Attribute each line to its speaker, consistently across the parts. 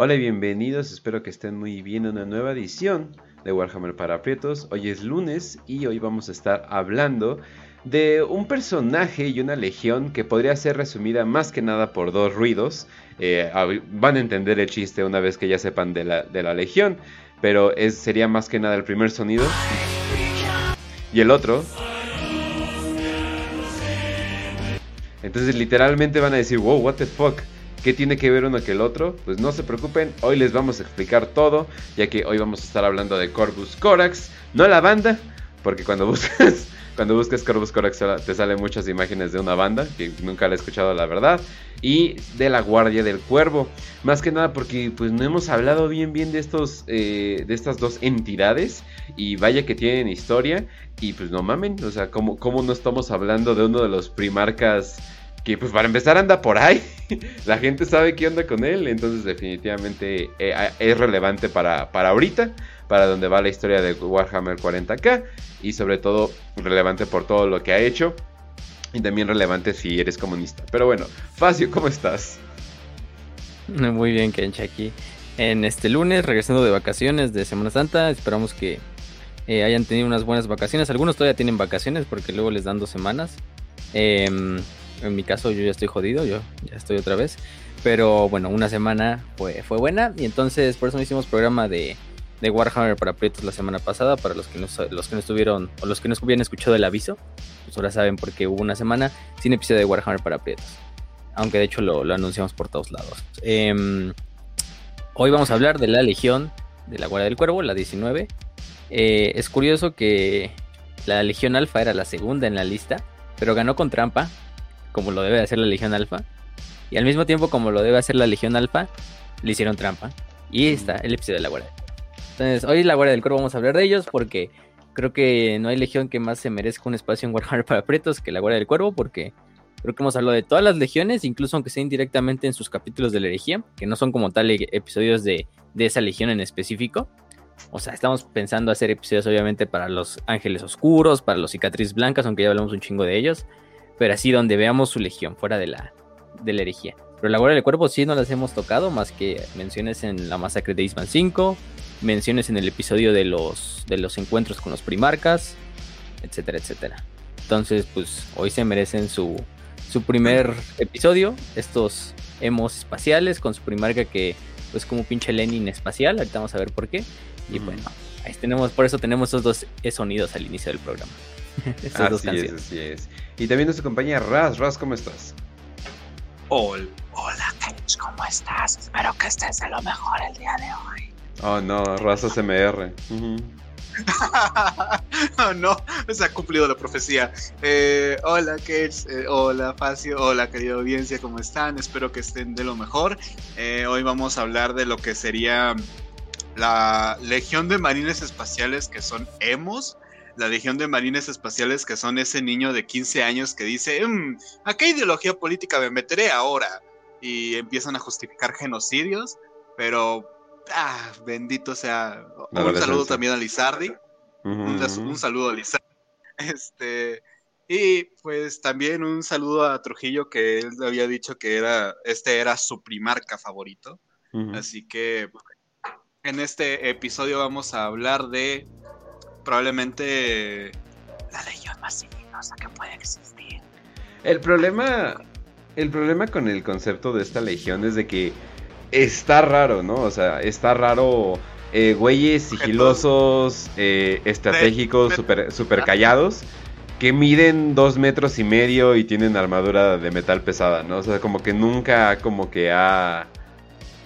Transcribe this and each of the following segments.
Speaker 1: Hola y bienvenidos, espero que estén muy bien en una nueva edición de Warhammer para Aprietos. Hoy es lunes y hoy vamos a estar hablando de un personaje y una legión que podría ser resumida más que nada por dos ruidos. Eh, van a entender el chiste una vez que ya sepan de la, de la legión, pero es, sería más que nada el primer sonido. Y el otro entonces literalmente van a decir, wow, what the fuck. ¿Qué tiene que ver uno que el otro? Pues no se preocupen, hoy les vamos a explicar todo, ya que hoy vamos a estar hablando de Corvus Corax, no la banda, porque cuando buscas, cuando buscas Corvus Corax te salen muchas imágenes de una banda, que nunca la he escuchado la verdad, y de la Guardia del Cuervo. Más que nada porque pues no hemos hablado bien bien de estos, eh, de estas dos entidades, y vaya que tienen historia, y pues no mamen, o sea, ¿cómo, cómo no estamos hablando de uno de los primarcas que pues para empezar anda por ahí. La gente sabe qué onda con él, entonces definitivamente eh, es relevante para, para ahorita, para donde va la historia de Warhammer 40k y sobre todo relevante por todo lo que ha hecho y también relevante si eres comunista. Pero bueno, Facio, ¿cómo estás?
Speaker 2: Muy bien, Kencha, aquí en este lunes, regresando de vacaciones de Semana Santa. Esperamos que eh, hayan tenido unas buenas vacaciones. Algunos todavía tienen vacaciones porque luego les dan dos semanas. Eh, en mi caso yo ya estoy jodido, yo ya estoy otra vez. Pero bueno, una semana fue, fue buena y entonces por eso no hicimos programa de, de Warhammer para Prietos la semana pasada. Para los que, no, los que no estuvieron o los que no habían escuchado el aviso, pues ahora saben por qué hubo una semana sin episodio de Warhammer para Prietos. Aunque de hecho lo, lo anunciamos por todos lados. Em, hoy vamos a hablar de la Legión de la Guardia del Cuervo, la 19. Eh, es curioso que la Legión Alfa era la segunda en la lista, pero ganó con trampa como lo debe hacer la Legión Alfa. Y al mismo tiempo, como lo debe hacer la Legión Alfa, le hicieron trampa. Y está el episodio de la Guardia. Entonces, hoy la Guardia del Cuervo vamos a hablar de ellos porque creo que no hay legión que más se merezca un espacio en Warhammer para pretos que la Guardia del Cuervo porque creo que hemos hablado de todas las legiones, incluso aunque sea indirectamente en sus capítulos de la herejía, que no son como tal e-, episodios de, de esa legión en específico. O sea, estamos pensando hacer episodios obviamente para los ángeles oscuros, para los cicatrices blancas, aunque ya hablamos un chingo de ellos pero así donde veamos su legión, fuera de la, de la herejía. Pero la Guardia del Cuerpo sí no las hemos tocado, más que menciones en la masacre de Isman 5, menciones en el episodio de los, de los encuentros con los primarcas, etcétera, etcétera. Entonces, pues hoy se merecen su, su primer episodio, estos emos espaciales con su primarca que pues como pinche Lenin espacial, ahorita vamos a ver por qué. Y bueno, ahí tenemos, por eso tenemos esos dos sonidos al inicio del programa.
Speaker 1: así es, así es. Y también nuestra compañía Raz. Raz, ¿cómo estás?
Speaker 3: hola, Kench, ¿cómo estás? Espero que estés de lo mejor el día de hoy.
Speaker 1: Oh, no, Raz ASMR.
Speaker 3: oh, no, se ha cumplido la profecía. Eh, hola, Kench. Eh, hola, Facio. Hola, querida audiencia, ¿cómo están? Espero que estén de lo mejor. Eh, hoy vamos a hablar de lo que sería la Legión de Marines Espaciales que son emos la Legión de Marines Espaciales, que son ese niño de 15 años que dice, mm, ¿a qué ideología política me meteré ahora? Y empiezan a justificar genocidios, pero, ah, bendito sea. un saludo también a Lizardi. un, saludo a Lizardi. Este, y pues también un saludo a Trujillo, que él había dicho que era, este era su primarca favorito. Así que en este episodio vamos a hablar de probablemente la legión más ingeniosa que puede existir.
Speaker 1: El problema, el problema con el concepto de esta legión es de que está raro, ¿no? O sea, está raro eh, güeyes sigilosos, eh, estratégicos, super, super callados, que miden dos metros y medio y tienen armadura de metal pesada, ¿no? O sea, como que nunca, como que ha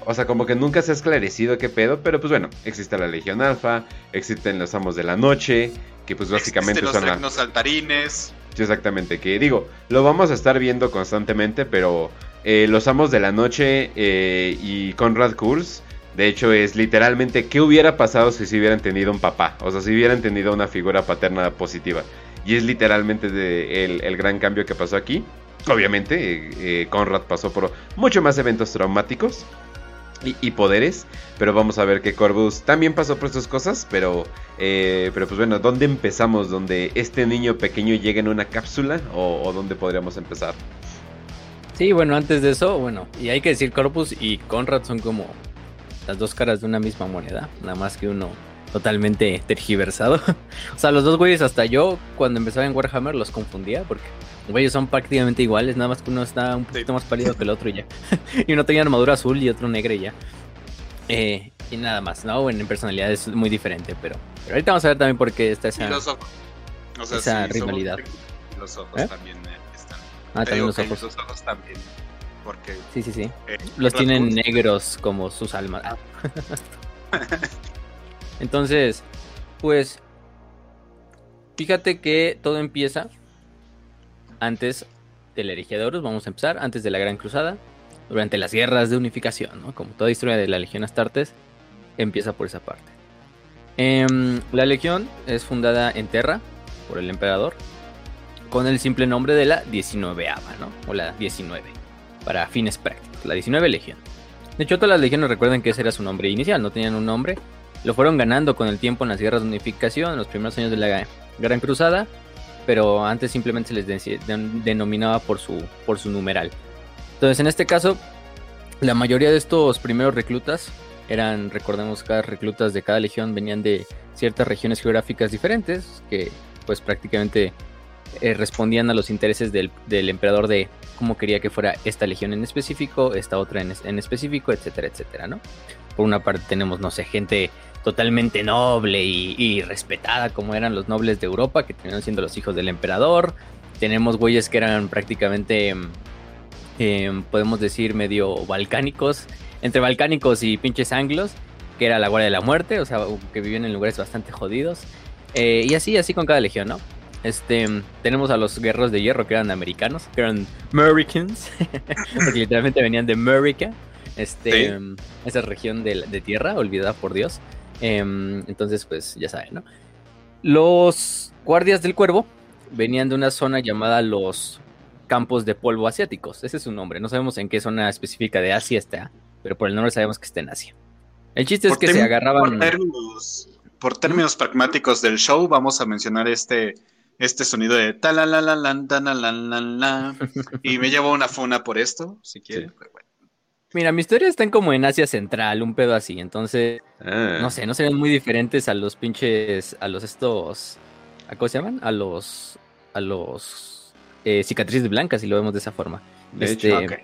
Speaker 1: o sea, como que nunca se ha esclarecido qué pedo, pero pues bueno, existe la Legión Alfa, existen los Amos de la Noche, que pues básicamente
Speaker 3: son los saltarines.
Speaker 1: Sí, exactamente, que digo, lo vamos a estar viendo constantemente, pero eh, los Amos de la Noche eh, y Conrad Kurz, de hecho es literalmente qué hubiera pasado si se hubieran tenido un papá, o sea, si hubieran tenido una figura paterna positiva. Y es literalmente el, gran cambio que pasó aquí. Obviamente, eh, Conrad pasó por mucho más eventos traumáticos y, poderes. Pero vamos a ver que Corvus también pasó por estas cosas. Pero, eh, pero pues bueno, ¿dónde empezamos? ¿Donde este niño pequeño llega en una cápsula? ¿O, dónde podríamos empezar?
Speaker 2: Sí, bueno, antes de eso, bueno, y hay que decir Corvus y Conrad son como las dos caras de una misma moneda, nada más que uno totalmente tergiversado. o sea, los dos güeyes, hasta yo, cuando empezaba en Warhammer, los confundía porque güeyes son prácticamente iguales, nada más que uno está un poquito más pálido que el otro y ya. y uno tenía armadura azul y otro negra y ya. Eh, y nada más, ¿no? Bueno, en personalidad es muy diferente, pero, pero ahorita vamos a ver también por qué está esa,
Speaker 3: o sea,
Speaker 2: esa rivalidad.
Speaker 3: Los ojos ¿Eh? también eh, están.
Speaker 2: Ah, también los ojos.
Speaker 3: Los ojos también. Porque,
Speaker 2: sí, sí, sí. Eh, los tienen negros como sus almas. Entonces, pues, fíjate que todo empieza antes de la herejía de Horus. Vamos a empezar antes de la Gran Cruzada, durante las guerras de unificación. Como toda historia de la Legión Astartes, empieza por esa parte. Em, la Legión es fundada en Terra por el emperador con el simple nombre de la 19 ¿no? O la 19, para fines prácticos, la 19 Legión. De hecho, todas las legiones recuerden que ese era su nombre inicial, no tenían un nombre, lo fueron ganando con el tiempo en las guerras de unificación, en los primeros años de la Gran Cruzada, pero antes simplemente se les denominaba por su, por su numeral. Entonces, en este caso, la mayoría de estos primeros reclutas eran, recordemos, cada reclutas de cada legión venían de ciertas regiones geográficas diferentes, que pues prácticamente eh, respondían a los intereses del, emperador de cómo quería que fuera esta legión en específico, esta otra en, en específico, etcétera, etcétera, ¿no? Por una parte tenemos, no sé, gente totalmente noble y, respetada como eran los nobles de Europa, que terminaron siendo los hijos del emperador. Tenemos güeyes que eran prácticamente, em, em, podemos decir, medio balcánicos, entre balcánicos y pinches anglos, que era la Guardia de la Muerte, o sea, que vivían en lugares bastante jodidos. Eh, y así, así con cada legión, ¿no? Este, tenemos a los guerreros de hierro que eran americanos, que eran Americans, porque literalmente venían de América, este, esa región de, de, tierra olvidada por Dios. Em, entonces, pues ya saben, ¿no? Los guardias del cuervo venían de una zona llamada los campos de polvo asiáticos. Ese es su nombre. No sabemos en qué zona específica de Asia está, pero por el nombre sabemos que está en Asia. El chiste es que se agarraban.
Speaker 3: Por términos, por términos pragmáticos del show, vamos a mencionar este, este sonido de la y me llevo una funa por esto, si quieren.
Speaker 2: Mira, mi historia está como en Asia Central, un pedo así, entonces, ah. no sé, no se ven muy diferentes a los pinches, a los estos, ¿a cómo se llaman? A los, a los eh, cicatrices blancas, si lo vemos de esa forma. este,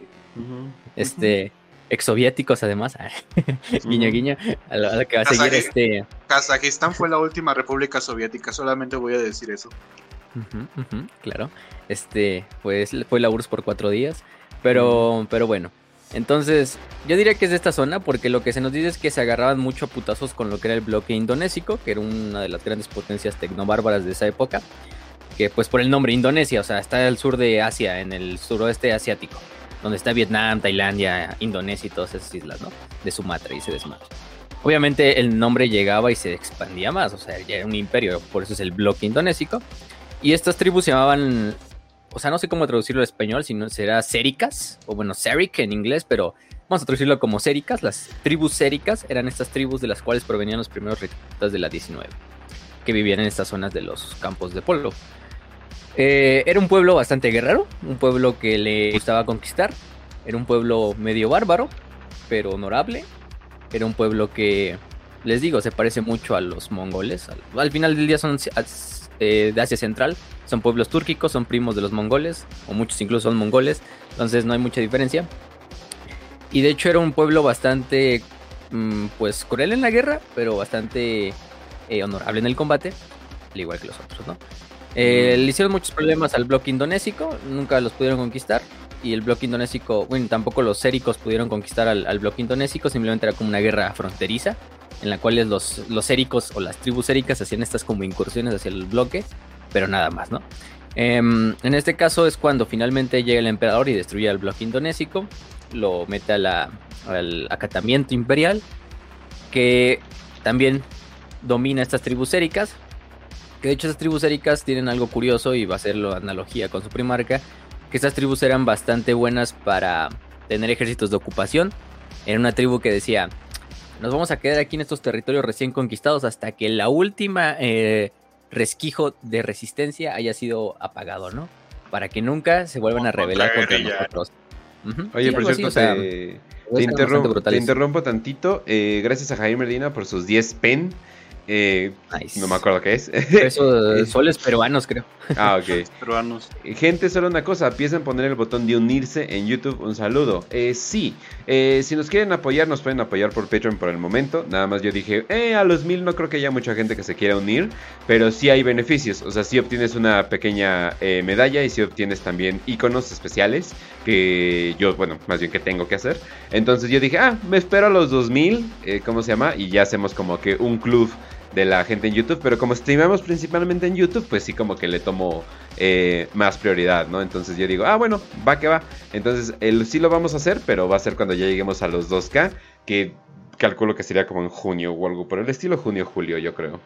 Speaker 2: este, exsoviéticos además, guiño guiño, a lo, que va a seguir este...
Speaker 3: Kazajistán fue la última república soviética, solamente voy a decir eso.
Speaker 2: claro, este, pues fue la URSS por cuatro días, pero, pero bueno. Entonces, yo diría que es de esta zona porque lo que se nos dice es que se agarraban mucho a putazos con lo que era el bloque indonésico, que era una de las grandes potencias tecnobárbaras de esa época, que pues por el nombre Indonesia, o sea, está al sur de Asia, en el suroeste asiático, donde está Vietnam, Tailandia, Indonesia y todas esas islas, ¿no? De Sumatra y se desmadre. Obviamente el nombre llegaba y se expandía más, o sea, ya era un imperio, por eso es el bloque indonésico. Y estas tribus se llamaban o sea, no sé cómo traducirlo al español, si no será séricas, o bueno, Seric en inglés, pero vamos a traducirlo como séricas. Las tribus séricas eran estas tribus de las cuales provenían los primeros reclutas de la 19, que vivían en estas zonas de los campos de polo. Eh, era un pueblo bastante guerrero, un pueblo que le gustaba conquistar, era un pueblo medio bárbaro, pero honorable, era un pueblo que, les digo, se parece mucho a los mongoles. al final del día son eh, de Asia Central. Son pueblos túrquicos, son primos de los mongoles, o muchos incluso son mongoles, entonces no hay mucha diferencia. Y de hecho era un pueblo bastante, mm, pues, cruel en la guerra, pero bastante eh, honorable en el combate, al igual que los otros, ¿no? Eh, le hicieron muchos problemas al bloque indonésico, nunca los pudieron conquistar. Y el bloque indonésico, bueno, tampoco los séricos pudieron conquistar al, al bloque indonésico, simplemente era como una guerra fronteriza en la cual los, los éricos o las tribus éricas hacían estas como incursiones hacia el bloque, pero nada más, ¿no? Em, en este caso es cuando finalmente llega el emperador y destruye al bloque indonésico, lo mete al acatamiento imperial, que también domina estas tribus éricas, que de hecho estas tribus éricas tienen algo curioso y va a ser la analogía con su primarca, que estas tribus eran bastante buenas para tener ejércitos de ocupación. Era una tribu que decía, nos vamos a quedar aquí en estos territorios recién conquistados hasta que la última eh, resquijo de resistencia haya sido apagado, ¿no? Para que nunca se vuelvan a rebelar contra nosotros.
Speaker 1: Oye, por cierto, te, interrumpo, tantito. Eh, gracias a Jaime Medina por sus 10 pen. Eh, no me acuerdo qué es.
Speaker 2: Eso, soles peruanos, creo.
Speaker 1: Ah, ok. Peruanos. Gente, solo una cosa, empiecen a poner el botón de unirse en YouTube. Un saludo. Eh, sí, eh, si nos quieren apoyar, nos pueden apoyar por Patreon por el momento. Nada más yo dije, eh, a los mil no creo que haya mucha gente que se quiera unir, pero sí hay beneficios. O sea, sí obtienes una pequeña eh, medalla y sí obtienes también iconos especiales que yo, bueno, más bien que tengo que hacer. Entonces yo dije, ah, me espero a los 2000, eh, ¿cómo se llama? Y ya hacemos como que un club de la gente en YouTube, pero como streamamos principalmente en YouTube, pues sí como que le tomo eh, más prioridad, ¿no? Entonces yo digo, ah, bueno, va que va. Entonces el, sí lo vamos a hacer, pero va a ser cuando ya lleguemos a los 2K, que calculo que sería como en junio o algo por el estilo, junio-julio, yo creo.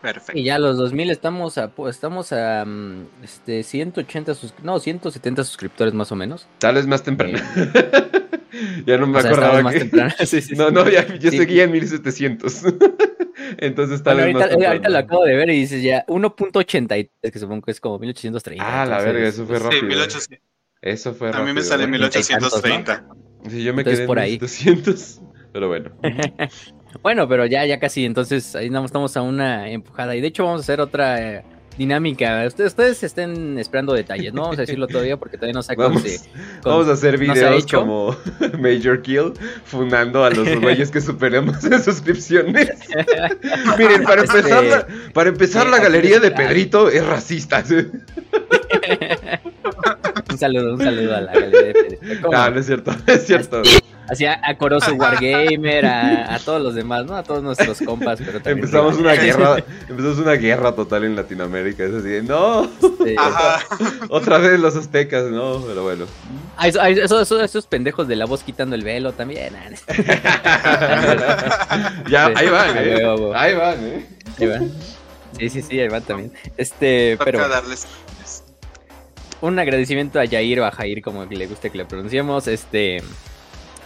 Speaker 2: Perfecto. Y ya los 2000 estamos a, estamos a mm, este, 180, no, 170 suscriptores más o menos.
Speaker 1: Tal vez más temprano. Eh, ya no me acordaba. Más temprano. no, no, ya, yo seguía en 1700. Entonces tal
Speaker 2: vez ahorita, ahorita lo acabo de ver y dices ya 1.83, que supongo que es como 1830.
Speaker 1: Ah, la verga, eso fue rápido. Sí, 1800. Eso fue rápido.
Speaker 3: A mí me sale 1830.
Speaker 1: Sí, yo me quedé por en 1200, pero bueno.
Speaker 2: Bueno, pero ya, ya casi, entonces ahí estamos a una empujada. Y de hecho vamos a hacer otra... Eh, dinámica. Ustedes, ustedes estén esperando detalles, no vamos a decirlo todavía porque todavía no sé cómo
Speaker 1: vamos, vamos a hacer videos como Major Kill fundando a los güeyes que superemos en suscripciones. Miren, para este, empezar, la, para empezar la galería de Pedrito es racista.
Speaker 2: un saludo, un saludo a la galería de Pedrito.
Speaker 1: No, no es cierto, es cierto.
Speaker 2: Hacía a Corozo Wargamer, a, a, todos los demás, ¿no? A todos nuestros compas, pero también
Speaker 1: empezamos una guerra, empezamos una guerra total en Latinoamérica, es así, no, otra vez los aztecas, no, pero bueno.
Speaker 2: Ah, eso, eso, esos pendejos de la voz quitando el velo también.
Speaker 1: ya, ahí van, eh. ahí van, eh.
Speaker 2: Ahí van. Sí, sí, sí, ahí van también. Este, pero. Darles un agradecimiento a Yair o a Jair, como le guste que le pronunciemos. Este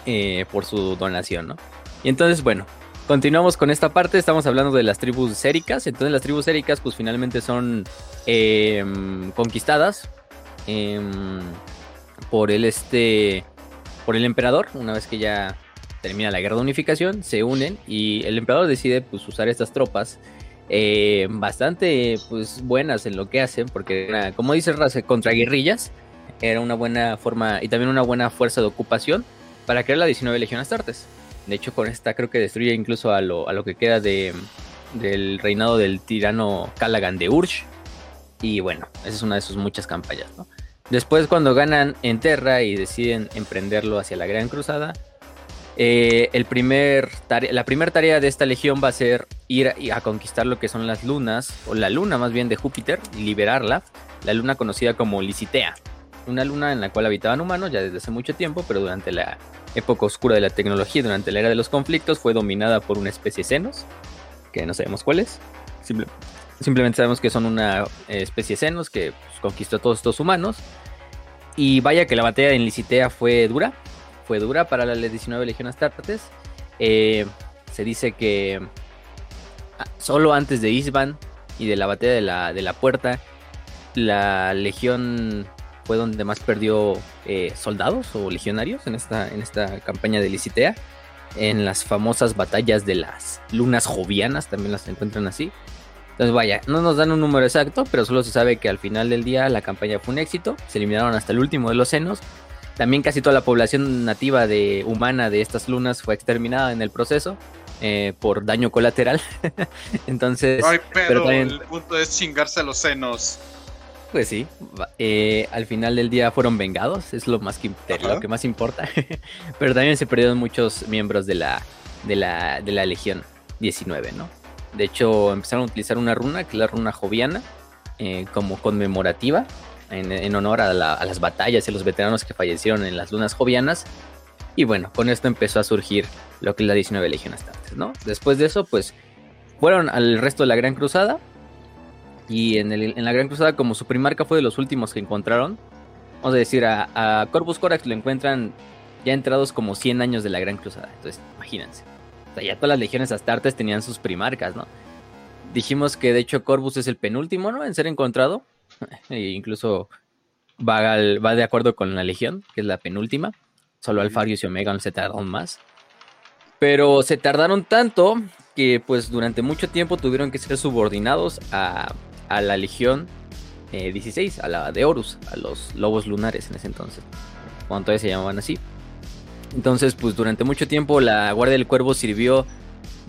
Speaker 2: eh, por su donación, ¿no? Y entonces, bueno, continuamos con esta parte. Estamos hablando de las tribus séricas. Entonces, las tribus séricas, pues finalmente son em, conquistadas em, por el este, por el emperador. Una vez que ya termina la guerra de unificación, se unen y el emperador decide, pues, usar estas tropas. Eh, bastante pues buenas en lo que hacen porque como dice Race contra guerrillas era una buena forma y también una buena fuerza de ocupación para crear la 19 Legión Astartes. De hecho, con esta creo que destruye incluso a lo, a lo que queda de, del reinado del tirano Calagan de Ursh. Y bueno, esa es una de sus muchas campañas. Después, cuando ganan en Terra y deciden emprenderlo hacia la Gran Cruzada, eh, el primer la primera tarea de esta legión va a ser ir a, conquistar lo que son las lunas, o la luna más bien de Júpiter, y liberarla, la luna conocida como Licitea una luna en la cual habitaban humanos ya desde hace mucho tiempo, pero durante la época oscura de la tecnología, durante la era de los conflictos, fue dominada por una especie de senos, que no sabemos cuál es. simplemente sabemos que son una eh, especie de senos que pues, conquistó a todos estos humanos. Y vaya que la batalla en Licitea fue dura, fue dura para la 19 Legión Astartes. Eh, se dice que ah, solo antes de Isban y de la batalla de la, de la puerta, la legión fue donde más perdió eh, soldados o legionarios en esta, en esta campaña de Licitea. En las famosas batallas de las lunas jovianas, también las encuentran así. Entonces vaya, no nos dan un número exacto, pero solo se sabe que al final del día la campaña fue un éxito. Se eliminaron hasta el último de los senos. También casi toda la población nativa de humana de estas lunas fue exterminada en el proceso. Eh, por daño colateral. Entonces,
Speaker 3: pero, el punto es chingarse los senos.
Speaker 2: Pues sí, eh, al final del día fueron vengados, es lo, más que, lo que más importa. Pero también se perdieron muchos miembros de la, de la, de la Legión 19, ¿no? De hecho, empezaron a utilizar una runa, que es la runa joviana, eh, como conmemorativa, en, honor a, las batallas y a los veteranos que fallecieron en las lunas jovianas. Y bueno, con esto empezó a surgir lo que es la 19 Legión hasta antes, ¿no? Después de eso, pues fueron al resto de la Gran Cruzada, y en, en, la Gran Cruzada, como su primarca fue de los últimos que encontraron, vamos a decir, a, Corvus Corax lo encuentran ya entrados como 100 años de la Gran Cruzada. Entonces, imagínense. O sea, ya todas las legiones astartes tenían sus primarcas, ¿no? Dijimos que de hecho Corvus es el penúltimo, ¿no? En ser encontrado. e incluso va, va de acuerdo con la Legión, que es la penúltima. Solo Alfarius y Omega no se tardaron más. Pero se tardaron tanto que pues durante mucho tiempo tuvieron que ser subordinados a, la Legión 16, eh, a la de Horus, a los lobos lunares en ese entonces, cuando todavía se llamaban así. Entonces pues durante mucho tiempo la Guardia del Cuervo sirvió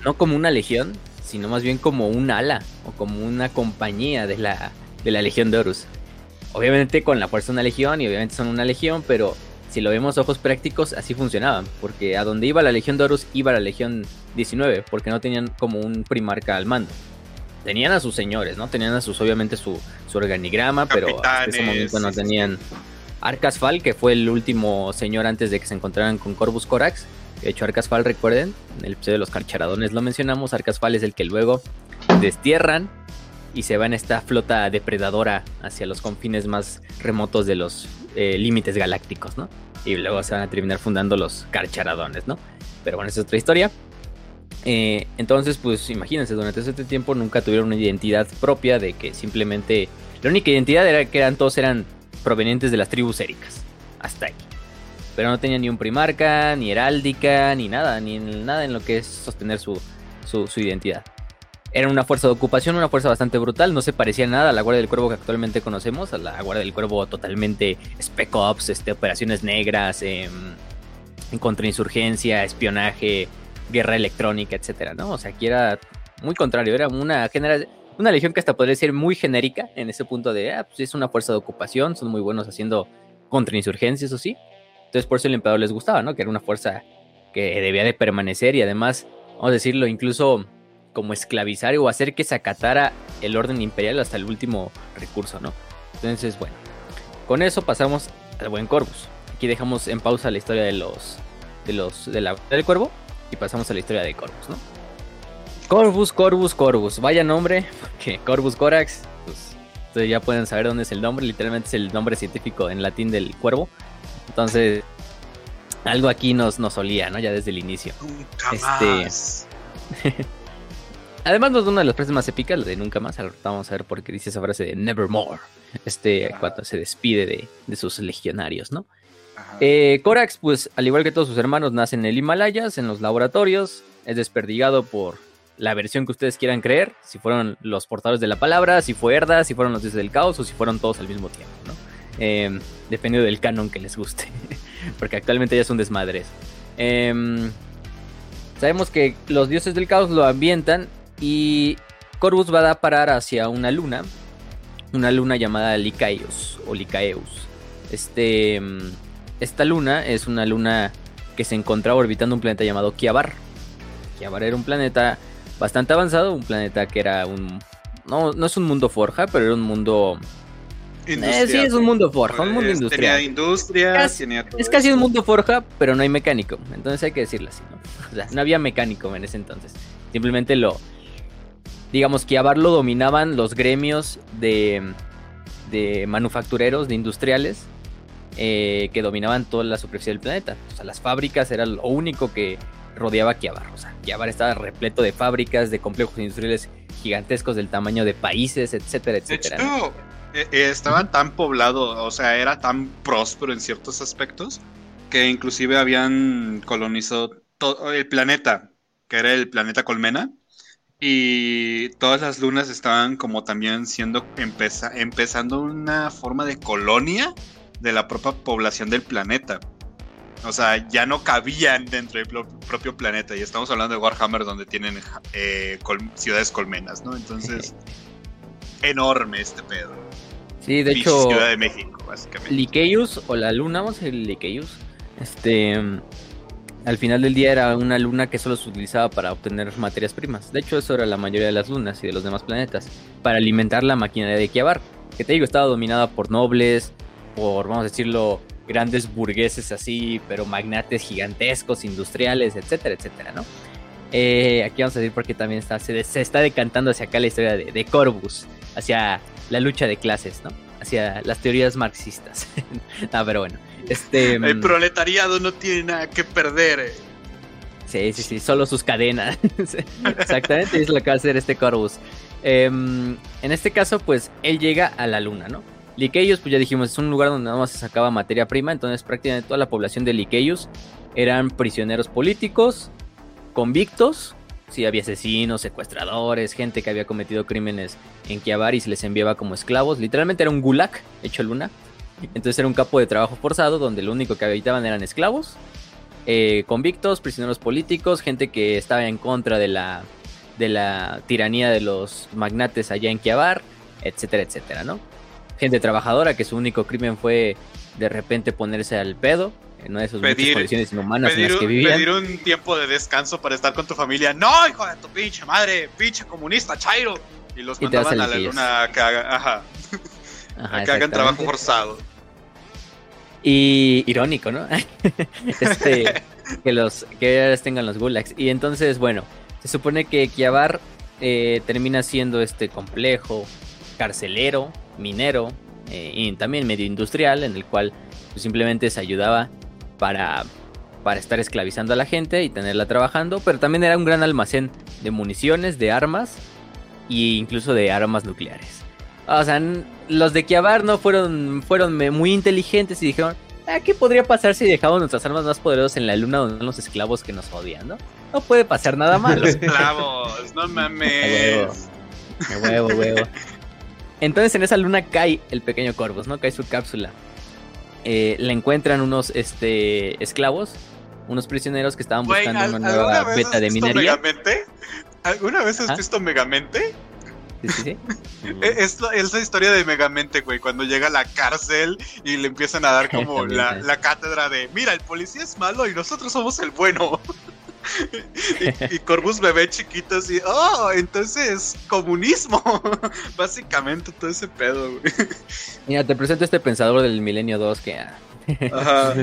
Speaker 2: no como una legión, sino más bien como un ala o como una compañía de la, de la Legión de Horus. Obviamente con la fuerza de una legión y obviamente son una legión, pero si lo vemos a ojos prácticos, así funcionaban. Porque a donde iba la Legión de Horus, iba la Legión 19, porque no tenían como un primarca al mando. Tenían a sus señores, ¿no? Tenían a sus, obviamente, su, organigrama, pero en ese momento no tenían. Arcas Fal, que fue el último señor antes de que se encontraran con Corvus Corax. De hecho, Arcas Fal, recuerden, en el episodio de los carcharadones lo mencionamos. Arcas es el que luego destierran y se va en esta flota depredadora hacia los confines más remotos de los eh, límites galácticos, ¿no? Y luego se van a terminar fundando los carcharadones, ¿no? Pero bueno, esa es otra historia. Eh, entonces, pues imagínense, durante ese tiempo nunca tuvieron una identidad propia de que simplemente... La única identidad era que eran todos eran provenientes de las tribus éricas. Hasta ahí. Pero no tenían ni un primarca, ni heráldica, ni nada, ni nada en lo que es sostener su, su, identidad. Era una fuerza de ocupación, una fuerza bastante brutal, no se parecía nada a la Guardia del Cuervo que actualmente conocemos, a la Guardia del Cuervo totalmente spec ops, este, operaciones negras, eh, en contrainsurgencia, espionaje, guerra electrónica, etcétera, ¿no? O sea, aquí era muy contrario, era una una legión que hasta podría ser muy genérica en ese punto de, ah, pues es una fuerza de ocupación, son muy buenos haciendo contrainsurgencia, eso sí. Entonces por eso el emperador les gustaba, ¿no? Que era una fuerza que debía de permanecer y además, vamos a decirlo, incluso como esclavizar o hacer que se acatara el orden imperial hasta el último recurso, ¿no? Entonces, bueno, con eso pasamos al buen Corvus. Aquí dejamos en pausa la historia de los de los del cuervo y pasamos a la historia de Corvus, ¿no? Corvus, Corvus, Corvus, vaya nombre, porque Corvus Corax, pues ustedes ya pueden saber dónde es el nombre, literalmente es el nombre científico en latín del cuervo. Entonces, algo aquí nos, nos olía, ¿no? Ya desde el inicio. este Además, no es una de las frases más épicas, la de nunca más. vamos a ver por qué dice esa frase de nevermore. Este, cuando se despide de, sus legionarios, ¿no? Eh, Corax, pues, al igual que todos sus hermanos, nace en el Himalayas, en los laboratorios. Es desperdigado por la versión que ustedes quieran creer. Si fueron los portadores de la palabra, si fue Herda, si fueron los dioses del caos o si fueron todos al mismo tiempo, ¿no? Eh, dependiendo del canon que les guste. Porque actualmente ya son desmadres. Em, sabemos que los dioses del caos lo ambientan y Corvus va a parar hacia una luna, una luna llamada Lycaeus o Lycaeus. Este, mm, esta luna es una luna que se encontraba orbitando un planeta llamado Kiabar. Kiabar era un planeta bastante avanzado, un planeta que era un... No, no es un mundo forja, pero era un mundo... Eh, sí, es un mundo forja, un mundo industrial.
Speaker 3: Tenía industria,
Speaker 2: Es casi un mundo forja, pero no hay mecánico. Entonces hay que decirlo así, ¿no? O sea, no había mecánico en ese entonces. Simplemente lo, digamos que a lo dominaban los gremios de, de manufactureros, de industriales, eh, que dominaban toda la superficie del planeta. O sea, las fábricas era lo único que rodeaba Kiabar. O sea, Kiabar estaba repleto de fábricas, de complejos industriales gigantescos del tamaño de países, etcétera, etcétera.
Speaker 3: De hecho, eh, eh, estaba tan poblado, o sea, era tan próspero en ciertos aspectos, que inclusive habían colonizado todo el planeta, que era el planeta Colmena, y todas las lunas estaban como también siendo empezando una forma de colonia de la propia población del planeta. O sea, ya no cabían dentro del propio planeta. Y estamos hablando de Warhammer donde tienen eh, ciudades colmenas, ¿no? Entonces, enorme este pedo.
Speaker 2: Sí, de hecho.
Speaker 3: Ciudad de México, básicamente.
Speaker 2: Likeus o la luna, vamos a decir Likeus. Este al final del día era una luna que solo se utilizaba para obtener materias primas. De hecho, eso era la mayoría de las lunas y de los demás planetas. Para alimentar la maquinaria de Kiabar. Que te digo, estaba dominada por nobles, por, vamos a decirlo, grandes burgueses así, pero magnates gigantescos, industriales, etcétera, etcétera, ¿no? Eh, aquí vamos a decir porque también está, se, está decantando hacia acá la historia de, de Corvus, hacia la lucha de clases, ¿no? Hacia las teorías marxistas. ah, pero bueno. Este,
Speaker 3: el mm, proletariado no tiene nada que perder. Eh.
Speaker 2: Sí, sí, sí, solo sus cadenas. Exactamente, es lo que va a hacer este Corvus. Em, en este caso, pues él llega a la luna, ¿no? Liqueios, pues ya dijimos, es un lugar donde nada más se sacaba materia prima, entonces prácticamente toda la población de Liqueios eran prisioneros políticos, convictos, si había asesinos, secuestradores, gente que había cometido crímenes en Kiabar y se les enviaba como esclavos. Literalmente era un gulag hecho luna. Entonces era un campo de trabajo forzado donde lo único que habitaban eran esclavos, eh, convictos, prisioneros políticos, gente que estaba en contra de la, de la tiranía de los magnates allá en Kiabar, etcétera, etcétera, ¿no? Gente trabajadora que su único crimen fue de repente ponerse al pedo en una de sus
Speaker 3: Pedir-
Speaker 2: condiciones inhumanas
Speaker 3: Pedir,
Speaker 2: en las que vivían.
Speaker 3: pedir un tiempo de descanso para estar con tu familia. No, hijo de tu pinche madre, pinche comunista, Chairo. Y los
Speaker 2: Y
Speaker 3: mandaban
Speaker 2: a
Speaker 3: la luna a que hagan, ajá,
Speaker 2: Ajá,
Speaker 3: a que hagan trabajo forzado.
Speaker 2: Y irónico, ¿no? este, que los que tengan los gulags. Y entonces, bueno, se supone que Kiabar eh, termina siendo este complejo carcelero, minero eh, y también medio industrial, en el cual pues, simplemente se ayudaba para, para estar esclavizando a la gente y tenerla trabajando, pero también era un gran almacén de municiones, de armas e incluso de armas nucleares. O sea, los de Kiabar no fueron, fueron muy inteligentes y dijeron, "Ah, ¿qué podría pasar si dejamos nuestras armas más poderosas en la luna donde están los esclavos que nos odian, no? No puede pasar nada malo.
Speaker 3: Esclavos, no
Speaker 2: A
Speaker 3: mames.
Speaker 2: huevo. A huevo, huevo. Entonces en esa luna cae el pequeño Corvus, ¿no? Cae su cápsula. Eh, le encuentran unos este, esclavos, unos prisioneros que estaban buscando
Speaker 3: ¿al-
Speaker 2: una
Speaker 3: ¿alguna
Speaker 2: nueva
Speaker 3: vez
Speaker 2: beta
Speaker 3: has
Speaker 2: de
Speaker 3: visto
Speaker 2: minería.
Speaker 3: Megamente? ¿Alguna vez has
Speaker 2: ¿Ah?
Speaker 3: visto Megamente?
Speaker 2: Sí, sí, sí.
Speaker 3: Eh, Es, la- es la historia de Megamente, güey, cuando llega a la cárcel y le empiezan a dar como la, la cátedra de, mira, el policía es malo y nosotros somos el bueno. y, y Corbus bebé chiquito así, oh, entonces comunismo. Básicamente todo ese pedo, güey.
Speaker 2: Mira, te presento este pensador del milenio 2 que... ah,
Speaker 3: Ajá.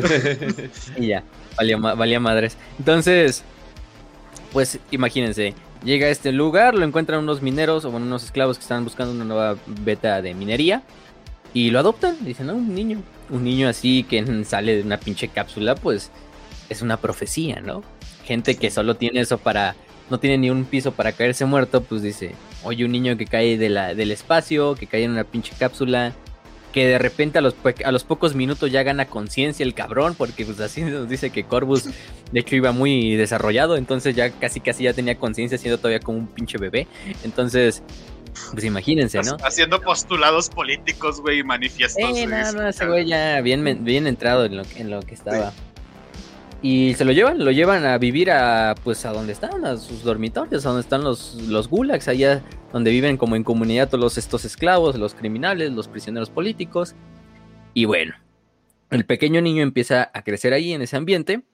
Speaker 2: Y ya, valía, valía madres. Entonces, pues imagínense, llega a este lugar, lo encuentran unos mineros o bueno, unos esclavos que están buscando una nueva beta de minería y lo adoptan. Dicen, no, un niño. Un niño así que sale de una pinche cápsula, pues es una profecía, ¿no? Gente que solo tiene eso para. No tiene ni un piso para caerse muerto, pues dice, oye, un niño que cae de la, del espacio, que cae en una pinche cápsula, que de repente a los, a los pocos minutos ya gana conciencia el cabrón, porque pues así nos dice que Corvus de hecho iba muy desarrollado, entonces ya casi casi ya tenía conciencia siendo todavía como un pinche bebé. Entonces, pues imagínense, ¿no?
Speaker 3: Haciendo postulados políticos, güey, y manifiestos.
Speaker 2: Eh, no, no, ese güey ya bien, bien entrado en lo, que- en lo que estaba. Y se lo llevan, lo llevan a vivir a pues a donde están, a sus dormitorios, a donde están los, los gulags, allá donde viven como en comunidad todos estos esclavos, los criminales, los prisioneros políticos. Y bueno, el pequeño niño empieza a crecer ahí en ese ambiente,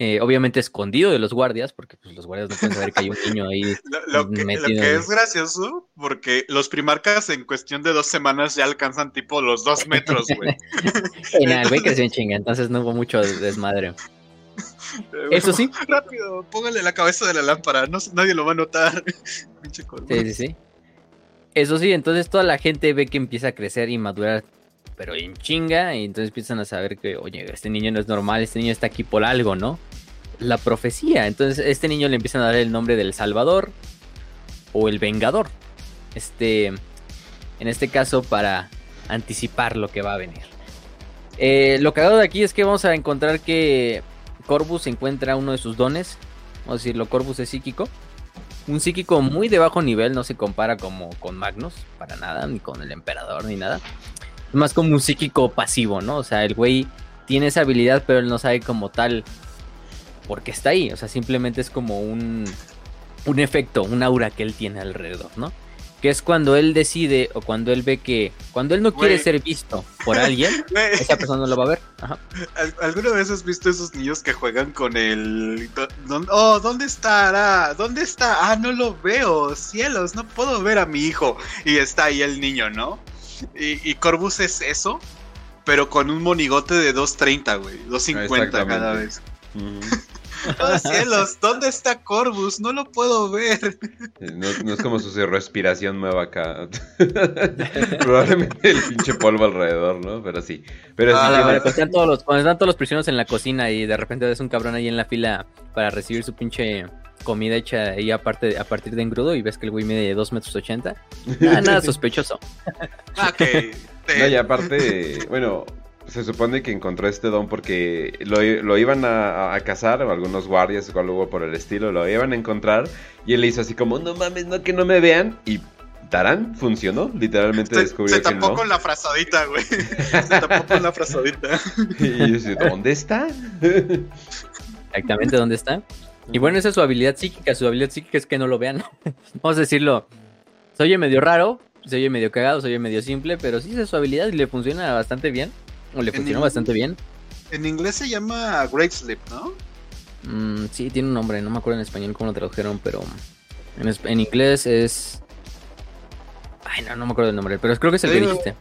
Speaker 2: eh, obviamente escondido de los guardias, porque pues los guardias no pueden saber que hay un niño ahí.
Speaker 3: Lo, lo que, lo
Speaker 2: metido
Speaker 3: que
Speaker 2: en-
Speaker 3: es gracioso, porque los primarcas en cuestión de dos semanas ya alcanzan tipo los dos metros, güey.
Speaker 2: Y nada, el güey creció en chinga, entonces no hubo mucho desmadre. Eso sí,
Speaker 3: Rápido, póngale la cabeza de la lámpara, no, nadie lo va a notar.
Speaker 2: Sí, sí, sí. Eso sí, entonces toda la gente ve que empieza a crecer y madurar, pero en chinga, y entonces empiezan a saber que, oye, este niño no es normal, este niño está aquí por algo, ¿no? La profecía. Entonces, a este niño le empiezan a dar el nombre del Salvador o el Vengador. Este, en este caso, para anticipar lo que va a venir. Eh, lo cagado de aquí es que vamos a encontrar que Corvus encuentra uno de sus dones. Vamos a decirlo, Corvus es psíquico. Un psíquico muy de bajo nivel, no se compara como con Magnus, para nada, ni con el emperador, ni nada. Es más como un psíquico pasivo, ¿no? O sea, el güey tiene esa habilidad, pero él no sabe como tal por qué está ahí. O sea, simplemente es como un, un efecto, un aura que él tiene alrededor, ¿no? Que es cuando él decide o cuando él ve que, cuando él no quiere ser visto por alguien, esa persona no lo va a ver. Ajá.
Speaker 3: ¿al- ¿Alguna vez has visto esos niños que juegan con el... don- Oh, ¿dónde estará? ¿Dónde está? Ah, no lo veo. Cielos, no puedo ver a mi hijo. Y está ahí el niño, ¿no? Y, y Corvus es eso, pero con un monigote de 2.30, güey. 2.50 cada vez.
Speaker 1: Ujú.
Speaker 3: Oh, cielos, ¿dónde está Corvus? No lo puedo ver.
Speaker 1: No, no es como su respiración nueva acá. Probablemente el pinche polvo alrededor, ¿no? Pero sí. Pero sí
Speaker 3: Ah,
Speaker 2: bueno, cuando están todos los, cuando están todos los prisioneros en la cocina y de repente ves un cabrón ahí en la fila para recibir su pinche comida hecha ahí aparte, a partir de engrudo y ves que el güey mide 2 metros 80. Nada, nada sospechoso.
Speaker 3: Ah, ok.
Speaker 1: No, y aparte, bueno, se supone que encontró este don porque lo, iban a, cazar, o algunos guardias o algo por el estilo, lo iban a encontrar, y él le hizo así como, no mames, no que no me vean, y Tarán funcionó, literalmente descubrió
Speaker 3: se tapó con la frazadita, güey. Se tapó con la frazadita.
Speaker 1: y yo dije, ¿dónde está?
Speaker 2: Exactamente, ¿dónde está? Y bueno, esa es su habilidad psíquica. Su habilidad psíquica es que no lo vean. Vamos a decirlo. Se oye medio raro, se oye medio cagado, se oye medio simple, pero sí es su habilidad y le funciona bastante bien. O le funcionó bastante bien.
Speaker 3: En inglés se llama Great Sleep, ¿no?
Speaker 2: Mm, sí, tiene un nombre, no me acuerdo en español cómo lo tradujeron, pero en, inglés es... Ay, no, no me acuerdo el nombre, pero creo que es el que dijiste.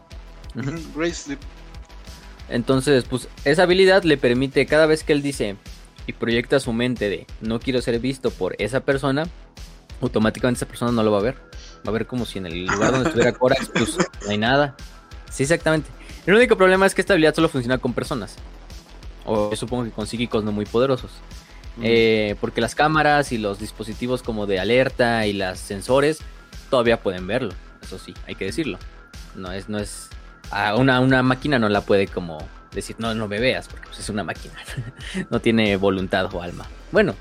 Speaker 3: Great Sleep.
Speaker 2: Entonces, pues esa habilidad le permite cada vez que él dice y proyecta su mente de no quiero ser visto por esa persona, automáticamente esa persona no lo va a ver. Va a ver como si en el lugar donde estuviera Corax, pues no hay nada. Sí, exactamente. El único problema es que esta habilidad solo funciona con personas. O supongo que con psíquicos no muy poderosos. Eh, porque las cámaras y los dispositivos como de alerta y las sensores todavía pueden verlo. Eso sí, hay que decirlo. No es, no es. A una, una máquina no la puede como decir, no, no me veas, porque pues, es una máquina. no tiene voluntad o alma. Bueno,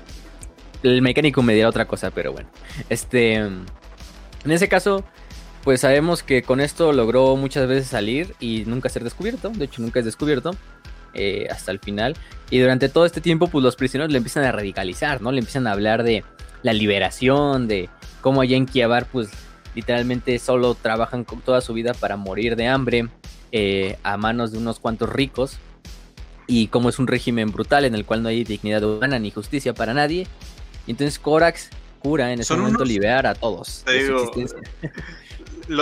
Speaker 2: el mecánico me dirá otra cosa, pero bueno. Este. En ese caso, pues sabemos que con esto logró muchas veces salir y nunca ser descubierto. De hecho, nunca es descubierto. Eh, hasta el final. Y durante todo este tiempo, pues los prisioneros le empiezan a radicalizar, ¿no? Le empiezan a hablar de la liberación, de cómo allá en Kiabar, pues literalmente solo trabajan toda su vida para morir de hambre eh, a manos de unos cuantos ricos. Y cómo es un régimen brutal en el cual no hay dignidad humana ni justicia para nadie. Y entonces Corax cura en ese momento liberar a todos.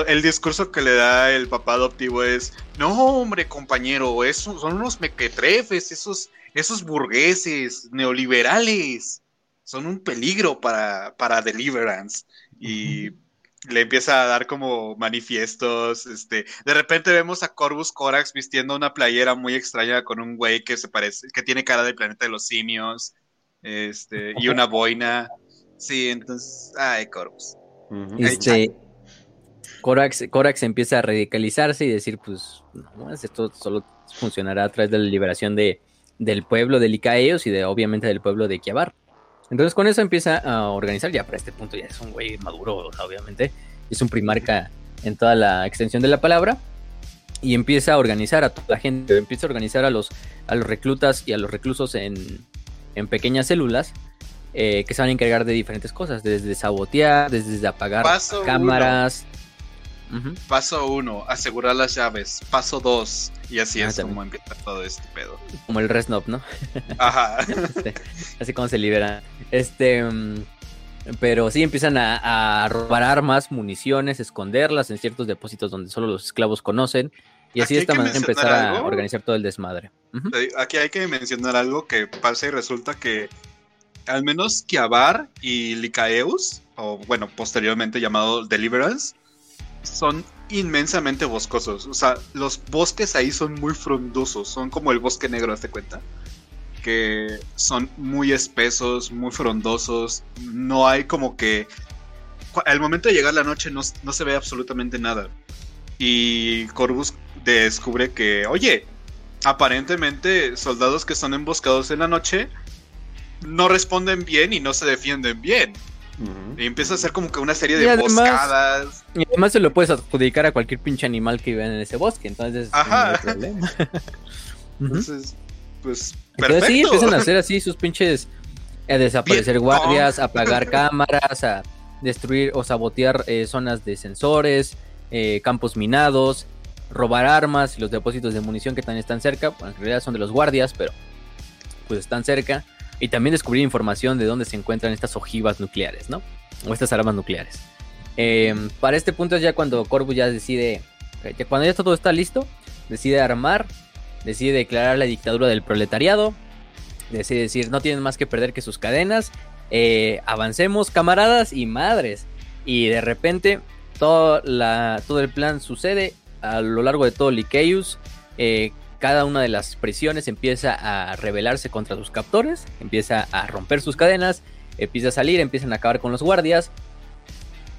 Speaker 3: el discurso que le da el papá adoptivo es, no hombre compañero, esos son unos mequetrefes, esos, esos burgueses neoliberales, son un peligro para, para Deliverance. Y le empieza a dar como manifiestos, este, de repente vemos a Corvus Corax vistiendo una playera muy extraña con un güey que se parece, que tiene cara del planeta de los simios, este, y una boina. Sí, entonces, ay, Corvus.
Speaker 2: Este, Corax, Corax empieza a radicalizarse y decir, pues, no, esto solo funcionará a través de la liberación de, del pueblo de Licaeos y de, obviamente, del pueblo de Kiabar. Entonces con eso empieza a organizar, ya para este punto ya es un güey maduro, obviamente, es un primarca en toda la extensión de la palabra, y empieza a organizar a toda la gente, empieza a organizar a los, a los reclutas y a los reclusos en, en pequeñas células eh, que se van a encargar de diferentes cosas, desde sabotear, desde apagar cámaras,
Speaker 3: Paso uno, asegurar las llaves. Paso dos, y así ah, es como empieza todo este pedo.
Speaker 2: Como el Resnop, ¿no?
Speaker 3: Ajá.
Speaker 2: Este, así como se libera. Este. Mm, pero sí empiezan a, robar armas, municiones, esconderlas en ciertos depósitos donde solo los esclavos conocen. Y así de esta manera empezar a organizar todo el desmadre.
Speaker 3: Aquí hay que mencionar algo que pasa y resulta que al menos Kiabar y Licaeus, o bueno, posteriormente llamado Deliverance, son inmensamente boscosos. O sea, los bosques ahí son muy frondosos. Son como el bosque negro, ¿te cuenta? Que son muy espesos, muy frondosos. No hay como que. Al momento de llegar la noche no, se ve absolutamente nada. Y Corvus descubre que, oye, aparentemente soldados que son emboscados en la noche no responden bien y no se defienden bien. Y empieza a hacer como que una serie de emboscadas.
Speaker 2: Y además se lo puedes adjudicar a cualquier pinche animal que vive en ese bosque, entonces Ajá. no hay problema.
Speaker 3: entonces, pues, perfecto.
Speaker 2: sí, empiezan a hacer así sus pinches a desaparecer guardias, a apagar cámaras, a destruir o sabotear eh, zonas de sensores, eh, campos minados, robar armas y los depósitos de munición que también están cerca. Bueno, en realidad son de los guardias, pero pues están cerca. Y también descubrir información de dónde se encuentran estas ojivas nucleares, ¿no? O estas armas nucleares. Em, para este punto es ya cuando Corvus ya decide, que cuando ya todo está listo, decide armar, decide declarar la dictadura del proletariado, decide decir, no tienen más que perder que sus cadenas, eh, avancemos camaradas y madres. Y de repente todo, el plan sucede a lo largo de todo Lycaeus. Eh, cada una de las prisiones empieza a rebelarse contra sus captores, empieza a romper sus cadenas, empieza a salir, empiezan a acabar con los guardias.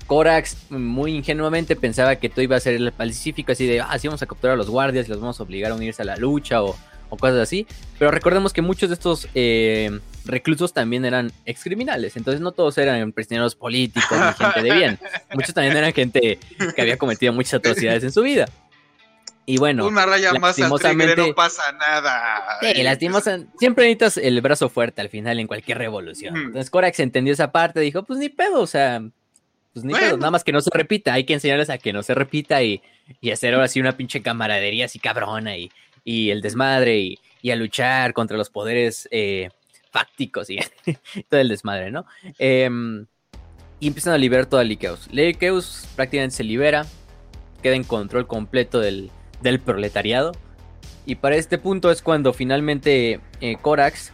Speaker 2: Corax muy ingenuamente pensaba que todo iba a ser el pacífico, así de, ah, sí vamos a capturar a los guardias y los vamos a obligar a unirse a la lucha o, cosas así. Pero recordemos que muchos de estos eh, reclusos también eran excriminales, entonces no todos eran prisioneros políticos ni gente de bien. Muchos también eran gente que había cometido muchas atrocidades en su vida. Y bueno,
Speaker 3: una raya más no pasa nada.
Speaker 2: Sí, lastimosamente, siempre necesitas el brazo fuerte al final en cualquier revolución. Entonces Corax entendió esa parte, dijo, pues ni pedo, o sea, pues ni pedo, nada más que no se repita, hay que enseñarles a que no se repita y, hacer ahora sí una pinche camaradería así cabrona y, y el desmadre y, y, a luchar contra los poderes eh, fácticos y todo el desmadre, ¿no? Em, y empiezan a liberar todo a Likeus. Likeus prácticamente se libera, queda en control completo del, del proletariado. Y para este punto es cuando finalmente eh, Corax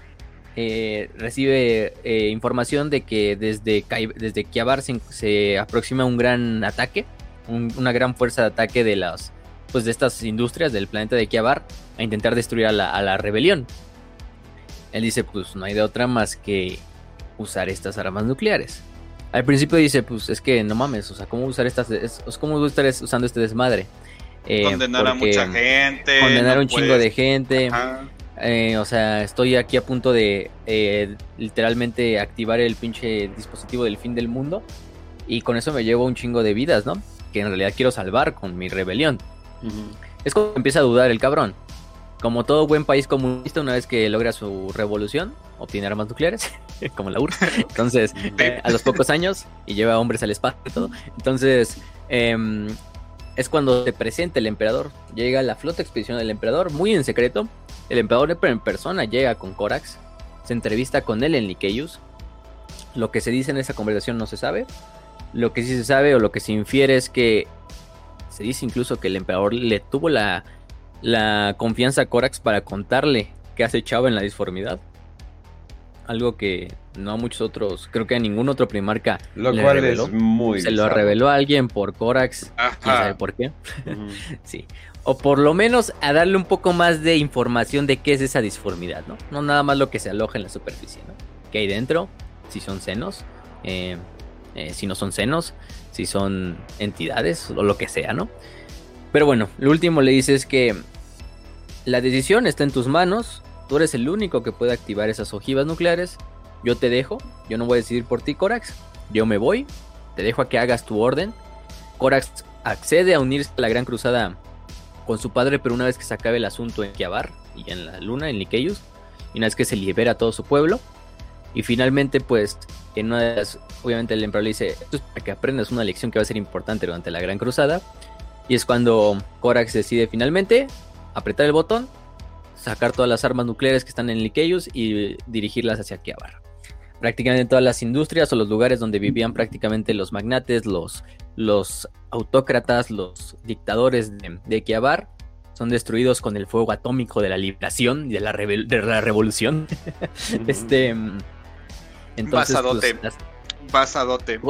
Speaker 2: eh, recibe eh, información de que desde, desde Kiabar se, aproxima un gran ataque, una gran fuerza de ataque de las pues de estas industrias del planeta de Kiabar a intentar destruir a la, rebelión. Él dice, pues no hay de otra más que usar estas armas nucleares. Al principio dice, pues es que no mames, o sea, ¿cómo usar estas, es, cómo estar usando este desmadre?
Speaker 3: Eh, condenar a mucha gente.
Speaker 2: Condenar a un chingo de gente. Eh, o sea, estoy aquí a punto de eh, literalmente activar el pinche dispositivo del fin del mundo. Y con eso me llevo un chingo de vidas, ¿no? Que en realidad quiero salvar con mi rebelión. Es cuando empieza a dudar el cabrón. Como todo buen país comunista, una vez que logra su revolución, obtiene armas nucleares, como la URSS. Entonces, a los pocos años, y lleva hombres al espacio y todo. Entonces, eh, es cuando se presenta el emperador. Llega la flota expedición del emperador, muy en secreto. El emperador en persona llega con Corax, se entrevista con él en Lycaeus. Lo que se dice en esa conversación no se sabe. Lo que sí se sabe o lo que se infiere es que se dice incluso que el emperador le tuvo la, la confianza a Corax para contarle que hace Chavo en la disformidad algo que no a muchos otros, creo que a ningún otro primarca.
Speaker 1: Lo cual es muy.
Speaker 2: Se lo reveló a alguien por Corax, quién sabe por qué. sí. O por lo menos a darle un poco más de información de qué es esa disformidad, ¿no? No nada más lo que se aloja en la superficie, ¿no? ¿Qué hay dentro? Si son senos, eh, eh, si no son senos, si son entidades o lo que sea, ¿no? Pero bueno, lo último le dice es que la decisión está en tus manos, Tú eres el único que puede activar esas ojivas nucleares. Yo te dejo. Yo no voy a decidir por ti, Corax. Yo me voy. Te dejo a que hagas tu orden. Corax accede a unirse a la Gran Cruzada con su padre, pero una vez que se acabe el asunto en Kiabar y en la Luna, en Lycaeus, y una vez que se libera todo su pueblo, y finalmente, pues, en una de las, obviamente el emperador le dice, esto es para que aprendas una lección que va a ser importante durante la Gran Cruzada, y es cuando Corax decide finalmente apretar el botón sacar todas las armas nucleares que están en Lycaeus y dirigirlas hacia Kiabar. Prácticamente todas las industrias o los lugares donde vivían prácticamente los magnates, los, los autócratas, los dictadores de, de Kiabar, son destruidos con el fuego atómico de la liberación y de la, de la revolución. este.
Speaker 3: Entonces, pues, basadote.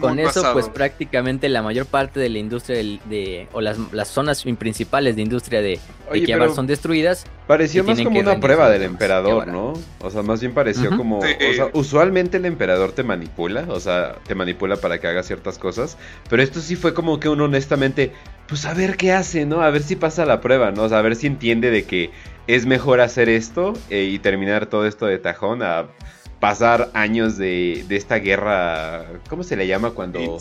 Speaker 2: con eso, pues prácticamente la mayor parte de la industria de, o las, zonas principales de industria de, Oye, son destruidas.
Speaker 1: Pareció más como una prueba del emperador, ¿no? O sea, más bien pareció como, o sea, usualmente el emperador te manipula, o sea, te manipula para que hagas ciertas cosas, pero esto sí fue como que uno honestamente, pues a ver qué hace, ¿no? A ver si pasa la prueba, ¿no? O sea, a ver si entiende de que es mejor hacer esto eh, y terminar todo esto de tajón a pasar años de, de, esta guerra, ¿cómo se le llama cuando?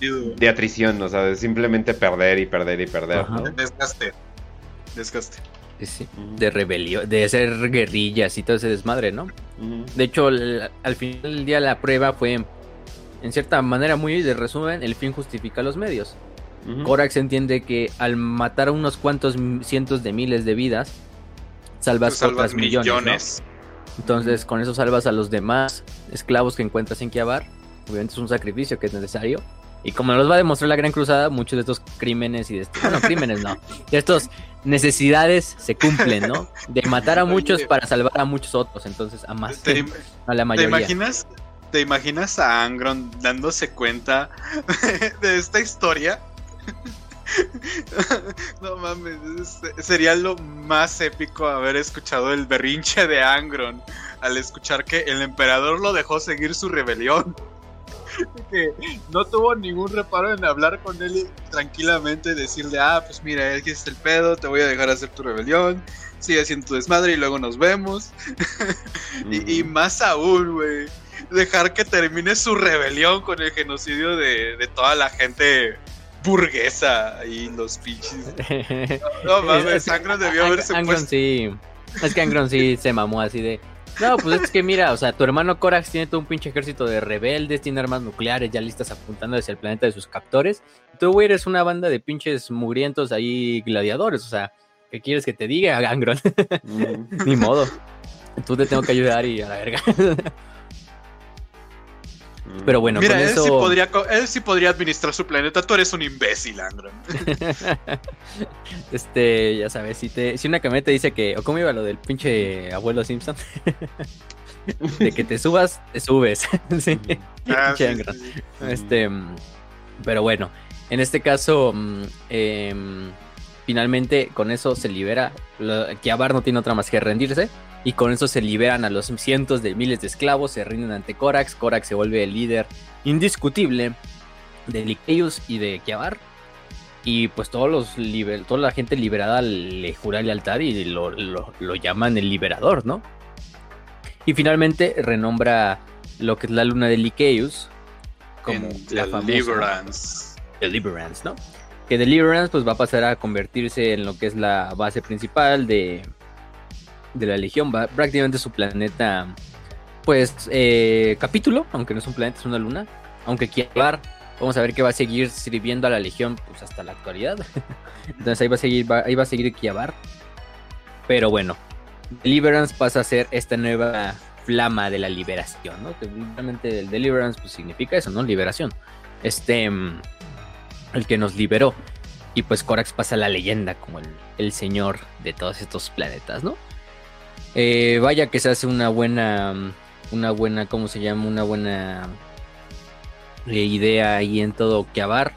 Speaker 1: De atrición, o sea, de simplemente perder y perder y perder, ¿no?
Speaker 3: Desgaste. Desgaste.
Speaker 2: Sí, de rebelión, de hacer guerrillas y todo ese desmadre, ¿no? De hecho, al final del día la prueba fue, en cierta manera muy de resumen, el fin justifica los medios. Corax entiende que al matar a unos cuantos cientos de miles de vidas, salvas, otras millones. Entonces, con eso salvas a los demás esclavos que encuentras en Kiabar. Obviamente es un sacrificio que es necesario. Y como nos va a demostrar la Gran Cruzada, muchos de estos crímenes y de estos, bueno, crímenes no, de estas necesidades se cumplen, ¿no? De matar a muchos para salvar a muchos otros, entonces a más, a la mayoría.
Speaker 3: ¿Te imaginas, ¿Te imaginas a Angron dándose cuenta de esta historia? no mames, sería lo más épico haber escuchado el berrinche de Angron al escuchar que el emperador lo dejó seguir su rebelión. que no tuvo ningún reparo en hablar con él tranquilamente, decirle, ah, pues mira, aquí es el pedo, te voy a dejar hacer tu rebelión, sigue haciendo tu desmadre y luego nos vemos. y, más aún, güey, dejar que termine su rebelión con el genocidio de, de toda la gente burguesa y los pinches. No, mames, Angron debió haberse puesto.
Speaker 2: sí. Es que Angron sí se mamó así de. No, pues es que mira, o sea, tu hermano Corax tiene todo un pinche ejército de rebeldes, tiene armas nucleares ya listas apuntando hacia el planeta de sus captores. tú, güey, eres una banda de pinches mugrientos ahí gladiadores, o sea, ¿qué quieres que te diga, Angron? Ni modo. Tú te tengo que ayudar y a la verga. Pero bueno,
Speaker 3: Mira, él, sí podría, él sí podría administrar su planeta. Tú eres un imbécil, Angron.
Speaker 2: este, ya sabes, si, te, si una camioneta dice que. ¿O cómo iba lo del pinche abuelo Simpson? de que te subas, te subes. sí. Ah, este. Pero bueno, en este caso. Mm, em, finalmente, con eso se libera. Kiabar no tiene otra más que rendirse y con eso se liberan a los cientos de miles de esclavos, se rinden ante Corax, Corax se vuelve el líder indiscutible de Liceus y de Kiabar. Y pues todos los toda la gente liberada le jura lealtad y lo, llaman el liberador, ¿no? Y finalmente renombra lo que es la luna de Liceus como la
Speaker 3: Deliverance.
Speaker 2: Deliverance, ¿no? Que Deliverance pues va a pasar a convertirse en lo que es la base principal de, de la Legión, va prácticamente su planeta, pues, eh, capítulo, aunque no es un planeta, es una luna, aunque Kiabar, vamos a ver que va a seguir sirviendo a la Legión, pues, hasta la actualidad. Entonces ahí va a seguir, ahí va a seguir Kiabar. Pero bueno, Deliverance pasa a ser esta nueva flama de la liberación, ¿no? Que el Deliverance pues significa eso, ¿no? Liberación. Este, mm, el que nos liberó. Y pues Corax pasa la leyenda como el, el señor de todos estos planetas, ¿no? Eh, vaya que se hace una buena, una buena, ¿cómo se llama? Una buena eh, idea ahí en todo Kiabar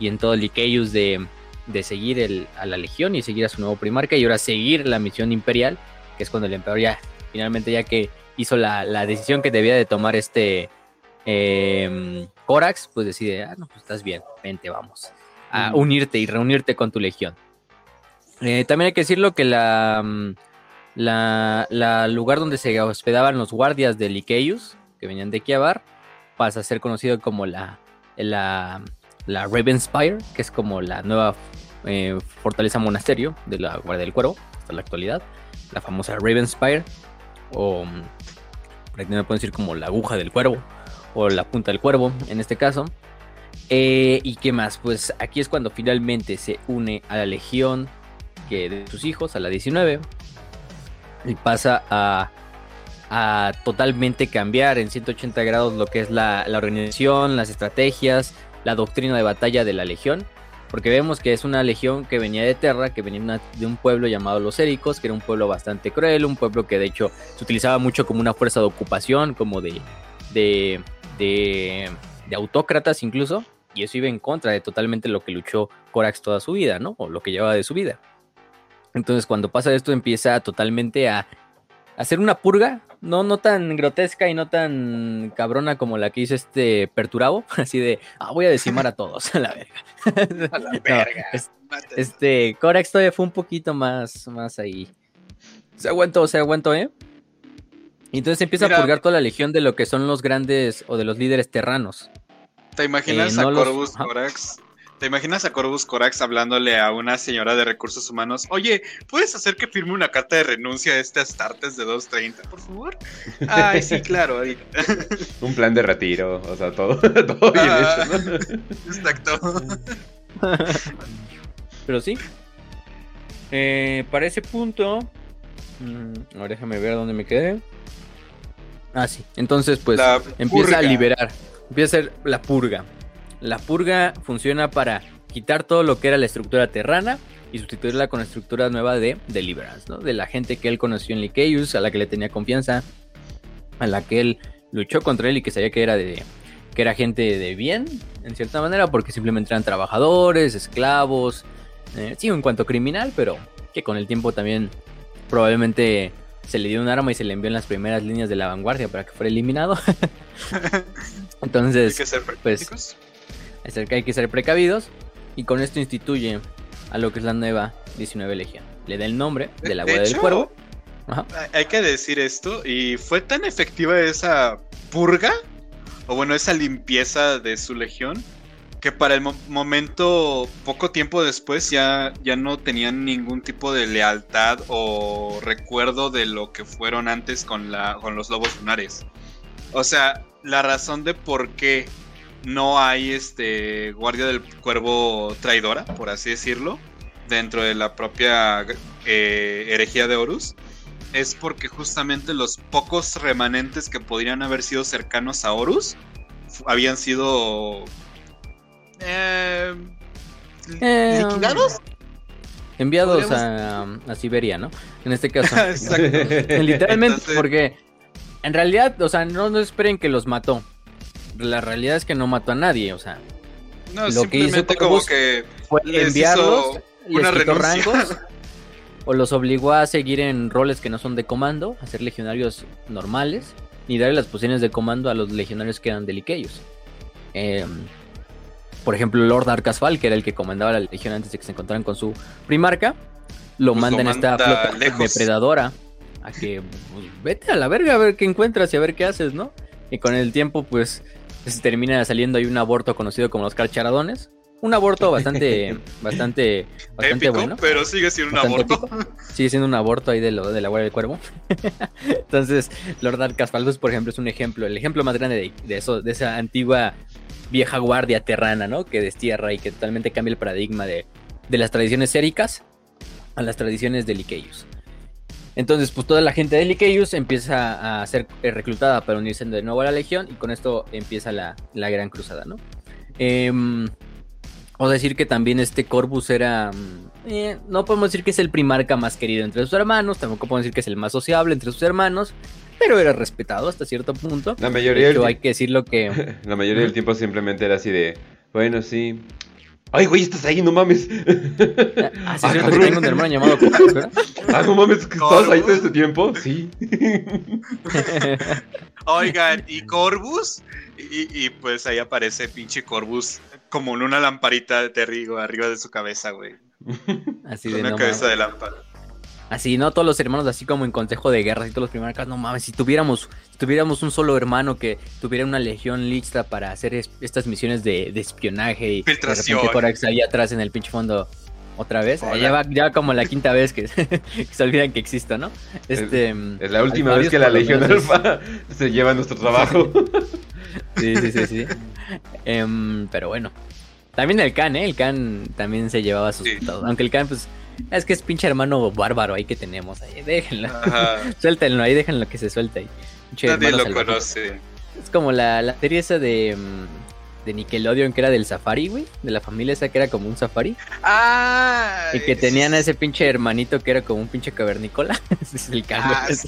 Speaker 2: y en todo Lycaeus de, de seguir el, a la Legión y seguir a su nuevo primarca y ahora seguir la misión imperial, que es cuando el emperador ya, finalmente ya que hizo la, decisión que debía de tomar este eh, Corax, pues decide, ah, no, pues estás bien, vente, vamos a unirte y reunirte con tu legión. también hay que decirlo que la, mm, la, lugar donde se hospedaban los guardias de Lycaeus, que venían de Kiabar, pasa a ser conocido como la, la, la Ravenspire, que es como la nueva eh, fortaleza monasterio de la Guardia del Cuervo hasta la actualidad. La famosa Ravenspire, o me pueden decir como la aguja del cuervo, o la punta del cuervo en este caso. Eh, ¿Y qué más? Pues aquí es cuando finalmente se une a la legión que de sus hijos, a la 19, y pasa a, totalmente cambiar en 180 grados lo que es la, organización, las estrategias, la doctrina de batalla de la legión. Porque vemos que es una legión que venía de Terra, que venía de un pueblo llamado los Éricos, que era un pueblo bastante cruel, un pueblo que de hecho se utilizaba mucho como una fuerza de ocupación, como de, de, de, de autócratas incluso, y eso iba en contra de totalmente lo que luchó Corax toda su vida, ¿no? O lo que llevaba de su vida. Entonces cuando pasa esto empieza totalmente a hacer una purga, no, no tan grotesca y no tan cabrona como la que hizo este Perturabo, así de, ah, voy a decimar a todos, a la verga.
Speaker 3: a la verga.
Speaker 2: este, Corax todavía fue un poquito más, más ahí. Se aguantó, se aguantó, ¿eh? Y entonces empieza a purgar toda la legión de lo que son los grandes o de los líderes terranos.
Speaker 3: ¿Te imaginas eh, a Corvus Corax ¿Te imaginas a Corvus Corax hablándole a una señora de recursos humanos? Oye, ¿puedes hacer que firme una carta de renuncia a este Astartes de 230, por favor? Ay, sí, claro.
Speaker 1: Un plan de retiro, o sea, todo, todo bien ah, hecho,
Speaker 3: ¿no? Exacto.
Speaker 2: Pero sí. Eh, para ese punto. Mm, ahora déjame ver dónde me quedé. Ah, sí. Entonces, pues empieza a liberar. Empieza a ser la purga. La purga funciona para quitar todo lo que era la estructura terrana y sustituirla con la estructura nueva de Deliverance, ¿no? De la gente que él conoció en Lycaeus, a la que le tenía confianza, a la que él luchó contra él y que sabía que era de que era gente de bien, en cierta manera, porque simplemente eran trabajadores, esclavos, eh, sí, en cuanto criminal, pero que con el tiempo también probablemente se le dio un arma y se le envió en las primeras líneas de la vanguardia para que fuera eliminado. Entonces, pues. Es el que hay que ser precavidos. Y con esto instituye a lo que es la nueva 19 Legión. Le da el nombre de la Guardia del Cuervo. Ajá.
Speaker 3: Hay- Hay que decir esto, y fue tan efectiva esa purga, o bueno, esa limpieza de su legión, que para el mo- momento, poco tiempo después, ya, ya no tenían ningún tipo de lealtad o recuerdo de lo que fueron antes con, la, con los lobos lunares. O sea, la razón de por qué no hay este guardia del cuervo traidora, por así decirlo, dentro de la propia eh, herejía de Horus, es porque justamente los pocos remanentes que podrían haber sido cercanos a Horus habían sido eh,
Speaker 2: Eh,
Speaker 3: liquidados.
Speaker 2: Enviados a, a Siberia, ¿no? En este caso. Literalmente,
Speaker 3: Entonces-
Speaker 2: porque en realidad, o sea, no, no esperen que los mató. La realidad es que no mató a nadie, o sea,
Speaker 3: No,
Speaker 2: lo que hizo
Speaker 3: como que
Speaker 2: fue
Speaker 3: Les
Speaker 2: enviarlos,
Speaker 3: hizo
Speaker 2: les
Speaker 3: una
Speaker 2: quitó
Speaker 3: renuncia.
Speaker 2: rangos, o los obligó a seguir en roles que no son de comando, a ser legionarios normales, y darle las posiciones de comando a los legionarios que eran deliqueos. Eh, por ejemplo, Lord Arcasfal, que era el que comandaba la legión antes de que se encontraran con su primarca, lo
Speaker 3: Pues
Speaker 2: manda en esta flota
Speaker 3: lejos.
Speaker 2: depredadora a que pues, vete a la verga a ver qué encuentras y a ver qué haces, ¿no? Y con el tiempo, pues, se termina saliendo ahí un aborto conocido como los carcharadones. Un aborto bastante, bastante, bastante
Speaker 3: épico,
Speaker 2: bueno.
Speaker 3: pero sigue siendo un aborto.
Speaker 2: Sigue siendo un aborto ahí de, lo, de la Guardia del Cuervo. Entonces, Lord Arcasfaldos, por ejemplo, es un ejemplo, el ejemplo más grande de, de eso, de esa antigua vieja guardia terrana, ¿no? Que destierra y que totalmente cambia el paradigma de, de las tradiciones éricas a las tradiciones de Liqueius. Entonces, pues toda la gente de Liqueius empieza a ser eh, reclutada para unirse de nuevo a la Legión y con esto empieza la, la Gran Cruzada, ¿no? O decir que también este Corvus era. mm, eh, no podemos decir que es el primarca más querido entre sus hermanos, tampoco podemos decir que es el más sociable entre sus hermanos, pero era respetado hasta cierto punto.
Speaker 1: La
Speaker 2: De
Speaker 1: mayoría,
Speaker 2: hecho,
Speaker 1: del,
Speaker 2: hay que decirlo que.
Speaker 1: la mayoría del tiempo simplemente era así de, bueno, sí. Ay, güey, estás ahí, no mames.
Speaker 2: Ah, sí,
Speaker 1: Ah,
Speaker 2: es cierto que tengo un hermano llamado Corvus, ¿verdad?
Speaker 1: Ah, no mames, que estabas ahí todo este tiempo. Sí.
Speaker 3: Oigan, y Corvus, y, y pues ahí aparece pinche Corvus como en una lamparita de Terrigo arriba de su cabeza, güey.
Speaker 2: Así
Speaker 3: Con
Speaker 2: de
Speaker 3: una
Speaker 2: no
Speaker 3: cabeza
Speaker 2: mames.
Speaker 3: de lámpara.
Speaker 2: Así, ¿no? Todos los hermanos, así como en consejo de guerra, y todos los primarcas, no mames, si tuviéramos, si tuviéramos un solo hermano que tuviera una legión lista para hacer es- estas misiones de, de espionaje y
Speaker 3: Filtración.
Speaker 2: de repente ahí atrás en el pinche fondo otra vez.
Speaker 3: Hola.
Speaker 2: Ya va, ya como la quinta vez que, que se olvidan que existo, ¿no? Este,
Speaker 1: Es la última vez que la Legión
Speaker 2: es-
Speaker 1: Alfa se lleva nuestro trabajo.
Speaker 2: Sí, sí, sí, sí. Em, pero bueno. También el Khan, ¿eh? El Khan también se llevaba sus
Speaker 3: Sí.
Speaker 2: Aunque el Khan, pues, es que es pinche hermano bárbaro ahí que tenemos ahí. Déjenlo. Suéltenlo ahí, déjenlo que se suelte ahí. Pinche
Speaker 3: Nadie lo
Speaker 2: salvaje.
Speaker 3: conoce.
Speaker 2: Es como la, la serie esa de, mm, de Nickelodeon que era del safari, güey. De la familia esa que era como un safari.
Speaker 3: Ah,
Speaker 2: Y que tenían a ese pinche hermanito que era como un pinche cavernícola. Es el Khan.
Speaker 3: Ah,
Speaker 2: güey.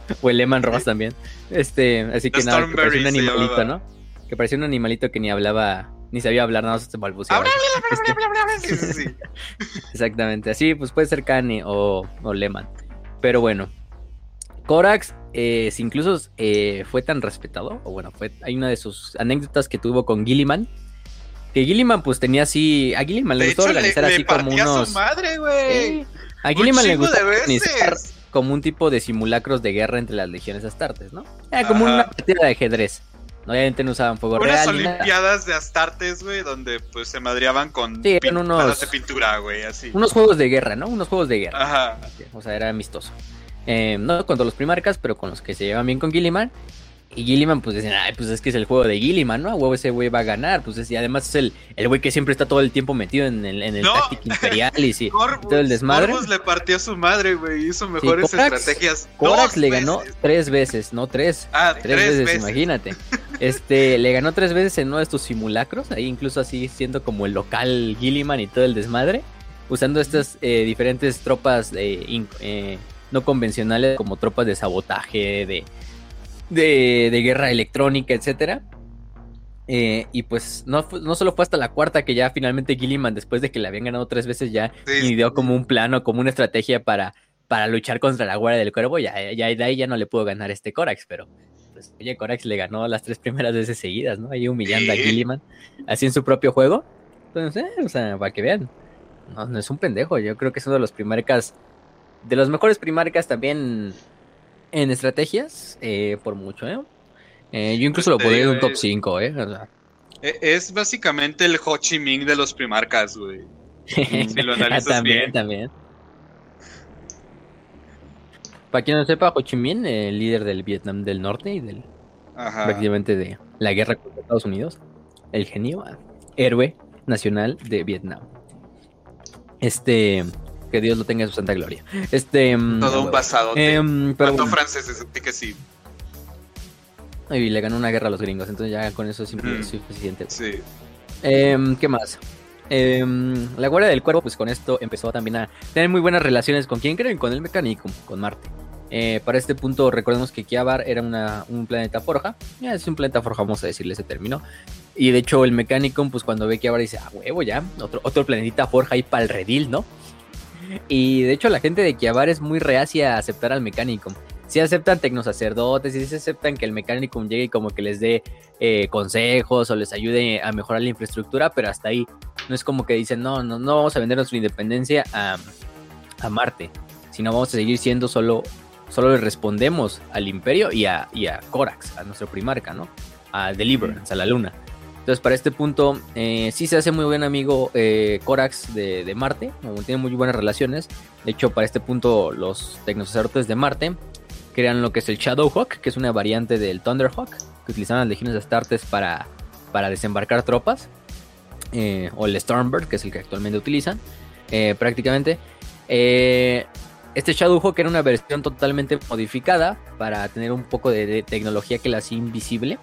Speaker 2: o el Eman Ross también. Este, así que
Speaker 3: The
Speaker 2: nada, que parecía un animalito. ¿no? Que parecía un animalito que ni hablaba, ni sabía hablar, nada más se balbuceaba. Este,
Speaker 3: Sí, sí, sí.
Speaker 2: Exactamente, así pues puede ser Kanye o, o Lehman. Pero bueno, Corax eh, si incluso eh, fue tan respetado, o bueno, fue, hay una de sus anécdotas que tuvo con Gilliman. Que Gilliman pues tenía así, a Gilliman le
Speaker 3: De
Speaker 2: gustó
Speaker 3: hecho,
Speaker 2: organizar
Speaker 3: le
Speaker 2: así como
Speaker 3: partía a
Speaker 2: unos...
Speaker 3: su madre, güey.
Speaker 2: A Gilliman le
Speaker 3: de
Speaker 2: organizar como un tipo de simulacros de guerra entre las legiones astartes, ¿no? Era como
Speaker 3: Ajá.
Speaker 2: una partida de ajedrez. Obviamente no usaban fuego
Speaker 3: Unas
Speaker 2: real. nada.
Speaker 3: olimpiadas de Astartes, güey, donde pues se madreaban con
Speaker 2: Sí, eran unos-
Speaker 3: de pintura, güey, así.
Speaker 2: Unos juegos de guerra, ¿no? Unos juegos de guerra.
Speaker 3: Ajá.
Speaker 2: O sea, era amistoso. Eh, no contra los primarcas, pero con los que se llevan bien con Gilliman. Y Gilliman, pues decían, ay, pues es que es el juego de Gilliman, ¿no? A huevo ese güey va a ganar. Pues es- y además es el, el güey que siempre está todo el tiempo metido en el, en el
Speaker 3: No.
Speaker 2: Imperial y sí.
Speaker 3: Corvus,
Speaker 2: todo el desmadre.
Speaker 3: Le partió a su madre, güey, hizo mejores
Speaker 2: Corax-
Speaker 3: estrategias.
Speaker 2: Corax le ganó tres veces, no tres.
Speaker 3: Ah,
Speaker 2: Tres, veces, imagínate. Este, le ganó tres veces en uno de estos simulacros, ahí incluso así siendo como el local Gilliman y todo el desmadre, usando estas eh, diferentes tropas eh, in- eh, no convencionales como tropas de sabotaje, de, de, de guerra electrónica, etcétera. Eh, y pues no, no solo fue hasta la cuarta que ya finalmente Gilliman, después de que le habían ganado tres veces, ya
Speaker 3: Sí,
Speaker 2: ideó como un plano, como una estrategia para, para luchar contra la Guardia del Cuervo. Ya, ya de ahí ya no le pudo ganar este Corax, pero pues, oye, Corax le ganó las tres primeras veces seguidas, ¿no? Ahí humillando a Gilliman, así en su propio juego. Entonces, eh, o sea, para que vean, no, no es un pendejo, yo creo que es uno de los primarcas, de los mejores primarcas también en estrategias, eh, por mucho, ¿eh? Eh, yo incluso lo pondría en un top 5, ¿eh? O sea,
Speaker 3: E- Es básicamente el Ho Chi Minh de los primarcas, güey. Si lo analizas
Speaker 2: también,
Speaker 3: bien.
Speaker 2: también. Para quien no sepa, Ho Chi Minh, el líder del Vietnam del Norte y del
Speaker 3: Ajá.
Speaker 2: prácticamente de la guerra contra Estados Unidos, el genio, ah, héroe nacional de Vietnam. Este, que Dios lo tenga en su santa gloria. Este, mm,
Speaker 3: Todo un basado.
Speaker 2: em, pero bueno,
Speaker 3: franceses, así que sí.
Speaker 2: y le ganó una guerra a los gringos, entonces ya con eso es
Speaker 3: Mm.
Speaker 2: suficiente.
Speaker 3: Sí.
Speaker 2: Em, ¿Qué más? Em, la Guardia del Cuervo, pues con esto empezó también a tener muy buenas relaciones con quién creen, con el mecánico, con Marte. Eh, para este punto, recordemos que Kiabar era una- un planeta forja. Ya es un planeta forja, vamos a decirle ese término. Y de hecho, el mecánico, pues cuando ve Kiabar dice, ah, huevo, ya, otro, otro planetita forja ahí para el redil, ¿no? Y de hecho, la gente de Kiabar es muy reacia a aceptar al mecánico. Si aceptan tecnosacerdotes, si aceptan que el mecánico llegue y como que les dé eh, consejos o les ayude a mejorar la infraestructura, pero hasta ahí. No es como que dicen, no, no, no vamos a vender nuestra independencia a, a Marte, sino vamos a seguir siendo solo, solo le respondemos al Imperio y a, y a Corax, a nuestro primarca, ¿no? A Deliverance, a la Luna. Entonces, para este punto, eh, sí se hace muy buen amigo eh, Corax de, Marte, tiene muy buenas relaciones. De hecho, para este punto, los tecnosacerdotes de Marte crean lo que es el Shadowhawk, que es una variante del Thunderhawk, que utilizaban las legiones de Astartes para, para desembarcar tropas. eh, o el Stormbird, que es el que actualmente utilizan, eh, prácticamente. Este Shadowhawk era una versión totalmente modificada para tener un poco de, de tecnología que la hacía invisible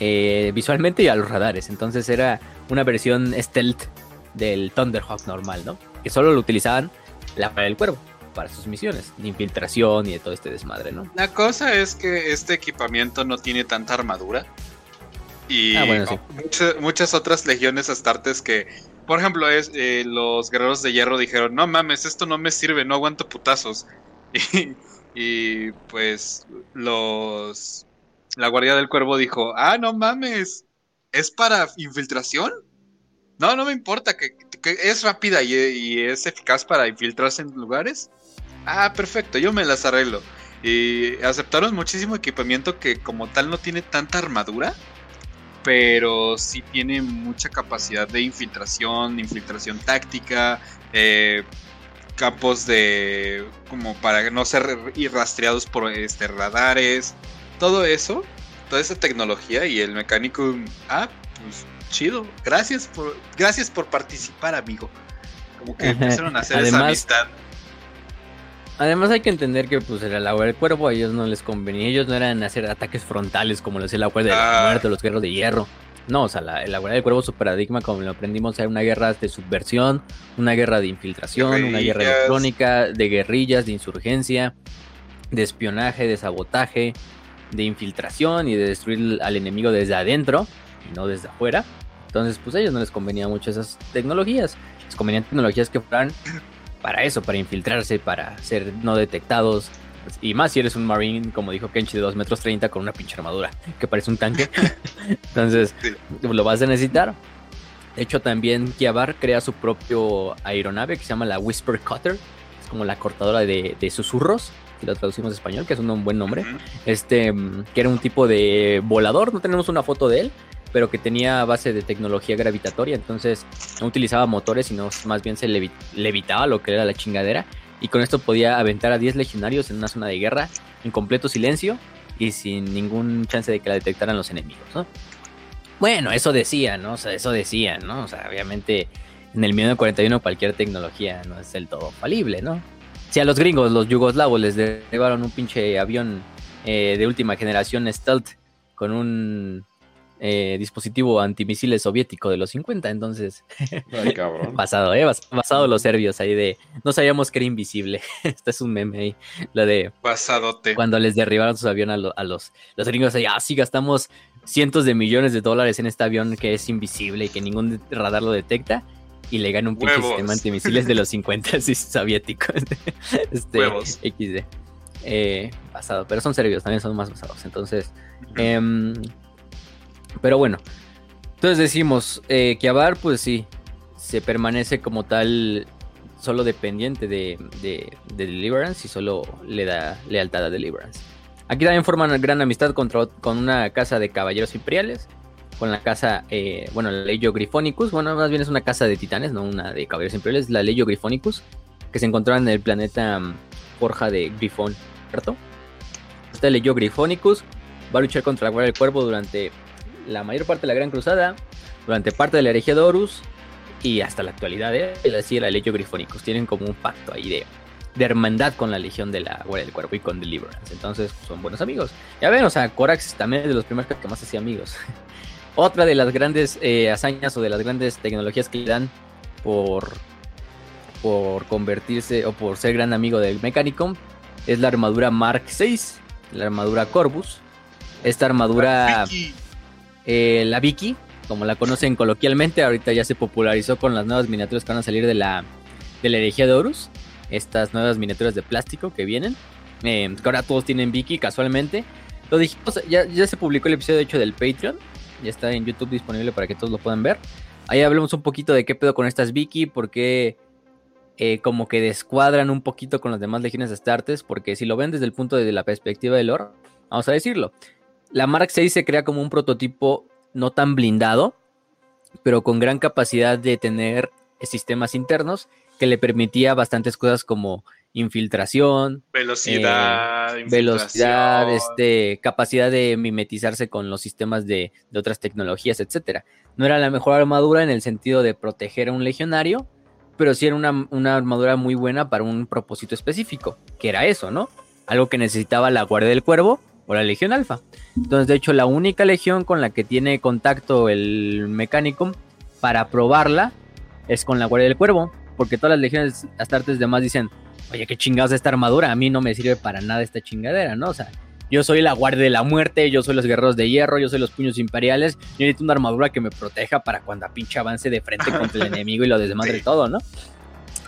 Speaker 2: eh, visualmente y a los radares. Entonces era una versión stealth del Thunderhawk normal, ¿no? Que solo lo utilizaban la para el cuervo para sus misiones de infiltración y de todo este desmadre, ¿no?
Speaker 3: La cosa es que este equipamiento no tiene tanta armadura. Y
Speaker 2: Ah, bueno, sí.
Speaker 3: mucha- muchas otras legiones astartes que, por ejemplo, es, eh, los guerreros de hierro dijeron, no mames, esto no me sirve, no aguanto putazos. Y, y, pues los... La Guardia del Cuervo dijo, ah, no mames, ¿es para infiltración? No, no me importa, que, es rápida y, es eficaz para infiltrarse en lugares. Ah, perfecto, yo me las arreglo. Y aceptaron muchísimo equipamiento que como tal no tiene tanta armadura, pero sí tiene mucha capacidad de infiltración, infiltración táctica, eh, campos de como para no ser rastreados por este radares, todo eso, toda esa tecnología y el mecánico, ah, pues chido, gracias por gracias por participar, amigo. Como que empezaron a hacer esa
Speaker 2: Además-
Speaker 3: amistad.
Speaker 2: Además hay que entender que pues el agua del cuervo a ellos no les convenía, ellos no eran hacer ataques frontales como lo hacía el agua de la
Speaker 3: Ah.
Speaker 2: muerte, los guerreros de hierro. No, o sea, la, el agua del cuervo su paradigma como lo aprendimos era una guerra de subversión, una guerra de infiltración, una guerra electrónica, de guerrillas, de insurgencia, de espionaje, de sabotaje, de infiltración y de destruir al enemigo desde adentro y no desde afuera. Entonces, pues a ellos no les convenía mucho esas tecnologías. Les convenían tecnologías que fueran para eso, para infiltrarse, para ser no detectados. Pues, Y más si eres un marine, como dijo Kenchi, de 2 metros 30 con una pinche armadura que parece un tanque. Entonces,
Speaker 3: Sí.
Speaker 2: lo vas a necesitar. De hecho, también Kiabar crea su propio aeronave que se llama la Whisper Cutter. Es como la cortadora de, de susurros, si lo traducimos a español, que es un buen nombre este mm, que era un tipo de volador, no tenemos una foto de él, pero que tenía base de tecnología gravitatoria, entonces no utilizaba motores, sino más bien se levi- levitaba lo que era la chingadera, y con esto podía aventar a 10 legionarios en una zona de guerra en completo silencio y sin ningún chance de que la detectaran los enemigos, ¿no? Bueno, eso decía, ¿no? O sea, eso decía, ¿no? O sea, obviamente en el 1941 cualquier tecnología no es del todo falible, ¿no? Si a los gringos, los yugoslavos, les llevaron un pinche avión eh, de última generación stealth con un eh, dispositivo antimisiles soviético de los 50, entonces
Speaker 1: Ay, cabrón.
Speaker 2: pasado, ¿eh? Bas- Pasado los serbios ahí de no sabíamos que era invisible. este es un meme ahí, lo de
Speaker 3: Pasadote.
Speaker 2: cuando les derribaron sus aviones a, lo- a los, los gringos ahí, ah, sí, gastamos cientos de millones de dólares en este avión que es invisible y que ningún radar lo detecta. Y le gana un pinche
Speaker 3: Huevos.
Speaker 2: sistema antimisiles de los 50 sí, soviéticos. este,
Speaker 3: Huevos.
Speaker 2: XD. eh, basado, pero son serbios, también son más basados. Entonces, em, pero bueno, entonces decimos eh, que Avar, pues sí, se permanece como tal solo dependiente de, de, Deliverance y solo le da lealtad a Deliverance. Aquí también forman gran amistad contra, con una casa de caballeros imperiales, con la casa, eh, bueno, la Leyo Grifonicus, bueno, más bien es una casa de titanes, no una de caballeros imperiales, la Leyo Grifonicus, que se encontraba en el planeta mm, Forja de Grifón, ¿cierto? Esta Leyo Grifonicus va a luchar contra la Guardia del Cuervo durante la mayor parte de la Gran Cruzada, durante parte de la herejía de Horus y hasta la actualidad, ¿eh? la Legión Grifónicos tienen como un pacto ahí de, hermandad con la Legión de la Guardia del Cuerpo y con Deliverance. Entonces son buenos amigos. Ya ven, o sea, Corax también es de los primeros que más hacía amigos. Otra de las grandes eh, hazañas o de las grandes tecnologías que le dan por, por convertirse o por ser gran amigo del Mechanicum es la armadura Mark VI, la armadura Corvus. Esta armadura eh, la Vicky, como la conocen coloquialmente, ahorita ya se popularizó con las nuevas miniaturas que van a salir de la, de la herejía de Horus. Estas nuevas miniaturas de plástico que vienen. Eh, que ahora todos tienen Vicky casualmente. Lo dijimos, ya, ya se publicó el episodio de hecho del Patreon. Ya está en YouTube disponible para que todos lo puedan ver. Ahí hablamos un poquito de qué pedo con estas Vicky, porque eh, como que descuadran un poquito con las demás legiones de Astartes, porque si lo ven desde el punto de la perspectiva del lore, vamos a decirlo, la Mark 6 se crea como un prototipo no tan blindado, pero con gran capacidad de tener sistemas internos que le permitía bastantes cosas como infiltración,
Speaker 3: velocidad,
Speaker 2: eh, velocidad, este, capacidad de mimetizarse con los sistemas de, otras tecnologías, etcétera. No era la mejor armadura en el sentido de proteger a un legionario, pero sí era una, una armadura muy buena para un propósito específico, que era eso, ¿no? Algo que necesitaba la Guardia del Cuervo o la Legión Alfa. Entonces, de hecho, la única legión con la que tiene contacto el Mechanicum para probarla es con la Guardia del Cuervo, porque todas las legiones astartes demás dicen, oye, qué chingados esta armadura, a mí no me sirve para nada esta chingadera, ¿no? O sea, yo soy la Guardia de la Muerte, yo soy los Guerreros de Hierro, yo soy los Puños Imperiales, yo necesito una armadura que me proteja para cuando a pinche avance de frente contra el enemigo y lo desmadre todo, ¿no?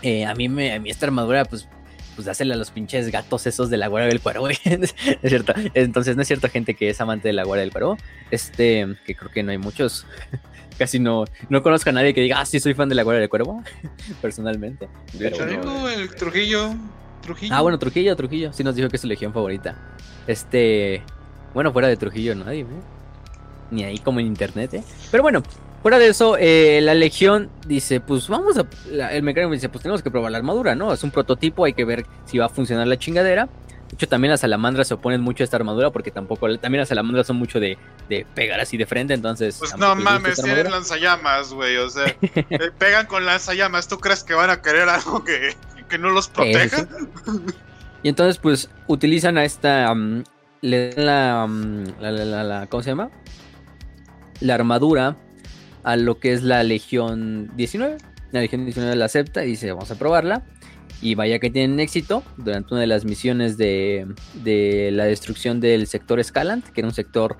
Speaker 2: Eh, a mí me, a mí esta armadura, pues pues dásela a los pinches gatos esos de la Guardia del Cuervo, es cierto. Entonces, no es cierto, gente que es amante de la Guardia del Cuervo. Este, que creo que no hay muchos. Casi no, no conozco a nadie que diga, ah, sí, soy fan de la Guardia del Cuervo, personalmente.
Speaker 3: De hecho, el Trujillo. Trujillo.
Speaker 2: Ah, bueno, Trujillo, Trujillo. Sí nos dijo que es su legión favorita. Este, bueno, fuera de Trujillo nadie, ¿eh? Ni ahí como en internet, ¿eh? Pero bueno, Fuera de eso, eh, la Legión dice, pues vamos a... el mecánico dice, pues tenemos que probar la armadura, ¿no? Es un prototipo, hay que ver si va a funcionar la chingadera. De hecho, también las salamandras se oponen mucho a esta armadura porque tampoco... También las salamandras son mucho de, pegar así de frente, entonces...
Speaker 3: Pues no mames, tienen lanzallamas, güey, o sea, eh, pegan con lanzallamas. ¿Tú crees que van a querer algo que, no los proteja?
Speaker 2: y entonces, pues, utilizan a esta... Mm, le dan mm, la, la, la... ¿Cómo se llama? La armadura a lo que es la Legión 19. La Legión 19 la acepta y dice, vamos a probarla. Y vaya que tienen éxito durante una de las misiones de, de la destrucción del sector Scalant, que era un sector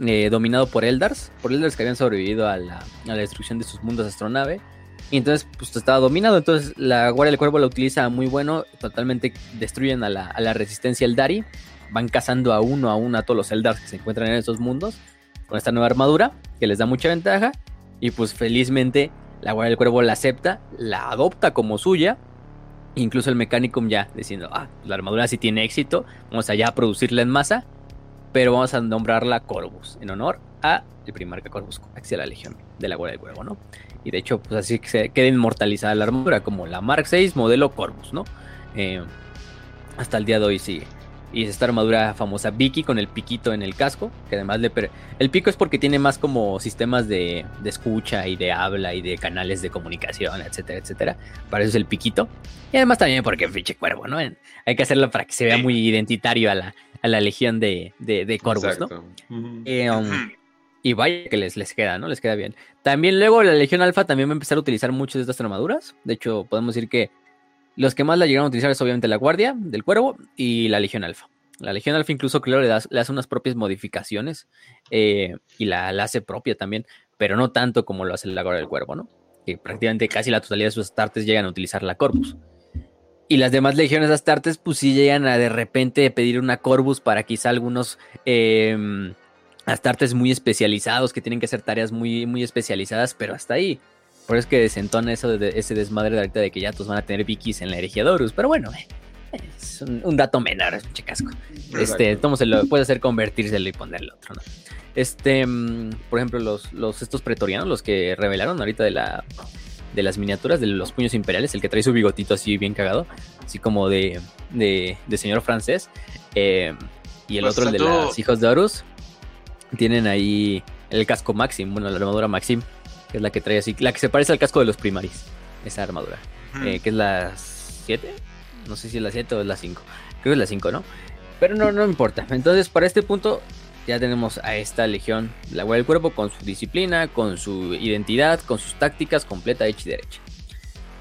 Speaker 2: eh, dominado por Eldars, por Eldars que habían sobrevivido a la, a la destrucción de sus mundos astronave. Y entonces, pues estaba dominado. Entonces, la Guardia del Cuervo la utiliza muy bueno. Totalmente destruyen a la, a la resistencia Eldari. Van cazando a uno a uno a todos los Eldars que se encuentran en esos mundos. Con esta nueva armadura, que les da mucha ventaja. Y pues felizmente la Guardia del Cuervo la acepta, la adopta como suya. Incluso el Mechanicum ya diciendo, ah, la armadura sí tiene éxito, vamos allá a producirla en masa, pero vamos a nombrarla Corvus, en honor a el primarca Corvus hacia la Legión de la Guardia del Cuervo, ¿no? Y de hecho, pues así se queda inmortalizada la armadura, como la Mark 6 modelo Corvus, ¿no? Eh, hasta el día de hoy sigue. Y es esta armadura famosa Vicky con el piquito en el casco, que además le... El pico es porque tiene más como sistemas de, escucha y de habla y de canales de comunicación, etcétera, etcétera. Para eso es el piquito. Y además también porque pinche cuervo, ¿no? Hay que hacerlo para que se vea muy identitario a la, a la legión de, de, de corvos, ¿no? Eh, um, y vaya que les, les queda, ¿no? Les queda bien. También luego la Legión Alfa también va a empezar a utilizar muchas de estas armaduras. De hecho, podemos decir que los que más la llegaron a utilizar es obviamente la Guardia del Cuervo y la Legión Alfa. La Legión Alfa incluso, claro, le, hace unas propias modificaciones eh, y la, hace propia también, pero no tanto como lo hace la Guardia del Cuervo, ¿no? Que prácticamente casi la totalidad de sus startes llegan a utilizar la Corpus. Y las demás legiones astartes, pues sí llegan a de repente pedir una Corvus para quizá algunos em, astartes muy especializados que tienen que hacer tareas muy, muy especializadas, pero hasta ahí. Por eso es que desentona eso de, ese desmadre de ahorita de que ya todos van a tener vikis en la herejía Pero bueno, es un, dato menor, es un chicasco. Este, ¿cómo se lo puede hacer convertírselo y ponerle otro, ¿no? Este, mm, por ejemplo, los, los estos pretorianos, los que revelaron ahorita de la de las miniaturas de los puños imperiales, el que trae su bigotito así bien cagado, así como de, de, señor francés. Eh, y el pues otro, el de los hijos de Horus, tienen ahí el casco Maxim, bueno, la armadura Maxim, que es la que trae así, la que se parece al casco de los primaris, esa armadura, eh, que es la 7, no sé si es la 7 o es la 5, creo que es la 5, ¿no? Pero no, no importa. Entonces, para este punto, ya tenemos a esta legión, la Guardia del Cuerpo, con su disciplina, con su identidad, con sus tácticas completa hecha y derecha.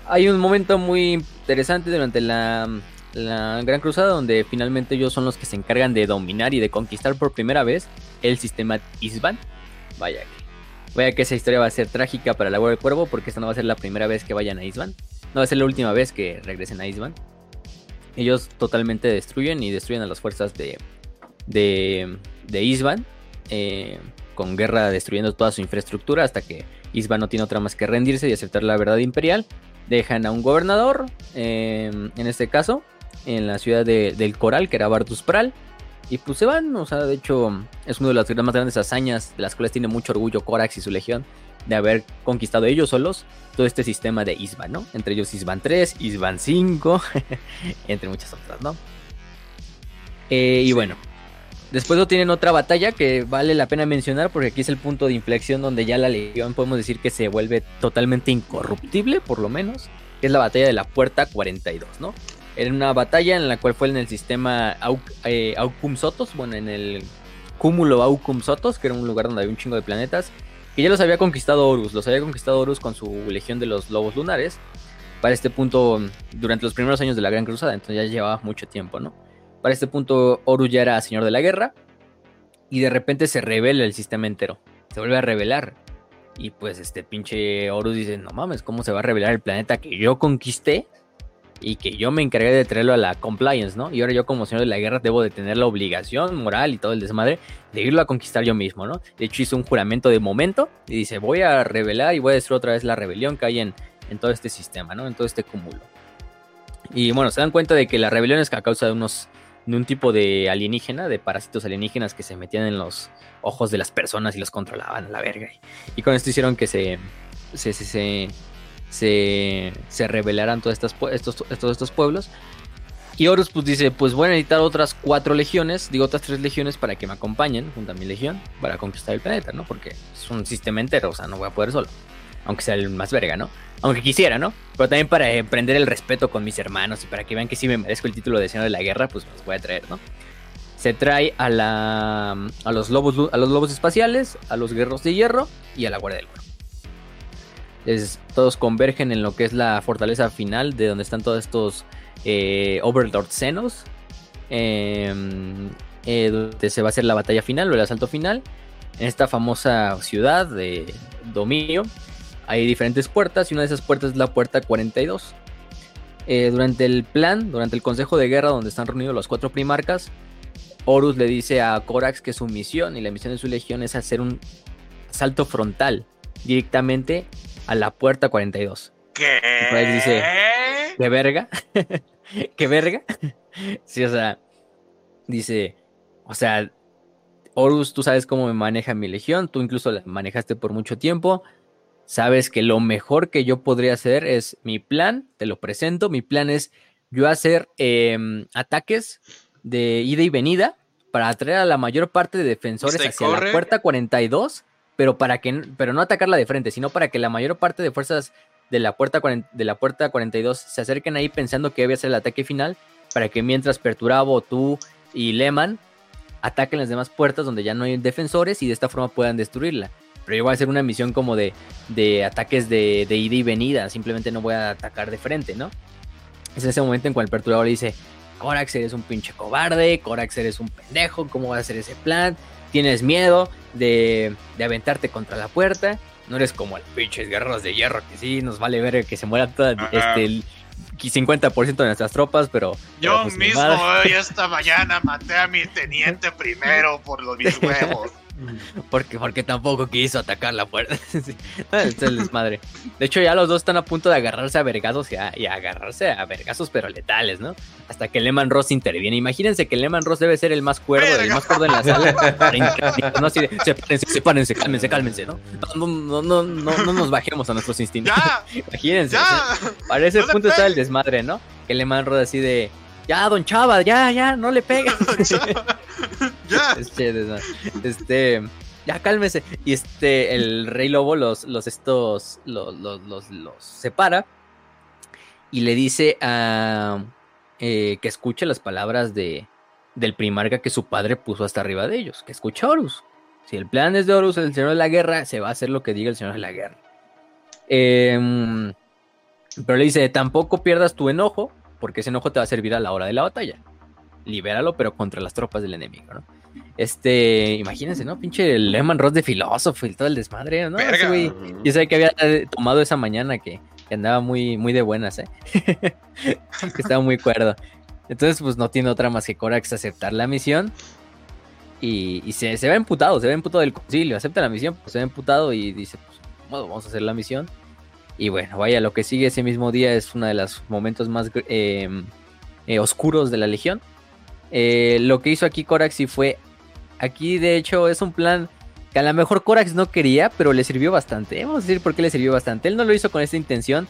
Speaker 2: Hay un momento muy interesante durante la, Gran Cruzada donde finalmente ellos son los que se encargan de dominar y de conquistar por primera vez el sistema Isban. Vaya que, vaya que esa historia va a ser trágica para la Guardia del Cuervo porque esta no va a ser la primera vez que vayan a Isban. No va a ser la última vez que regresen a Isban. Ellos totalmente destruyen y destruyen a las fuerzas de, de, de Isban, eh, con guerra destruyendo toda su infraestructura hasta que Isban no tiene otra más que rendirse y aceptar la verdad imperial. Dejan a un gobernador, em, en este caso, en la ciudad del Coral, que era Bartus Pral. Y pues se van, o sea, de hecho es una de las más grandes hazañas de las cuales tiene mucho orgullo Corax y su legión de haber conquistado ellos solos todo este sistema de Isban, ¿no? Entre ellos Isban 3, Isban 5, entre muchas otras, ¿no? Eh, y bueno, Después no tienen otra batalla que vale la pena mencionar porque aquí es el punto de inflexión donde ya la legión podemos decir que se vuelve totalmente incorruptible, por lo menos, que es la batalla de la Puerta 42, ¿no? Era una batalla en la cual fue en el sistema eh, Aucum Sotos, bueno, en el cúmulo Aucum Sotos, que era un lugar donde había un chingo de planetas, que ya los había conquistado Horus, los había conquistado Horus con su legión de los lobos lunares, para este punto durante los primeros años de la Gran Cruzada, entonces ya llevaba mucho tiempo, ¿no? Para este punto, Horus ya era señor de la guerra. Y de repente se revela el sistema entero. Se vuelve a revelar. Y pues este pinche Horus dice, no mames, ¿cómo se va a revelar el planeta que yo conquisté? Y que yo me encargué de traerlo a la compliance, ¿no? Y ahora yo como señor de la guerra debo de tener la obligación moral y todo el desmadre de irlo a conquistar yo mismo, ¿no? De hecho hizo un juramento de momento y dice, voy a revelar y voy a destruir otra vez la rebelión que hay en, en todo este sistema, ¿no? En todo este cúmulo. Y bueno, se dan cuenta de que la rebelión es a causa de unos de un tipo de alienígena, de parásitos alienígenas que se metían en los ojos de las personas y los controlaban a la verga. Y con esto hicieron que se, se, se rebelaran todos estos, estos, estos pueblos. Y Horus pues dice, pues voy a necesitar otras cuatro legiones, digo otras tres legiones para que me acompañen junto a mi legión para conquistar el planeta, ¿no? Porque es un sistema entero, o sea, no voy a poder solo aunque sea el más verga, ¿no? Aunque quisiera, ¿no? Pero también para emprender el respeto con mis hermanos y para que vean que sí me merezco el título de Señor de la Guerra, pues los voy a traer, ¿no? Se trae a, la, a, los lobos, a los lobos espaciales, a los guerreros de hierro y a la Guardia del Cuerpo. todos convergen en lo que es la fortaleza final de donde están todos estos eh, Overlord Xenos. Em, eh, donde se va a hacer la batalla final o el asalto final. En esta famosa ciudad de Domio hay diferentes puertas y una de esas puertas es la puerta 42. Eh, durante el plan, durante el consejo de guerra donde están reunidos los cuatro primarcas, Horus le dice a Corax que su misión y la misión de su legión es hacer un salto frontal directamente a la puerta 42.
Speaker 3: ¿Qué?
Speaker 2: Y dice, ¿qué verga? ¿Qué verga? sí, o sea, dice, o sea, Horus, tú sabes cómo me maneja mi legión, tú incluso la manejaste por mucho tiempo, sabes que lo mejor que yo podría hacer es mi plan, te lo presento, mi plan es yo hacer em, ataques de ida y venida para atraer a la mayor parte de defensores hacia la puerta 42, pero para que pero no atacarla de frente, sino para que la mayor parte de fuerzas de la puerta de la puerta 42 se acerquen ahí pensando que debe ser el ataque final para que mientras Perturabo, tú y Lehman ataquen las demás puertas donde ya no hay defensores y de esta forma puedan destruirla. Pero yo voy a hacer una misión como de, de ataques de, ida y venida. Simplemente no voy a atacar de frente, ¿no? Es en ese momento en cual el perturbador dice: Corax, eres un pinche cobarde. Corax, eres un pendejo. ¿Cómo vas a hacer ese plan? Tienes miedo de, de aventarte contra la puerta. No eres como el pinches guerreros de hierro que sí nos vale ver que se muera toda. Este, 50% de nuestras tropas, pero...
Speaker 3: Yo
Speaker 2: pues,
Speaker 3: mismo hoy esta mañana maté a mi teniente primero por los mis huevos.
Speaker 2: Porque, porque tampoco quiso atacar la puerta. sí. es el desmadre. De hecho, ya los dos están a punto de agarrarse a vergazos y, a, y a agarrarse a vergazos, pero letales, ¿no? Hasta que Lehman Ross interviene. Imagínense que Lehman Ross debe ser el más cuerdo, el más cuerdo en la sala. no así de, sepárense, sepárense, cálmense, cálmense, ¿no? No, no, no, no, no nos bajemos a nuestros instintos.
Speaker 3: ¡Ya!
Speaker 2: Imagínense.
Speaker 3: ¡Ya!
Speaker 2: Para ese
Speaker 3: ¡No le
Speaker 2: punto está el desmadre, ¿no? Que Lehman Ross así de, ya, don Chava, ya, ya, no le pega.
Speaker 3: ya.
Speaker 2: Este, este, ya cálmese. Y este, el rey lobo los, los estos, los, los, los, los separa y le dice a eh, que escuche las palabras de del primarca que su padre puso hasta arriba de ellos, que escuche a Horus. Si el plan es de Horus, el señor de la guerra, se va a hacer lo que diga el señor de la guerra. Em, pero le dice, tampoco pierdas tu enojo, porque ese enojo te va a servir a la hora de la batalla. Libéralo, pero contra las tropas del enemigo, ¿no? Este, imagínense, ¿no? Pinche Lehman Ross de filósofo y todo el desmadre, ¿no? Güey, yo sabía que había tomado esa mañana que, que andaba muy, muy de buenas, ¿eh? que estaba muy cuerdo. Entonces, pues no tiene otra más que Corax aceptar la misión. Y, y se, se ve emputado, se ve emputado del concilio. Acepta la misión, pues se ve emputado y dice, pues, bueno, vamos a hacer la misión. Y bueno, vaya, lo que sigue ese mismo día es uno de los momentos más eh, eh, oscuros de la Legión. Eh, lo que hizo aquí Corax sí fue. Aquí, de hecho, es un plan que a lo mejor Corax no quería, pero le sirvió bastante. Vamos a decir por qué le sirvió bastante. Él no lo hizo con esta intención,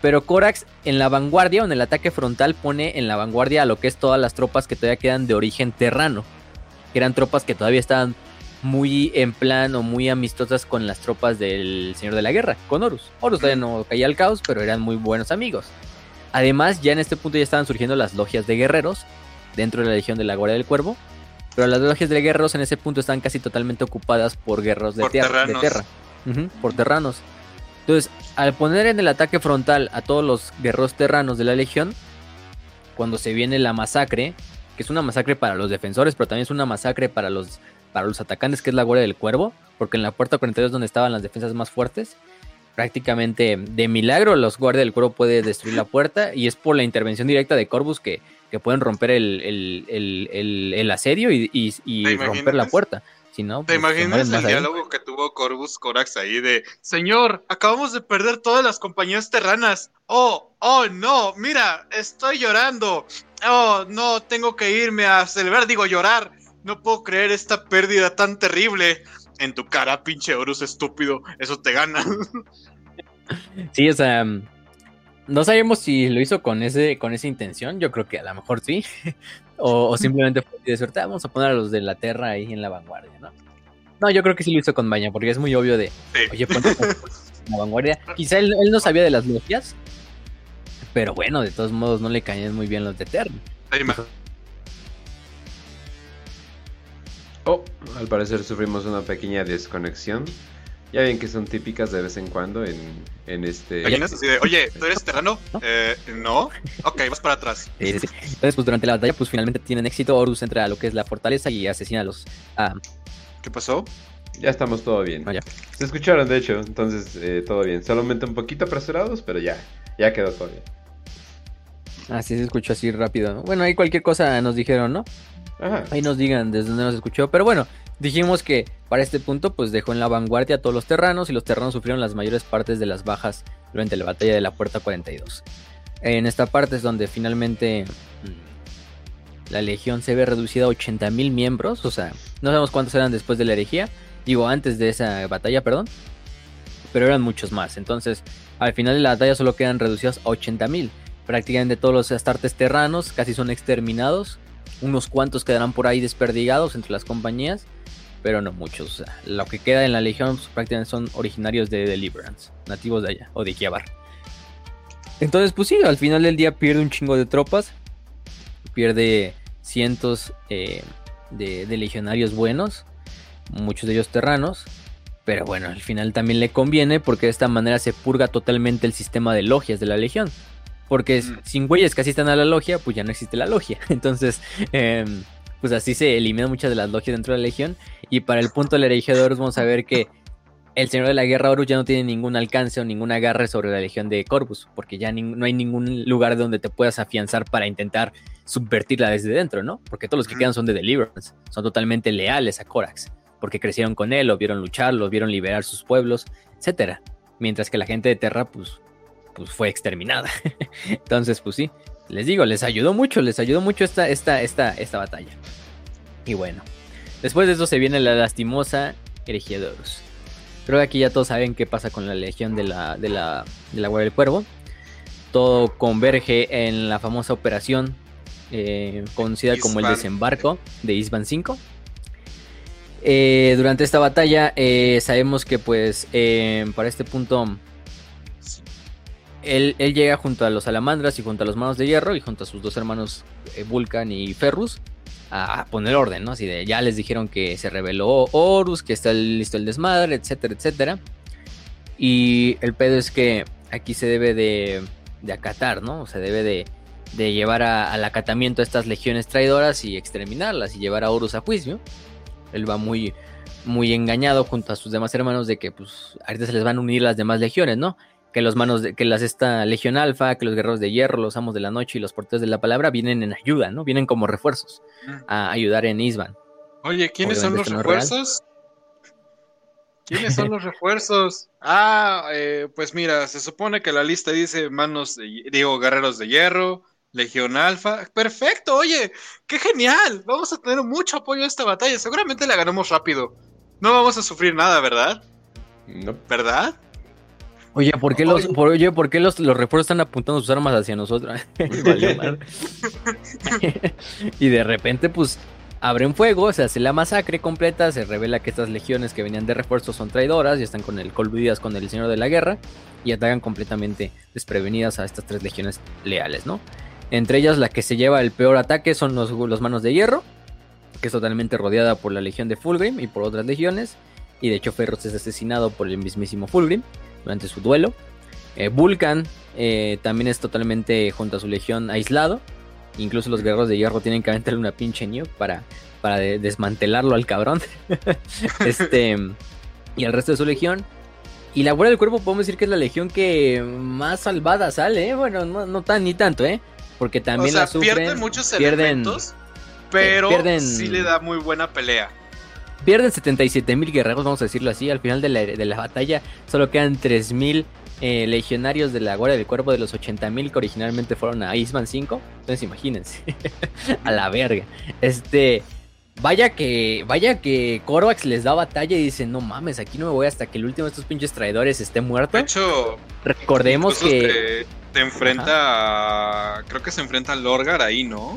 Speaker 2: pero Corax en la vanguardia o en el ataque frontal pone en la vanguardia a lo que es todas las tropas que todavía quedan de origen terrano. Que eran tropas que todavía estaban muy en plan o muy amistosas con las tropas del Señor de la Guerra, con Horus. Horus todavía no caía al caos, pero eran muy buenos amigos. Además, ya en este punto ya estaban surgiendo las logias de guerreros dentro de la Legión de la Guardia del Cuervo. Pero las logias de guerreros en ese punto están casi totalmente ocupadas por guerreros de,
Speaker 3: Por
Speaker 2: tierra, de tierra. Por terranos. Entonces, al poner en el ataque frontal a todos los guerreros terranos de la Legión, cuando se viene la masacre, que es una masacre para los defensores, pero también es una masacre para los, para los atacantes, que es la Guardia del Cuervo, porque en la puerta 42 es donde estaban las defensas más fuertes, prácticamente de milagro los Guardia del Cuervo puede destruir la puerta, y es por la intervención directa de Corvus que, que pueden romper el, el, el, asedio y, y- y
Speaker 3: ¿Te
Speaker 2: romper la puerta. Si no,
Speaker 3: ¿Te
Speaker 2: pues,
Speaker 3: imaginas el
Speaker 2: ahí.
Speaker 3: diálogo que tuvo Corvus Corax ahí de Señor, acabamos de perder todas las compañías terranas. Oh, oh, no, mira, estoy llorando. Oh, no, tengo que irme a celebrar, digo llorar. No puedo creer esta pérdida tan terrible. En tu cara, pinche Horus estúpido, eso te gana.
Speaker 2: Sí, o sea, mm, no sabemos si lo hizo con ese con esa intención. Yo creo que a lo mejor sí. o, o simplemente fue de suerte. "Ah, Vamos a poner a los de la Terra ahí en la vanguardia, ¿no? No, yo creo que sí lo hizo con Baña, porque es muy obvio de,
Speaker 3: Sí.
Speaker 2: oye, ponte en la vanguardia. Quizá él, él no sabía de las logias, pero bueno, de todos modos no le caían muy bien los de Terra.
Speaker 3: Te
Speaker 1: Oh, al parecer sufrimos una pequeña desconexión. Ya ven que son típicas de vez en cuando en, en este...
Speaker 3: imaginas así de, Oye, ¿tú eres terrano? Eh, no. Ok, vas para atrás.
Speaker 2: Sí, sí, sí. Entonces, pues durante la batalla, pues finalmente tienen éxito. Horus entra a lo que es la fortaleza y asesina a los.
Speaker 3: ¿Qué pasó?
Speaker 1: Ya estamos todo bien.
Speaker 2: no, ya.
Speaker 1: Se escucharon, de hecho, entonces eh, todo bien. Solamente un poquito apresurados, pero ya, ya quedó todo bien.
Speaker 2: Así se escuchó así rápido. Bueno, ahí cualquier cosa nos dijeron, ¿no?
Speaker 1: Ajá.
Speaker 2: Ahí nos digan desde dónde nos escuchó. Pero bueno, dijimos que para este punto, pues dejó en la vanguardia a todos los terranos y los terranos sufrieron las mayores partes de las bajas durante la batalla de la Puerta 42. En esta parte es donde finalmente mm, la legión se ve reducida a 80.000 miembros. O sea, no sabemos cuántos eran después de la herejía. Digo, antes de esa batalla, perdón. Pero eran muchos más. Entonces, al final de la batalla solo quedan reducidos a 80.000. Prácticamente todos los astartes terranos casi son exterminados. Unos cuantos quedarán por ahí desperdigados entre las compañías. Pero no muchos. Lo que queda en la legión pues, prácticamente son originarios de Deliverance. Nativos de allá. O de Kiabar. Entonces, pues sí, al final del día pierde un chingo de tropas. Pierde cientos eh, de, de legionarios buenos. Muchos de ellos terranos. Pero bueno, al final también le conviene porque de esta manera se purga totalmente el sistema de logias de la legión. Porque
Speaker 3: Mm.
Speaker 2: sin güeyes que asistan a la logia, pues ya no existe la logia. Entonces, em, pues así se eliminan muchas de las logias dentro de la legión. Y para el punto de la herejía de Horus vamos a ver que el Señor de la Guerra Horus ya no tiene ningún alcance o ningún agarre sobre la Legión de Corvus, porque ya no hay ningún lugar donde te puedas afianzar para intentar subvertirla desde dentro, ¿no? Porque todos los que quedan son de Deliverance, son totalmente leales a Corax, porque crecieron con él, lo vieron luchar, lo vieron liberar sus pueblos, etcétera. Mientras que la gente de Terra, pues, pues fue exterminada. Entonces, pues sí, les digo, les ayudó mucho, les ayudó mucho esta, esta, esta, esta batalla. Y bueno, después de eso se viene la lastimosa herejía de Horus. Creo que aquí ya todos saben qué pasa con la legión de la, de la, de la Guardia del Cuervo. Todo converge en la famosa operación eh, conocida como el desembarco de Isban 5. Eh, durante esta batalla eh, sabemos que pues para este punto él, llega junto a los salamandras y junto a los manos de hierro y junto a sus dos hermanos Vulcan y Ferrus a poner orden, ¿no? Así de ya les dijeron que se reveló Horus, que está listo el desmadre, etcétera, etcétera. Y el pedo es que aquí se debe de, acatar, ¿no? Se debe de, de llevar al acatamiento a estas legiones traidoras y exterminarlas y llevar a Horus a juicio. Él va muy, muy engañado junto a sus demás hermanos de que pues ahorita se les van a unir las demás legiones, ¿no? Que los manos de, que las esta Legión Alfa, que los guerreros de hierro, los amos de la noche y los porteros de la palabra vienen en ayuda, ¿no? Vienen como refuerzos a ayudar en Isban.
Speaker 3: Oye, ¿quiénes son los refuerzos? ¿Quiénes son los refuerzos? Ah, eh, pues mira, se supone que la lista dice manos, de, digo, guerreros de hierro, Legión Alfa. Perfecto, oye, qué genial. Vamos a tener mucho apoyo a esta batalla. Seguramente la ganamos rápido. No vamos a sufrir nada, ¿verdad? No. ¿Verdad?
Speaker 2: Oye, ¿por qué, los, oye, ¿por qué los, los refuerzos están apuntando sus armas hacia nosotros? y de repente, pues, abren fuego, se hace la masacre completa, se revela que estas legiones que venían de refuerzos son traidoras y están con el coludidas con el Señor de la Guerra y atacan completamente desprevenidas a estas tres legiones leales, ¿no? Entre ellas la que se lleva el peor ataque son los, los manos de hierro, que es totalmente rodeada por la legión de Fulgrim y por otras legiones, y de hecho Ferros es asesinado por el mismísimo Fulgrim durante su duelo. Eh, Vulcan eh, también es totalmente junto a su legión aislado. Incluso los guerreros de hierro tienen que aventarle una pinche nuke para, para desmantelarlo al cabrón. este y el resto de su legión. Y la Guardia del Cuerpo podemos decir que es la legión que más salvada sale, ¿eh? Bueno, no, tan ni tanto, ¿eh? Porque también la sufren,
Speaker 3: pierden muchos elementos, pero sí le da muy buena pelea.
Speaker 2: Pierden 77 mil guerreros, vamos a decirlo así. Al final de la, batalla solo quedan 3 mil eh, legionarios de la Guardia del Cuerpo de los 80 mil que originalmente fueron a Isman 5. Entonces imagínense. a la verga. Este. Vaya que, vaya que Corvax les da batalla y dicen, no mames, aquí no me voy hasta que el último de estos pinches traidores esté muerto.
Speaker 3: De hecho,
Speaker 2: recordemos que...
Speaker 3: Te, enfrenta, creo que se enfrenta a Lorgar ahí, ¿no?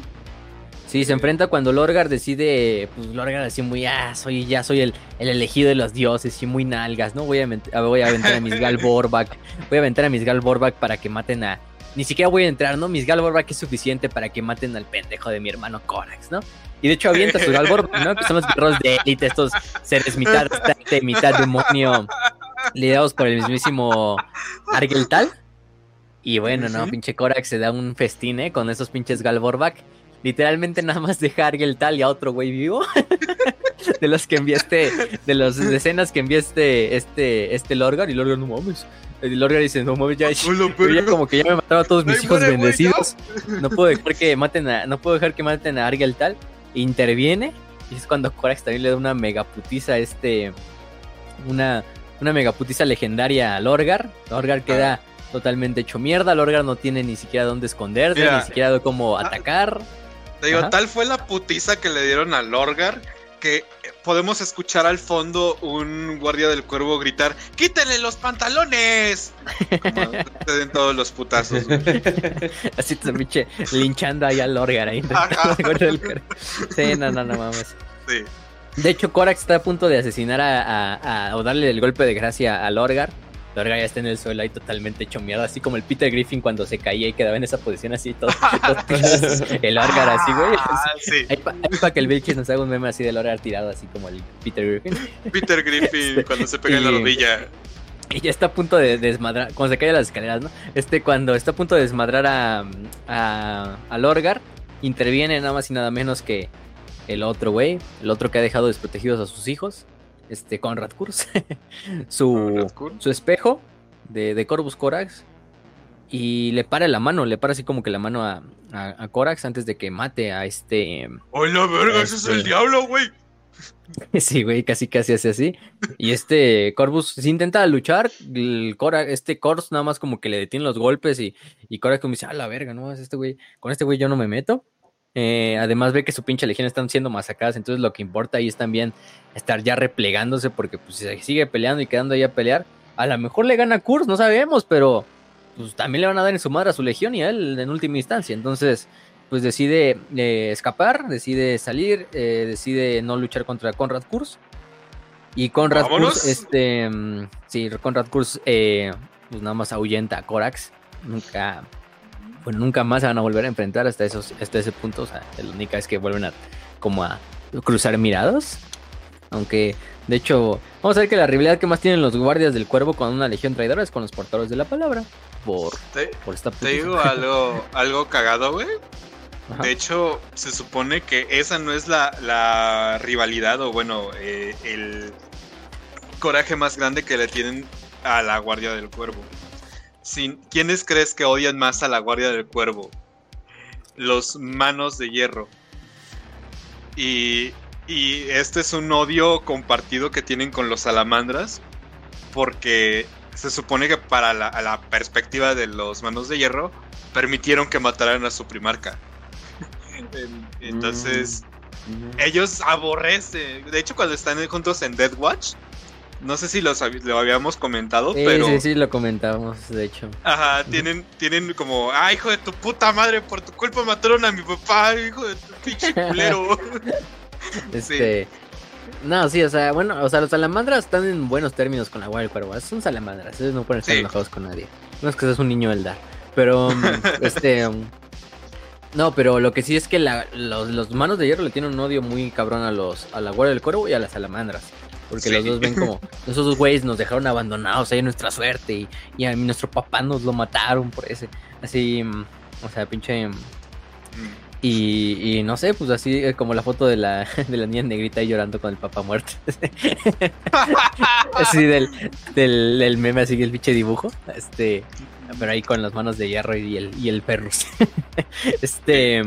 Speaker 2: Sí, se enfrenta cuando Lorgar decide, pues Lorgar así muy, ah, soy, ya soy el, elegido de los dioses y muy nalgas, ¿no? Voy a, voy a aventar a mis Galborback, voy a aventar a mis Galborback para que maten a... Ni siquiera voy a entrar, ¿no? Mis Galborback es suficiente para que maten al pendejo de mi hermano Corax, ¿no? Y de hecho avienta a sus Galborback, ¿no? Que son los guerreros de élite, estos seres mitad de mitad demonio, liderados por el mismísimo Argeltal. Y bueno, no, pinche Corax se da un festín, ¿eh? Con esos pinches Galborback literalmente nada más dejar el tal y a otro güey vivo. de los que enviaste, de las decenas que enviaste este, este Lorgar y Lorgar no mames. El Lorgar dice, no mames, ya, ya como que ya me mataron a todos mis hijos bendecidos. No puedo dejar que maten a, no puedo dejar que maten a Argel tal. Interviene. Y es cuando Corax también le da una megaputiza a este. Una, una megaputiza legendaria a Lorgar. Lorgar queda totalmente hecho mierda. Lorgar no tiene ni siquiera dónde esconderse, ni siquiera cómo ah, atacar.
Speaker 3: Te digo, tal fue la putiza que le dieron a Lorgar que podemos escuchar al fondo un guardia del cuervo gritar: ¡Quítenle los pantalones! Como te den todos los putazos.
Speaker 2: Así te pinche linchando ahí a Lorgar ahí. sí, no, no, no mames. Sí. De hecho, Korax está a punto de asesinar a, o darle el golpe de gracia a Lorgar Lorgar ya está en el suelo ahí totalmente hecho así como el Peter Griffin cuando se caía y quedaba en esa posición así todo. el Lorgar así, güey. Ah, sí. para que el Vilchis nos haga un meme así de Lorgar tirado, así como el Peter Griffin.
Speaker 3: Peter Griffin cuando se pega en la rodilla.
Speaker 2: Y ya está a punto de desmadrar, cuando se cae las escaleras, ¿no? Este, cuando está a punto de desmadrar a, a, a Lorgar, interviene nada más y nada menos que el otro güey, el otro que ha dejado desprotegidos a sus hijos, este Conrad Kurz, su, su espejo de, de Corvus Corax y le para la mano, le para así como que la mano a, a, Corax antes de que mate a este.
Speaker 3: ¡Hola, verga! ¡Ese es el este diablo, güey!
Speaker 2: Sí, güey, casi casi hace así. Y este Corvus se intenta luchar. El este Corvus nada más como que le detiene los golpes y, y Corax como dice, a la verga, no, es este güey, con este güey yo no me meto. Eh, además ve que su pinche legión están siendo masacradas, entonces lo que importa ahí es también estar ya replegándose porque pues, si sigue peleando y quedando ahí a pelear, a lo mejor le gana Kurz, no sabemos, pero pues también le van a dar en su madre a su legión y a él en última instancia. Entonces, pues decide eh, escapar, decide salir, eh, decide no luchar contra Conrad Kurz. Y Conrad Kurz, este, mm, sí, Conrad Kurz, pues nada más ahuyenta a Corax. Nunca, bueno, nunca más se van a volver a enfrentar hasta, esos, hasta ese punto. O sea, la única es que vuelven a, como a cruzar mirados. Aunque, de hecho, vamos a ver que la rivalidad que más tienen los guardias del cuervo con una legión traidora es con los portadores de la palabra por,
Speaker 3: te, esta Te digo algo, algo cagado, güey. De hecho, se supone que esa no es la, rivalidad o bueno, eh, el coraje más grande que le tienen a la Guardia del Cuervo. Sin, ¿Quiénes crees que odian más a la Guardia del Cuervo? Los manos de hierro. Y, y este es un odio compartido que tienen con los salamandras. Porque se supone que para la, perspectiva de los manos de hierro, permitieron que mataran a su primarca. Entonces, mm, ellos aborrecen. De hecho, cuando están juntos en Dead Watch, no sé si lo habíamos comentado, pero.
Speaker 2: Sí, sí, lo comentamos, de hecho.
Speaker 3: Ajá, tienen, tienen como, ah, hijo de tu puta madre, por tu culpa mataron a mi papá, hijo de tu pinche culero.
Speaker 2: este. No, sí, o sea, bueno, o sea, los salamandras están en buenos términos con la Guardia del Cuervo. Son salamandras, ellos no pueden estar enojados con nadie. No es que seas un niño Eldar. Pero, um, este. Um, no, pero lo que sí es que los, manos de hierro le tienen un odio muy cabrón a los a la Guardia del Cuervo y a las salamandras. Porque los dos ven como, esos dos güeyes nos dejaron abandonados ahí nuestra suerte y, y a nuestro papá nos lo mataron por ese. Así, um, o sea, pinche. Mm. Y, no sé, pues así como la foto de la, de la niña negrita ahí llorando con el papá muerto. así del, del, meme, así el pinche dibujo. Este, pero ahí con las manos de hierro y el, y el perro. este.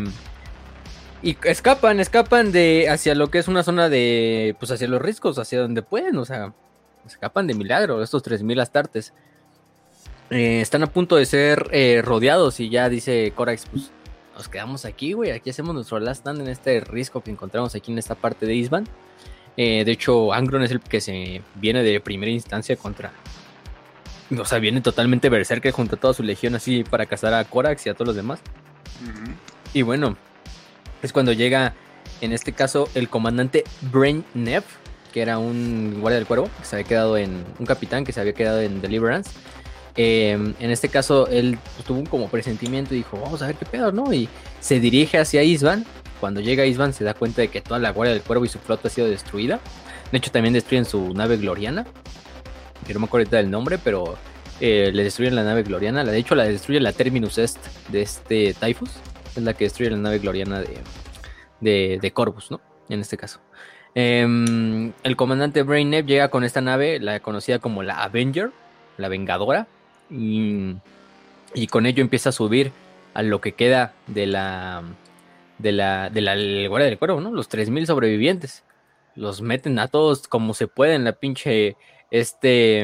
Speaker 2: Y escapan, escapan de hacia lo que es una zona de. Pues hacia los riscos, hacia donde pueden, o sea. Escapan de milagro, estos 3000 astartes. Eh, están a punto de ser eh, rodeados y ya dice Corax, pues nos quedamos aquí, güey. Aquí hacemos nuestro last stand en este risco que encontramos aquí en esta parte de Isban. Eh, de hecho, Angron es el que se viene de primera instancia contra. O sea, viene totalmente berserker junto a toda su legión así para cazar a Corax y a todos los demás. Y bueno, es cuando llega, en este caso, el comandante Brain Neff, que era un guardia del cuervo, que se había quedado en. un capitán que se había quedado en Deliverance Em, en este caso, él pues, tuvo un como presentimiento y dijo, vamos a ver qué pedo, ¿no? Y se dirige hacia Isvan. Cuando llega Isvan se da cuenta de que toda la Guardia del Cuervo y su flota ha sido destruida. De hecho, también destruyen su nave Gloriana. Que no me acuerdo del nombre, pero eh, le destruyen la nave Gloriana. De hecho, la destruye la Terminus Est de este Typhus. Es la que destruye la nave Gloriana de, de, Corvus, ¿no? En este caso. Em, el comandante Brain llega con esta nave, la conocida como la Avenger, la Vengadora, y, con ello empieza a subir a lo que queda de la de la de la del Cuervo, ¿no? Los 3000 sobrevivientes. Los meten a todos como se puede en la pinche este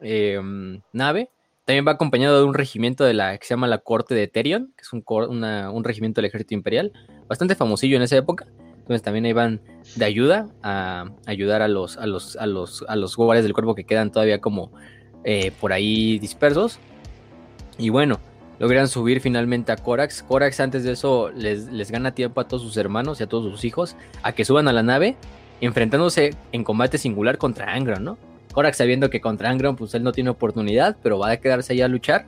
Speaker 2: em, nave. También va acompañado de un regimiento de la que se llama la Corte de Terion, que es un, un regimiento del ejército imperial, bastante famosillo en esa época. Entonces también ahí van de ayuda a ayudar a los, a los, a los, a los guardias del cuerpo que quedan todavía como eh, por ahí dispersos. Y bueno, logran subir finalmente a Corax. Corax antes de eso les, gana tiempo a todos sus hermanos y a todos sus hijos a que suban a la nave, enfrentándose en combate singular contra Angron, ¿no? Corax sabiendo que contra Angron pues él no tiene oportunidad, pero va a quedarse ahí a luchar.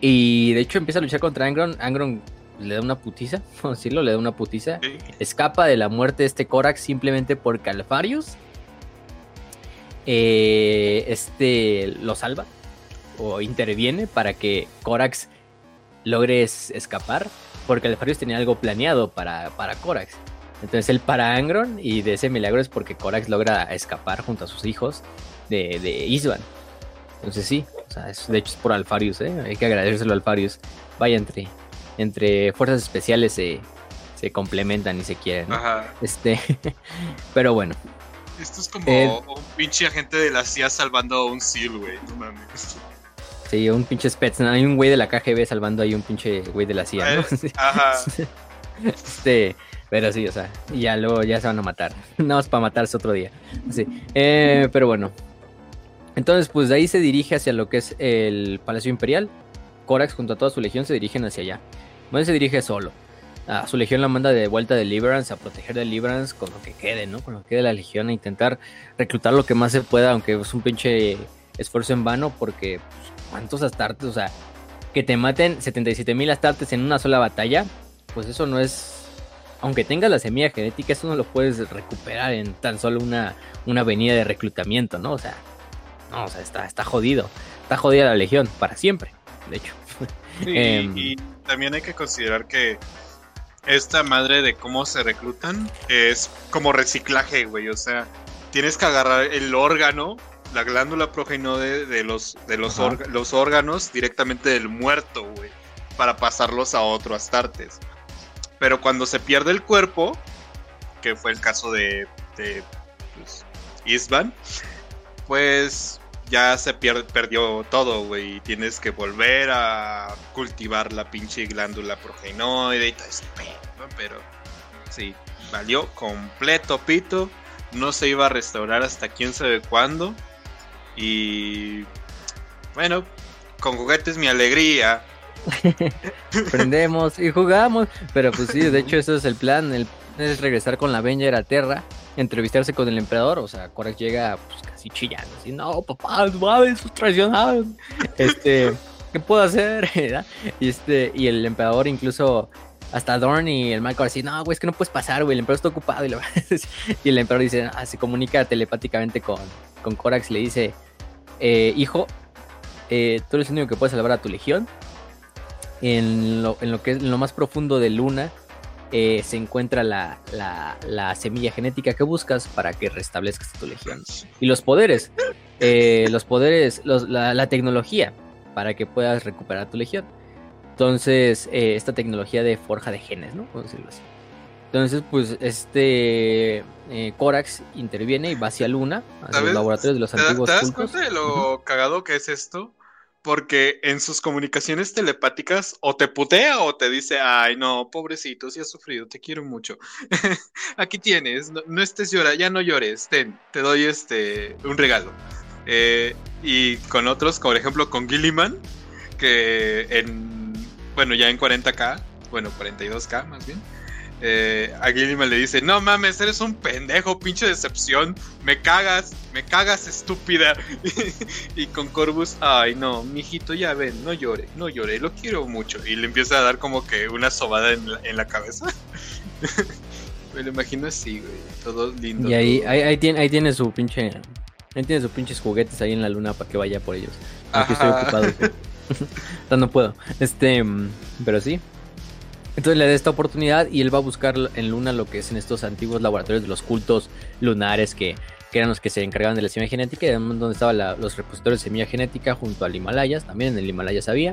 Speaker 2: Y de hecho empieza a luchar contra Angron. Angron le da una putiza, por decirlo, le da una putiza. Escapa de la muerte de este Corax simplemente por Calfarius eh, este lo salva o interviene para que Corax logre escapar, porque Alfarius tenía algo planeado para, para Corax. Entonces él para Angron y de ese milagro es porque Corax logra escapar junto a sus hijos de, de Isvan. Entonces sí, o sea, de hecho es por Alfarius, ¿eh? hay que agradecérselo a Alfarius. Vaya, entre, entre fuerzas especiales se, se complementan y se quieren. Ajá. Este, pero bueno.
Speaker 3: Esto es como un pinche agente de la CIA salvando a un SEAL, güey, no mames.
Speaker 2: Sí, un pinche Spetsnaz, hay un güey de la KGB salvando ahí un pinche güey de la CIA, ¿no? Eh, ajá. Este, pero sí, o sea, ya luego ya se van a matar. Nada más para matarse otro día. Sí. Eh, pero bueno. Entonces, pues de ahí se dirige hacia lo que es el Palacio Imperial. Corax junto a toda su legión se dirigen hacia allá. No se dirige solo. A su legión la manda de vuelta de Deliverance a proteger Deliverance con lo que quede, ¿no? Con lo que quede la legión a intentar reclutar lo que más se pueda, aunque es un pinche esfuerzo en vano, porque pues, ¿cuántos astartes? O sea, que te maten 77 mil astartes en una sola batalla, pues eso no es aunque tengas la semilla genética, eso no lo puedes recuperar en tan solo una, una avenida de reclutamiento, ¿no? O sea, no, o sea, está, está jodido. Está jodida la legión, para siempre, de hecho.
Speaker 3: Em, y también hay que considerar que esta madre de cómo se reclutan es como reciclaje, güey. O sea, tienes que agarrar el órgano, la glándula progenoide de los, de los, los órganos directamente del muerto, güey, para pasarlos a otro Astartes. Pero cuando se pierde el cuerpo, que fue el caso de, de pues, Isban, pues ya se pierde, perdió todo, güey. Tienes que volver a cultivar la pinche glándula progenoide y todo ese Pero sí, valió completo pito. No se iba a restaurar hasta quién sabe cuándo. Y bueno, con juguetes mi alegría.
Speaker 2: Prendemos y jugamos. Pero pues sí, de hecho, eso es el plan. El es regresar con la Avenger a Terra, entrevistarse con el emperador. O sea, Korak llega pues, casi chillando. Así, no, papá, mames, traicionados. Este, ¿qué puedo hacer? y, este, y el emperador incluso hasta Dorn y el Michael así, no, güey, es que no puedes pasar, güey, el emperador está ocupado. Y, el emperador dice, ah, se comunica telepáticamente con, con Corax y le dice, eh, hijo, eh, tú eres el único que puede salvar a tu legión en lo, en lo que es en lo más profundo de Luna eh, se encuentra la, la, semilla genética que buscas para que restablezcas tu legión. Y los poderes, eh, los poderes, la, tecnología para que puedas recuperar tu legión. Entonces, eh, esta tecnología de forja de genes, ¿no? decirlo así. Entonces, pues, este Corax interviene y va hacia Luna, a los laboratorios de los antiguos.
Speaker 3: ¿Te das cuenta de lo cagado que es esto? Porque en sus comunicaciones telepáticas o te putea o te dice, ay, no, pobrecito, si has sufrido, te quiero mucho. Aquí tienes, no, estés llorando, ya no llores, ten, te doy este, un regalo. Eh, y con otros, por ejemplo, con Gilliman, que en, bueno, ya en 40k, bueno, 42k más bien, eh, a Gilliman le dice, no mames, eres un pendejo, pinche decepción, me cagas, me cagas estúpida. y con Corvus, ay no, mijito, ya ven, no llore, no llore, lo quiero mucho. Y le empieza a dar como que una sobada en la, cabeza. me lo imagino así, güey, todo lindo.
Speaker 2: Y ahí, ahí, tiene, ahí tiene su pinche... Ahí tiene sus pinches juguetes ahí en la luna para que vaya por ellos. Aquí estoy ocupado. no puedo. Este, mm, pero sí, entonces le da esta oportunidad y él va a buscar en Luna lo que es en estos antiguos laboratorios de los cultos lunares que, eran los que se encargaban de la semilla genética, donde estaban los repositorios de semilla genética junto al Himalayas, también en el Himalayas había.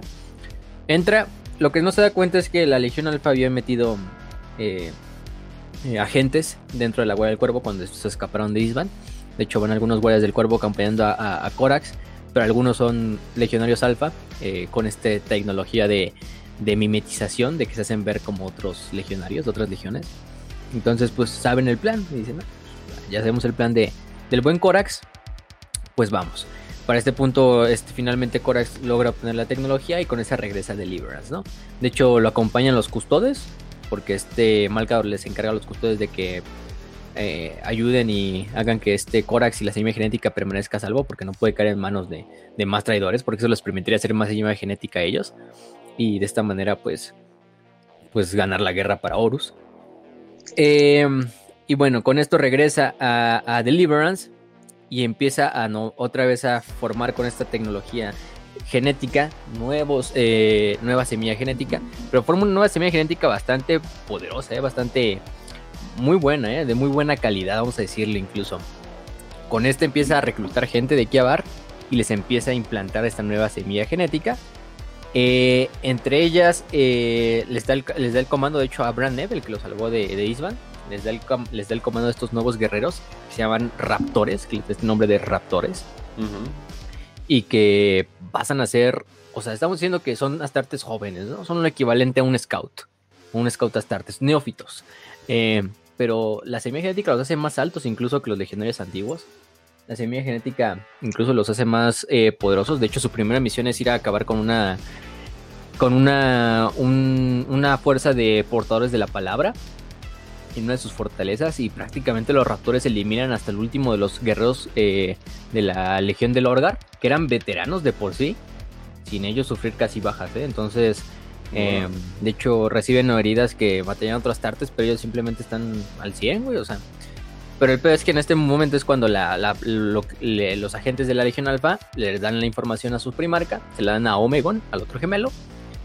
Speaker 2: Entra, lo que no se da cuenta es que la Legión Alfa había metido eh, eh, agentes dentro de la Guardia del Cuervo cuando se escaparon de Isban. De hecho, van algunos guardias del Cuervo acompañando a, Corax, pero algunos son legionarios alfa eh, con esta tecnología de de mimetización, de que se hacen ver como otros legionarios otras legiones. Entonces, pues saben el plan y dicen, ya sabemos el plan de, del buen Corax, pues vamos. Para este punto, este, finalmente Corax logra obtener la tecnología y con esa regresa Deliverance, ¿no? De hecho, lo acompañan los custodes, porque este Malcador les encarga a los custodes de que eh, ayuden y hagan que este Corax y la semilla genética permanezca a salvo, porque no puede caer en manos de, de más traidores, porque eso les permitiría hacer más semilla genética a ellos y de esta manera pues pues ganar la guerra para Horus. Em, y bueno, con esto regresa a, Deliverance y empieza a no, otra vez a formar con esta tecnología genética nuevos, eh, nueva semilla genética, pero forma una nueva semilla genética bastante poderosa, eh, bastante muy buena, ¿eh? de muy buena calidad, vamos a decirlo incluso. Con este empieza a reclutar gente de Kiabar y les empieza a implantar esta nueva semilla genética. Eh, entre ellas eh, les, da el, les, da el, comando, de hecho, a Brand Neville, que lo salvó de, de Isvan. Les da, el, les da el comando de estos nuevos guerreros que se llaman Raptores, que les da este nombre de Raptores. Uh -huh. Y que pasan a ser, o sea, estamos diciendo que son astartes jóvenes, ¿no? Son lo equivalente a un scout, un scout astartes, neófitos. Eh, pero la semilla genética los hace más altos incluso que los legionarios antiguos. La semilla genética incluso los hace más eh, poderosos. De hecho, su primera misión es ir a acabar con una. con una. Un, una fuerza de portadores de la palabra. En una de sus fortalezas. Y prácticamente los raptores eliminan hasta el último de los guerreros eh, de la Legión del Orgar. Que eran veteranos de por sí. Sin ellos sufrir casi bajas. ¿eh? Entonces. Eh, de hecho, reciben heridas que batallan otros tartes, pero ellos simplemente están al 100, güey. O sea, pero el peor es que en este momento es cuando le, los agentes de la Legión Alpha les dan la información a su primarca, se la dan a Omegon, al otro gemelo,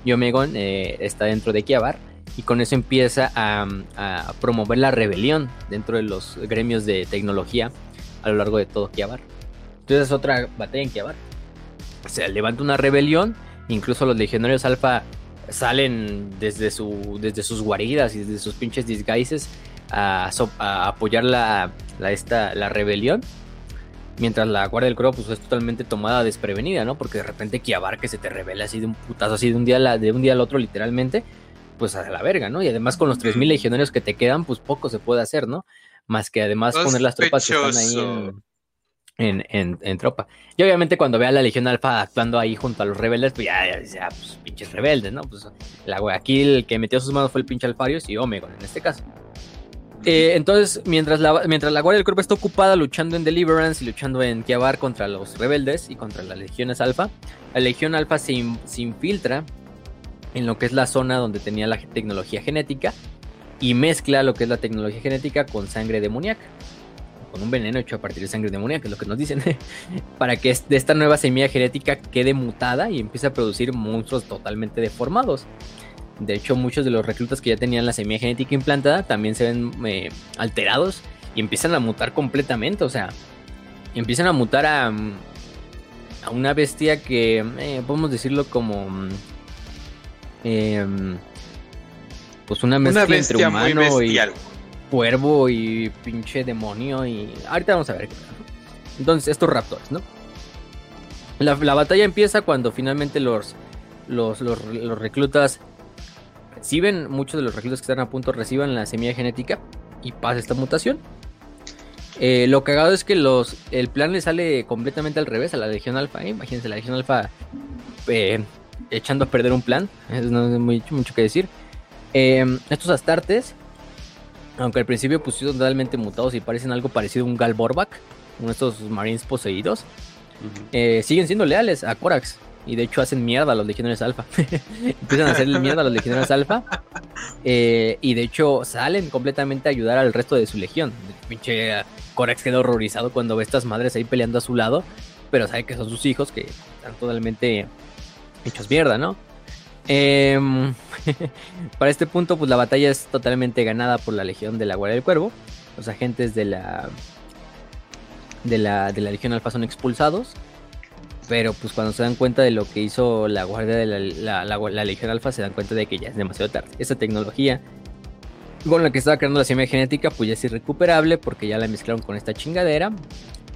Speaker 2: y Omegon eh, está dentro de Kiabar, y con eso empieza a, promover la rebelión dentro de los gremios de tecnología a lo largo de todo Kiabar. Entonces es otra batalla en Kiabar. Se levanta una rebelión, incluso los legionarios Alpha salen desde, desde sus guaridas y desde sus pinches disguises a, a apoyar la, la, esta, la rebelión. Mientras la Guardia del Cuervo pues, es totalmente tomada desprevenida, ¿no? Porque de repente Kiabar que se te revela así de un putazo, así de un día, la, de un día al otro, literalmente, pues a la verga, ¿no? Y además con los 3.000 legionarios que te quedan, pues poco se puede hacer, ¿no? Más que además Sospechoso. poner las tropas que están ahí en, en, en, en, tropa. Y obviamente cuando vea a la Legión Alfa actuando ahí junto a los rebeldes, pues ya, ya, ya pues pinches rebeldes, ¿no? Pues la aquí el que metió sus manos fue el pinche Alfarius y Omegon en este caso. Eh, entonces, mientras la, mientras la Guardia del Cuerpo está ocupada luchando en Deliverance y luchando en Kiabar contra los rebeldes y contra las legiones alfa, la Legión Alfa se, in, se, infiltra en lo que es la zona donde tenía la tecnología genética y mezcla lo que es la tecnología genética con sangre demoníaca. Con un veneno hecho a partir de sangre demoníaca, es lo que nos dicen, para que de esta nueva semilla genética quede mutada y empiece a producir monstruos totalmente deformados. De hecho, muchos de los reclutas que ya tenían la semilla genética implantada también se ven eh, alterados y empiezan a mutar completamente. O sea, empiezan a mutar a, a una bestia que eh, podemos decirlo como. Eh, pues una mezcla
Speaker 3: una
Speaker 2: entre humano
Speaker 3: y
Speaker 2: cuervo y pinche demonio. Y ahorita vamos a ver. Entonces, estos raptores, ¿no? La, la batalla empieza cuando finalmente los, los, los, los reclutas reciben, muchos de los reclutas que están a punto reciban la semilla genética y pasa esta mutación. Eh, lo cagado es que los, el plan le sale completamente al revés a la Legión Alfa. ¿eh? Imagínense, la Legión Alfa eh, echando a perder un plan. No es mucho, mucho que decir. Estos astartes, aunque al principio pusieron totalmente mutados y parecen algo parecido a un Galborback, uno de estos marines poseídos, uh -huh. siguen siendo leales a Corax y de hecho hacen mierda a los legionarios alfa. Empiezan a hacerle mierda a los legionarios alfa. Eh, y de hecho salen completamente a ayudar al resto de su legión. Pinche Corax queda horrorizado cuando ve a estas madres ahí peleando a su lado. Pero sabe que son sus hijos que están totalmente hechos mierda, ¿no? Eh, para este punto, pues la batalla es totalmente ganada por la legión de la Guardia del Cuervo. Los agentes de la de la, de la legión alfa son expulsados pero pues cuando se dan cuenta de lo que hizo la guardia de la, la, la, la, Legión Alfa, se dan cuenta de que ya es demasiado tarde. Esa tecnología con la que estaba creando la semilla genética, pues ya es irrecuperable porque ya la mezclaron con esta chingadera.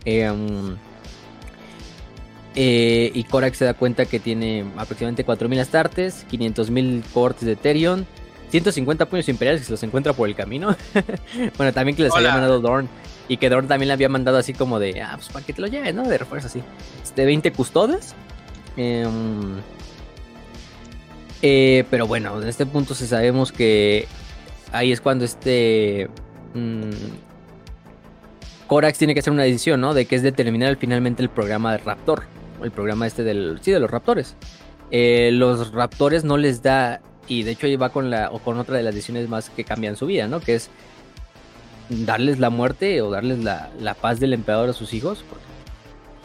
Speaker 2: Eh, eh, y Korak se da cuenta que tiene aproximadamente 4.000 astartes, 500.000 cortes de Terion, 150 puños imperiales que se los encuentra por el camino. bueno, también que les Hola. había mandado Dorn. Y que Dorn también le había mandado así como de, ah, pues para que te lo lleves, ¿no? De refuerzo así. Este, 20 custodes. Eh, eh, pero bueno, en este punto sí sabemos que ahí es cuando este... Mmm, Corax tiene que hacer una decisión, ¿no? De que es determinar finalmente el programa de Raptor. El programa este del... Sí, de los Raptores. Eh, los Raptores no les da... Y de hecho ahí va con la... O con otra de las decisiones más que cambian su vida, ¿no? Que es darles la muerte o darles la, la, paz del emperador a sus hijos. Porque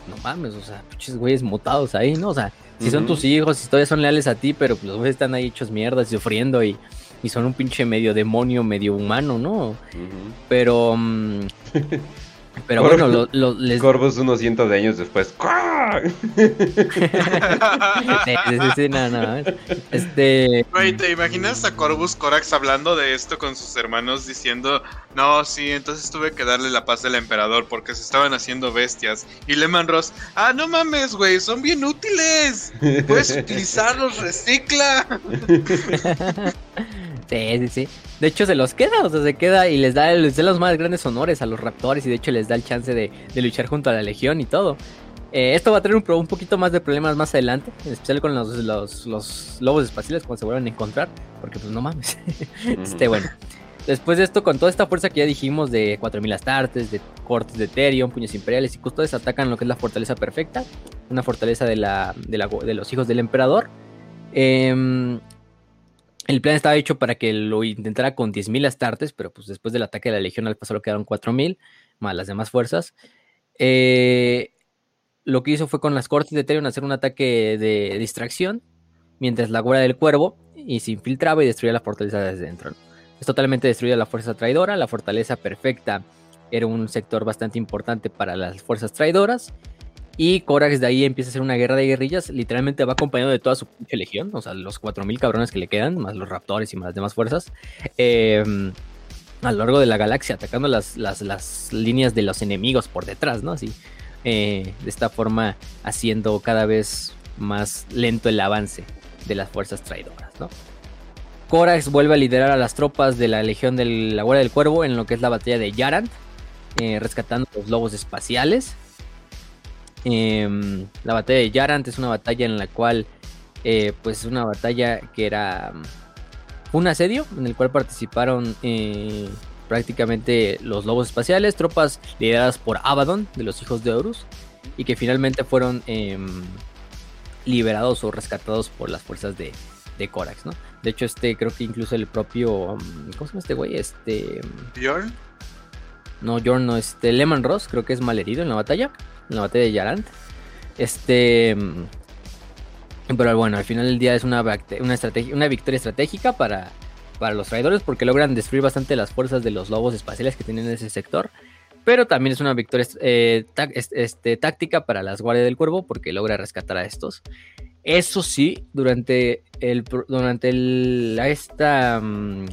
Speaker 2: no mames, o sea, pinches güeyes mutados ahí, ¿no? O sea, si uh -huh. son tus hijos, si todavía son leales a ti, pero los güeyes están ahí hechos mierdas, sufriendo y y son un pinche medio demonio, medio humano, ¿no? Pero... Mm, pero bueno, lo, les...
Speaker 1: Corvus unos cientos de años después.
Speaker 2: sí, no, no. Este...
Speaker 3: ¿te imaginas a Corvus Corax hablando de esto con sus hermanos diciendo, no, sí, entonces tuve que darle la paz del emperador porque se estaban haciendo bestias? Y Leman Ross, ah, no mames, güey, son bien útiles. Puedes utilizarlos, recicla.
Speaker 2: Sí, sí, sí. De hecho, se los queda, o sea, se queda y les da, les da los más grandes honores a los raptores y de hecho les da el chance de, luchar junto a la Legión y todo. Eh, esto va a tener un, un, poquito más de problemas más adelante, en especial con los, los, lobos espaciales cuando se vuelvan a encontrar, porque pues no mames. este, bueno. Después de esto, con toda esta fuerza que ya dijimos de 4000 astartes, de cortes de Ethereum, puños imperiales y custodes, atacan lo que es la fortaleza perfecta, una fortaleza de, la, de, la, de los hijos del emperador. Eh, el plan estaba hecho para que lo intentara con 10.000 astartes, pero pues después del ataque de la Legión al solo quedaron 4.000, más las demás fuerzas. Eh, lo que hizo fue con las cortes de Ethereum hacer un ataque de distracción, mientras la guardia del cuervo y se infiltraba y destruía la fortaleza desde dentro. Es totalmente destruida la fuerza traidora, la fortaleza perfecta era un sector bastante importante para las fuerzas traidoras y Corax de ahí empieza a hacer una guerra de guerrillas. Literalmente va acompañado de toda su legión. O sea, los 4.000 cabrones que le quedan, más los raptores y más las demás fuerzas. Em, a lo largo de la galaxia, atacando las, líneas de los enemigos por detrás, ¿no? Así. Eh, de esta forma, haciendo cada vez más lento el avance de las fuerzas traidoras, ¿no? Corax vuelve a liderar a las tropas de la Legión de la Guardia del Cuervo en lo que es la batalla de Yarant, eh, rescatando los lobos espaciales. Em, la batalla de Yarant es una batalla en la cual, eh, pues es una batalla que era un asedio en el cual participaron eh, prácticamente los lobos espaciales, tropas lideradas por Abaddon, de los hijos de Horus, y que finalmente fueron em, liberados o rescatados por las fuerzas de, de Corax, ¿no? De hecho, este creo que incluso el propio. ¿Cómo se llama este güey? Este.
Speaker 3: ¿Jorn?
Speaker 2: No, Jorn no, este. Lemon Ross, creo que es malherido en la batalla la batalla de Yarant. Este. Pero bueno, al final del día es una, una, estrategia, una victoria estratégica para, para los traidores porque logran destruir bastante las fuerzas de los lobos espaciales que tienen en ese sector. Pero también es una victoria eh, este, táctica para las guardias del cuervo porque logra rescatar a estos. Eso sí, durante el durante el, esta mm,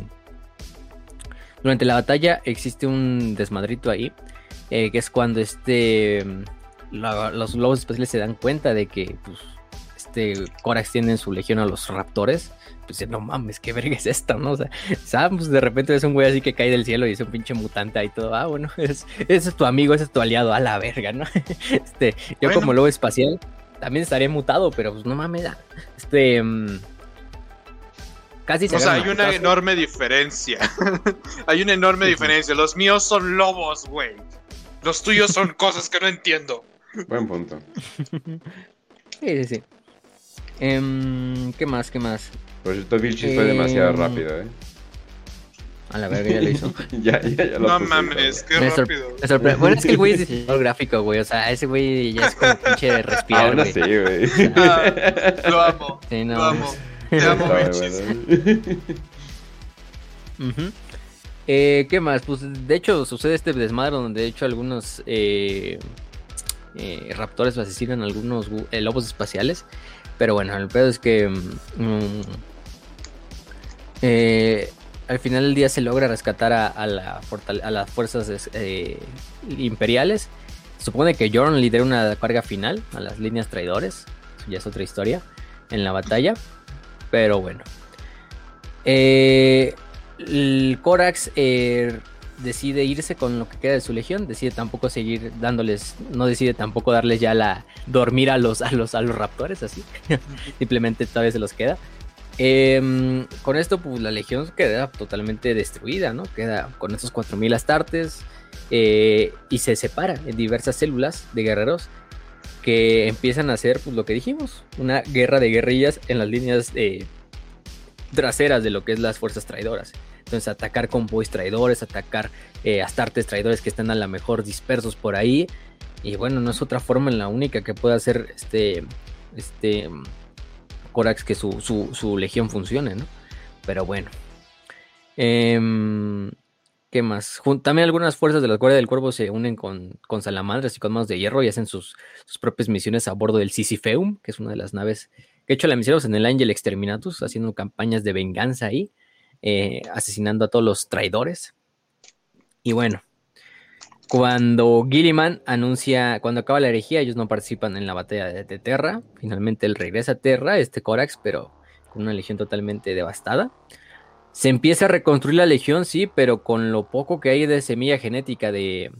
Speaker 2: durante la batalla existe un desmadrito ahí, eh, que es cuando este los lobos espaciales se dan cuenta de que pues, este Corax tiene en su legión a los raptores. Pues no mames, qué verga es esta, ¿no? O sea, ¿sabes? Pues, de repente es un güey así que cae del cielo y es un pinche mutante ahí todo. Ah, bueno, ese es tu amigo, ese es tu aliado, a la verga, ¿no? Este, yo como lobo espacial también estaría mutado, pero pues no mames, ah, este. Mm,
Speaker 3: casi se O sea, hay una enorme diferencia. hay una enorme diferencia. Los míos son lobos, güey. Los tuyos son cosas que no entiendo.
Speaker 1: Buen punto.
Speaker 2: sí, sí, sí. Em, ¿Qué más? ¿Qué más?
Speaker 1: Por cierto, Vilchis fue demasiado em, rápido, ¿eh?
Speaker 2: A la verga, ya lo hizo.
Speaker 1: ya, ya, ya
Speaker 3: lo No mames, qué rápido.
Speaker 2: Me sorprende. Bueno, es que el güey es diseñador gráfico, güey. O sea, ese güey ya es como pinche de respirar,
Speaker 1: Aún así, güey.
Speaker 3: Ah, lo amo. Sí, no, lo amo. Te amo, Vilchis.
Speaker 2: eh, ¿Qué más? Pues de hecho sucede este desmadre donde de hecho algunos eh, eh, raptores asesinan algunos eh, lobos espaciales. Pero bueno, el pedo es que mm, eh, al final del día se logra rescatar a las fuerzas imperiales. supone que Jorn lidera una carga final a las líneas traidores. ya es otra historia en la batalla. Pero bueno. el Corax decide irse con lo que queda de su legión, decide tampoco seguir dándoles, no decide tampoco darles ya la dormir a los a los a los raptores así, simplemente todavía se los queda. Em, con esto pues la legión queda totalmente destruida, ¿no? Queda con estos 4000 astartes eh, y se separa en diversas células de guerreros que empiezan a hacer pues lo que dijimos, una guerra de guerrillas en las líneas eh, traseras de lo que es las fuerzas traidoras. Entonces atacar convoys traidores, atacar eh, astartes traidores que están a lo mejor dispersos por ahí. Y bueno, no es otra forma en la única que pueda hacer este, este Corax que su, legión funcione, ¿no? Pero bueno, Em, ¿Qué más? también algunas fuerzas de la Guardia del Cuervo se unen con, con salamandras y con manos de hierro y hacen sus, propias misiones a bordo del Sisypheum, que es una de las naves que he hecho la misión en el Angel Exterminatus, haciendo campañas de venganza ahí, eh, asesinando a todos los traidores. Y bueno, cuando Gilliman anuncia, cuando acaba la herejía, ellos no participan en la batalla de, Terra. Finalmente él regresa a Terra, este Corax, pero con una legión totalmente devastada. Se empieza a reconstruir la legión, sí, pero con lo poco que hay de semilla genética de,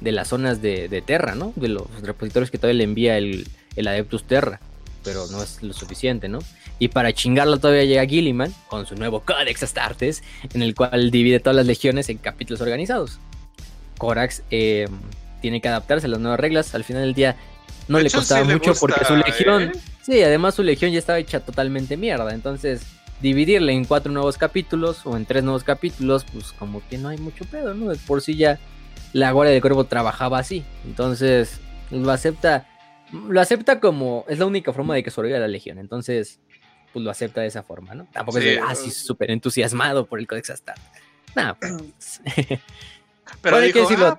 Speaker 2: las zonas de, Terra, ¿no? De los repositorios que todavía le envía el, Adeptus Terra. Pero no es lo suficiente, ¿no? Y para chingarlo todavía llega Gilliman con su nuevo Codex Astartes, en el cual divide todas las legiones en capítulos organizados. Corax eh, tiene que adaptarse a las nuevas reglas. Al final del día no le costaba mucho porque su legión, ¿eh? sí, además su legión ya estaba hecha totalmente mierda. Entonces, dividirle en cuatro nuevos capítulos o en tres nuevos capítulos, pues como que no hay mucho pedo, ¿no? Por si ya la Guardia del Cuervo trabajaba así. Entonces, lo acepta, lo acepta como, es la única forma de que sobreviva la legión. Entonces, pues lo acepta de esa forma, ¿no? Tampoco es así ah, súper entusiasmado por el Codex Astar. Nada, pues.
Speaker 3: Pero dijo, ah,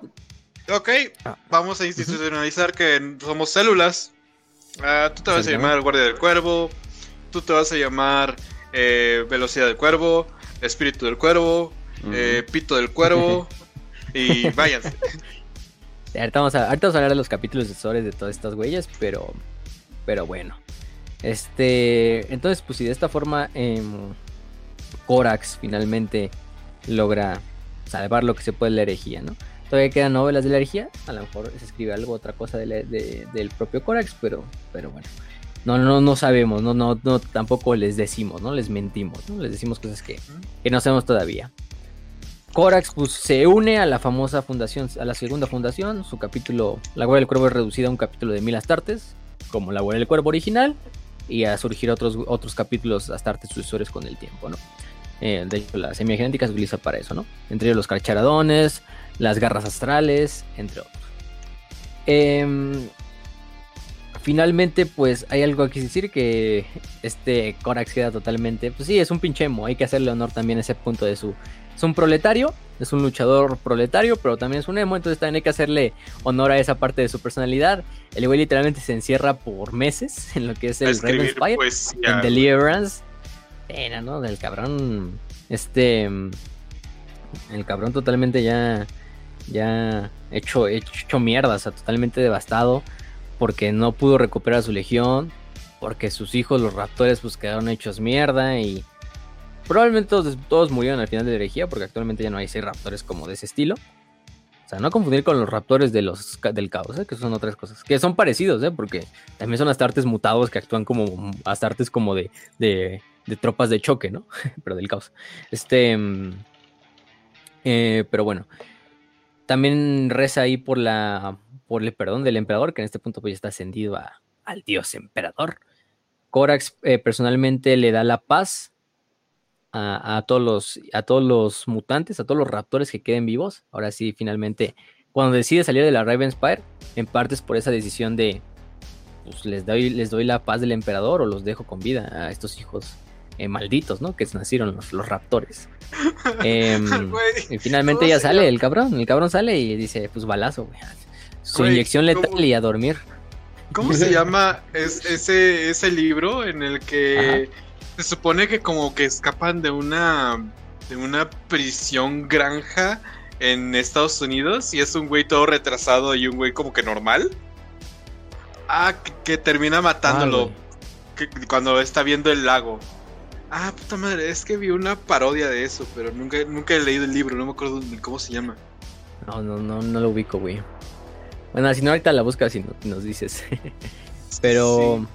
Speaker 3: ok, ah. vamos a institucionalizar que somos células. Ah, tú te vas a llamar Guardia del Cuervo, tú te vas a llamar eh, Velocidad del Cuervo, Espíritu del Cuervo, eh, Pito del Cuervo y váyanse.
Speaker 2: Ahorita, vamos a, hablar de los capítulos de de todas estas huellas, pero, pero bueno. Este, entonces, pues si de esta forma eh, Corax finalmente logra salvar lo que se puede de la herejía, ¿no? Todavía quedan novelas de la herejía, a lo mejor se escribe algo, otra cosa del propio Corax, pero, pero bueno. No, no, no sabemos, no, no, no, tampoco les decimos, ¿no? Les mentimos, ¿no? Les decimos cosas que, que no sabemos todavía. Corax pues, se une a la famosa fundación, a la segunda fundación. Su capítulo, La Guardia del Cuervo es reducida a un capítulo de mil astartes, como La Guardia del Cuervo original, y a surgir otros, otros capítulos astartes sucesores con el tiempo, ¿no? Eh, de hecho, la semigenética se utiliza para eso, ¿no? Entre ellos los carcharadones, las garras astrales, entre otros. Em, finalmente, pues hay algo que decir que este Corax queda totalmente. Pues sí, es un pinche emo. Hay que hacerle honor también a ese punto de su. Es un proletario, es un luchador proletario, pero también es un emo. Entonces también hay que hacerle honor a esa parte de su personalidad. El güey literalmente se encierra por meses en lo que es el Raven Spire, en Deliverance pena, ¿no? Del cabrón. Este. El cabrón totalmente ya. Ya hecho, hecho mierda, o sea, totalmente devastado. Porque no pudo recuperar su legión. Porque sus hijos, los raptores, pues quedaron hechos mierda. Y probablemente todos, murieron al final de la herejía. Porque actualmente ya no hay seis raptores como de ese estilo. O sea, no confundir con los raptores de los, del caos, ¿eh? que son otras cosas. Que son parecidos, ¿eh? porque también son astartes mutados que actúan como astartes como de, de, de tropas de choque, ¿no? pero del caos. Este. Mm, eh, pero bueno. También reza ahí por la. por el perdón del emperador, que en este punto pues ya está ascendido a, al dios emperador. Corax eh, personalmente le da la paz a, todos los, a todos los mutantes, a todos los raptores que queden vivos. Ahora sí, finalmente, cuando decide salir de la Raven Spire, en parte es por esa decisión de, pues les doy, les doy la paz del emperador o los dejo con vida a estos hijos eh, malditos, ¿no? Que nacieron los, los raptores. Em, y finalmente ya sale el cabrón, el cabrón sale y dice, pues balazo, güey. Su inyección letal y a dormir.
Speaker 3: ¿Cómo se llama ese, ese libro en el que se supone que como que escapan de una de una prisión granja en Estados Unidos y es un güey todo retrasado y un güey como que normal? Ah, que, termina matándolo cuando está viendo el lago. Ah, puta madre, es que vi una parodia de eso, pero nunca, nunca he leído el libro, no me acuerdo ni cómo se llama.
Speaker 2: No, no, no, no lo ubico, güey. Bueno, si no, ahorita la buscas y nos dices. pero.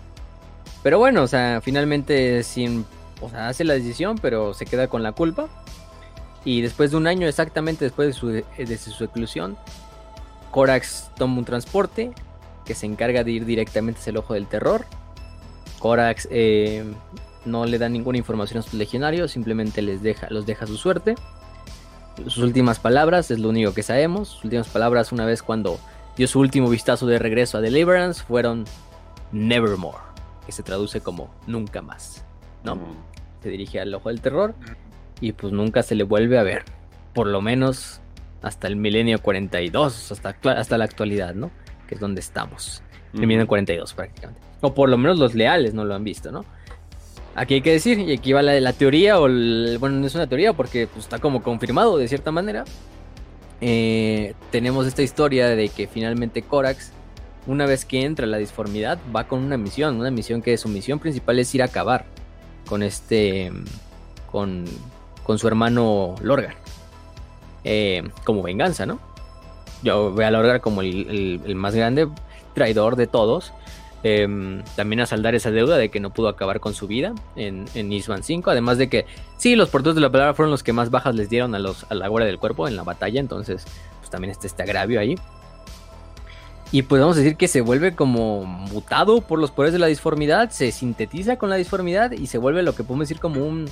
Speaker 2: Pero bueno, o sea, finalmente sin. O sea, hace la decisión, pero se queda con la culpa. Y después de un año, exactamente después de su, de su exclusión, Corax toma un transporte que se encarga de ir directamente hacia el ojo del terror. Corax eh, no le da ninguna información a sus legionarios, simplemente les deja, los deja a su suerte. Sus últimas palabras es lo único que sabemos. Sus últimas palabras, una vez cuando dio su último vistazo de regreso a Deliverance, fueron Nevermore, que se traduce como nunca más. ¿no? Se dirige al ojo del terror. y pues nunca se le vuelve a ver. Por lo menos hasta el milenio 42, hasta, hasta la actualidad, ¿no? Que es donde estamos. El milenio 42 prácticamente. O por lo menos los leales no lo han visto, ¿no? Aquí hay que decir, y aquí va la, teoría, o bueno, no es una teoría porque pues, está como confirmado de cierta manera. Eh, tenemos esta historia de que finalmente Corax, una vez que entra la disformidad, va con una misión, una misión que su misión principal es ir a acabar con este, con, con su hermano Lorgar, eh, como venganza, ¿no? Yo veo a Lorgar como el más grande traidor de todos Em, también a saldar esa deuda de que no pudo acabar con su vida en, en Isman 5. Además de que, sí, los portadores de la palabra fueron los que más bajas les dieron a, los, a la guardia del cuerpo en la batalla. Entonces, pues también está este agravio ahí. Y podemos decir que se vuelve como mutado por los poderes de la disformidad, se sintetiza con la disformidad y se vuelve lo que podemos decir como un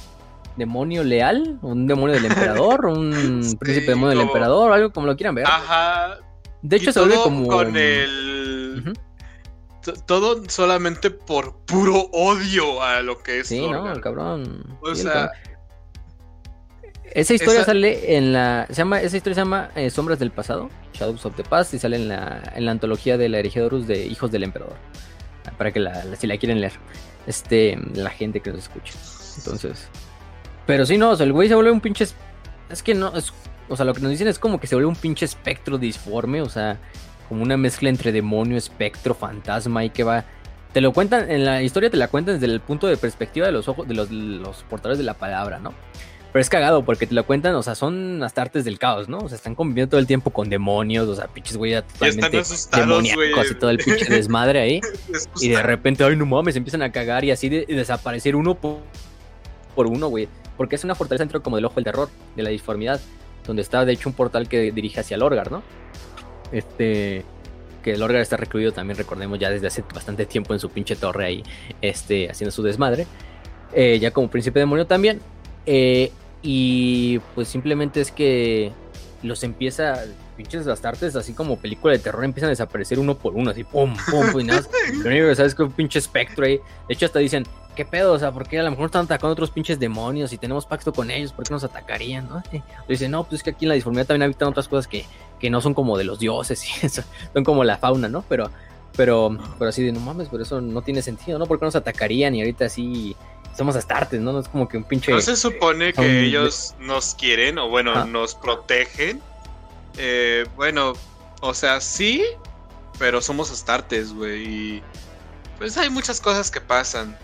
Speaker 2: demonio leal, un demonio del emperador, un príncipe demonio del emperador, algo como lo quieran ver.
Speaker 3: Ajá.
Speaker 2: De hecho, se vuelve como.
Speaker 3: Con el todo solamente por puro odio a lo que es.
Speaker 2: Sí, no, el cabrón. O sea. Esa historia sale en la. Se llama, esa historia se llama eh, Sombras del Pasado, Shadows of the Past, y sale en la, en la antología de la herejía de Hijos del Emperador. Para que la, si la quieren leer. Este, la gente que nos escucha. Entonces. Pero sí, no, o sea, el güey se vuelve un pinche. Es que no, es, o sea, lo que nos dicen es como que se vuelve un pinche espectro disforme, o sea, como una mezcla entre demonio, espectro, fantasma y que va. Te lo cuentan, en la historia te la cuentan desde el punto de perspectiva de los ojos de los, portadores de la palabra, ¿no? Pero es cagado porque te lo cuentan, o sea, son hasta artes del caos, ¿no? O sea, están conviviendo todo el tiempo con demonios, o sea, pinches güey totalmente demoníacos y todo el pinche desmadre ahí. y de repente, ay, no mames, empiezan a cagar y así de, desaparecer uno por, por uno, güey. Porque es una fortaleza dentro como del ojo del terror, de la disformidad, donde está de hecho un portal que dirige hacia el Orgar, ¿no? Este. Que el Orgar está recluido también, recordemos, ya desde hace bastante tiempo en su pinche torre ahí, este, haciendo su desmadre. Eh, ya como príncipe demonio también. Eh, y pues simplemente es que los empieza, pinches bastartes, así como película de terror, empiezan a desaparecer uno por uno, así pum, pum, pum, y nada. Lo único que sabes es que un pinche espectro ahí. De hecho, hasta dicen, ¿qué pedo? O sea, ¿por qué a lo mejor están atacando otros pinches demonios y tenemos pacto con ellos? ¿Por qué nos atacarían? ¿no? dicen, no, pues es que aquí en la disformidad también habitan otras cosas que, que no son como de los dioses y eso, son como la fauna, ¿no? Pero, pero, pero así de no mames, pero eso no tiene sentido, ¿no? Porque nos atacarían y ahorita así somos astartes, ¿no? No es como que un pinche.
Speaker 3: No se supone que ellos nos quieren o bueno, nos protegen. Eh, bueno, o sea, sí, pero somos astartes, güey. Y pues hay muchas cosas que pasan.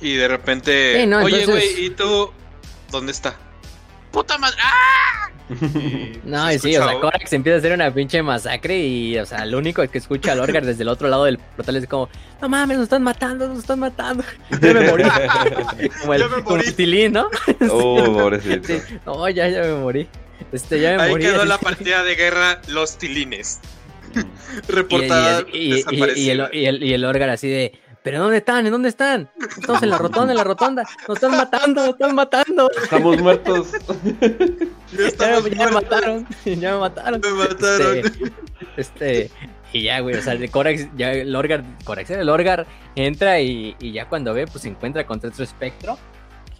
Speaker 3: Y de repente, oye, güey, ¿y tú dónde está? ¡Puta madre! ¡Ah!
Speaker 2: no, y sí, o sea, Corax empieza a hacer una pinche masacre y, o sea, lo único que escucha al Orgar desde el otro lado del portal es como, no mames, nos están matando, nos están matando. Ya me morí. como el, como Tilín, ¿no?
Speaker 1: Oh, pobrecito. Sí.
Speaker 2: No, ya, ya me morí. Este, ya me
Speaker 3: Ahí
Speaker 2: morí.
Speaker 3: quedó la partida de guerra Los Tilines. Reportada.
Speaker 2: Y, y, y, el, y, el, y el Orgar así de, ¿Pero dónde están? ¿En dónde están? Estamos en la rotonda, en la rotonda. Nos están matando, nos están matando.
Speaker 1: Estamos muertos.
Speaker 2: Ya, me mataron. Ya me mataron.
Speaker 3: Me mataron.
Speaker 2: Este, este y ya, güey, o sea, el Corax, ya el Orgar, Corax, el Orgar entra y, y, ya cuando ve, pues se encuentra contra otro espectro.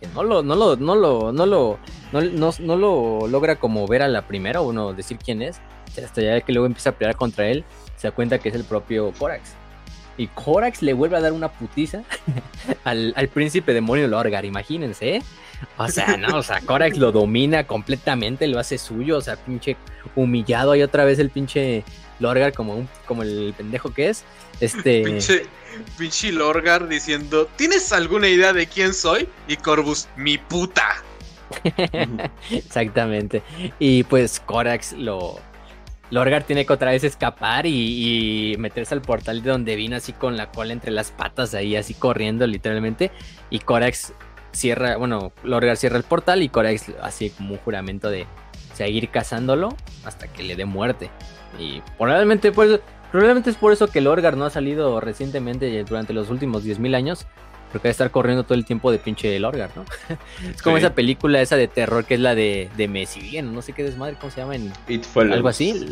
Speaker 2: Que no lo, no lo, no lo, no lo, no, no, no lo logra como ver a la primera o no decir quién es. Hasta ya que luego empieza a pelear contra él, se da cuenta que es el propio Corax. Y Corax le vuelve a dar una putiza al, príncipe demonio Lorgar, imagínense. ¿eh? O sea, no, o sea, Corax lo domina completamente, lo hace suyo, o sea, pinche humillado ahí otra vez el pinche Lorgar como, un, como el pendejo que es. Este...
Speaker 3: Pinche, pinche Lorgar diciendo, ¿tienes alguna idea de quién soy? Y Corvus, mi puta.
Speaker 2: Exactamente. Y pues Corax lo, Lorgar tiene que otra vez escapar y, meterse al portal de donde vino así con la cola entre las patas ahí así corriendo literalmente y Corax cierra, bueno, Lorgar cierra el portal y Corax así como un juramento de seguir cazándolo hasta que le dé muerte. Y probablemente pues probablemente es por eso que Lorgar no ha salido recientemente durante los últimos 10.000 años porque va a estar corriendo todo el tiempo de pinche Lorgar, ¿no? es como esa película esa de terror que es la de, de Messi, bien, no sé qué desmadre, ¿cómo se llama? En,
Speaker 1: It Follows.
Speaker 2: Algo así.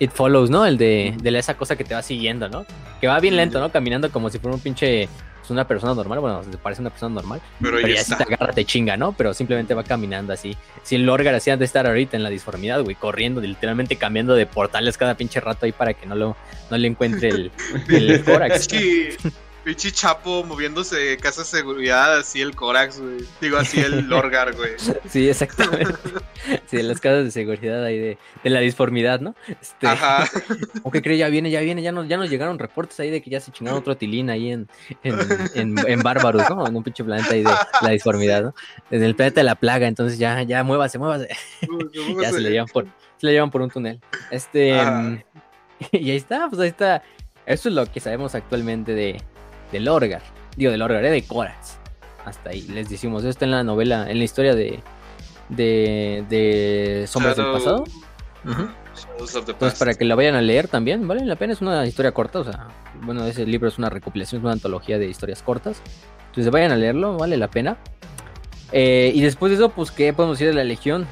Speaker 2: It Follows, ¿no? El de, de esa cosa que te va siguiendo, ¿no? Que va bien lento, ¿no? Caminando como si fuera un pinche es una persona normal, bueno, se parece una persona normal,
Speaker 3: Pero,
Speaker 2: pero,
Speaker 3: ya
Speaker 2: ya si
Speaker 3: está.
Speaker 2: te agarra te chinga, ¿no? Pero simplemente va caminando así. Si el Lorgar hacía de estar ahorita en la disformidad, güey, corriendo, literalmente cambiando de portales cada pinche rato ahí para que no, lo, no le encuentre el, el Corax.
Speaker 3: Es que pinche Chapo moviéndose de casa de seguridad, así el Corax, güey. Digo, así el Lorgar, güey.
Speaker 2: Sí, exactamente. Sí, de las casas de seguridad ahí de, de la disformidad, ¿no? Este,
Speaker 3: Ajá.
Speaker 2: ¿O qué cree? Ya viene, ya viene, ya nos, ya nos llegaron reportes ahí de que ya se chingaron otro tilín ahí en, en, en, en Bárbaros, ¿no? En un pinche planeta ahí de la disformidad, ¿no? Desde el planeta de la plaga, entonces ya, ya, muévase, muévase. ya se le llevan por, se le llevan por un túnel. Este,
Speaker 3: Ajá.
Speaker 2: mm, y ahí está, pues ahí está. Eso es lo que sabemos actualmente de, de Lorgar. Digo, de Lorgar, ¿eh? de Corax. Hasta ahí les decimos, esto está en la novela, en la historia de, de, de Sombras del Pasado.
Speaker 3: The
Speaker 2: Entonces, para que la vayan a leer también, vale la pena, es una historia corta, o sea, bueno, ese libro es una recopilación, es una antología de historias cortas. Entonces, vayan a leerlo, vale la pena. Eh, y después de eso, pues, ¿qué podemos decir de la Legión?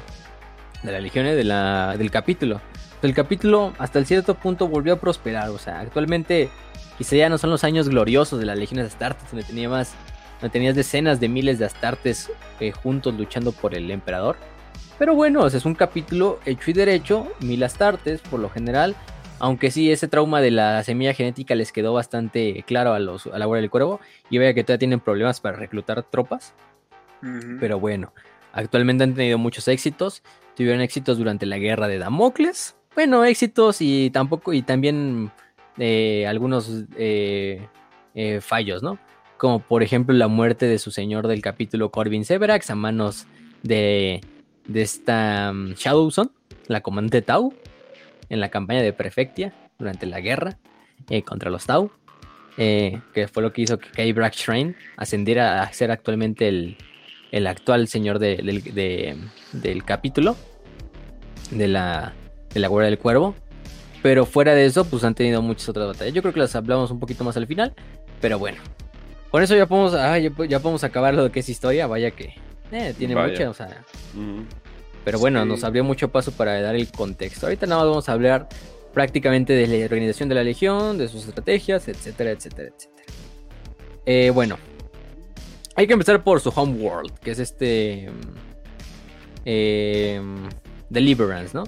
Speaker 2: De la Legión, eh, de la, del capítulo. El capítulo, hasta el cierto punto, volvió a prosperar, o sea, actualmente quizá ya no son los años gloriosos de las Legiones Astartes, donde tenía más, donde tenías decenas de miles de Astartes eh, juntos luchando por el emperador. Pero bueno, o sea, es un capítulo hecho y derecho, mil astartes por lo general. Aunque sí, ese trauma de la semilla genética les quedó bastante claro a, los, a la hora del cuervo. Y vea que todavía tienen problemas para reclutar tropas. Pero bueno, actualmente han tenido muchos éxitos. Tuvieron éxitos durante la guerra de Damocles. Bueno, éxitos y tampoco, y también eh, algunos eh, eh, fallos, ¿no? Como por ejemplo la muerte de su señor del capítulo Corbin Severax a manos de, de esta um, Shadowson, la comandante Tau, en la campaña de Prefectia durante la guerra eh, contra los Tau, que fue lo que hizo que Kay Brack Shrine ascendiera a ser actualmente el, el actual señor de- del capítulo de la, de la Guardia del Cuervo. Pero fuera de eso, pues han tenido muchas otras batallas. Yo creo que las hablamos un poquito más al final. Pero bueno. Con eso ya podemos, ah, ya, po- ya podemos acabar lo que es historia. Vaya que eh, tiene
Speaker 1: Vaya.
Speaker 2: mucha, o sea. Pero bueno,
Speaker 3: Sí.
Speaker 2: nos abrió mucho paso para dar el contexto. Ahorita nada más vamos a hablar prácticamente de la organización de la Legión, de sus estrategias, etcétera, etcétera, etcétera. Eh, bueno, hay que empezar por su homeworld, que es este. mm, eh, Deliverance, ¿no?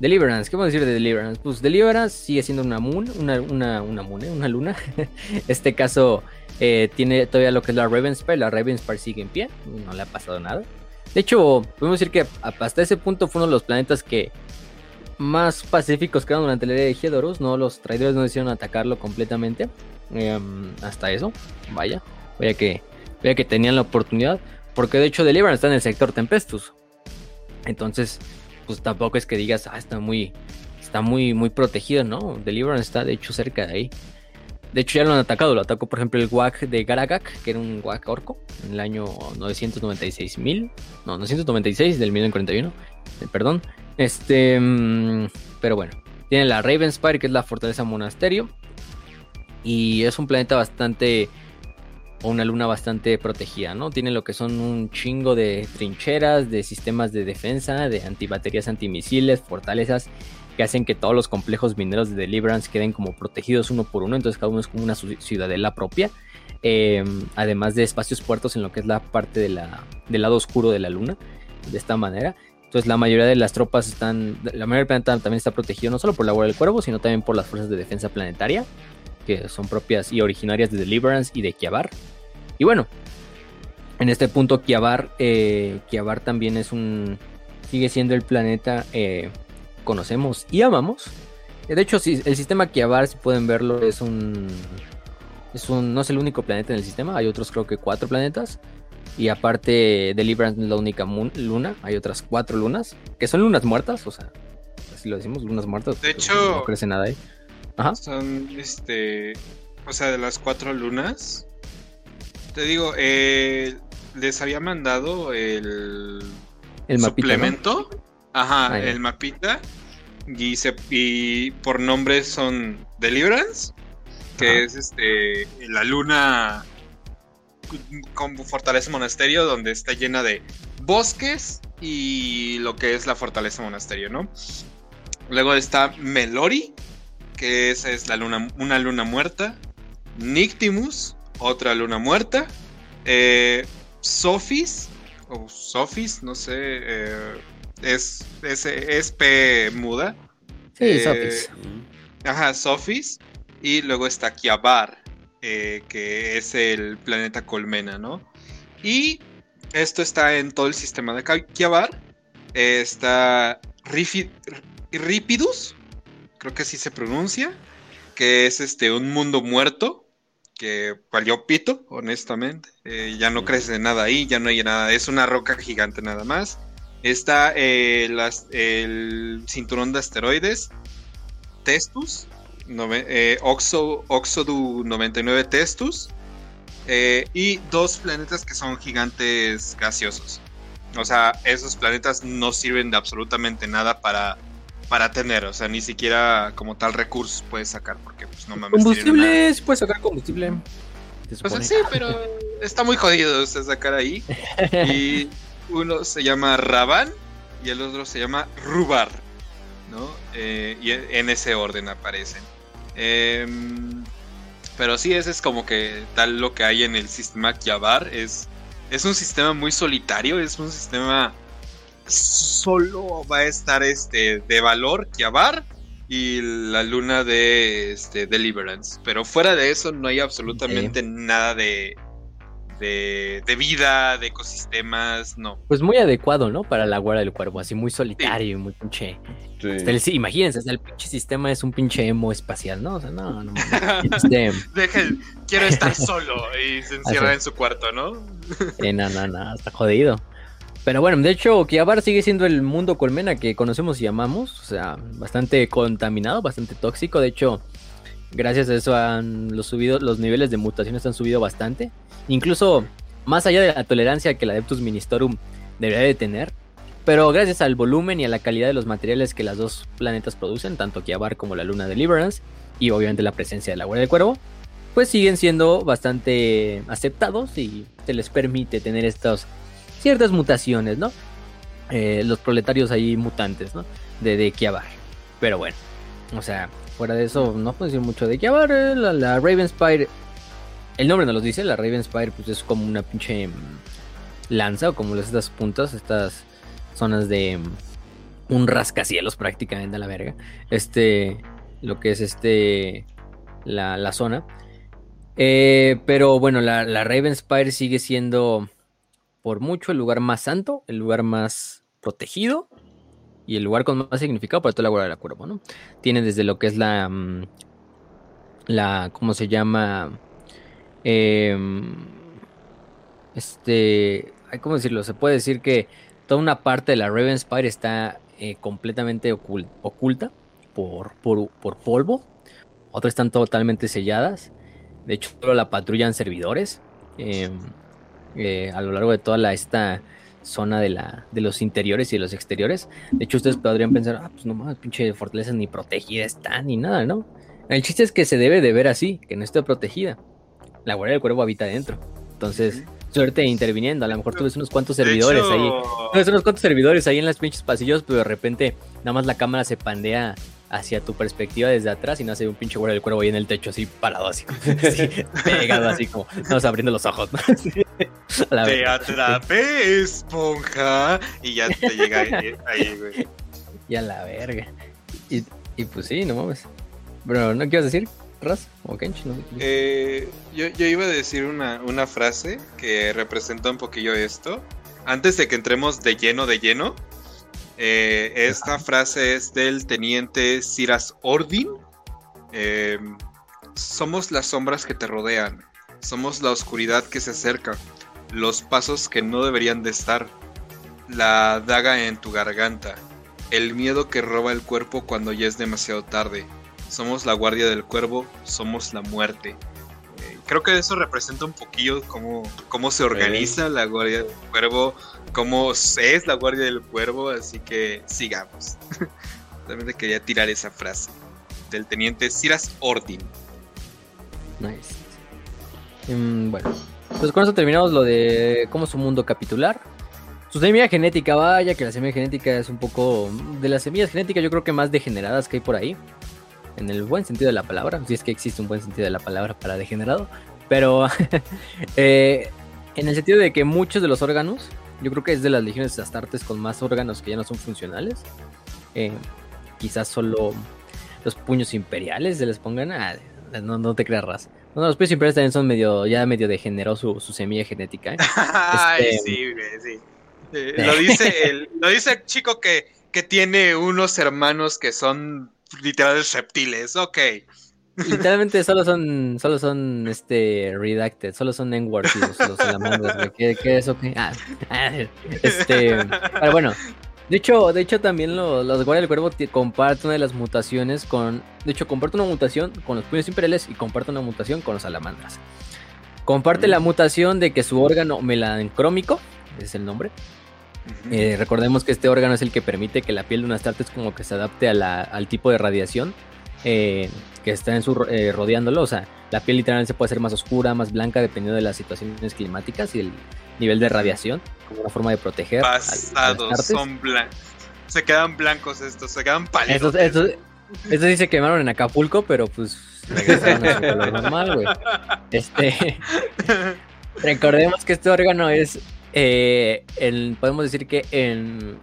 Speaker 2: Deliverance, ¿qué vamos a decir de Deliverance? Pues Deliverance sigue siendo una moon, una, una, una moon, ¿eh? una luna. este caso eh, tiene todavía lo que es la Ravenspire, la Ravenspire sigue en pie, no le ha pasado nada. De hecho, podemos decir que hasta ese punto fue uno de los planetas que más pacíficos quedaron durante la era de Hedorus, ¿no? Los traidores no decidieron atacarlo completamente. Em, hasta eso, vaya. Vaya que, vaya que tenían la oportunidad. Porque de hecho Deliverance está en el sector Tempestus. Entonces, pues tampoco es que digas, ah, está muy, está muy, muy protegido, ¿no? Deliverance está de hecho cerca de ahí. De hecho ya lo han atacado, lo atacó por ejemplo el Wag de Garagak, que era un Wag orco, en el año 996.000, no, 996 del 1041, eh, perdón. Este, mm, pero bueno, tiene la Ravenspire, que es la fortaleza monasterio, y es un planeta bastante, o una luna bastante protegida, ¿no? Tiene lo que son un chingo de trincheras, de sistemas de defensa, de antibaterías, antimisiles, fortalezas que hacen que todos los complejos mineros de Deliverance queden como protegidos uno por uno, entonces cada uno es como una ci- ciudadela propia. Eh, además de espacios puertos en lo que es la parte del lado oscuro de la luna, de esta manera. Entonces la mayoría de las tropas están, la mayoría del planeta también está protegido no solo por la Guardia del Cuervo, sino también por las fuerzas de defensa planetaria, que son propias y originarias de Deliverance y de Kiabar. Y bueno, en este punto Kiabar, eh, Kiabar también es un, sigue siendo el planeta eh, conocemos y amamos. De hecho, sí, el sistema Kiabar, si pueden verlo, es un, es un, no es el único planeta en el sistema, hay otros creo que cuatro planetas. Y aparte, Deliverance es la única luna, hay otras cuatro lunas, que son lunas muertas, o sea, así lo decimos, lunas muertas.
Speaker 3: De hecho-
Speaker 2: no crece nada ahí. Ajá.
Speaker 3: Son, este, o sea, de las cuatro lunas. Te digo, eh, les había mandado el,
Speaker 2: El mapita, ¿no?
Speaker 3: suplemento. Ajá,
Speaker 2: Ah,
Speaker 3: el mapita. Y, se, y por nombre son Deliverance, que
Speaker 2: Ajá.
Speaker 3: es este la luna con fortaleza monasterio, donde está llena de bosques y lo que es la fortaleza monasterio, ¿no? Luego está Melori, que esa es la luna, una luna muerta. Nictimus, otra luna muerta. Eh, Sophis, o Sophis, no sé, eh, es, es, es, P muda.
Speaker 2: Sí,
Speaker 3: Eh,
Speaker 2: Sophis.
Speaker 3: Ajá, Sophis. Y luego está Kiabar, que es el planeta Colmena, ¿no? Y esto está en todo el sistema de Kiabar. Está Ripidus, creo que así se pronuncia, que es este un mundo muerto, que valió pito, honestamente. Eh, ya no crece nada ahí, ya no hay nada, es una roca gigante nada más. Está eh, las- el cinturón de asteroides, Testus, nove- eh, Oxo, Oxodu 99 Testus, eh, y dos planetas que son gigantes gaseosos. O sea, esos planetas no sirven de absolutamente nada para, para tener, o sea, ni siquiera como tal recursos puedes sacar, porque pues no mames. una-
Speaker 2: Combustible, sí puedes sacar combustible. se
Speaker 3: o sea,
Speaker 2: supone.
Speaker 3: sí, pero está muy jodido o sea, sacar ahí. Y uno se llama Raban y el otro se llama Rubar, ¿no? Eh, y en ese orden aparecen. Em, pero sí, ese es como que tal lo que hay en el sistema Kiabar. Es, es un sistema muy solitario, es un sistema solo va a estar este de valor Kiabar y la luna de este, Deliverance. Pero fuera de eso no hay absolutamente nada de, de, de vida, de ecosistemas, no.
Speaker 2: Pues muy adecuado, ¿no? Para la guarda del cuervo, así muy solitario y muy pinche.
Speaker 1: Sí.
Speaker 2: Hasta el- sí, imagínense, hasta el pinche sistema es un pinche emo espacial, ¿no? O sea, no, no. Este,
Speaker 3: Dejen, quiero estar solo y se encierra
Speaker 2: Así.
Speaker 3: en su cuarto, ¿no?
Speaker 2: eh, no, no, no, está jodido. Pero bueno, de hecho, Kiabar sigue siendo el mundo colmena que conocemos y amamos. O sea, bastante contaminado, bastante tóxico. De hecho, gracias a eso han los subido, los niveles de mutaciones han subido bastante. Incluso más allá de la tolerancia que el Adeptus Ministorum debería de tener. Pero gracias al volumen y a la calidad de los materiales que las dos planetas producen, tanto Kiabar como la Luna Deliverance, y obviamente la presencia de la Guardia del Cuervo, pues siguen siendo bastante aceptados y se les permite tener estas ciertas mutaciones, ¿no? Eh, los proletarios ahí mutantes, ¿no? De, de Kiabar. Pero bueno, o sea, fuera de eso, no puedo decir mucho de Kiabar. eh, la, la Ravenspire, el nombre nos los dice, la Ravenspire, pues es como una pinche mm, lanza o como estas puntas, estas zonas de mm, un rascacielos prácticamente a la verga. Este, lo que es este, la, la zona. Eh, pero bueno, la, la Ravenspire sigue siendo por mucho el lugar más santo, el lugar más protegido y el lugar con más significado para toda la Guardia del Cuervo, ¿no? Tiene desde lo que es la, mm, la, ¿cómo se llama? Em, este, ¿cómo decirlo? Se puede decir que toda una parte de la Ravenspire está eh, completamente ocul- oculta por, por, por polvo. Otras están totalmente selladas. De hecho, solo la patrullan servidores. em, eh, a lo largo de toda la, esta zona de, la, de los interiores y de los exteriores. De hecho, ustedes podrían pensar, ah, pues no mames, pinche fortaleza ni protegida está, ni nada, ¿no? El chiste es que se debe de ver así, que no esté protegida. La guardia del cuervo habita dentro. Entonces, suerte interviniendo. A lo mejor tú ves unos cuantos servidores ahí. Tú ves unos cuantos servidores ahí en las pinches pasillos, pero de repente nada más la cámara se pandea hacia tu perspectiva desde atrás y no hace un pinche guardia del cuervo ahí en el techo, así parado, así, así, pegado, así como, estamos abriendo los ojos, ¿no? Así, la
Speaker 3: Te
Speaker 2: verga.
Speaker 3: atrapé, esponja. Y ya te llega ahí, ahí, güey.
Speaker 2: Y a la verga. Y, y pues sí, no mames. Pero, ¿no quieres decir, Raz? O Kench, no.
Speaker 3: Eh, yo, yo iba a decir una, una frase que representa un poquillo esto. Antes de que entremos de lleno, de lleno. Eh, esta frase es del teniente Siras Ordin. Eh, somos las sombras que te rodean. Somos la oscuridad que se acerca. Los pasos que no deberían de estar. La daga en tu garganta. El miedo que roba el cuerpo cuando ya es demasiado tarde. Somos la guardia del cuervo, somos la muerte. Creo que eso representa un poquillo cómo, cómo se organiza la guardia del cuervo, cómo es la guardia del cuervo, así que sigamos. Solamente quería tirar esa frase del teniente Siras Ordin.
Speaker 2: Nice. Mm, bueno, pues con eso terminamos lo de cómo es un mundo capitular. Su semilla genética, vaya que la semilla genética es un poco de las semillas genéticas, yo creo que más degeneradas que hay por ahí. En el buen sentido de la palabra, si es que existe un buen sentido de la palabra para degenerado. Pero eh, en el sentido de que muchos de los órganos, yo creo que es de las legiones de Astartes con más órganos que ya no son funcionales. Eh, quizás solo los puños imperiales se les pongan. Ah, no, no te creas, ras. No, los puños imperiales también son medio, ya medio degeneró su, su semilla genética. ¿eh?
Speaker 3: Ay, este, sí, sí. Eh, lo, dice el, lo dice el chico que, que tiene unos hermanos que son literales reptiles. Ok.
Speaker 2: Literalmente solo son, solo son este redacted, solo son n los, los salamandras, ¿Qué, ¿Qué, es ok? Ah, ah, este, pero bueno, de hecho, de hecho también los, los Guardias del Cuervo comparten una de las mutaciones con, de hecho comparte una mutación con los puños imperiales y comparte una mutación con los salamandras. Comparte la mutación de que su órgano melancrómico, es el nombre, eh, recordemos que este órgano es el que permite que la piel de unas tartes como que se adapte a la, al tipo de radiación eh, que está en su, eh, rodeándolo. O sea, la piel literalmente se puede hacer más oscura, más blanca, dependiendo de las situaciones climáticas y el nivel de radiación, como una forma de proteger.
Speaker 3: Pasados, son blancos. Se quedan blancos estos, se quedan pálidos.
Speaker 2: Estos, estos, sí se quemaron en Acapulco, pero pues regresaron a su color normal, güey. Este. recordemos que este órgano es. Eh, podemos decir que en,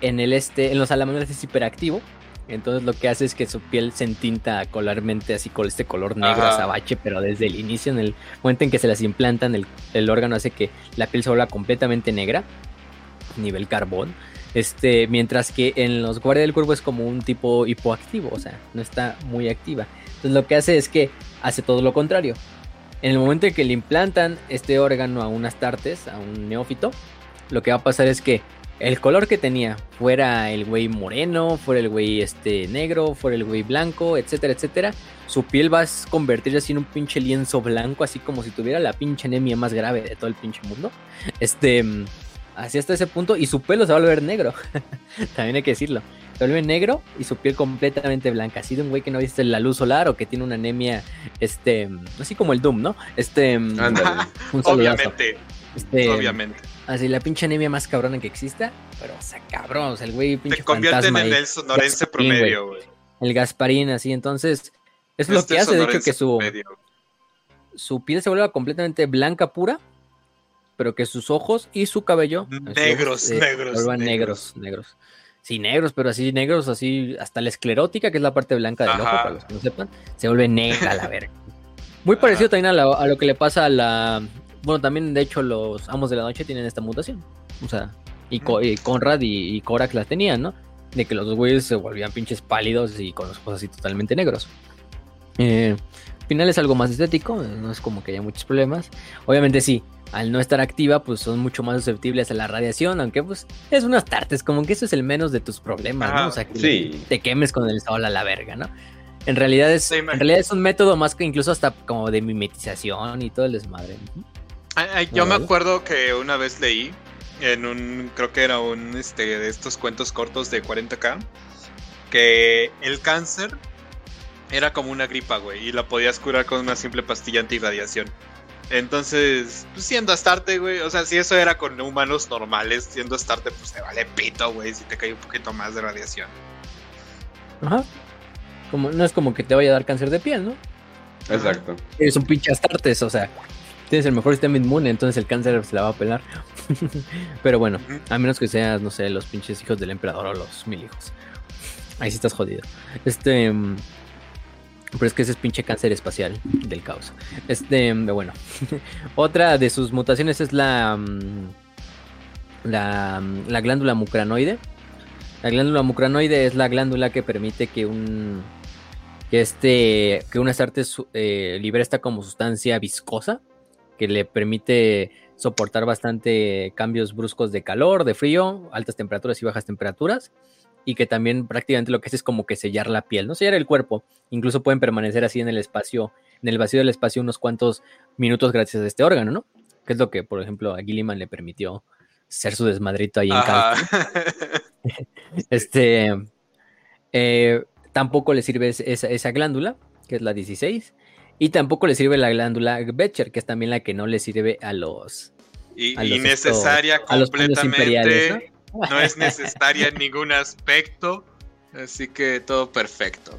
Speaker 2: en el este, en los salamandras es hiperactivo entonces lo que hace es que su piel se entinta colarmente así con este color negro azabache, pero desde el inicio, en el momento en que se las implantan, el, órgano hace que la piel se vuelva completamente negra, nivel carbón. Este, mientras que en los guardias del cuerpo es como un tipo hipoactivo, o sea, no está muy activa. Entonces lo que hace es que hace todo lo contrario. En el momento en que le implantan este órgano a unas tartes, a un neófito, lo que va a pasar es que el color que tenía, fuera el güey moreno, fuera el güey este negro, fuera el güey blanco, etcétera, etcétera, su piel va a convertirse así en un pinche lienzo blanco, así como si tuviera la pinche anemia más grave de todo el pinche mundo. Este, así hasta ese punto, y su pelo se va a volver negro, también hay que decirlo. Se vuelve negro y su piel completamente blanca, así de un güey que no viste la luz solar o que tiene una anemia, este, así como el Doom, ¿no? Este,
Speaker 3: obviamente, este, obviamente.
Speaker 2: Así la pinche anemia más cabrona que exista. Pero, o sea, cabrón, o sea, el güey pinche
Speaker 3: Te convierten en el sonorense promedio, güey.
Speaker 2: El Gasparín, así, entonces. Es lo que hace, de hecho, que su. Su piel se vuelva completamente blanca pura. Pero que sus ojos y su cabello.
Speaker 3: Negros, eh, negros.
Speaker 2: Se vuelvan negros, negros. Sí, negros, pero así negros, así. Hasta la esclerótica, que es la parte blanca del ojo, para los que no sepan. Se vuelve negra, la verga. Muy parecido también a lo que le pasa a la, bueno, también de hecho los amos de la noche tienen esta mutación. O sea, y, Conrad y, Korak la tenían, ¿no? De que los güeyes se volvían pinches pálidos y con los ojos así totalmente negros. Eh, al final es algo más estético, no es como que haya muchos problemas. Obviamente sí, al no estar activa, pues son mucho más susceptibles a la radiación, aunque pues es unas tartes, como que eso es el menos de tus problemas, ¿no? O sea, que te quemes con el sol a la verga, ¿no? En realidad es, en realidad es un método más que incluso hasta como de mimetización y todo el desmadre.
Speaker 3: Yo me acuerdo que una vez leí en un, creo que era un este, de estos cuentos cortos de 40k, que el cáncer era como una gripa, güey, y la podías curar con una simple pastilla antirradiación. Entonces, pues siendo Astarte, güey, o sea, si eso era con humanos normales, siendo Astarte, pues te vale pito, güey, si te cae un poquito más de radiación.
Speaker 2: Ajá. Como, no es como que te vaya a dar cáncer de piel, ¿no?
Speaker 1: Exacto.
Speaker 2: Es un pinche Astartes, o sea, tienes el mejor sistema inmune, entonces el cáncer se la va a pelar. Pero bueno, a menos que seas, no sé, los pinches hijos del emperador o los mil hijos. Ahí sí estás jodido. Este. Mm, pero es que ese es pinche cáncer espacial del caos. Este, mm, bueno. Otra de sus mutaciones es la. Mm, la, la glándula mucranoide. La glándula mucranoide es la glándula que permite que un. Que este. Que una artes eh, libere esta como sustancia viscosa que le permite soportar bastante cambios bruscos de calor, de frío, altas temperaturas y bajas temperaturas, y que también prácticamente lo que hace es como que sellar la piel, no sellar el cuerpo, incluso pueden permanecer así en el espacio, en el vacío del espacio unos cuantos minutos gracias a este órgano, ¿no? Que es lo que, por ejemplo, a Gilliman le permitió ser su desmadrito ahí en casa. este, eh, tampoco le sirve esa, esa glándula, que es la 16, y tampoco le sirve la glándula Becher, que es también la que no le sirve a los.
Speaker 3: Y, innecesaria completamente. ¿no? es necesaria en ningún aspecto. Así que todo perfecto.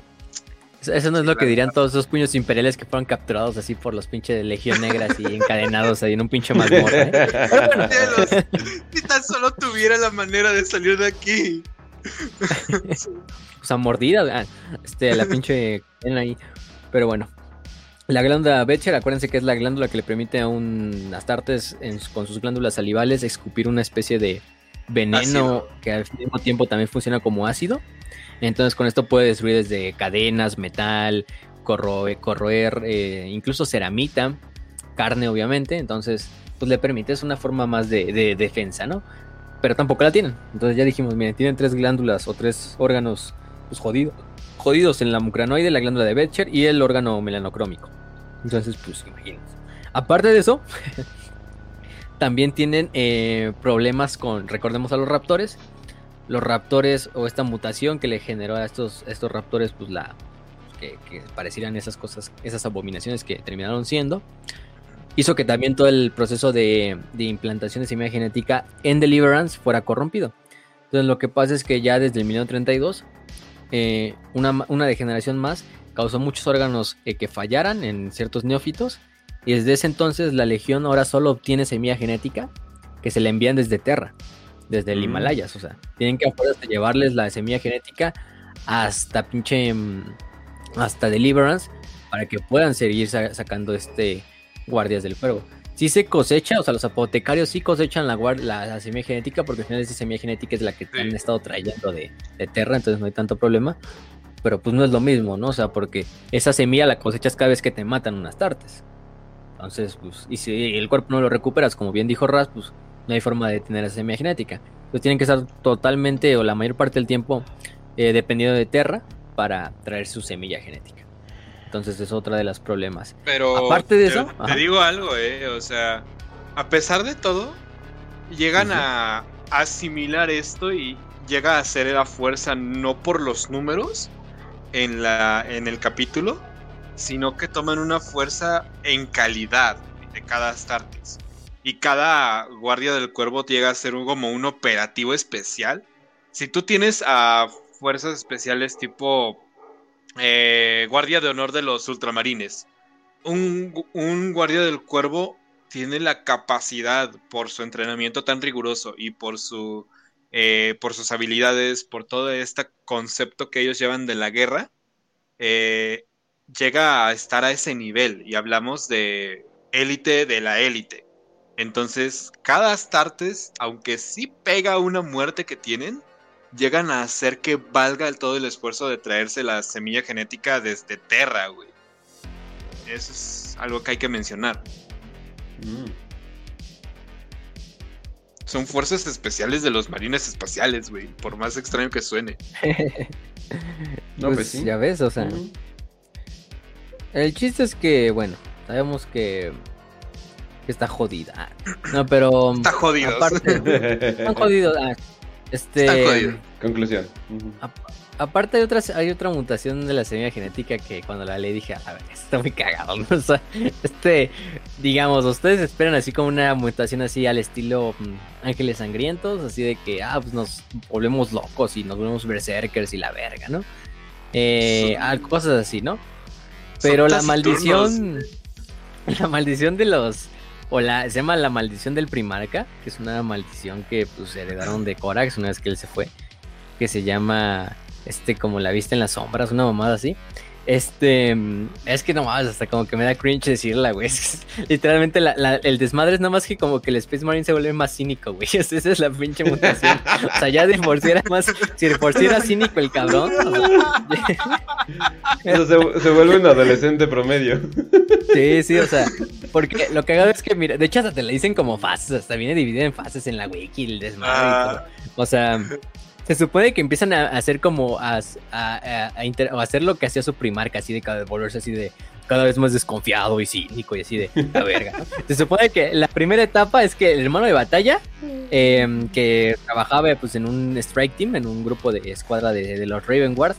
Speaker 2: Eso no es lo que dirían todos esos puños imperiales que fueron capturados así por los pinches de Legión Negras y encadenados ahí en un pinche mazmorra. ¿eh?
Speaker 3: si tan solo tuviera la manera de salir de aquí.
Speaker 2: o sea, mordida, ah, este, la pinche ahí. Pero bueno. La glándula Becher, acuérdense que es la glándula que le permite a un Astartes con sus glándulas salivales escupir una especie de veneno que al mismo tiempo también funciona como ácido. Entonces con esto puede destruir desde cadenas, metal, corroer, corroer eh, incluso ceramita, carne obviamente. Entonces pues le permite, es una forma más de, defensa, ¿no? Pero tampoco la tienen. Entonces ya dijimos, miren, tienen tres glándulas o tres órganos pues, jodidos, jodidos en la mucranoide, la glándula de Betcher y el órgano melanocrómico. Entonces, pues imagínense. Aparte de eso, también tienen eh, problemas con, recordemos a los raptores, los raptores o esta mutación que le generó a estos, estos raptores, pues la que, parecieran esas cosas, esas abominaciones que terminaron siendo, hizo que también todo el proceso de, implantación de semilla genética en Deliverance fuera corrompido. Entonces lo que pasa es que ya desde el 1932, eh, una, una, degeneración más causó muchos órganos eh, que fallaran en ciertos neófitos, y desde ese entonces la Legión ahora solo obtiene semilla genética que se le envían desde Terra desde el mm. Himalayas. O sea, tienen que llevarles la semilla genética hasta pinche. Mm, hasta Deliverance para que puedan seguir sacando este guardias del fuego. Si se cosecha, o sea, los apotecarios sí cosechan la, la, semilla genética, porque al final esa semilla genética es la que han estado trayendo de, de Terra, entonces no hay tanto problema. Pero pues no es lo mismo, ¿no? O sea, porque esa semilla la cosechas cada vez que te matan unas tartes. Entonces, pues, y si el cuerpo no lo recuperas, como bien dijo Ras, pues no hay forma de tener esa semilla genética. Entonces tienen que estar totalmente o la mayor parte del tiempo eh, dependiendo de Terra para traer su semilla genética. Entonces es otra de los problemas.
Speaker 3: Pero aparte de eso, te digo algo, eh, o sea, a pesar de todo, llegan a asimilar esto y llega a ser la fuerza no por los números en la en el capítulo, sino que toman una fuerza en calidad de cada Astartes y cada guardia del cuervo llega a ser como un operativo especial. Si tú tienes a fuerzas especiales tipo eh, guardia de honor de los ultramarines, un, guardia del cuervo tiene la capacidad por su entrenamiento tan riguroso y por su eh, por sus habilidades, por todo este concepto que ellos llevan de la guerra, eh, llega a estar a ese nivel y hablamos de élite de la élite. Entonces, cada Astartes, aunque sí pega una muerte que tienen, llegan a hacer que valga el todo el esfuerzo de traerse la semilla genética desde Terra, güey. Eso es algo que hay que mencionar. Mm. Son fuerzas especiales de los marines espaciales, güey. Por más extraño que suene.
Speaker 2: no, pues, pues, sí. Ya ves, o sea. El chiste es que, bueno, sabemos que está jodida. No, pero.
Speaker 3: Está jodido.
Speaker 2: Aparte, están jodidos. Ah, este.
Speaker 1: Conclusión.
Speaker 2: aparte hay otra, hay otra mutación de la semilla genética que cuando la leí dije, a ver, está muy cagado. O sea, este, digamos, ustedes esperan así como una mutación así al estilo mm, Ángeles Sangrientos, así de que, ah, pues nos volvemos locos y nos volvemos berserkers y la verga, ¿no? Eh, cosas así, ¿no? Pero la maldición, la maldición de los o la, se llama La Maldición del Primarca, que es una maldición que pues heredaron de Corax una vez que él se fue, que se llama, este, como la vista en las sombras, una mamada así. Este, es que nomás, hasta como que me da cringe decirla, güey. literalmente el desmadre es nada más que como que el Space Marine se vuelve más cínico, güey. Esa es la pinche mutación. O sea, ya de por si era más, si de por si era cínico el cabrón.
Speaker 1: Eso se, se, vuelve un adolescente promedio.
Speaker 2: Sí, sí, o sea, porque lo que hago es que, mira, de hecho hasta te le dicen como fases, hasta viene dividido en fases en la wiki, el desmadre y ah. todo. O sea, se supone que empiezan a hacer como a, hacer lo que hacía su primarca, así de cada volverse así de cada vez más desconfiado y cínico y así de la verga. Se supone que la primera etapa es que el hermano de batalla, em, que trabajaba pues en un strike team, en un grupo de escuadra de, los Raven Guard,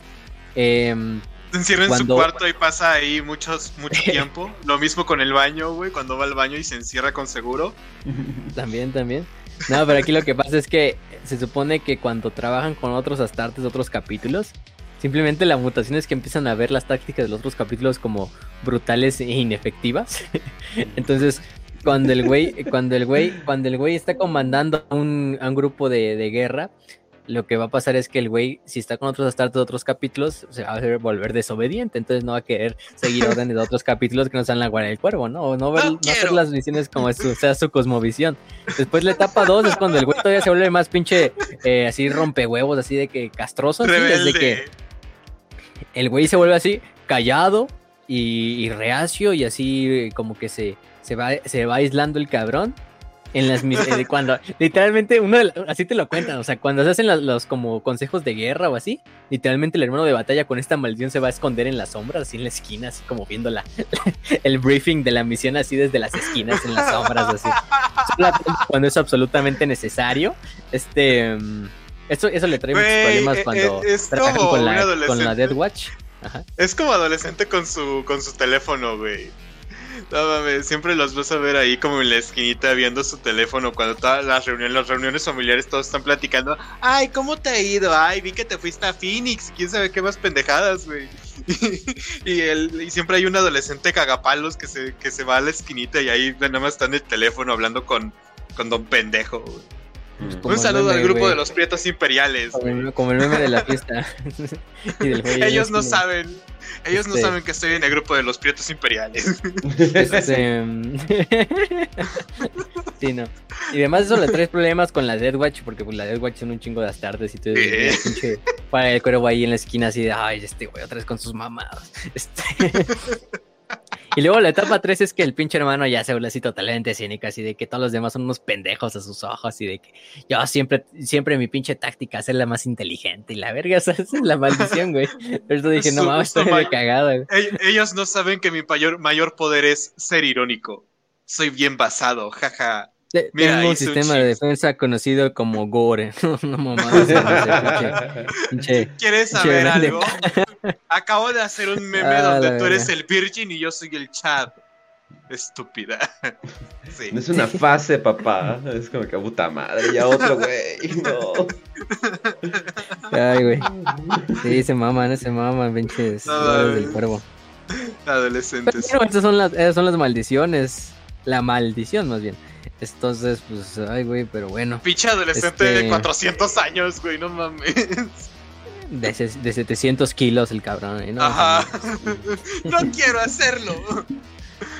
Speaker 3: eh, se encierra en su cuarto y pasa ahí muchos, mucho tiempo. Lo mismo con el baño, güey, cuando va al baño y se encierra con seguro.
Speaker 2: También, también. No, pero aquí lo que pasa es que se supone que cuando trabajan con otros astartes, otros capítulos, Simplemente la mutación es que empiezan a ver las tácticas de los otros capítulos como brutales e inefectivas. Entonces, cuando el güey, cuando el güey, cuando el güey está comandando a un, grupo de, de, guerra, lo que va a pasar es que el güey, si está con otros astartes de otros capítulos, se va a volver desobediente, entonces no va a querer seguir órdenes de otros capítulos que no sean la guardia del cuervo, ¿no? O no, ver, no, hacer las misiones como su, sea su cosmovisión. Después la etapa 2 es cuando el güey todavía se vuelve más pinche, eh, así rompehuevos, así de que castroso, así, desde que el güey se vuelve así, callado y, y reacio y así como que se, se, va, se va aislando el cabrón. En las eh, cuando literalmente uno así te lo cuentan, o sea, cuando se hacen los, los, como consejos de guerra o así, literalmente el hermano de batalla con esta maldición se va a esconder en las sombras, así en la esquina, así como viendo la, el briefing de la misión así desde las esquinas en las sombras así. Cuando es absolutamente necesario, este eso, eso le trae muchos problemas
Speaker 3: eh,
Speaker 2: cuando
Speaker 3: es
Speaker 2: trabajan con la, con la Dead Watch. Ajá.
Speaker 3: Es como adolescente con su, con su teléfono, güey. No mames, siempre los vas a ver ahí como en la esquinita viendo su teléfono cuando todas las reuniones, las reuniones familiares todos están platicando. Ay, ¿cómo te ha ido? Ay, vi que te fuiste a Phoenix. ¿Quién sabe qué más pendejadas, güey? y, el, y siempre hay un adolescente cagapalos que se, que se va a la esquinita y ahí nada más está en el teléfono hablando con, con don pendejo, güey.
Speaker 2: Como
Speaker 3: Un saludo
Speaker 2: meme,
Speaker 3: al grupo de los prietos imperiales.
Speaker 2: Como el, como el meme de la fiesta. Y del
Speaker 3: Ellos no saben. Ellos no
Speaker 2: Este-
Speaker 3: saben que estoy en el grupo de los prietos imperiales.
Speaker 2: Este, sí, no. Y además eso le trae problemas con la Dead Watch, porque pues, la Dead Watch son un chingo de astartes y todo. y el pinche- Para el cuervo ahí en la esquina así de, ay, este güey otra vez con sus mamadas. Este... y luego la etapa 3 es que el pinche hermano ya se vuelve así totalmente cínico, así de que todos los demás son unos pendejos a sus ojos y de que yo siempre, siempre mi pinche táctica es ser la más inteligente y la verga, esa es la maldición, güey. Por eso dije, no mames, estoy de güey.
Speaker 3: Ell- Ellos no saben que mi mayor, mayor poder es ser irónico. Soy bien basado, jaja. Mira,
Speaker 2: Tengo un sistema de defensa conocido como Gore. no pinche- pinche-
Speaker 3: ¿Quieres saber algo? Acabo de hacer un meme
Speaker 2: Ah,
Speaker 3: donde tú eres el Virgin y yo soy el Chad. Estúpida. Sí.
Speaker 1: No es una fase, papá. Es como que puta madre. Ya otro, güey. No.
Speaker 2: Ay, güey. Sí, se maman, se maman, pinches
Speaker 3: No,
Speaker 2: del cuervo.
Speaker 3: Adolescentes.
Speaker 2: Pero esas son las, esas son las maldiciones. La maldición, más bien. Entonces, pues, ay, güey, pero bueno.
Speaker 3: Pinche adolescente
Speaker 2: Este-
Speaker 3: de 400 años, güey, no mames.
Speaker 2: De, de 700 kilos el cabrón. ¿eh? No,
Speaker 3: Ajá. No quiero hacerlo.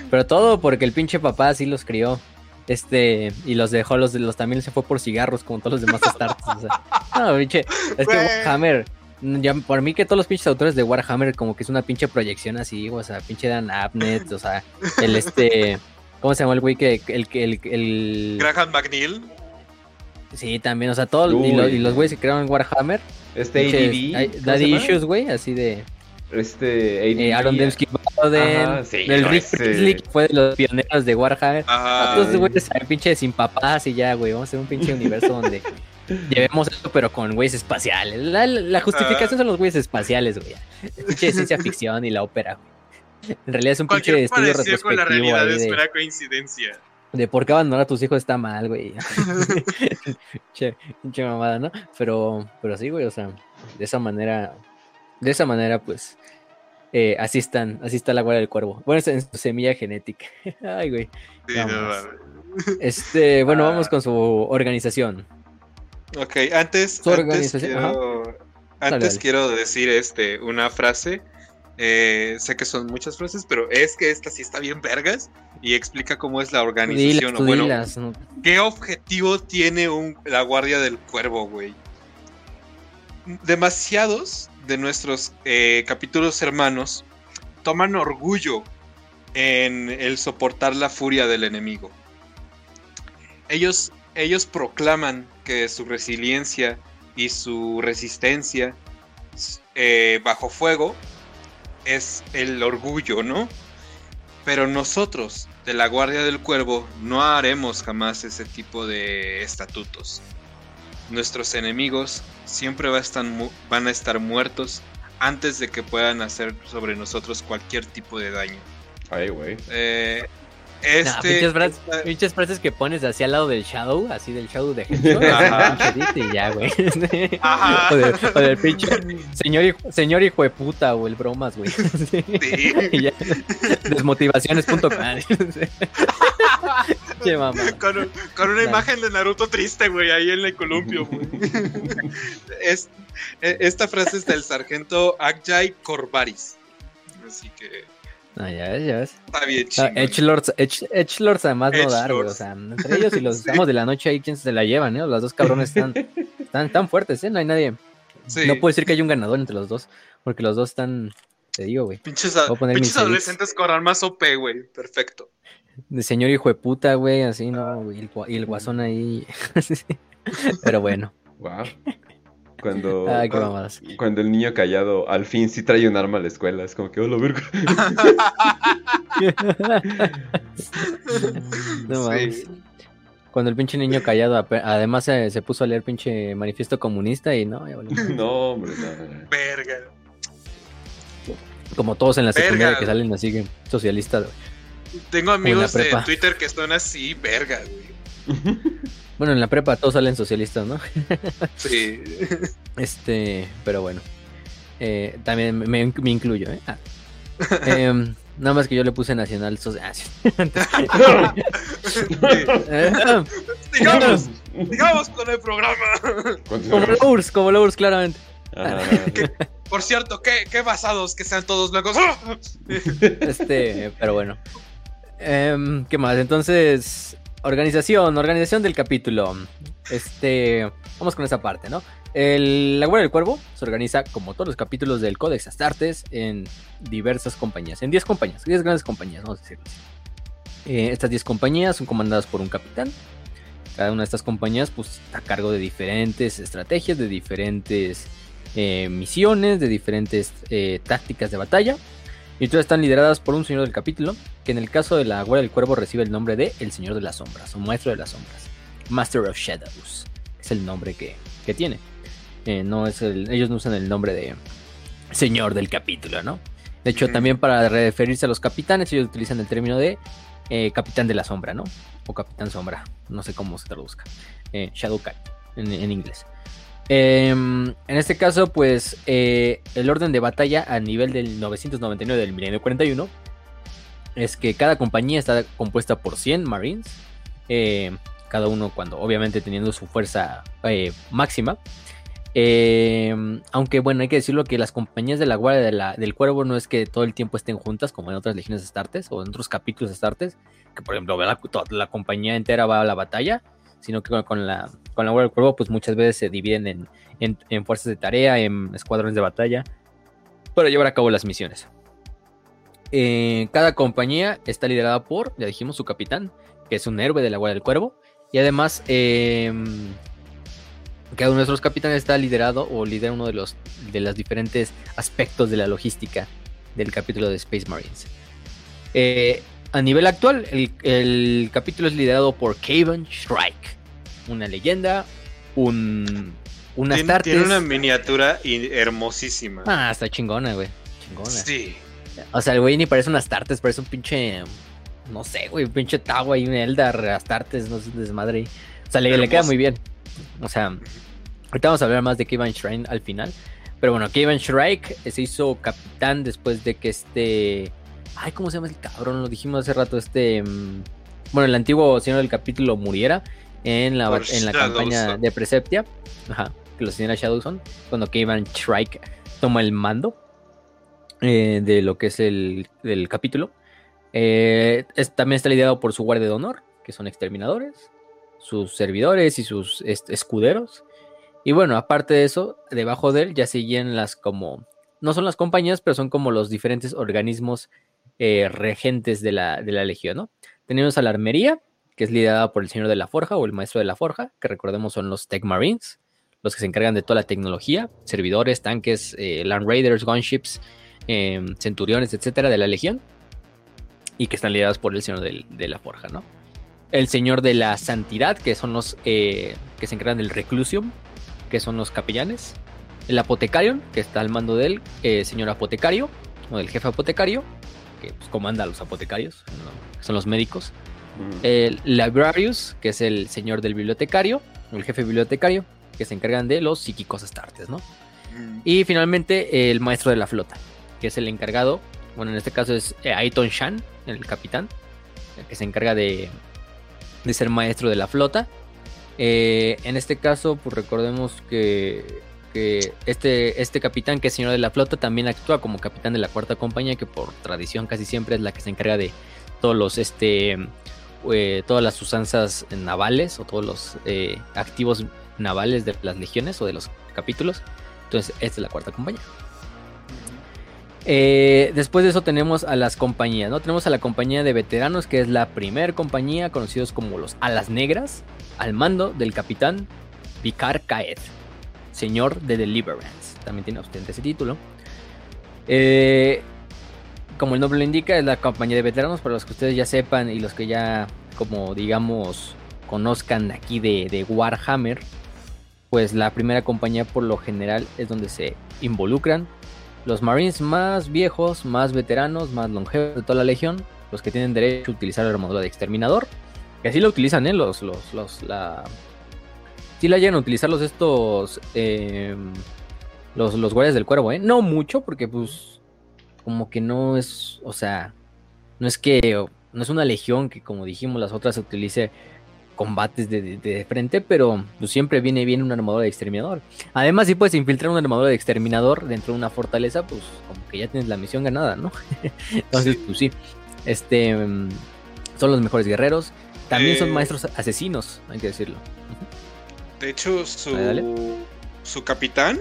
Speaker 2: Pero todo porque el pinche papá así los crió. Este, y los dejó, los, los también se fue por cigarros, como todos los demás Astartes. o sea. no, pinche, es que. Warhammer, mm, ya, por mí que todos los pinches autores de Warhammer, como que es una pinche proyección así, o sea, pinche Dan Abnett, o sea, el este, ¿cómo se llama el güey que, el, que- el, el,
Speaker 3: Graham McNeil.
Speaker 2: sí, también, o sea, todo, y, lo-
Speaker 1: Uy.
Speaker 2: y los güeyes que crearon Warhammer,
Speaker 1: Este ADD.
Speaker 2: hay-
Speaker 1: ¿cómo se
Speaker 2: Daddy? Issues, güey, así de,
Speaker 1: Este ADD.
Speaker 2: eh, Aaron Dembski Bowden,
Speaker 1: Ajá, sí,
Speaker 2: del
Speaker 1: no,
Speaker 2: Rick
Speaker 1: ese-
Speaker 2: Priestley, que fue de los pioneros de Warhammer,
Speaker 3: Ajá.
Speaker 2: Todos esos güeyes pinche sin papás y ya, güey. Vamos a hacer un pinche universo donde llevemos eso, pero con güeyes espaciales. La, la justificación son los güeyes espaciales, güey. Pinche ciencia ficción y la ópera, güey. En realidad es un pinche
Speaker 3: Cualquier
Speaker 2: estudio
Speaker 3: parecido con la
Speaker 2: retrospectivo
Speaker 3: realidad es
Speaker 2: de,
Speaker 3: mera coincidencia.
Speaker 2: de por qué abandonar a tus hijos está mal, güey. Pinche pinche mamada, ¿no? Pero, pero sí, güey, o sea, de esa manera, de esa manera, pues, eh, así están, así está la guardia del cuervo. Bueno, es en su semilla genética. Ay, güey.
Speaker 3: Sí, no.
Speaker 2: Este, bueno,
Speaker 3: Ah.
Speaker 2: vamos con su organización.
Speaker 3: Ok, antes,
Speaker 2: Su
Speaker 3: antes,
Speaker 2: organización,
Speaker 3: quiero,
Speaker 2: Dale,
Speaker 3: antes
Speaker 2: dale.
Speaker 3: quiero decir este, una frase. Eh, sé que son muchas frases, pero es que esta sí está bien vergas y explica cómo es la organización.
Speaker 2: Dilas,
Speaker 3: o
Speaker 2: tú
Speaker 3: bueno,
Speaker 2: dilas, ¿no?
Speaker 3: ¿qué objetivo tiene un, la Guardia del Cuervo, güey? Demasiados de nuestros eh, capítulos hermanos toman orgullo en el soportar la furia del enemigo. Ellos, ellos proclaman que su resiliencia y su resistencia eh, bajo fuego es el orgullo, ¿no? Pero nosotros, de la Guardia del Cuervo, no haremos jamás ese tipo de estatutos. Nuestros enemigos siempre va a estar van a estar muertos antes de que puedan hacer sobre nosotros cualquier tipo de daño.
Speaker 1: Ay, güey.
Speaker 3: Eh, Este,
Speaker 2: pinches, frases, que pones así al lado del Shadow, así del Shadow de Hedgehog. y ya, güey. O, del, pinche señor, señor hijo de puta, o el bromas, güey. Sí. Desmotivaciones.com.
Speaker 3: Qué mamá. Con, con una imagen de Naruto triste, güey, ahí en el columpio, güey. es, e, esta frase es del sargento Agjay Corvaris. Así que
Speaker 2: Ah, ya ves, ya ves.
Speaker 3: Está bien chido.
Speaker 2: Edgelords, Edge, Lords además no dar, O sea, entre ellos y los estamos de la noche ahí, ¿quién se la llevan, eh? Los dos cabrones están, están tan fuertes, ¿eh? No hay nadie. No puedo decir que hay un ganador entre los dos, porque los dos están, te digo, güey.
Speaker 3: Pinches, adolescentes corran más OP, güey. Perfecto.
Speaker 2: De señor hijo de puta, güey, así, ¿no? Güey, y el guasón ahí. Pero bueno.
Speaker 1: Wow. Cuando, cuando, el niño callado al fin sí trae un arma a la escuela, es como que, hola, verga.
Speaker 2: no Cuando el pinche niño callado además se, puso a leer pinche manifiesto comunista y no,
Speaker 1: No, hombre,
Speaker 3: Verga.
Speaker 2: Como todos en la secundaria que salen así, socialistas,
Speaker 3: Tengo amigos de Twitter que están así, verga, güey.
Speaker 2: Bueno, en la prepa todos salen socialistas, ¿no?
Speaker 3: sí.
Speaker 2: Este, pero bueno. Eh, también me, incluyo, ¿eh? Ah. Em, nada más que yo le puse nacional social.
Speaker 3: Ah, digamos, digamos con el programa.
Speaker 2: Como Lours, como Lours, claramente.
Speaker 3: Ah. por cierto, ¿qué, qué basados que sean todos blancos.
Speaker 2: este, pero bueno. Em, ¿Qué más? Entonces, Organización, organización del capítulo. Este, vamos con esa parte, ¿no? El, la Guardia del Cuervo se organiza, como todos los capítulos del Codex Astartes, en diversas compañías, en 10 compañías, 10 grandes compañías, vamos a decirlo eh, estas 10 compañías son comandadas por un capitán. Cada una de estas compañías pues, está a cargo de diferentes estrategias, de diferentes eh, misiones, de diferentes eh, tácticas de batalla. Y todas están lideradas por un señor del capítulo, que en el caso de la Guardia del Cuervo recibe el nombre de El Señor de las Sombras, o Maestro de las Sombras. Master of Shadows. Es el nombre que, tiene. Eh, no es ellos no usan el nombre de Señor del capítulo, ¿no? De hecho, también para referirse a los capitanes, ellos utilizan el término de eh, Capitán de la Sombra, ¿no? O Capitán Sombra, no sé cómo se traduzca. Eh, Shadow Cat en inglés. Em, en este caso, pues eh, el orden de batalla a nivel del 999 del milenio 41 es que cada compañía está compuesta por 100 Marines, em, cada uno cuando obviamente teniendo su fuerza eh, máxima. Em, aunque bueno, hay que decirlo que las compañías de la Guardia del Cuervo no es que todo el tiempo estén juntas como en otras legiones de Astartes o en otros capítulos de Astartes, que por ejemplo la, la compañía entera va a la batalla, sino que con la con la Guardia del Cuervo, pues muchas veces se dividen en, fuerzas de tarea, en escuadrones de batalla, para llevar a cabo las misiones. Eh, cada compañía está liderada por, ya dijimos, su capitán, que es un héroe de la Guardia del Cuervo, y además em, cada uno de nuestros capitanes está liderado o lidera uno de los de los diferentes aspectos de la logística del capítulo de Space Marines. Eh, a nivel actual, el, el, capítulo es liderado por Kaven Shrike, una leyenda, un, una
Speaker 3: tiene, Tiene una miniatura hermosísima.
Speaker 2: Ah, está chingona, güey. Chingona.
Speaker 3: Sí.
Speaker 2: O sea, el güey ni parece un Astartes, parece un pinche. No sé, güey, un pinche Tawa y un Eldar Astartes, no sé, desmadre. O sea, le, queda muy bien. O sea, ahorita vamos a hablar más de Kevin Shrine al final. Pero bueno, Kevin Shrike se hizo capitán después de que este. Ay, ¿cómo se llama el cabrón? Lo dijimos hace rato, este. Mm, bueno, el antiguo señor del capítulo muriera en la, en la campaña de Preceptia, ajá, que lo señala Shadowson, cuando Kevin Shrike toma el mando eh, de lo que es el, capítulo. Eh, también está liderado por su guardia de honor, que son exterminadores, sus servidores y sus escuderos. Y bueno, aparte de eso, debajo de él ya siguen las como, no son las compañías, pero son como los diferentes organismos eh, regentes de la, de la legión. Tenemos a la armería, que es liderada por el señor de la forja o el maestro de la forja, que recordemos son los Tech Marines, los que se encargan de toda la tecnología, servidores, tanques, eh, Land Raiders, Gunships, em, centuriones, etcétera, de la legión, y que están liderados por el señor de la forja, ¿no? El señor de la santidad, que son los eh, que se encargan del reclusium, que son los capellanes. El apotecario, que está al mando del señor apotecario, o del jefe apotecario, que pues, comanda a los apotecarios, son los médicos. El Librarius, que es el señor del bibliotecario, el jefe bibliotecario, que se encargan de los psíquicos astartes, ¿no? Y finalmente el maestro de la flota, que es el encargado, bueno, en este caso es eh, Aiton Shan, el capitán, que se encarga de, de ser maestro de la flota. Eh, en este caso, pues recordemos que, que, este, este capitán, que es señor de la flota, también actúa como capitán de la cuarta compañía, que por tradición casi siempre es la que se encarga de todos los, este, eh, todas las usanzas navales o todos los eh, activos navales de las legiones o de los capítulos. Entonces, esta es la cuarta compañía. Eh, después de eso tenemos a las compañías, ¿no? Tenemos a la compañía de veteranos, que es la primer compañía, conocidos como los Alas Negras, al mando del capitán Vicar Kaed, señor de Deliverance. También tiene ostente ese título. Eh, como el nombre lo indica, es la compañía de veteranos, para los que ustedes ya sepan y los que ya, como digamos, conozcan aquí de, Warhammer, pues la primera compañía por lo general es donde se involucran los Marines más viejos, más veteranos, más longevos de toda la legión, los que tienen derecho a utilizar la armadura de exterminador, que así la utilizan, ¿eh? Los, los, los, la... Sí la llegan a utilizar los estos, eh, los, los guardias del cuervo, ¿eh? No mucho, porque pues, como que no es, o sea, no es que, no es una legión que como dijimos las otras se utilice combates de, frente, pero pues, siempre viene bien una armadura de exterminador. Además, si puedes infiltrar una armadura de exterminador dentro de una fortaleza, pues como que ya tienes la misión ganada, ¿no? Entonces, pues sí, este son los mejores guerreros. También son eh, maestros asesinos, hay que decirlo.
Speaker 3: De hecho, su, su capitán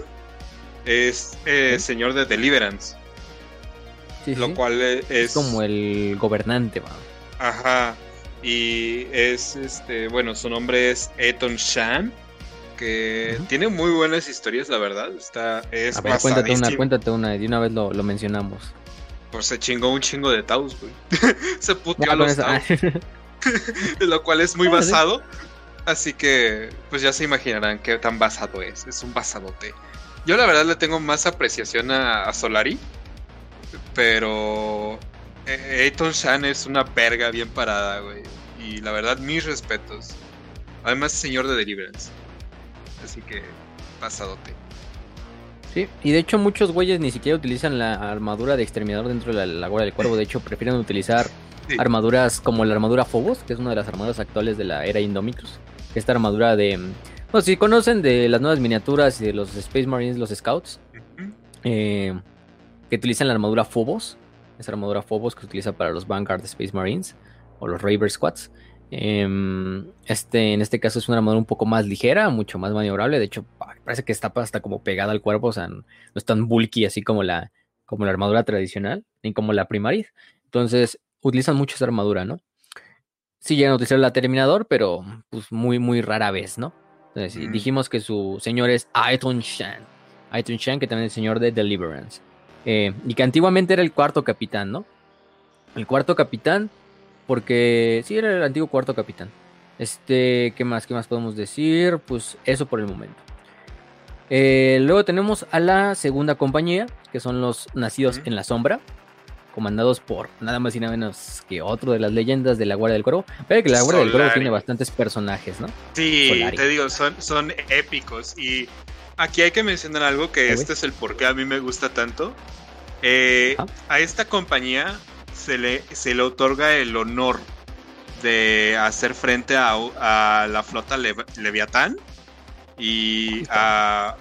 Speaker 3: es eh, señor de Deliverance. lo cual es... es...
Speaker 2: como el gobernante, ¿va?
Speaker 3: Ajá. Y es, este, bueno, su nombre es Eton Shan, que tiene muy buenas historias, la verdad. Está, es
Speaker 2: A ver, cuéntate una, cuéntate una, de una vez lo, mencionamos.
Speaker 3: Pues se chingó un chingo de Taus, güey. se puteó a los Taus. lo cual es muy basado. Así que, pues ya se imaginarán qué tan basado es. Es un basadote. Yo la verdad le tengo más apreciación a Solari. Pero Ayton Shan es una verga bien parada, güey. Y la verdad, mis respetos. Además, señor de Deliverance. Así que, pasadote.
Speaker 2: Sí, y de hecho muchos güeyes ni siquiera utilizan la armadura de exterminador dentro de la, la del cuervo. De hecho, prefieren utilizar armaduras como la armadura Phobos, que es una de las armaduras actuales de la era Indomitus. Esta armadura de... Bueno, si conocen de las nuevas miniaturas y de los Space Marines, los Scouts, eh, que utilizan la armadura Phobos, esa armadura Phobos que se utiliza para los Vanguard Space Marines o los Raver Squads. Em, este, en este caso es una armadura un poco más ligera, mucho más maniobrable. De hecho, parece que está hasta como pegada al cuerpo, o sea, no es tan bulky así como la, como la armadura tradicional, ni como la Primaris. Entonces, utilizan mucho esa armadura, ¿no? Sí llegan a utilizar la Terminador, pero pues muy, muy rara vez, ¿no? Entonces, dijimos que su señor es Aiton Shan. Aiton Shan, que también es el señor de Deliverance. Eh, y que antiguamente era el cuarto capitán, ¿no? El cuarto capitán, porque sí, era el antiguo cuarto capitán. Este, ¿qué más? ¿Qué más podemos decir? Pues eso por el momento. Eh, luego tenemos a la segunda compañía, que son los nacidos en la sombra, comandados por nada más y nada menos que otro de las leyendas de la Guardia del Cuervo. Pero que la Guardia del Cuervo tiene bastantes personajes, ¿no?
Speaker 3: Sí, te digo, son, son épicos. Y aquí hay que mencionar algo que este es el por qué a mí me gusta tanto. Eh, a esta compañía se le, se le otorga el honor de hacer frente a, la flota Leviatán y a,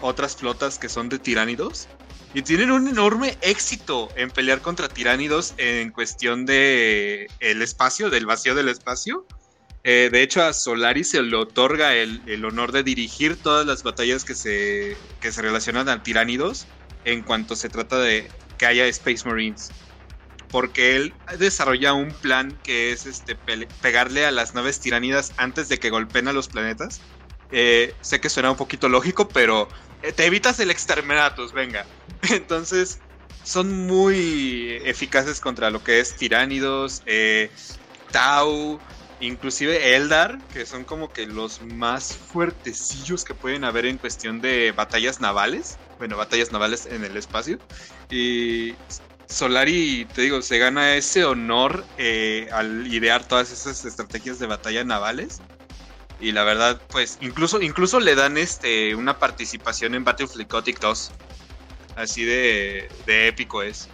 Speaker 3: otras flotas que son de tiránidos. Y tienen un enorme éxito en pelear contra tiránidos en cuestión de el espacio, del vacío del espacio. Eh, de hecho, a Solaris se le otorga el, honor de dirigir todas las batallas que se, que se relacionan a tiránidos en cuanto se trata de que haya Space Marines. Porque él desarrolla un plan que es este pegarle a las naves tiránidas antes de que golpeen a los planetas. Eh, sé que suena un poquito lógico, pero te evitas el exterminatus, venga. Entonces, son muy eficaces contra lo que es tiránidos, Tau, inclusive Eldar, que son como que los más fuertecillos que pueden haber en cuestión de batallas navales. Bueno, batallas navales en el espacio. Y Solari, te digo, se gana ese honor eh, al idear todas esas estrategias de batalla navales. Y la verdad, pues, incluso, incluso le dan este una participación en Battlefield Gothic 2. Así de, de épico es.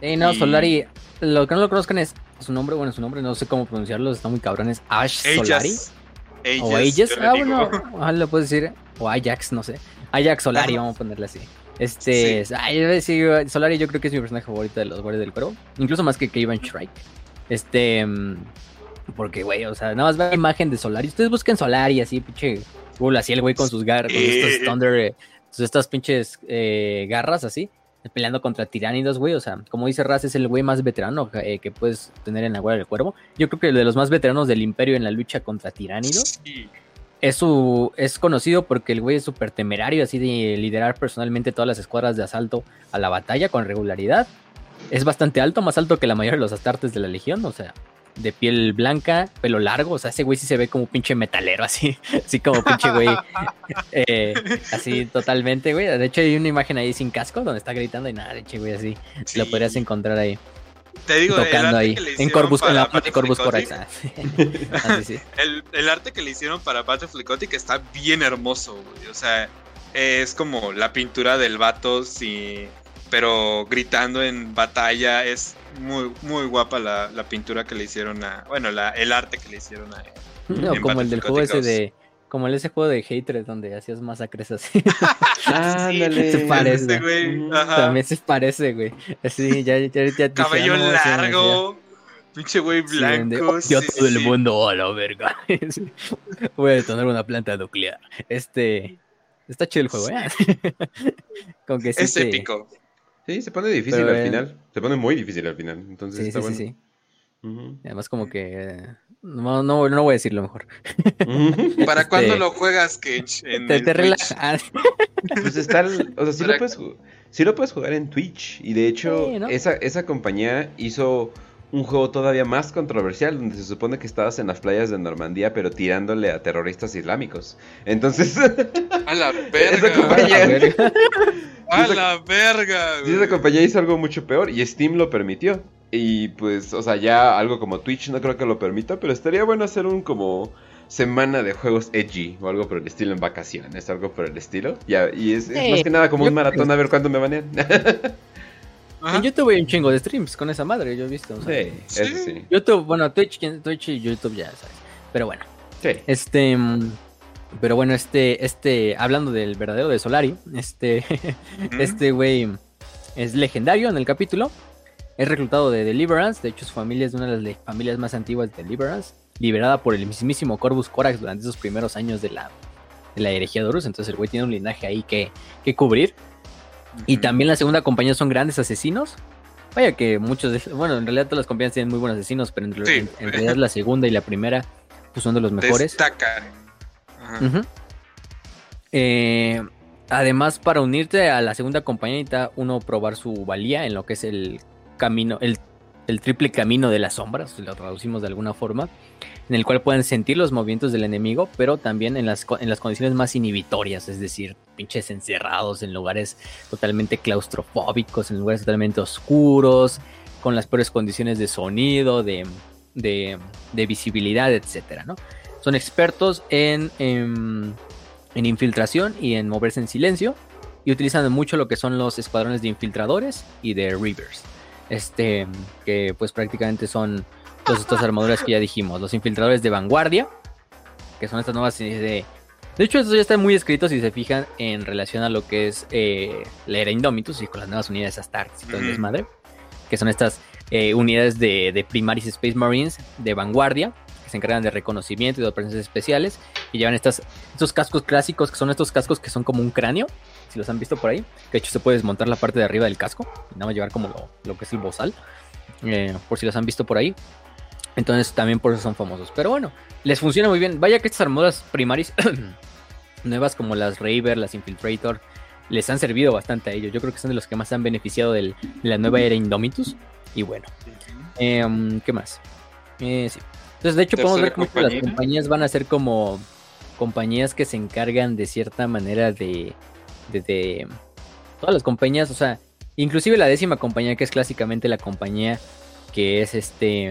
Speaker 2: Eh, no, Solari, lo que no lo conozcan es su nombre, bueno, su nombre no sé cómo pronunciarlo, está muy cabrón, es Ash Solari. o Aegis, ah, bueno, ojalá lo puedes decir, o Ajax, no sé. Ajax Solari, vamos a ponerle así. Este, sí. Solari yo creo que es mi personaje favorito de los Guardias del Cuervo. Incluso más que Kevin Shrike. Este, mm, porque, güey, o sea, nada más ve la imagen de Solari. Ustedes busquen Solari así, pinche, así el güey con sus garras, con estos Thunder, eh, estas pinches eh, garras así, peleando contra tiránidos, güey. O sea, como dice Raz, es el güey más veterano eh, que puedes tener en la Guardia del Cuervo. Yo creo que el de los más veteranos del Imperio en la lucha contra tiránidos. Sí es, su, es conocido porque el güey es súper temerario, así de liderar personalmente todas las escuadras de asalto a la batalla con regularidad. Es bastante alto, más alto que la mayoría de los astartes de la legión, o sea, de piel blanca, pelo largo, o sea, ese güey sí se ve como pinche metalero, así, así como pinche güey, eh, así totalmente, güey. De hecho hay una imagen ahí sin casco donde está gritando y nada, de güey, así, lo podrías encontrar ahí.
Speaker 3: Te digo,
Speaker 2: tocando ahí. En Corvus, en la parte Corvus Corax. Ah,
Speaker 3: el, el, arte que le hicieron para Battlefield Gothic está bien hermoso, güey. O sea, es como la pintura del vato, sí, pero gritando en batalla. Es muy, muy guapa la, la pintura que le hicieron a. Bueno, la, el arte que le hicieron a.
Speaker 2: No, como el del juego ese de como ese juego de Hatred donde hacías masacres así.
Speaker 1: Ándale.
Speaker 2: se parece. güey. También se parece, güey. Así, ya, ya, ya
Speaker 3: Cabello largo. Pinche güey blanco.
Speaker 2: Yo todo el mundo a la verga. Voy a detonar una planta nuclear. Este. Está chido el juego, ¿eh?
Speaker 3: Con que sí es épico.
Speaker 1: Sí, se pone difícil al final. Se pone muy difícil al final. Entonces sí, está sí, bueno. Sí,
Speaker 2: Además, como que no, no, no voy a decirlo mejor.
Speaker 3: ¿Para este, cuándo lo juegas,
Speaker 2: te, te relajas.
Speaker 1: Pues está, o sea, sí lo, puedes, sí lo, puedes, jugar en Twitch. Y de hecho, esa, esa compañía hizo un juego todavía más controversial, donde se supone que estabas en las playas de Normandía, pero tirándole a terroristas islámicos. Entonces.
Speaker 3: A la verga. Esa compañía. A la verga.
Speaker 1: esa compañía hizo algo mucho peor y Steam lo permitió. Y pues, o sea, ya algo como Twitch no creo que lo permita, pero estaría bueno hacer un como semana de juegos edgy o algo por el estilo en vacaciones, algo por el estilo. Ya, y es, más que nada como un maratón a ver cuándo me banean.
Speaker 2: en YouTube hay un chingo de streams con esa madre, yo he visto.
Speaker 1: sí, eso sí.
Speaker 2: YouTube, bueno, Twitch, Twitch y YouTube ya sabes. Pero bueno. Sí. Este. Pero bueno, este, este, hablando del verdadero de Solari, este, este güey es legendario en el capítulo. Es reclutado de Deliverance, de hecho su familia es una de las familias más antiguas de Deliverance, liberada por el mismísimo Corvus Corax durante esos primeros años de la, de la herejía de Horus, entonces el güey tiene un linaje ahí que, que cubrir. Y también la segunda compañía son grandes asesinos. Vaya que muchos de, bueno, en realidad todas las compañías tienen muy buenos asesinos, pero en, realidad la segunda y la primera pues, son de los mejores.
Speaker 3: Destacan.
Speaker 2: Eh, además, para unirte a la segunda compañía necesita uno probar su valía en lo que es el camino, el, triple camino de las sombras, si lo traducimos de alguna forma, en el cual pueden sentir los movimientos del enemigo, pero también en las, en las condiciones más inhibitorias, es decir, pinches encerrados en lugares totalmente claustrofóbicos, en lugares totalmente oscuros, con las peores condiciones de sonido, de, de, visibilidad, etcétera, ¿no? Son expertos en, en, en infiltración y en moverse en silencio y utilizan mucho lo que son los escuadrones de infiltradores y de Reavers. Este, que pues prácticamente son todas estas armaduras que ya dijimos. Los infiltradores de vanguardia, que son estas nuevas de... De hecho, estos ya están muy escritos si se fijan en relación a lo que es eh, la era Indomitus y con las nuevas unidades Astartes y todo el desmadre. Que son estas eh, unidades de, de Primaris Space Marines de vanguardia, que se encargan de reconocimiento y de operaciones especiales. Y llevan estas, estos cascos clásicos, que son estos cascos que son como un cráneo, si los han visto por ahí. Que de hecho se puede desmontar la parte de arriba del casco y nada más llevar como lo, que es el bozal. Eh, por si los han visto por ahí. Entonces también por eso son famosos. Pero bueno, les funciona muy bien. Vaya que estas armaduras primarias nuevas como las Raver, las Infiltrator, les han servido bastante a ellos. Yo creo que son de los que más han beneficiado de la nueva era Indomitus. Y bueno, em, ¿qué más? Eh, sí. Entonces, de hecho, podemos ver cómo las compañías van a ser como compañías que se encargan de cierta manera de, de, todas las compañías, o sea, Inclusive la décima compañía, que es clásicamente la compañía que es este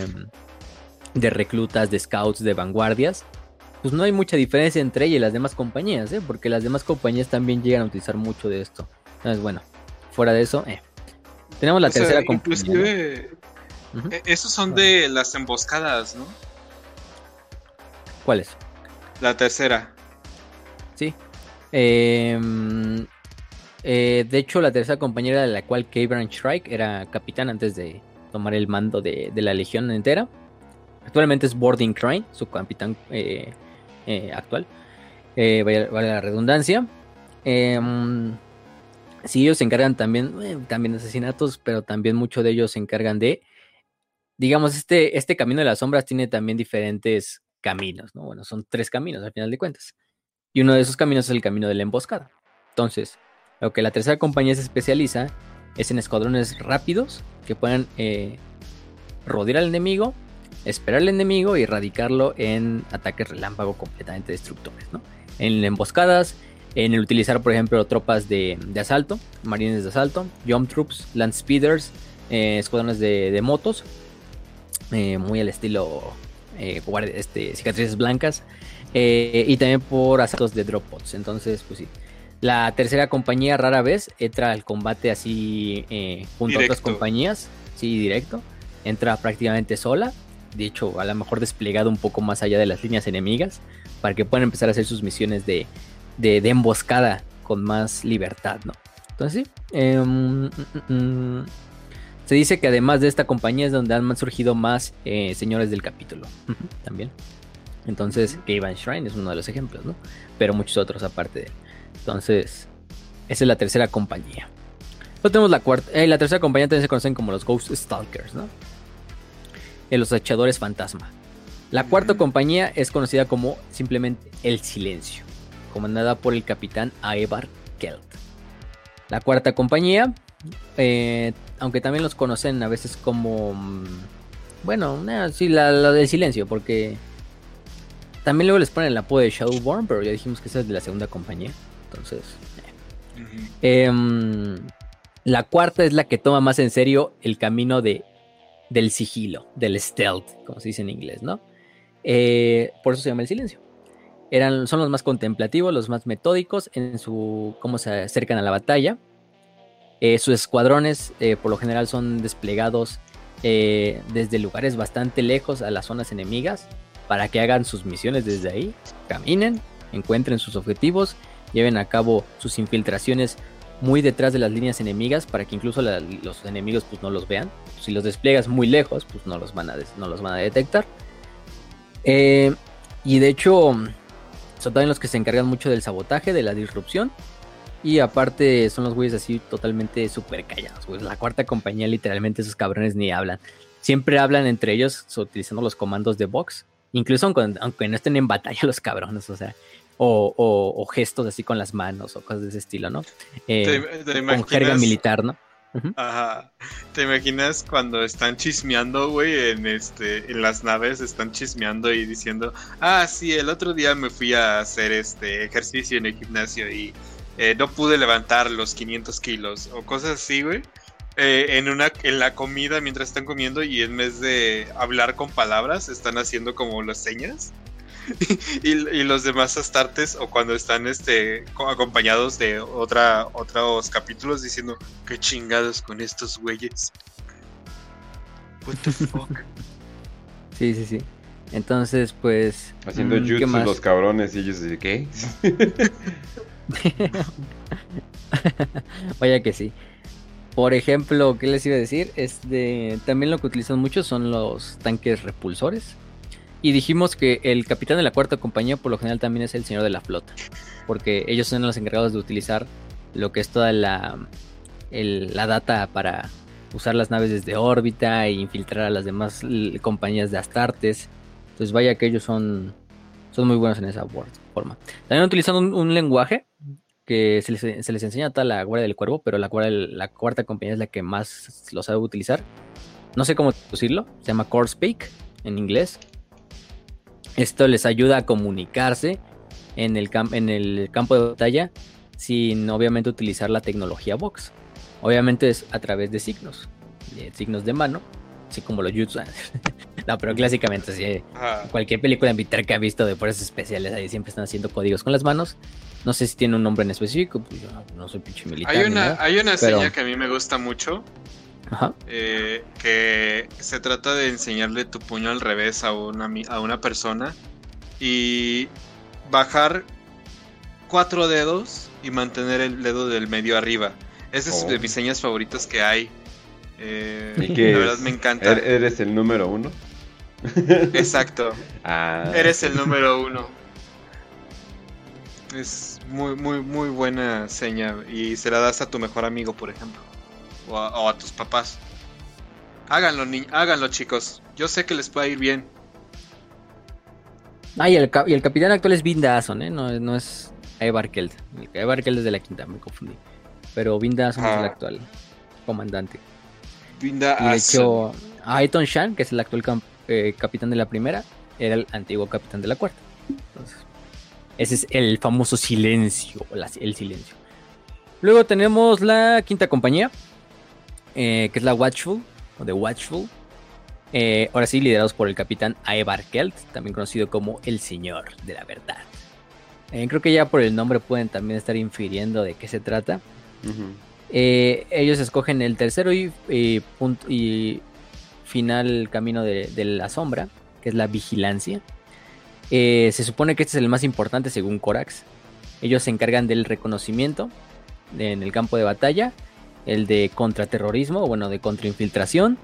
Speaker 2: de reclutas, de scouts, de vanguardias, pues no hay mucha diferencia entre ella y las demás compañías, ¿eh? porque las demás compañías también llegan a utilizar mucho de esto. Entonces, bueno, fuera de eso, eh. tenemos la tercera compañía.
Speaker 3: Inclusive, e-, esos son de las emboscadas, ¿no?
Speaker 2: ¿Cuáles?
Speaker 3: La tercera.
Speaker 2: Sí. Em, eh, de hecho, la tercera compañera de la cual Cabran Shrike era capitán antes de tomar el mando de, la legión entera. Actualmente es Boarding Crane, su capitán eh, eh, actual. vale, la redundancia. Em, sí, ellos se encargan también, también de asesinatos, pero también muchos de ellos se encargan de, digamos, este, este camino de las sombras tiene también diferentes caminos, ¿no? Bueno, son tres caminos al final de cuentas. Y uno de esos caminos es el camino de la emboscada. Entonces, lo que la tercera compañía se especializa es en escuadrones rápidos que puedan eh, rodear al enemigo, esperar al enemigo y erradicarlo en ataques relámpago completamente destructores. ¿no? En emboscadas, en el utilizar, por ejemplo, tropas de, asalto, marines de asalto, jump troops, land speeders, eh, escuadrones de, motos, eh, muy al estilo este, cicatrices blancas, y también por asaltos de drop pods. Entonces, pues sí, la tercera compañía rara vez entra al combate así eh, junto a otras compañías, sí, directo. Entra prácticamente sola, de hecho, a lo mejor desplegado un poco más allá de las líneas enemigas, para que puedan empezar a hacer sus misiones de, de, emboscada con más libertad, ¿no? Entonces, sí. Em, mm, mm, mm, se dice que además de esta compañía es donde han surgido más eh, señores del capítulo. También. Entonces, Gavan Shrine es uno de los ejemplos, ¿no? Pero muchos otros aparte de él. Entonces, esa es la tercera compañía. Luego tenemos la cuarta. Eh, la tercera compañía también se conocen como los Ghost Stalkers, ¿no? Eh, los echadores fantasma. La cuarta compañía es conocida como simplemente El Silencio, comandada por el capitán Aevar Kelt. La cuarta compañía, eh, aunque también los conocen a veces como. Mm, bueno, sí, la, la, del silencio, porque también luego les ponen el apodo de Shadowborn, pero ya dijimos que esa es de la segunda compañía. Entonces. Em, la cuarta es la que toma más en serio el camino de, del sigilo, del stealth, como se dice en inglés, ¿no? Eh, por eso se llama el silencio. Eran, son los más contemplativos, los más metódicos en su cómo se acercan a la batalla. Eh, sus escuadrones, eh, por lo general, son desplegados desde lugares bastante lejos a las zonas enemigas para que hagan sus misiones desde ahí, caminen, encuentren sus objetivos lleven a cabo sus infiltraciones muy detrás de las líneas enemigas para que incluso los enemigos pues no los vean. Si los despliegas muy lejos, pues no los van a, no los van a detectar. Eh, y de hecho, son también los que se encargan mucho del sabotaje, de la disrupción. Y aparte son los güeyes así totalmente súper callados. La cuarta compañía literalmente esos cabrones ni hablan. Siempre hablan entre ellos utilizando los comandos de box. Incluso aunque no estén en batalla los cabrones. O sea, o, gestos así con las manos o cosas de ese estilo, ¿no? Eh, con jerga militar, ¿no?
Speaker 3: Ajá. ¿Te imaginas cuando están chismeando, güey, en este, en las naves están chismeando y diciendo, ah, sí, el otro día me fui a hacer este ejercicio en el gimnasio y eh, no pude levantar los 500 kilos o cosas así, güey. Eh, en una en la comida mientras están comiendo y en vez de hablar con palabras están haciendo como las señas y, los demás astartes o cuando están este acompañados de otra otros capítulos diciendo qué chingados con estos güeyes. What the fuck?
Speaker 2: Sí, sí, sí. Entonces, pues
Speaker 1: haciendo mm, jutsu los cabrones y ellos dicen, ¿qué?
Speaker 2: Vaya que sí. Por ejemplo, ¿qué les iba a decir? Este, también lo que utilizan mucho son los tanques repulsores y dijimos que el capitán de la cuarta compañía por lo general también es el señor de la flota, porque ellos son los encargados de utilizar lo que es toda la, la data para usar las naves desde órbita e infiltrar a las demás compañías de Astartes. Entonces vaya que ellos son, son muy buenos en esa forma. También utilizando un, lenguaje que se les, enseña a la Guardia del Cuervo, pero la, la cuarta compañía es la que más lo sabe utilizar. No sé cómo traducirlo, se llama Core Speak en inglés. Esto les ayuda a comunicarse en el, en el campo de batalla sin obviamente utilizar la tecnología Vox. Obviamente es a través de signos, de signos de mano, así como los jutsu. no, pero clásicamente, sí, cualquier película militar que ha visto de fuerzas especiales, ahí siempre están haciendo códigos con las manos. No sé si tiene un nombre en específico, pues yo no, soy pinche militar.
Speaker 3: Hay una, hay una señal que a mí me gusta mucho. Eh, que se trata de enseñarle tu puño al revés a una, a una persona y bajar cuatro dedos y mantener el dedo del medio arriba. Ese es de oh. mis señas favoritas que hay. Eh, la verdad me encanta.
Speaker 1: ¿Er-, ¿Eres el número uno?
Speaker 3: Exacto. Ah. Eres el número uno. Es muy, muy, muy buena seña. Y se la das a tu mejor amigo, por ejemplo. O a, tus papás. Háganlo, ni háganlo, chicos. Yo sé que les puede ir bien.
Speaker 2: Ah, y el, capitán actual es Vin ¿eh? No, no es Evarkeld. Evarkeld es de la quinta, me confundí. Pero Vin es el ah. actual comandante.
Speaker 3: Vin
Speaker 2: De hecho, Aiton Shan, que es el actual eh, capitán de la primera, era el antiguo capitán de la cuarta. Entonces, ese es el famoso silencio, el silencio. Luego tenemos la quinta compañía, eh, que es la Watchful, o The Watchful. Eh, ahora sí, liderados por el capitán Aevar Kelt, también conocido como el Señor de la Verdad. Eh, creo que ya por el nombre pueden también estar infiriendo de qué se trata. ellos escogen el tercero y, y final camino de, la sombra, que es la vigilancia. se supone que este es el más importante según Corax. Ellos se encargan del reconocimiento en el campo de batalla el de contraterrorismo, bueno, de contrainfiltración,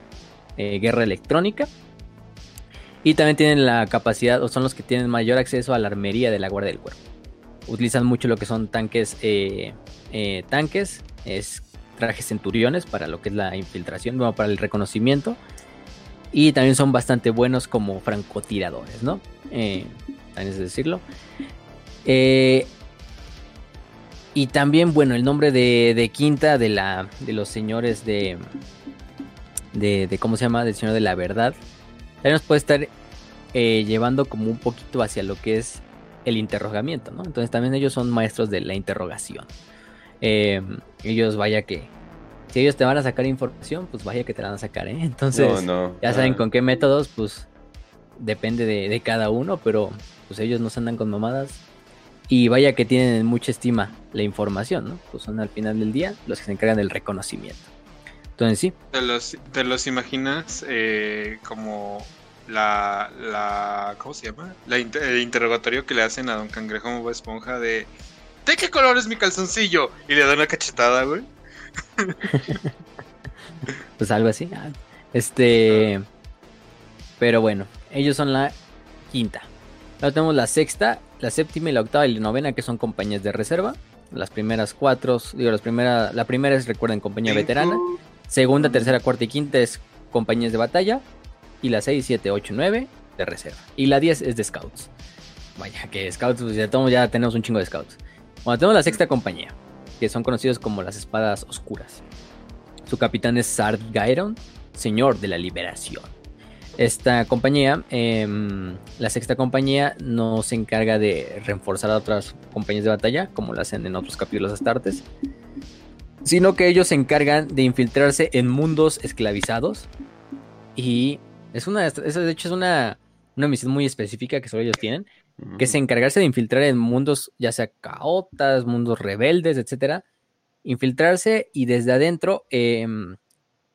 Speaker 2: eh, guerra electrónica. Y también tienen la capacidad, o son los que tienen mayor acceso a la armería de la Guardia del Cuerpo. Utilizan mucho lo que son tanques, eh, eh, tanques, es trajes centuriones para lo que es la infiltración, bueno, para el reconocimiento. Y también son bastante buenos como francotiradores, ¿no? también es decirlo. Eh, y también, bueno, el nombre de, Quinta de, la, de los señores de, de, ¿Cómo se llama? Del Señor de la Verdad. También nos puede estar eh, llevando como un poquito hacia lo que es el interrogamiento, ¿no? Entonces también ellos son maestros de la interrogación. Em, ellos, vaya que. Si ellos te van a sacar información, pues vaya que te la van a sacar, ¿eh? Entonces, ya saben con qué métodos, pues depende de, de cada uno, pero pues ellos no se andan con mamadas y vaya que tienen mucha estima la información, ¿no? Pues son al final del día los que se encargan del reconocimiento. Entonces sí.
Speaker 3: ¿Te los, te los imaginas eh, como la, la, ¿Cómo se llama? La el interrogatorio que le hacen a Don Cangrejo Bob Esponja de... ¿De qué color es mi calzoncillo? Y le da una cachetada, güey.
Speaker 2: pues algo así. Ah, este... Pero bueno, ellos son la quinta. Ahora tenemos la sexta la séptima y la octava y la novena, que son compañías de reserva. Las primeras cuatro, digo, las primeras, la primera es, recuerden, compañía veterana. Segunda, tercera, cuarta y quinta es compañías de batalla. Y la 6, 7, 8, 9 de reserva. Y la 10 es de scouts. Vaya, que scouts, pues ya, ya tenemos un chingo de scouts. Bueno, tenemos la sexta compañía, que son conocidos como las espadas oscuras. Su capitán es Sard Gairon, señor de la liberación. Esta compañía, em, la sexta compañía, no se encarga de reforzar a otras compañías de batalla, como lo hacen en otros capítulos astartes, sino que ellos se encargan de infiltrarse en mundos esclavizados. Y es una, de hecho es una, una misión muy específica que solo ellos tienen, que es encargarse de infiltrar en mundos, ya sea caotas, mundos rebeldes, etcétera, infiltrarse y desde adentro em,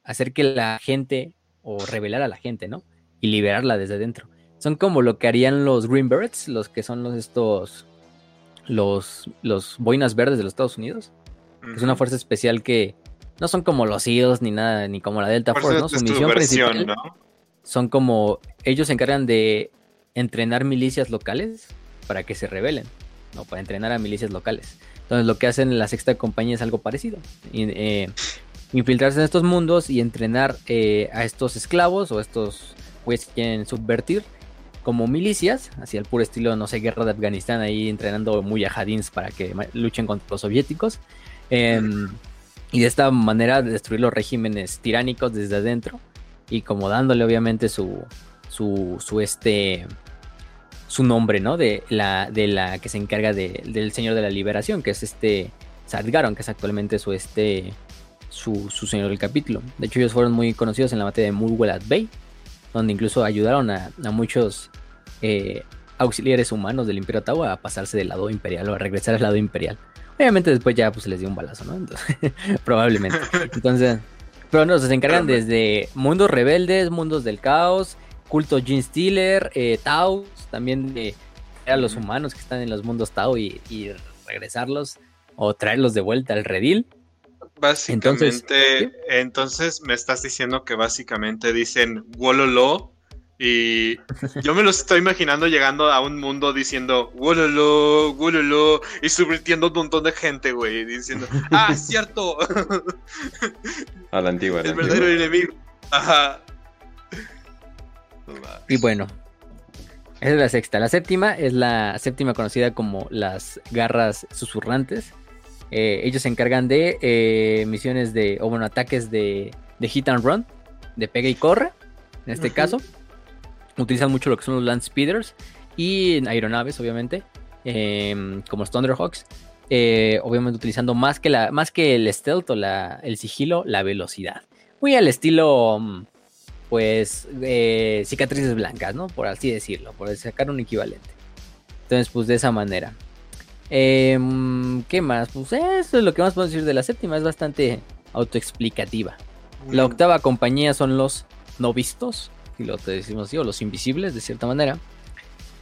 Speaker 2: hacer que la gente o revelar a la gente, ¿no? Y liberarla desde dentro. Son como lo que harían los Greenbirds, los que son los estos los los boinas verdes de los Estados Unidos. Es una fuerza especial que no son como los SEALs ni nada ni como la Delta Force, ¿no? Su misión principal son como ellos se encargan de entrenar milicias locales para que se rebelen, no para entrenar a milicias locales. Entonces lo que hacen en la sexta compañía es algo parecido. Y, eh, infiltrarse en estos mundos y entrenar eh, a estos esclavos o estos pues quieren subvertir como milicias, así al puro estilo, no sé, guerra de Afganistán, ahí entrenando mujahidins para que luchen contra los soviéticos. Em, y de esta manera destruir los regímenes tiránicos desde adentro y como dándole obviamente su, su, su este su nombre, ¿no? De la, de la que se encarga del Señor de la Liberación, que es este Sadgaron, que es actualmente su este su, su señor del capítulo. De hecho, ellos fueron muy conocidos en la materia de Mulwell Bay, donde incluso ayudaron a, muchos eh, auxiliares humanos del Imperio Tau a pasarse del lado imperial o a regresar al lado imperial. Obviamente después ya pues les dio un balazo, ¿no? probablemente. Entonces, pero no, se encargan desde mundos rebeldes, mundos del caos, culto Gene Stealer, eh, Tau, también de a los humanos que están en los mundos Tau y, regresarlos o traerlos de vuelta al redil.
Speaker 3: Básicamente, entonces, me estás diciendo que básicamente dicen Wololo y yo me los estoy imaginando llegando a un mundo diciendo Wololo, Wololo y subvirtiendo un montón de gente, güey, diciendo, ah, cierto.
Speaker 1: A la antigua.
Speaker 3: El verdadero enemigo. Ajá.
Speaker 2: Y bueno, esa es la sexta. La séptima es la séptima conocida como las garras susurrantes. Eh, ellos se encargan de eh, misiones de, o bueno, ataques de, de, hit and run, de pega y corre, en este caso. Utilizan mucho lo que son los land speeders y aeronaves, obviamente, em, como los Thunderhawks. Eh, obviamente utilizando más que, la, más que el stealth o la, el sigilo, la velocidad. Muy al estilo mm, pues, cicatrices blancas, ¿no? Por así decirlo, por sacar un equivalente. Entonces, pues de esa manera. Em, ¿Qué más? Pues eso es lo que más puedo decir de la séptima, es bastante autoexplicativa. La octava compañía son los no vistos, y lo decimos así, o los invisibles, de cierta manera.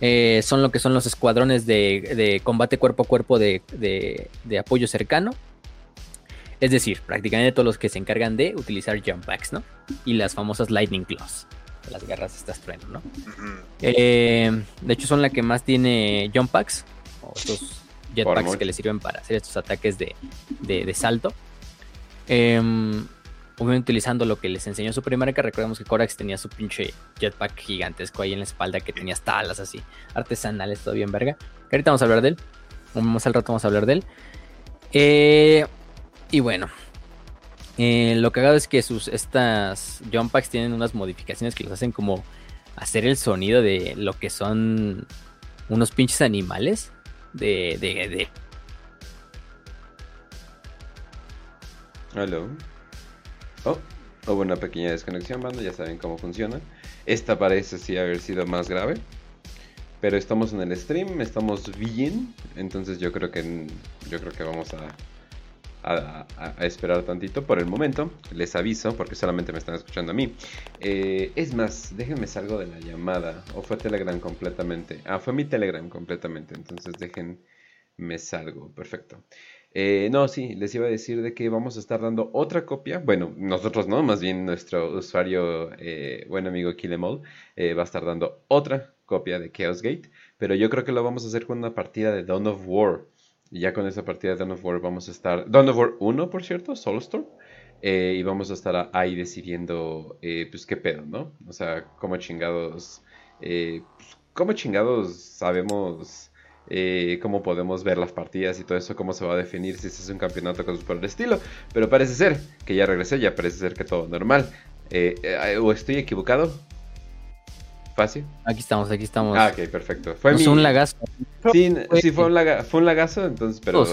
Speaker 2: Eh, son lo que son los escuadrones de, combate cuerpo a cuerpo de, de apoyo cercano. Es decir, prácticamente todos los que se encargan de utilizar jump packs, ¿no? Y las famosas lightning claws. Las garras estas trueno, ¿no? Eh, de hecho, son la que más tiene jump packs. O estos jetpacks que le sirven para hacer estos ataques de, salto. Em, obviamente utilizando lo que les enseñó su primer que recordemos que Corax tenía su pinche jetpack gigantesco ahí en la espalda que tenía hasta alas así, artesanales, todo bien verga. Que ahorita vamos a hablar de él. Más al rato vamos a hablar de él. Eh, y bueno, eh, lo que hago es que sus estas jump packs tienen unas modificaciones que los hacen como hacer el sonido de lo que son unos pinches animales de de, de...
Speaker 1: Hello. Oh, hubo una pequeña desconexión, banda, ya saben cómo funciona. Esta parece sí haber sido más grave. Pero estamos en el stream, estamos bien, entonces yo creo que yo creo que vamos a a, esperar tantito. Por el momento, les aviso, porque solamente me están escuchando a mí. Eh, es más, déjenme salgo de la llamada. ¿O fue Telegram completamente? Ah, fue mi Telegram completamente. Entonces déjenme salgo. Perfecto. Eh, no, sí, les iba a decir de que vamos a estar dando otra copia. Bueno, nosotros no, más bien nuestro usuario, eh, buen amigo Killemall, va a estar dando otra copia de Chaos Gate. Pero yo creo que lo vamos a hacer con una partida de Dawn of War. Y ya con esa partida de Dawn of War vamos a estar. Dawn of War 1, por cierto, Soulstorm. Eh, y vamos a estar ahí decidiendo, eh, pues, qué pedo, ¿no? O sea, cómo chingados. Eh, pues, cómo chingados sabemos. cómo podemos ver las partidas y todo eso, cómo se va a definir si es un campeonato, cosas por el estilo. Pero parece ser que ya regresé, ya parece ser que todo normal. ¿O estoy equivocado? ¿Fácil?
Speaker 2: Aquí estamos, aquí estamos.
Speaker 1: Ah, ok, perfecto. Fue
Speaker 2: un lagazo.
Speaker 1: Sí, sí fue, un fue un lagazo, entonces, pero...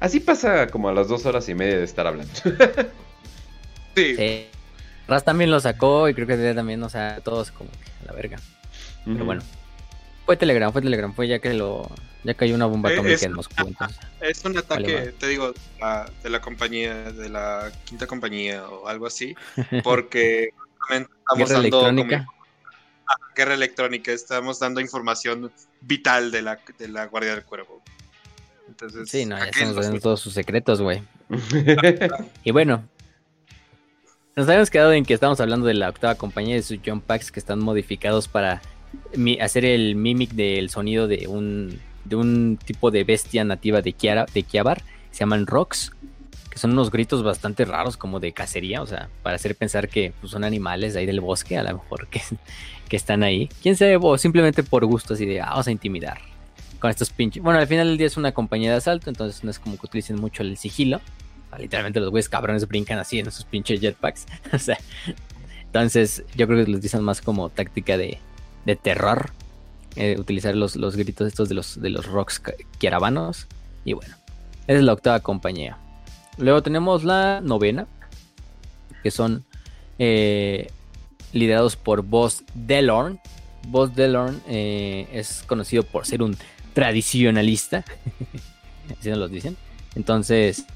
Speaker 1: Así pasa como a las dos horas y media de estar hablando.
Speaker 3: sí.
Speaker 2: Raz también lo sacó y creo que también, o sea, todos como que a la verga. Pero bueno. Fue Telegram, fue Telegram, fue ya que lo... Ya cayó una bomba eh, atómica en Moscú.
Speaker 3: Es un ataque, te digo, de la compañía, de la quinta compañía o algo así, porque
Speaker 2: estamos dando electrónica
Speaker 3: guerra electrónica, estamos dando información vital de la, de la Guardia del Cuervo. Entonces,
Speaker 2: sí, no, ya estamos dando todos sus secretos, güey. y bueno, nos habíamos quedado en que estamos hablando de la octava compañía de sus jump packs que están modificados para hacer el mimic del sonido de un, de un tipo de bestia nativa de, Kiara, de Kiabar. Se llaman rocks son unos gritos bastante raros como de cacería, o sea, para hacer pensar que pues, son animales ahí del bosque, a lo mejor que que están ahí. Quién sabe, o simplemente por gusto, así de, ah, vamos a intimidar con estos pinches. Bueno, al final del día es una compañía de asalto, entonces no es como que utilicen mucho el sigilo. literalmente los güeyes cabrones brincan así en esos pinches jetpacks. o sea, entonces yo creo que lo utilizan más como táctica de, de terror. Eh, utilizar los, los, gritos estos de los, de los rocks quiaravanos. Y bueno, esa es la octava compañía. Luego tenemos la novena, que son eh, liderados por Boss Delorn. Boss Delorn eh, es conocido por ser un tradicionalista, así nos lo dicen. Entonces,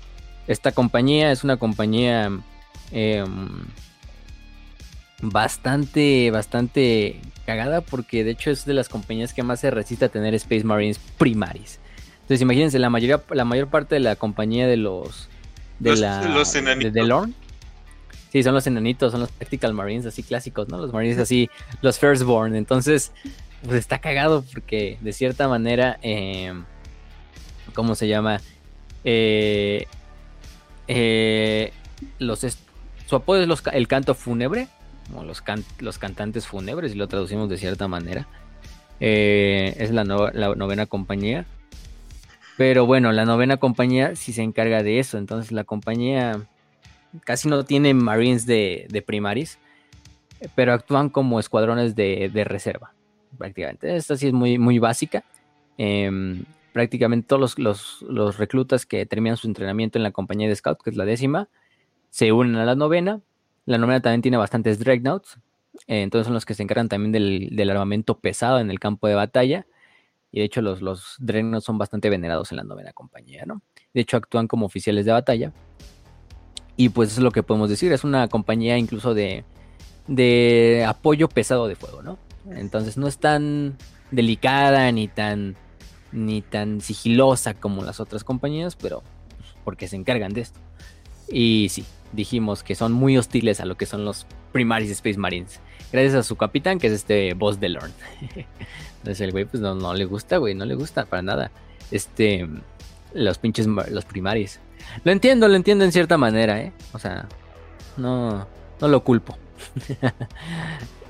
Speaker 2: esta compañía es una compañía em, bastante, bastante cagada porque de hecho es de las compañías que más se resiste a tener Space Marines primaris. Entonces imagínense, la mayoría, la mayor parte de la compañía de los de
Speaker 3: Los-
Speaker 2: la
Speaker 3: los enanitos.
Speaker 2: de Delorn. Sí, son los enanitos, son los Tactical Marines así clásicos, ¿no? Los Marines así, los Firstborn. Entonces, pues está cagado porque de cierta manera, eh, ¿cómo se llama? Eh, eh, los su apodo es los el canto fúnebre, como los, can- los cantantes fúnebres, y lo traducimos de cierta manera. Eh, es la, no- la novena compañía. Pero bueno, la novena compañía sí se encarga de eso. Entonces la compañía casi no tiene Marines de, de primaris, eh, pero actúan como escuadrones de, de reserva, prácticamente. Esta sí es muy, muy básica. Em, prácticamente todos los, los- los reclutas que terminan su entrenamiento en la compañía de Scout, que es la décima, se unen a la novena. La novena también tiene bastantes Dreadnoughts. eh, entonces son los que se encargan también del, del armamento pesado en el campo de batalla. Y de hecho los, los Dreadnoughts son bastante venerados en la novena compañía, ¿no? De hecho actúan como oficiales de batalla. Y pues es lo que podemos decir. Es una compañía incluso de, de apoyo pesado de fuego, ¿no? Entonces no es tan delicada ni tan ni tan sigilosa como las otras compañías, pero pues, porque se encargan de esto. Y sí, dijimos que son muy hostiles a lo que son los Primaris Space Marines. Gracias a su capitán, que es este Boss Delorn. Entonces el güey, pues no, no le gusta, güey, no le gusta para nada. Este, los pinches, los Primaris. Lo entiendo, lo entiendo en cierta manera, ¿eh? O sea, no, no lo culpo.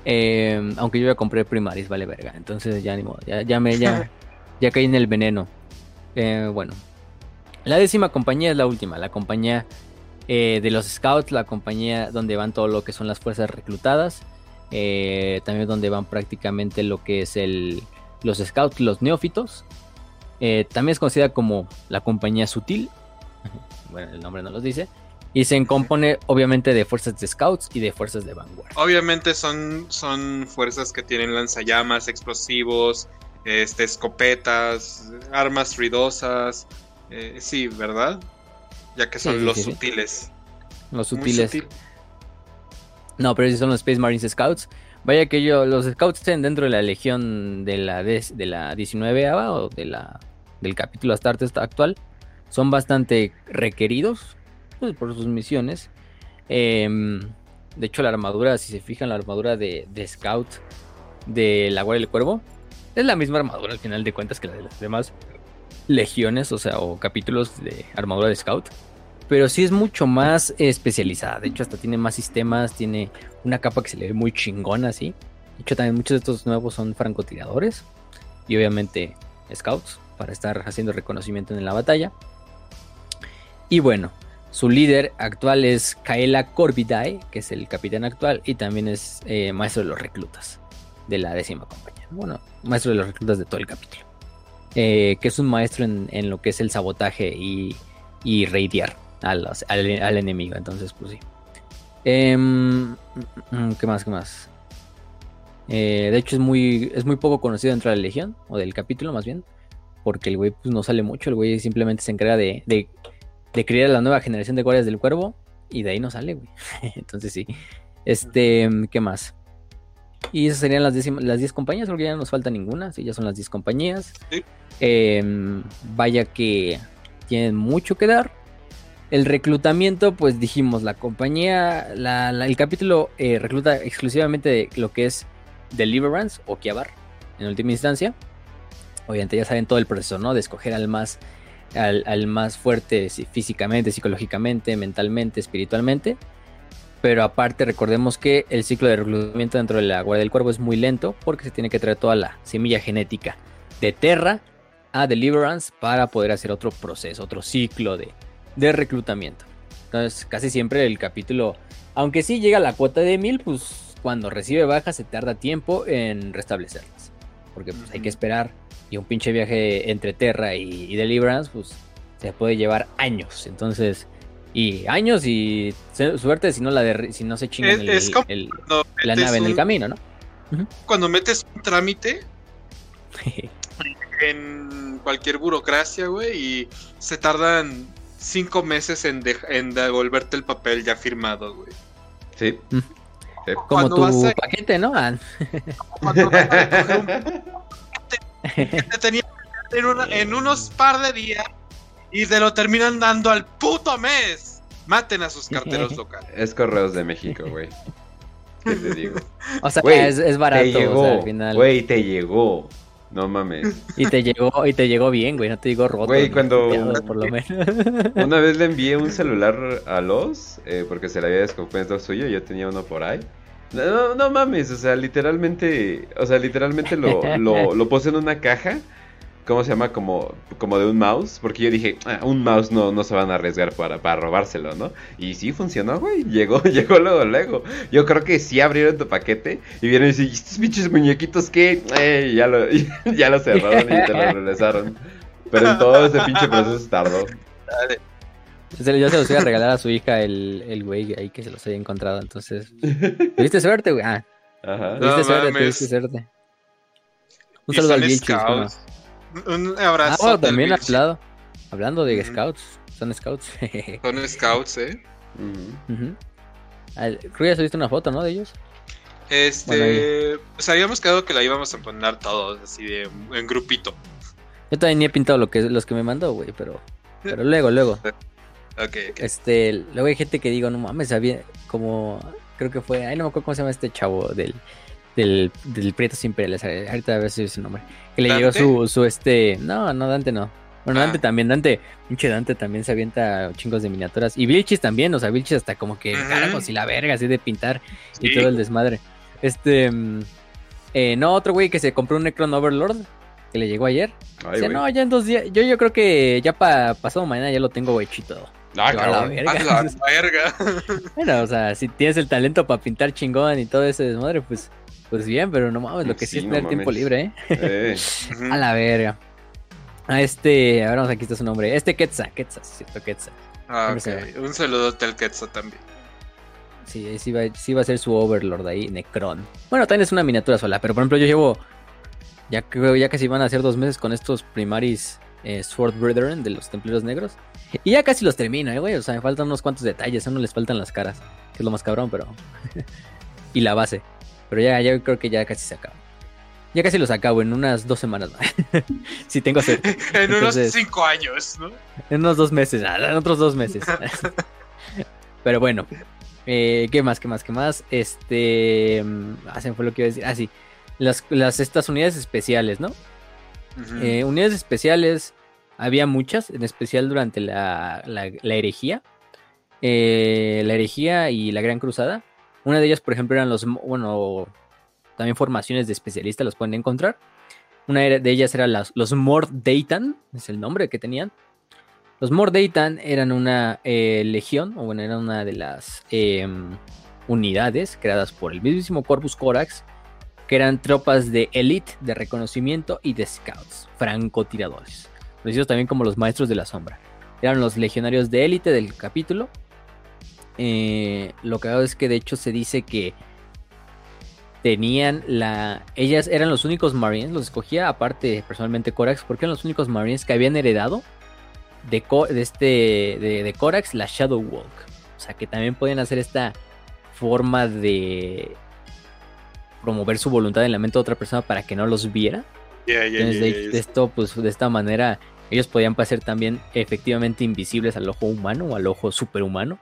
Speaker 2: Eh, aunque yo ya compré Primaris, vale verga. Entonces ya ni modo, ya, ya me, ya, ya caí en el veneno. Eh, bueno, la décima compañía es la última, la compañía eh, de los Scouts, la compañía donde van todo lo que son las fuerzas reclutadas, eh, también donde van prácticamente lo que es el, los Scouts, los neófitos. Eh, también es conocida como la compañía sutil, bueno, el nombre no los dice, y se compone obviamente de fuerzas de Scouts y de fuerzas de vanguardia.
Speaker 3: Obviamente son, son fuerzas que tienen lanzallamas, explosivos, este, escopetas, armas ruidosas. eh, sí, ¿verdad? Ya que son
Speaker 2: Sí, sí,
Speaker 3: los
Speaker 2: sí,
Speaker 3: sutiles.
Speaker 2: Los sutiles.
Speaker 3: sutil.
Speaker 2: No, pero esos son los Space Marines Scouts. Vaya que yo, los Scouts estén dentro de la legión de la, des- de la 19 o de la, del capítulo Astarte actual. Son bastante requeridos pues, por sus misiones. Em, de hecho, la armadura, si se fijan, la armadura de, de Scout de la Guardia del Cuervo es la misma armadura al final de cuentas que la de las demás legiones, o sea, o capítulos de armadura de Scout pero sí es mucho más especializada. De hecho, hasta tiene más sistemas, tiene una capa que se le ve muy chingona así. De hecho, también muchos de estos nuevos son francotiradores y obviamente scouts para estar haciendo reconocimiento en la batalla. Y bueno, su líder actual es Kaela Corvidae, que es el capitán actual y también es eh, maestro de los reclutas de la décima compañía. Bueno, maestro de los reclutas de todo el capítulo. Eh, que es un maestro en, en lo que es el sabotaje y, y los- al, al enemigo. Entonces, pues sí. Em, mm, ¿Qué más? ¿Qué más? Eh, de hecho, es muy, es muy poco conocido dentro de la Legión, o del capítulo más bien. Porque el güey pues, no sale mucho. El güey simplemente se encarga de, de, de criar a la nueva generación de guardias del cuervo. Y de ahí no sale, güey. Entonces sí. Este, ¿qué más? Y esas serían las 10 las 10 compañías, porque ya no nos falta ninguna. Sí, ya son las 10 compañías.
Speaker 3: Sí.
Speaker 2: Em, vaya que tienen mucho que dar. El reclutamiento, pues dijimos, la compañía, la- la- el capítulo eh, recluta exclusivamente de lo que es Deliverance o Kiabar, en última instancia. Obviamente ya saben todo el proceso, ¿no? De escoger al más, al, al más fuerte sí, físicamente, psicológicamente, mentalmente, espiritualmente. Pero aparte recordemos que el ciclo de reclutamiento dentro de la Guardia del Cuervo es muy lento porque se tiene que traer toda la semilla genética de Terra a Deliverance para poder hacer otro proceso, otro ciclo de, de reclutamiento. Entonces, casi siempre el capítulo, aunque sí llega a la cuota de mil, pues cuando recibe bajas se tarda tiempo en restablecerlas. Porque pues, hay que esperar y un pinche viaje entre Terra y, y Deliverance, pues se puede llevar años. Entonces, Y años y suerte si no la derri- si no se chingan el- la nave en el camino, ¿no?
Speaker 3: Cuando metes un trámite en cualquier burocracia, güey, y se tardan cinco meses en, dej- en devolverte el papel ya firmado, güey.
Speaker 1: Sí. Sí.
Speaker 2: Como
Speaker 3: Cuando
Speaker 2: tu
Speaker 3: vas a-
Speaker 2: paquete, ¿no? Ah,
Speaker 3: Cuando vas a un te tenía en, una- en unos par de días y te lo terminan dando al puto mes. Maten a sus carteros locales.
Speaker 1: Es Correos de México, güey. ¿Qué te digo?
Speaker 2: o sea,
Speaker 1: Güey,
Speaker 2: es, es barato,
Speaker 1: te
Speaker 2: o sea,
Speaker 1: llegó,
Speaker 2: al final.
Speaker 1: güey, te llegó. No mames.
Speaker 2: Y te llegó, y te llegó bien, güey, no te digo roto.
Speaker 1: Güey, cuando-
Speaker 2: puteado, por lo menos.
Speaker 1: Una vez le envié un celular a los, eh, porque se le había descompuesto suyo, yo tenía uno por ahí. No, no, no mames, o sea, literalmente, o sea, literalmente lo, lo, lo puse en una caja, ¿cómo se llama? Como, como de un mouse, porque yo dije, "Ah, un mouse no, no se van a arriesgar para, para robárselo, ¿no? Y sí funcionó, güey, llegó, llegó luego, luego. Yo creo que sí abrieron tu paquete y vieron y dicen, estos pinches muñequitos que, eh, ya lo, ya lo cerraron y te lo regresaron. Pero en todo ese pinche proceso tardó.
Speaker 2: Se le- Yo se los iba a regalar a su hija el, el güey ahí que se los haya encontrado, entonces. Tuviste suerte, güey. Ah,
Speaker 1: Ajá.
Speaker 3: No
Speaker 2: tuviste suerte, tuviste suerte. Un
Speaker 3: Y
Speaker 2: saludo al
Speaker 3: son Un
Speaker 2: Ah,
Speaker 3: abrazo.
Speaker 2: bueno, también hablado, hablando de scouts, son scouts.
Speaker 3: Son scouts, eh.
Speaker 2: Creo que ya subiste una foto, ¿no? De ellos.
Speaker 3: Este. Pues habíamos quedado que la íbamos a poner todos, así de en grupito.
Speaker 2: Yo todavía ni he pintado lo que, los que me mandó, güey, pero, pero luego, luego.
Speaker 3: Ok, ok.
Speaker 2: Este, luego hay gente que digo, no mames, había como, creo que fue, ay, no me acuerdo cómo se llama este chavo del, del, del Prieto Sin Peles, ahorita a ver si es su nombre. Que le llegó su, su este, no, no, Dante no. Bueno,
Speaker 3: Ah.
Speaker 2: Dante también, Dante, pinche Dante también se avienta chingos de miniaturas. Y Vilchis también, o sea, Vilchis hasta como que, carajos y la verga, así de pintar y todo el desmadre. Este, mm, eh, no, otro güey que se compró un Necron Overlord, que le llegó ayer.
Speaker 1: Ay,
Speaker 2: Dice,
Speaker 1: güey.
Speaker 2: no, ya en dos días, yo, yo creo que ya para pasado mañana ya lo tengo hechito.
Speaker 1: Ah,
Speaker 2: la
Speaker 1: cabrón.
Speaker 2: verga.
Speaker 3: A la verga.
Speaker 2: Bueno, o sea, si tienes el talento para pintar chingón y todo ese desmadre, pues, pues bien, pero no mames, lo que sí,
Speaker 1: Sí,
Speaker 2: es
Speaker 1: no
Speaker 2: tener tiempo libre, ¿eh?
Speaker 1: Eh.
Speaker 2: A la verga. A este, ahora vamos aquí está su nombre. Este Quetzal, Quetzal, sí, cierto, Quetzal.
Speaker 3: Ah,
Speaker 2: Siempre
Speaker 3: ok. Un saludo al Quetzal también.
Speaker 2: Sí, ahí sí va, sí va a ser su Overlord ahí, Necron. Bueno, también es una miniatura sola, pero por ejemplo yo llevo, ya creo ya casi van a ser dos meses con estos Primaris eh, Sword Brethren de los Templarios Negros. Y ya casi los termino, eh, güey. O sea, me faltan unos cuantos detalles, a uno les faltan las caras, que es lo más cabrón, pero... y la base. Pero ya, ya creo que ya casi se acaba. Ya casi los acabo en unas dos semanas. si tengo suerte.
Speaker 3: En unos cinco años, ¿no?
Speaker 2: En unos dos meses, ah, en otros dos meses. Pero bueno, eh, ¿qué más? ¿Qué más? ¿Qué más? Este. mm, Ah, se me fue lo que iba a decir. Ah, sí. Las, las estas unidades especiales, ¿no? Eh, unidades especiales, había muchas, en especial durante la, la, la herejía. Eh, la herejía y la Gran Cruzada. Una de ellas, por ejemplo, eran los. Bueno, también formaciones de especialistas los pueden encontrar. Una de ellas era las, los Mordeitan, es el nombre que tenían. Los Mordeitan eran una eh, legión, o bueno, eran una de las em, unidades creadas por el mismísimo Corpus Corax, que eran tropas de élite, de reconocimiento y de scouts, francotiradores, conocidos también como los maestros de la sombra. Eran los legionarios de élite del capítulo. Eh, lo que hago es que de hecho se dice que tenían la... Ellas eran los únicos marines, los escogía aparte personalmente Corax, porque eran los únicos marines que habían heredado de, Co- de este de, de Corax la Shadow Walk. O sea que también podían hacer esta forma de promover su voluntad en la mente de otra persona para que no los viera. Entonces, de, de esto, pues de esta manera, ellos podían pasar también efectivamente invisibles al ojo humano o al ojo superhumano.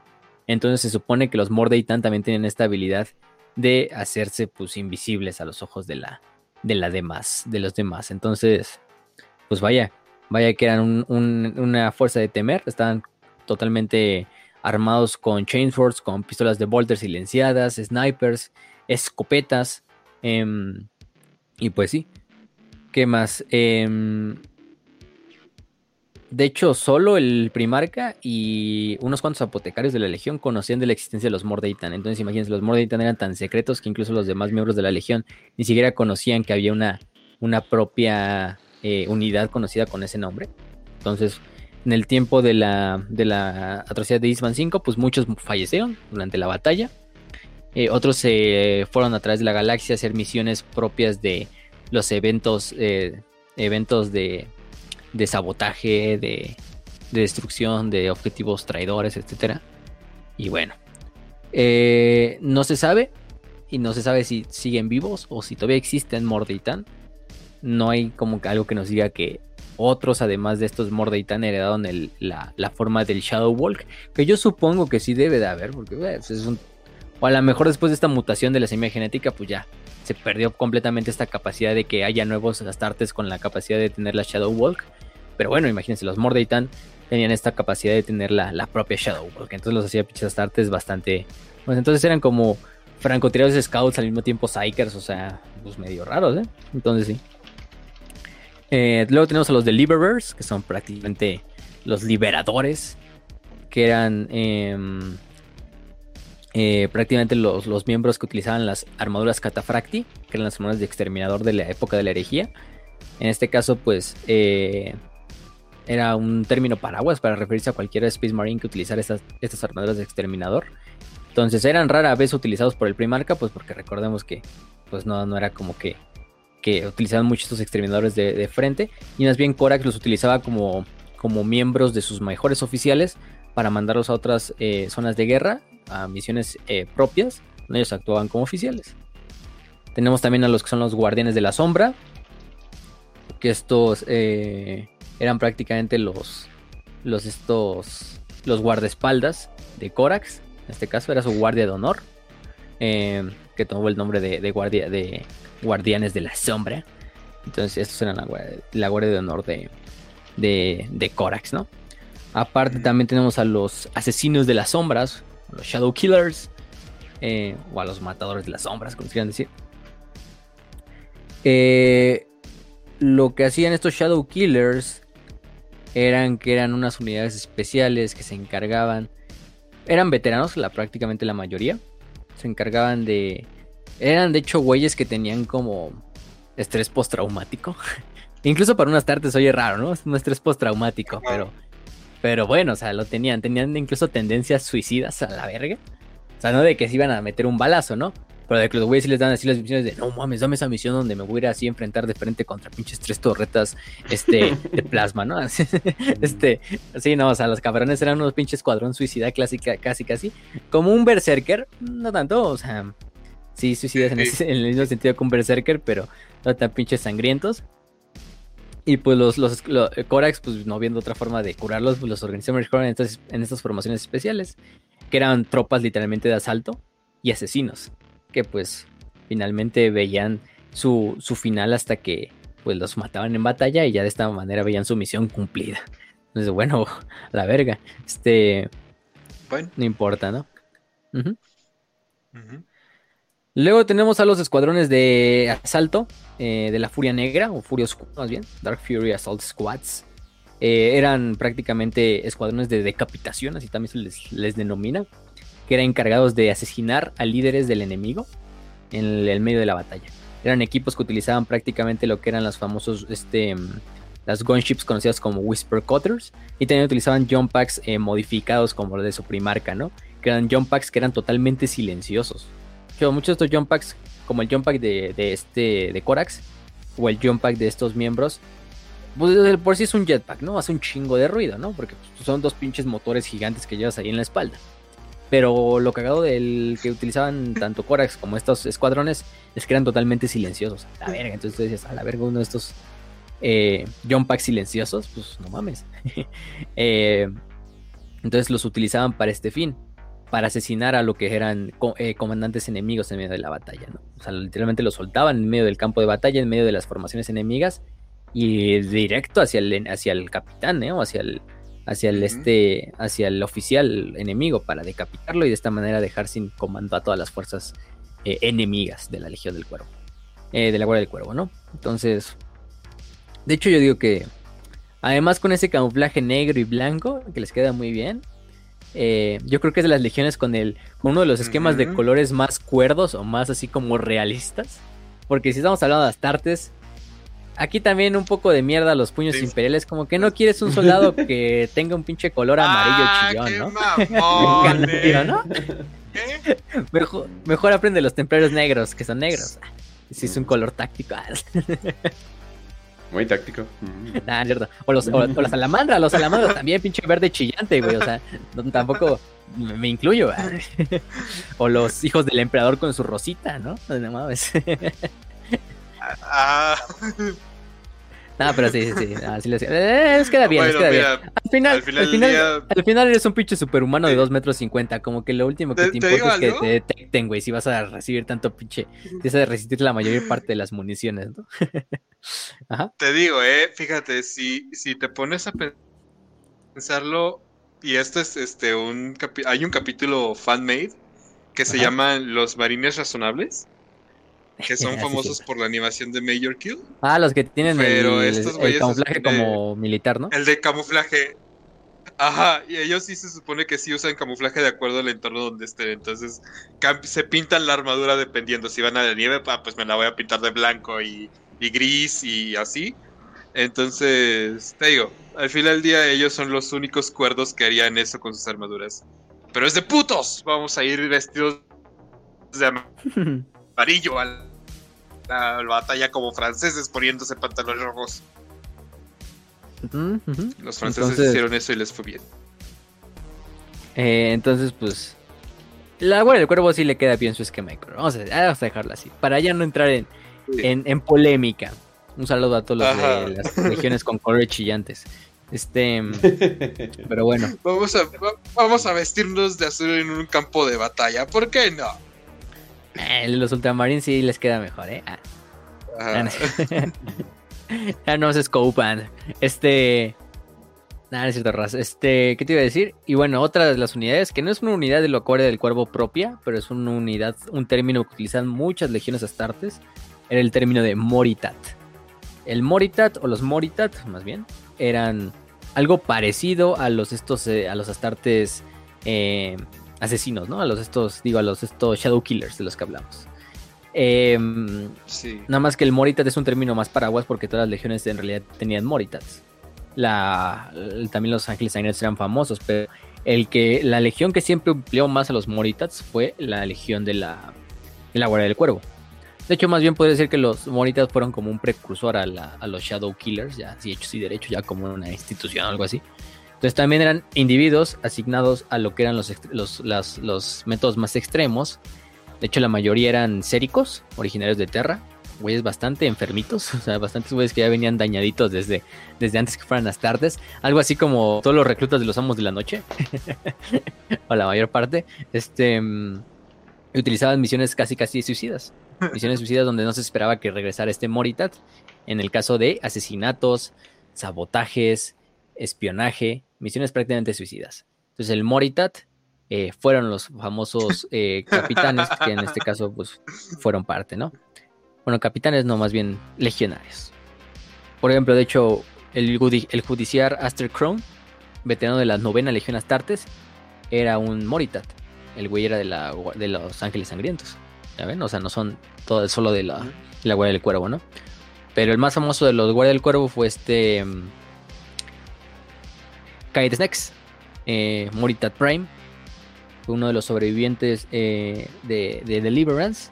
Speaker 2: Entonces se supone que los Mordeitan también tienen esta habilidad de hacerse pues invisibles a los ojos de la de demás, de los demás. Entonces, pues vaya, vaya que eran un- un- una fuerza de temer, estaban totalmente armados con chainswords, con pistolas de bolter silenciadas, snipers, escopetas, em, y pues sí. ¿Qué más? Em, de hecho, solo el primarca y unos cuantos apotecarios de la legión conocían de la existencia de los Mordeitan. Entonces, imagínense, los Mordeitan eran tan secretos que incluso los demás miembros de la legión ni siquiera conocían que había una, una propia eh, unidad conocida con ese nombre. Entonces, en el tiempo de la, de la atrocidad de Eastman 5, pues muchos fallecieron durante la batalla. Eh, otros se fueron a través de la galaxia a hacer misiones propias de los eventos, eh, eventos de, de sabotaje, de, de, destrucción, de objetivos traidores, etc. Y bueno, eh, no se sabe, y no se sabe si siguen vivos o si todavía existen Mordeitan. No hay como que algo que nos diga que otros, además de estos Mordeitan, heredaron la, la, forma del Shadow Walk. Que yo supongo que sí debe de haber, porque pues, es un o a lo mejor después de esta mutación de la semilla genética, pues ya se perdió completamente esta capacidad de que haya nuevos Astartes con la capacidad de tener la Shadow Walk. Pero bueno, imagínense, los Mordeitan tenían esta capacidad de tener la, propia Shadow Walk. Entonces los hacía pinches Astartes bastante. Pues entonces eran como francotiradores scouts al mismo tiempo Psychers, o sea, pues medio raros, ¿eh? Entonces sí. Eh, luego tenemos a los Deliverers, que son prácticamente los liberadores, que eran. Em, eh, prácticamente los, los, miembros que utilizaban las armaduras catafracti, que eran las armaduras de exterminador de la época de la herejía. En este caso, pues eh, era un término paraguas para referirse a cualquier Space Marine que utilizara estas, estas armaduras de exterminador. Entonces eran rara vez utilizados por el Primarca, pues porque recordemos que pues no, no era como que, que utilizaban mucho estos exterminadores de, frente. Y más bien Korak los utilizaba como, como miembros de sus mejores oficiales para mandarlos a otras eh, zonas de guerra a misiones eh, propias, ellos actuaban como oficiales. Tenemos también a los que son los guardianes de la sombra, que estos eh, eran prácticamente los, los estos, los guardaespaldas de Corax. En este caso era su guardia de honor, eh, que tomó el nombre de, guardia de guardianes de la sombra. Entonces estos eran la, guardia de honor de, de, de Corax, ¿no? Aparte también tenemos a los asesinos de las sombras, los Shadow Killers, eh, o a los matadores de las sombras, como quieran decir. Eh, lo que hacían estos Shadow Killers eran que eran unas unidades especiales que se encargaban, eran veteranos, la, prácticamente la mayoría, se encargaban de, eran de hecho güeyes que tenían como estrés postraumático. Incluso para unas tardes oye raro, ¿no? Un estrés postraumático, pero pero bueno, o sea, lo tenían. Tenían incluso tendencias suicidas a la verga. O sea, no de que se iban a meter un balazo, ¿no? Pero de que los güeyes sí les dan así las misiones de no mames, dame esa misión donde me voy a ir así a enfrentar de frente contra pinches tres torretas este, de plasma, ¿no? este, sí, no, o sea, los cabrones eran unos pinches escuadrón suicida clásica, casi, casi. Como un berserker, no tanto, o sea, sí, suicidas en, en el mismo sentido que un berserker, pero no tan pinches sangrientos. Y pues los, los, eh, Corax, pues no viendo otra forma de curarlos, pues los organizaron en, en estas formaciones especiales, que eran tropas literalmente de asalto y asesinos, que pues finalmente veían su, su final hasta que pues los mataban en batalla y ya de esta manera veían su misión cumplida. Entonces, bueno, la verga. Este. Bueno. No importa, ¿no? Luego tenemos a los escuadrones de asalto eh, de la Furia Negra, o Furia Oscura más bien, Dark Fury Assault Squads. Eh, eran prácticamente escuadrones de decapitación, así también se les, denomina, que eran encargados de asesinar a líderes del enemigo en el, medio de la batalla. Eran equipos que utilizaban prácticamente lo que eran los famosos, este, las gunships conocidas como Whisper Cutters, y también utilizaban jump packs eh, modificados como los de su primarca, ¿no? Que eran jump packs que eran totalmente silenciosos muchos de estos jump packs, como el jump pack de, este de Corax, o el jump pack de estos miembros, pues por sí es un jetpack, ¿no? Hace un chingo de ruido, ¿no? Porque pues, son dos pinches motores gigantes que llevas ahí en la espalda. Pero lo cagado del que utilizaban tanto Corax como estos escuadrones es que eran totalmente silenciosos. A la verga, entonces tú dices, a la verga, uno de estos eh, jump packs silenciosos, pues no mames. Eh, entonces los utilizaban para este fin para asesinar a lo que eran eh, comandantes enemigos en medio de la batalla, ¿no? O sea, literalmente los soltaban en medio del campo de batalla, en medio de las formaciones enemigas y directo hacia el, hacia el capitán, ¿eh? O hacia el, hacia el este, hacia el oficial enemigo para decapitarlo y de esta manera dejar sin comando a todas las fuerzas eh, enemigas de la Legión del Cuervo, de la Guardia del Cuervo, ¿no? Entonces, de hecho yo digo que además con ese camuflaje negro y blanco que les queda muy bien, eh, yo creo que es de las legiones con el uno de los esquemas de colores más cuerdos o más así como realistas. Porque si estamos hablando de Astartes, aquí también un poco de mierda los puños imperiales, como que no quieres un soldado que tenga un pinche color amarillo
Speaker 3: ah,
Speaker 2: chillón,
Speaker 3: ¿no? ¿no?
Speaker 2: Mejor, mejor aprende los templarios negros, que son negros. Si es un color táctico.
Speaker 1: Muy táctico.
Speaker 2: O los, o, los salamandras, los salamandras también, pinche verde chillante, güey. O sea, tampoco me, incluyo. o los hijos del emperador con su rosita, ¿no? No mames. ah. No, pero sí, sí, sí. Así les... eh, queda bien, les queda bien. Al final, al final, al final, eres un pinche superhumano de 2 metros 50. Como que lo último que te, importa es que te detecten, güey. Si vas a recibir tanto pinche. Tienes de resistir la mayor parte de las municiones, ¿no?
Speaker 3: Ajá. Te digo, eh, fíjate, si, si te pones a pensarlo, y esto es este un hay un capítulo fan-made que se llama Los Marines Razonables que son famosos por la animación de Major Kill.
Speaker 2: Ah, los que tienen el, camuflaje como militar, ¿no?
Speaker 3: El de camuflaje. Ajá, y ellos sí se supone que sí usan camuflaje de acuerdo al entorno donde estén. Entonces, se pintan la armadura dependiendo. Si van a la nieve, ah, pues me la voy a pintar de blanco y, y gris y así. Entonces, te digo, al final del día ellos son los únicos cuerdos que harían eso con sus armaduras. Pero es de putos. Vamos a ir vestidos de amarillo al la batalla como franceses poniéndose pantalones rojos. Los franceses hicieron eso y les fue bien.
Speaker 2: Eh, entonces, pues. La Guardia del Cuervo sí le queda bien su esquema. Vamos a, vamos a dejarlo así. Para ya no entrar en, en, polémica. Un saludo a todos los de las regiones con colores chillantes. Este. pero bueno.
Speaker 3: Vamos a, vamos a vestirnos de azul en un campo de batalla. ¿Por qué no?
Speaker 2: Eh, los Ultramarines sí les queda mejor, ¿eh? Ah. Ya no se scopan. Este. Nada, es cierto, Raz. Este, ¿qué te iba a decir? Y bueno, otra de las unidades, que no es una unidad de locore del cuervo propia, pero es una unidad, un término que utilizan muchas legiones astartes, era el término de Moritat. El Moritat, o los Moritat, más bien, eran algo parecido a los estos, eh, a los astartes eh, asesinos, ¿no? A los estos, digo, a los estos Shadow Killers de los que hablamos. Em, nada más que el Moritat es un término más paraguas porque todas las legiones en realidad tenían Moritats. La, también los Ángeles Sangrientos eran famosos, pero el que, la legión que siempre empleó más a los Moritats fue la legión de la, de la Guardia del Cuervo. De hecho, más bien podría decir que los Moritats fueron como un precursor a, los Shadow Killers, ya así hechos y derechos, ya como una institución o algo así. Entonces también eran individuos asignados a lo que eran los, los, métodos más extremos. De hecho, la mayoría eran séricos, originarios de Terra. Güeyes bastante enfermitos, o sea, bastantes güeyes que ya venían dañaditos desde, desde antes que fueran las tardes. Algo así como todos los reclutas de los amos de la noche, o la mayor parte. Este, mm, utilizaban misiones casi casi suicidas. Misiones suicidas donde no se esperaba que regresara este Moritat. En el caso de asesinatos, sabotajes, espionaje, misiones prácticamente suicidas. Entonces el Moritat eh, fueron los famosos eh, capitanes que en este caso pues fueron parte, ¿no? Bueno, capitanes no, más bien legionarios. Por ejemplo, de hecho, el, el judiciar Aster Crown, veterano de la novena Legión Astartes, era un Moritat. El güey era de, la, de los Ángeles Sangrientos. ¿Ya ven? O sea, no son todo, solo de la, la Guardia del Cuervo, ¿no? Pero el más famoso de los Guardia del Cuervo fue este mm, Kaede Snacks, eh, Moritat Prime, uno de los sobrevivientes eh, de, Deliverance.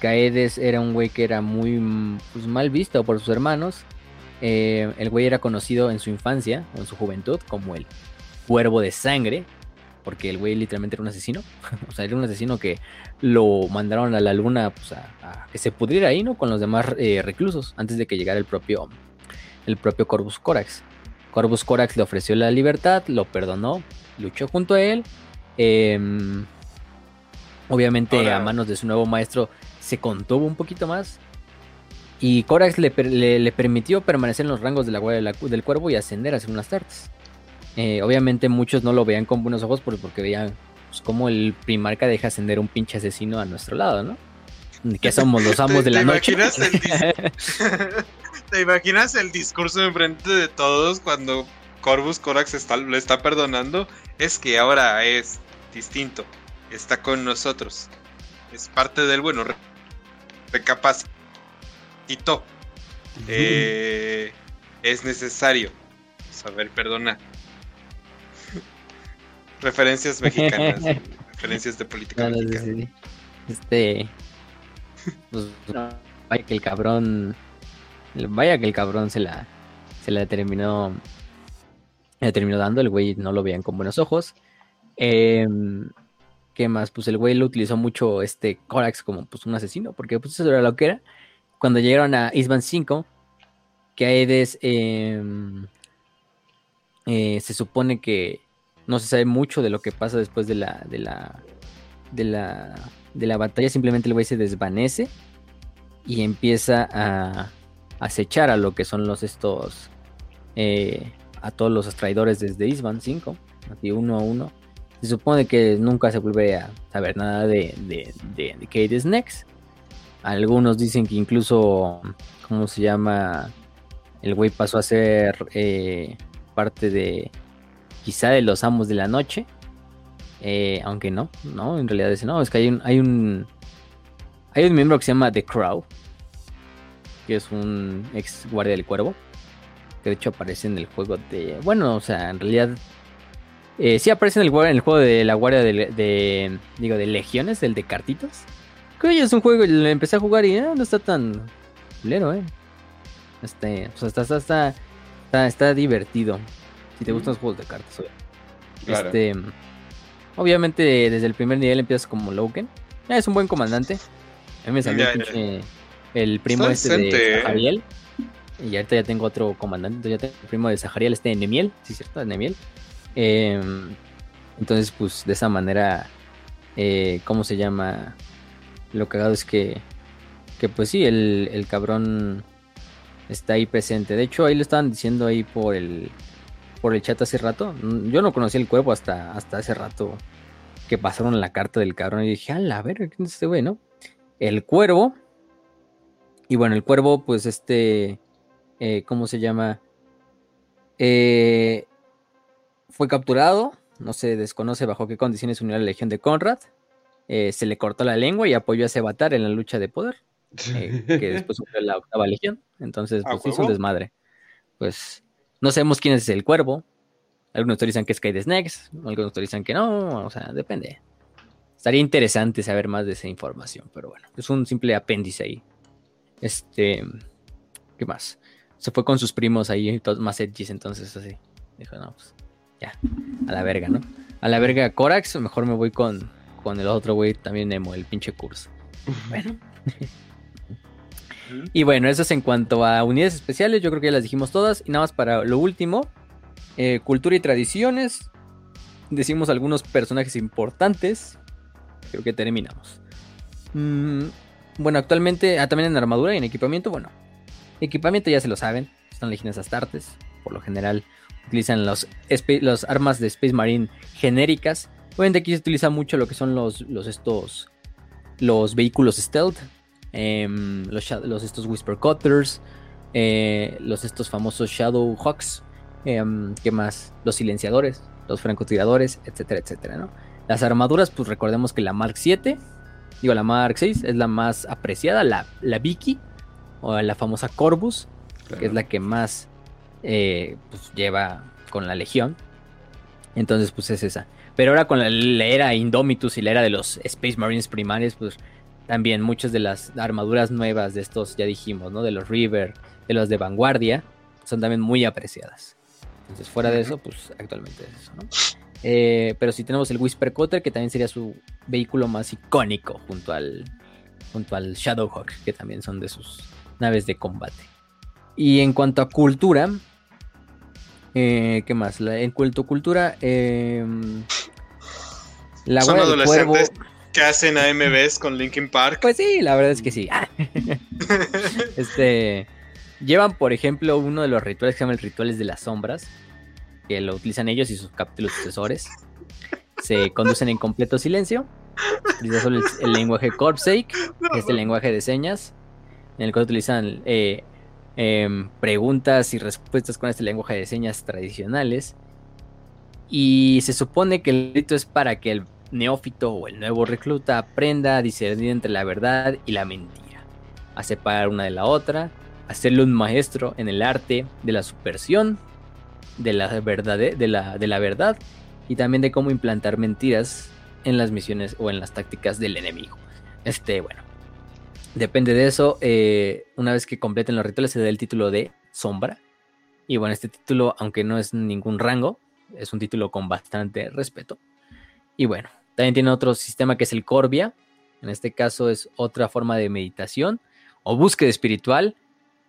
Speaker 2: Kaedes era un güey que era muy pues, mal visto por sus hermanos. Eh, el güey era conocido en su infancia o en su juventud como el cuervo de sangre, porque el güey literalmente era un asesino. o sea, era un asesino que lo mandaron a la luna pues, a, que se pudriera ahí, ¿no? Con los demás reclusos antes de que llegara el propio, el propio Corvus Corax. Corvus Corax le ofreció la libertad, lo perdonó, luchó junto a él. Em, obviamente a manos de su nuevo maestro se contuvo un poquito más. Y Corax le, permitió permanecer en los rangos de la Guardia del Cuervo y ascender a ser unas tartas. Eh, obviamente muchos no lo veían con buenos ojos porque, veían pues, cómo el primarca deja ascender un pinche asesino a nuestro lado, ¿no? Que somos los amos de la noche.
Speaker 3: ¿Te imaginas el discurso enfrente de todos cuando Corvus Corax está, lo está perdonando? Es que ahora es distinto. Está con nosotros. Es parte del bueno. Recapacitó. eh, es necesario saber perdonar. Referencias mexicanas, referencias de política mexicana.
Speaker 2: Este. Pues, vaya que el cabrón. Vaya que el cabrón se la. Se la terminó. Le terminó dando. El güey no lo veían con buenos ojos. Em, ¿Qué más? Pues el güey lo utilizó mucho este Corax como pues un asesino. Porque pues eso era lo que era. Cuando llegaron a Isban 5. Que Aedes. Em, eh, se supone que no se sabe mucho de lo que pasa después de la, de la, de la, de la batalla. Simplemente el güey se desvanece y empieza a acechar a lo que son los estos, eh, a todos los traidores desde Isban 5, así uno a uno. Se supone que nunca se vuelve a saber nada de, de, de, Kate Next. Algunos dicen que incluso, ¿cómo se llama? El güey pasó a ser eh, parte de quizá de los amos de la noche. Eh, aunque no, no, en realidad es no, es que hay un, hay un hay un miembro que se llama The Crow, que es un ex guardia del cuervo, que de hecho aparece en el juego de, bueno, o sea, en realidad eh, sí aparece en el, juego de la guardia de, digo, de legiones, el de cartitas. Que es un juego, le empecé a jugar y eh, no está tan lero, eh. Este, o sea, está, está, está Está, divertido. Si te gustan los juegos de cartas, Este, obviamente, desde el primer nivel empiezas como Loken. es un buen comandante. A mí me salió el primo este de Zahariel. ¿eh? Y ahorita ya tengo otro comandante. ya tengo el primo de Zahariel, este de Nemiel. Sí, cierto, de Nemiel. Em, entonces, pues de esa manera, eh, ¿cómo se llama? Lo cagado es que, que pues sí, el, el cabrón está ahí presente. De hecho, ahí lo estaban diciendo ahí por el por el chat hace rato. Yo no conocí el cuervo hasta, hasta hace rato que pasaron la carta del cabrón y dije, a la verga, ¿quién es este güey, no? El cuervo. Y bueno, el cuervo, pues este, eh, ¿cómo se llama? Eh, fue capturado, no se desconoce bajo qué condiciones unió a la Legión de Conrad. Eh, se le cortó la lengua y apoyó a ese avatar en la lucha de poder. Que después fue la octava legión. Entonces, pues hizo un desmadre. Pues no sabemos quién es el cuervo. Algunos dicen que es Kate Snacks, algunos dicen que no, o sea, depende. Estaría interesante saber más de esa información, pero bueno, es un simple apéndice ahí. Este, ¿qué más? Se fue con sus primos ahí, todos más edgys, entonces así. Dijo, no, pues ya, a la verga, ¿no? A la verga Corax, mejor me voy con, con el otro güey, también Nemo, el pinche curso. Bueno. Y bueno, eso es en cuanto a unidades especiales, yo creo que ya las dijimos todas. Y nada más para lo último, eh, cultura y tradiciones. Decimos algunos personajes importantes. Creo que terminamos. Mm, bueno, actualmente, ah, también en armadura y en equipamiento, bueno. Equipamiento ya se lo saben, están legiones astartes. Por lo general utilizan los, los armas de Space Marine genéricas. Obviamente aquí se utiliza mucho lo que son los, los estos los vehículos stealth, Em, los, estos Whisper Cutters, eh, los estos famosos Shadow Hawks, em, ¿qué más? Los silenciadores, los francotiradores, etcétera, etcétera, ¿no? Las armaduras, pues recordemos que la Mark 7, digo la Mark 6, es la más apreciada, la, la Vicky, o la famosa Corvus, que es la que más eh, pues, lleva con la Legión. Entonces, pues es esa. Pero ahora con la, la, era Indomitus y la era de los Space Marines primarios, pues también muchas de las armaduras nuevas de estos, ya dijimos, ¿no? De los River, de los de vanguardia, son también muy apreciadas. Entonces, fuera de eso, pues actualmente es eso, ¿no? Eh, pero si tenemos el Whisper Cutter, que también sería su vehículo más icónico junto al, junto al Shadowhawk, que también son de sus naves de combate. Y en cuanto a cultura, eh, ¿qué más? en cuanto a cultura, eh,
Speaker 3: la Son adolescentes que hacen AMVs con Linkin Park.
Speaker 2: Pues sí, la verdad es que sí. este. Llevan, por ejemplo, uno de los rituales que se llama el Rituales de las Sombras, que lo utilizan ellos y sus capítulos sucesores. Se conducen en completo silencio. Utilizan solo el, lenguaje Corpsake, este lenguaje de señas, en el cual utilizan eh, em, preguntas y respuestas con este lenguaje de señas tradicionales. Y se supone que el rito es para que el neófito o el nuevo recluta aprenda a discernir entre la verdad y la mentira, a separar una de la otra hacerle un maestro en el arte de la supersión, de la verdad, de la, de la verdad y también de cómo implantar mentiras en las misiones o en las tácticas del enemigo. Este, bueno, depende de eso. Eh, una vez que completen los rituales, se da el título de Sombra. Y bueno, este título, aunque no es ningún rango, es un título con bastante respeto. Y bueno, también tiene otro sistema que es el Corbia. En este caso es otra forma de meditación o búsqueda espiritual,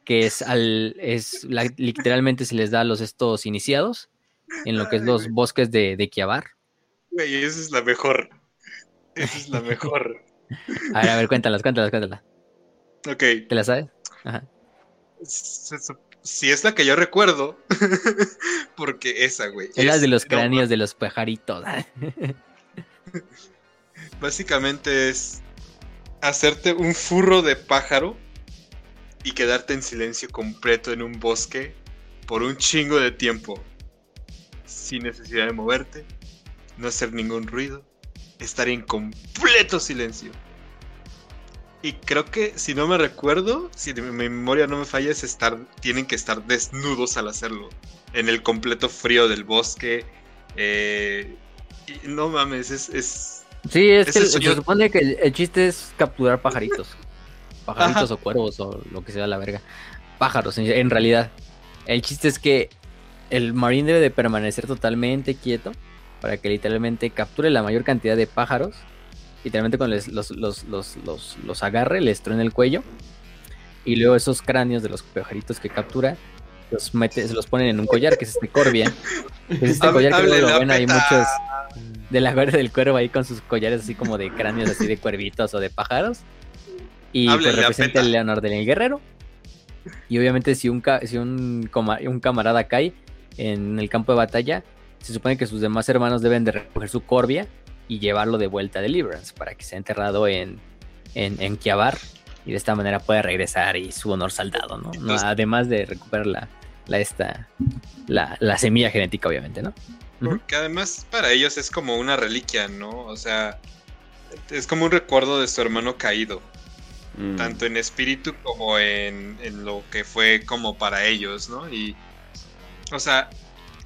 Speaker 2: que es al es literalmente se les da a los estos iniciados en lo que es los bosques de, de Kiabar.
Speaker 3: Güey, esa es la mejor. Esa es la mejor.
Speaker 2: a ver, a ver, cuéntalas, cuéntalas, cuéntalas.
Speaker 3: Ok.
Speaker 2: ¿Te la sabes? Ajá.
Speaker 3: Si es la que yo recuerdo, porque esa, güey.
Speaker 2: Es la de los cráneos de los pajaritos.
Speaker 3: Básicamente es hacerte un furro de pájaro y quedarte en silencio completo en un bosque por un chingo de tiempo. Sin necesidad de moverte, no hacer ningún ruido, estar en completo silencio. Y creo que, si no me recuerdo, si mi memoria no me falla, es estar, tienen que estar desnudos al hacerlo. En el completo frío del bosque. Eh, no mames, es... es
Speaker 2: sí, es, que se supone que el, chiste es capturar pajaritos. Pajaritos o cuervos o lo que sea la verga. Pájaros, en realidad. El chiste es que el marín debe de permanecer totalmente quieto para que literalmente capture la mayor cantidad de pájaros. Literalmente cuando los, los, los, los, agarre, les truene el cuello. Y luego esos cráneos de los pajaritos que captura los mete, se los ponen en un collar que es este Corbia. Es este collar que lo ven ahí muchos de la guardia del cuervo ahí con sus collares así como de cráneos así de cuervitos o de pájaros. Y pues representa el Leonor del Guerrero. Y obviamente si un, si un, un camarada cae en el campo de batalla, se supone que sus demás hermanos deben de recoger su Corbia y llevarlo de vuelta a Deliverance para que sea enterrado en, en, en Kiabar y de esta manera pueda regresar y su honor saldado, ¿no? además de recuperar la, la, esta, la, la, semilla genética, obviamente, ¿no?
Speaker 3: Porque además para ellos es como una reliquia, ¿no? O sea, es como un recuerdo de su hermano caído. Mm. Tanto en espíritu como en, en, lo que fue como para ellos, ¿no? Y, o sea,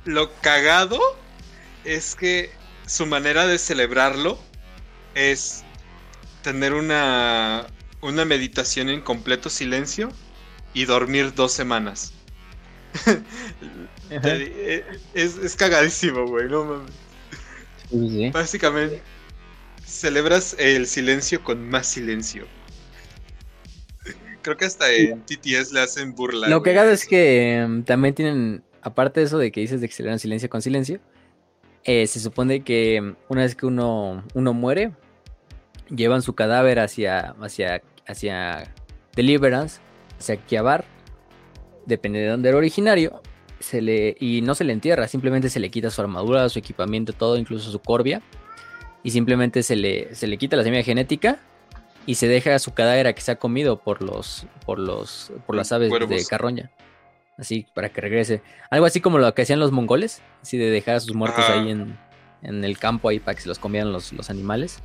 Speaker 3: lo cagado es que su manera de celebrarlo es tener una, una meditación en completo silencio y dormir dos semanas. Eh, es, cagadísimo, güey, no mames. Básicamente, celebras el silencio con más silencio. Creo que hasta en TTS le hacen burla.
Speaker 2: Lo cagado es que em, también tienen, aparte de eso de que dices de que celebran silencio con silencio, eh, se supone que em, una vez que uno, uno muere, llevan su cadáver hacia, hacia, hacia Deliverance, hacia Kiabar, depende de dónde era originario, se le, y no se le entierra, simplemente se le quita su armadura, su equipamiento, todo, incluso su corbia, y simplemente se le, se le quita la semilla genética y se deja su cadáver a que se ha comido por los, por los, por las aves de carroña. Así, para que regrese. Algo así como lo que hacían los mongoles, así de dejar a sus muertos ahí en, en, el campo ahí para que se los comieran los, los animales.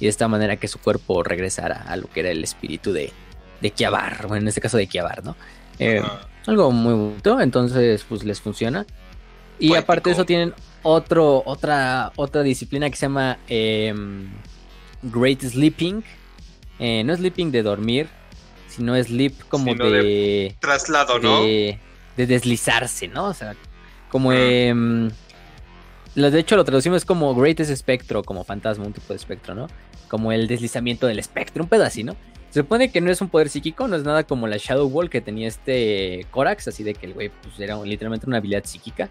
Speaker 2: Y de esta manera que su cuerpo regresara a lo que era el espíritu de, de Kiabar, bueno, en este caso de Kiabar, ¿no? Eh, algo muy bonito, entonces pues les funciona. Y aparte de eso tienen otro, otra, otra disciplina que se llama em, Great Sleeping. Eh, no sleeping de dormir, sino sleep como de,
Speaker 3: traslado, ¿no?
Speaker 2: De, deslizarse, ¿no? O sea, como... de hecho lo traducimos como Greatest Spectro, como fantasma, un tipo de espectro, ¿no? Como el deslizamiento del espectro, un pedacito, ¿no? Se supone que no es un poder psíquico, no es nada como la Shadow Wall que tenía este Corax, así de que el güey pues, era literalmente una habilidad psíquica.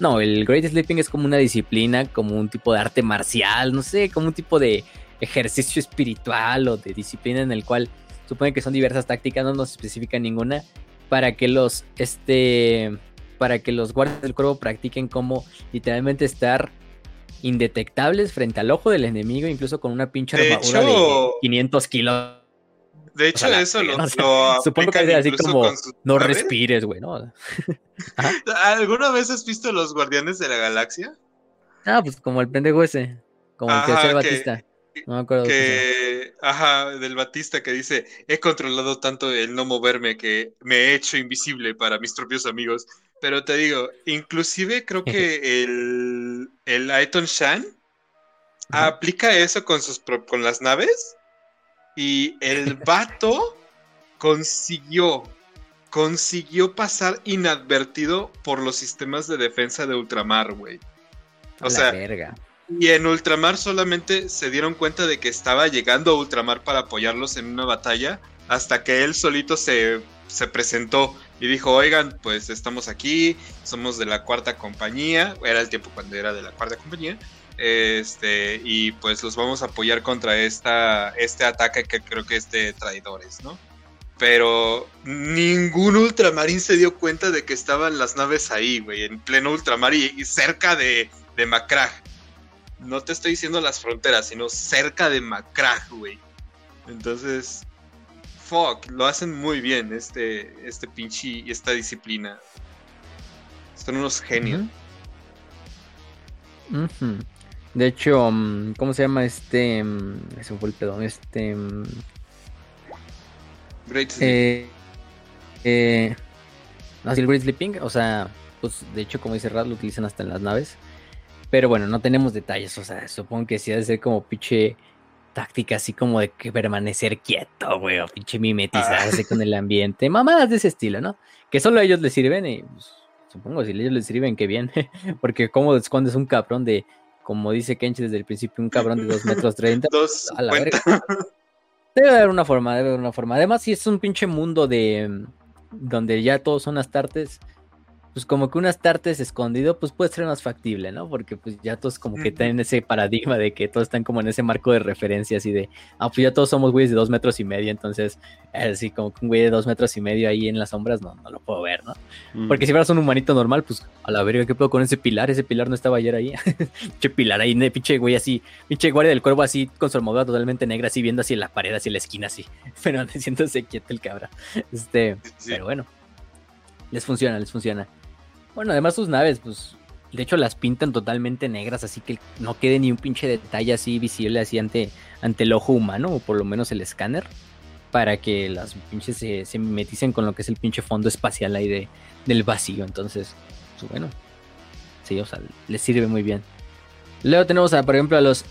Speaker 2: No, el Great Sleeping es como una disciplina, como un tipo de arte marcial, no sé, como un tipo de ejercicio espiritual o de disciplina en el cual supone que son diversas tácticas, no nos especifica ninguna, para que los, este, para que los guardias del cuervo practiquen como literalmente estar indetectables frente al ojo del enemigo, incluso con una pinche armadura de 500 kilos
Speaker 3: de hecho, eso lo,
Speaker 2: Supongo que es así como no respires, güey, ¿no?
Speaker 3: ¿Alguna vez has visto los Guardianes de la Galaxia?
Speaker 2: Ah, pues como el pendejo ese, como el que hace Batista. No me acuerdo.
Speaker 3: Que, ajá, del Batista que dice, he controlado tanto el no moverme que me he hecho invisible para mis propios amigos. Pero te digo, inclusive creo que el, el Aiton Shan aplica eso con, sus, con las naves y el vato consiguió, consiguió pasar inadvertido por los sistemas de defensa de ultramar, güey. O sea, y en ultramar solamente se dieron cuenta de que estaba llegando a ultramar para apoyarlos en una batalla hasta que él solito se, se presentó y dijo, oigan, pues estamos aquí, somos de la cuarta compañía, era el tiempo cuando era de la cuarta compañía, este, y pues los vamos a apoyar contra esta, este ataque que creo que es de traidores, ¿no? Pero ningún ultramarín se dio cuenta de que estaban las naves ahí, güey, en pleno ultramar y, cerca de, de. No te estoy diciendo las fronteras, sino cerca de Macrag, güey. Entonces, fuck, lo hacen muy bien este, este pinche, esta disciplina. Son unos genios.
Speaker 2: De hecho, mm, ¿cómo se llama este? Mm, ese fue el pedo. Este. Mm,
Speaker 3: Great
Speaker 2: eh, eh, el Great Sleeping, o sea, pues de hecho, como dice Rad, lo utilizan hasta en las naves. Pero bueno, no tenemos detalles, o sea, supongo que sí ha de ser como pinche táctica así como de que permanecer quieto, güey, o pinche mimetizarse ah. con el ambiente, mamadas de ese estilo, ¿no? Que solo a ellos les sirven y pues, supongo si a ellos les sirven, que bien, porque como escondes un cabrón de como dice Kenchi desde el principio, un cabrón de 2 metros 30. a la verga. Debe haber una forma, debe haber una forma. Además, si es un pinche mundo de donde ya todos son astartes, pues como que un Astartes escondido, pues puede ser más factible, ¿no? Porque pues ya todos como que tienen ese paradigma de que todos están como en ese marco de referencias y de, ah, pues ya todos somos güeyes de dos metros y medio, entonces, así como que un güey de dos metros y medio ahí en las sombras, no, no lo puedo ver, ¿no? Porque si fueras un humanito normal, pues a la verga, ¿qué puedo con ese pilar? Ese pilar no estaba ayer ahí. pinche pilar ahí, pinche güey así, pinche guardia del cuervo así, con su armadura totalmente negra, así viendo así la pared, así la esquina, así. Pero siéntose quieto el cabra. Este, pero bueno. Les funciona, les funciona. Bueno, además sus naves, pues, de hecho las pintan totalmente negras, así que no quede ni un pinche detalle así visible así ante, ante el ojo humano, o por lo menos el escáner, para que las pinches se, se mimeticen con lo que es el pinche fondo espacial ahí de, del vacío. Entonces, pues bueno, sí, o sea, les sirve muy bien. Luego tenemos, a, por ejemplo, a los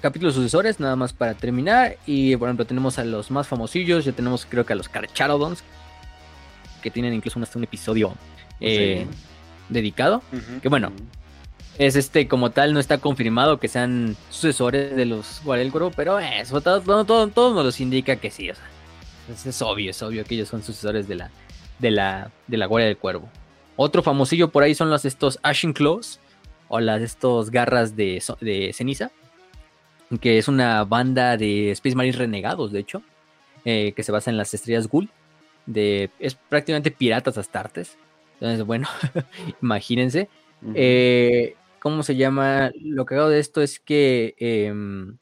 Speaker 2: capítulos sucesores, nada más para terminar. Y por ejemplo, tenemos a los más famosillos. Ya tenemos, creo que a los Carcharodons, que tienen incluso hasta un episodio eh, dedicado. Que bueno, es este como tal, no está confirmado que sean sucesores de los Guardia pero eso todo, todo, nos los indica que sí. O sea, es, obvio, es obvio que ellos son sucesores de la, de la, de la Guardia del Cuervo. Otro famosillo por ahí son los estos Ashen Claws o las estos garras de, de ceniza, que es una banda de Space Marines renegados, de hecho, eh, que se basa en las estrellas Ghoul. De, es prácticamente piratas astartes. Entonces, bueno, imagínense. Eh, ¿Cómo se llama? Lo que hago de esto es que em,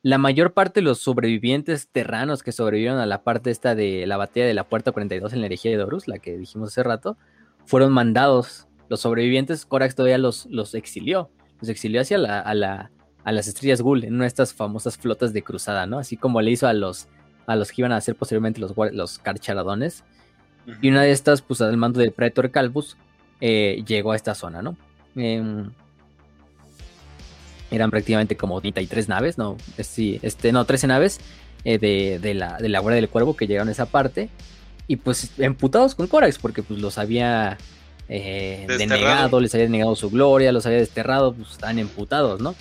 Speaker 2: la mayor parte de los sobrevivientes terranos que sobrevivieron a la parte esta de la batalla de la Puerta 42 en la herejía de Dorus, la que dijimos hace rato, fueron mandados. Los sobrevivientes, Corax todavía los, los exilió. Los exilió hacia la, a, la, a las estrellas Ghoul en una de estas famosas flotas de cruzada, ¿no? Así como le hizo a los, a los que iban a ser posteriormente los, los carcharadones y una de estas, pues al mando del Pretor Calvus, eh, llegó a esta zona, ¿no? Em, eran prácticamente como 33 naves, ¿no? Sí, este, no, 13 naves eh, de, la, de la Guardia del Cuervo que llegaron a esa parte. Y pues emputados con Corax, porque pues los había eh, denegado, les había denegado su gloria, los había desterrado, pues estaban emputados, ¿no?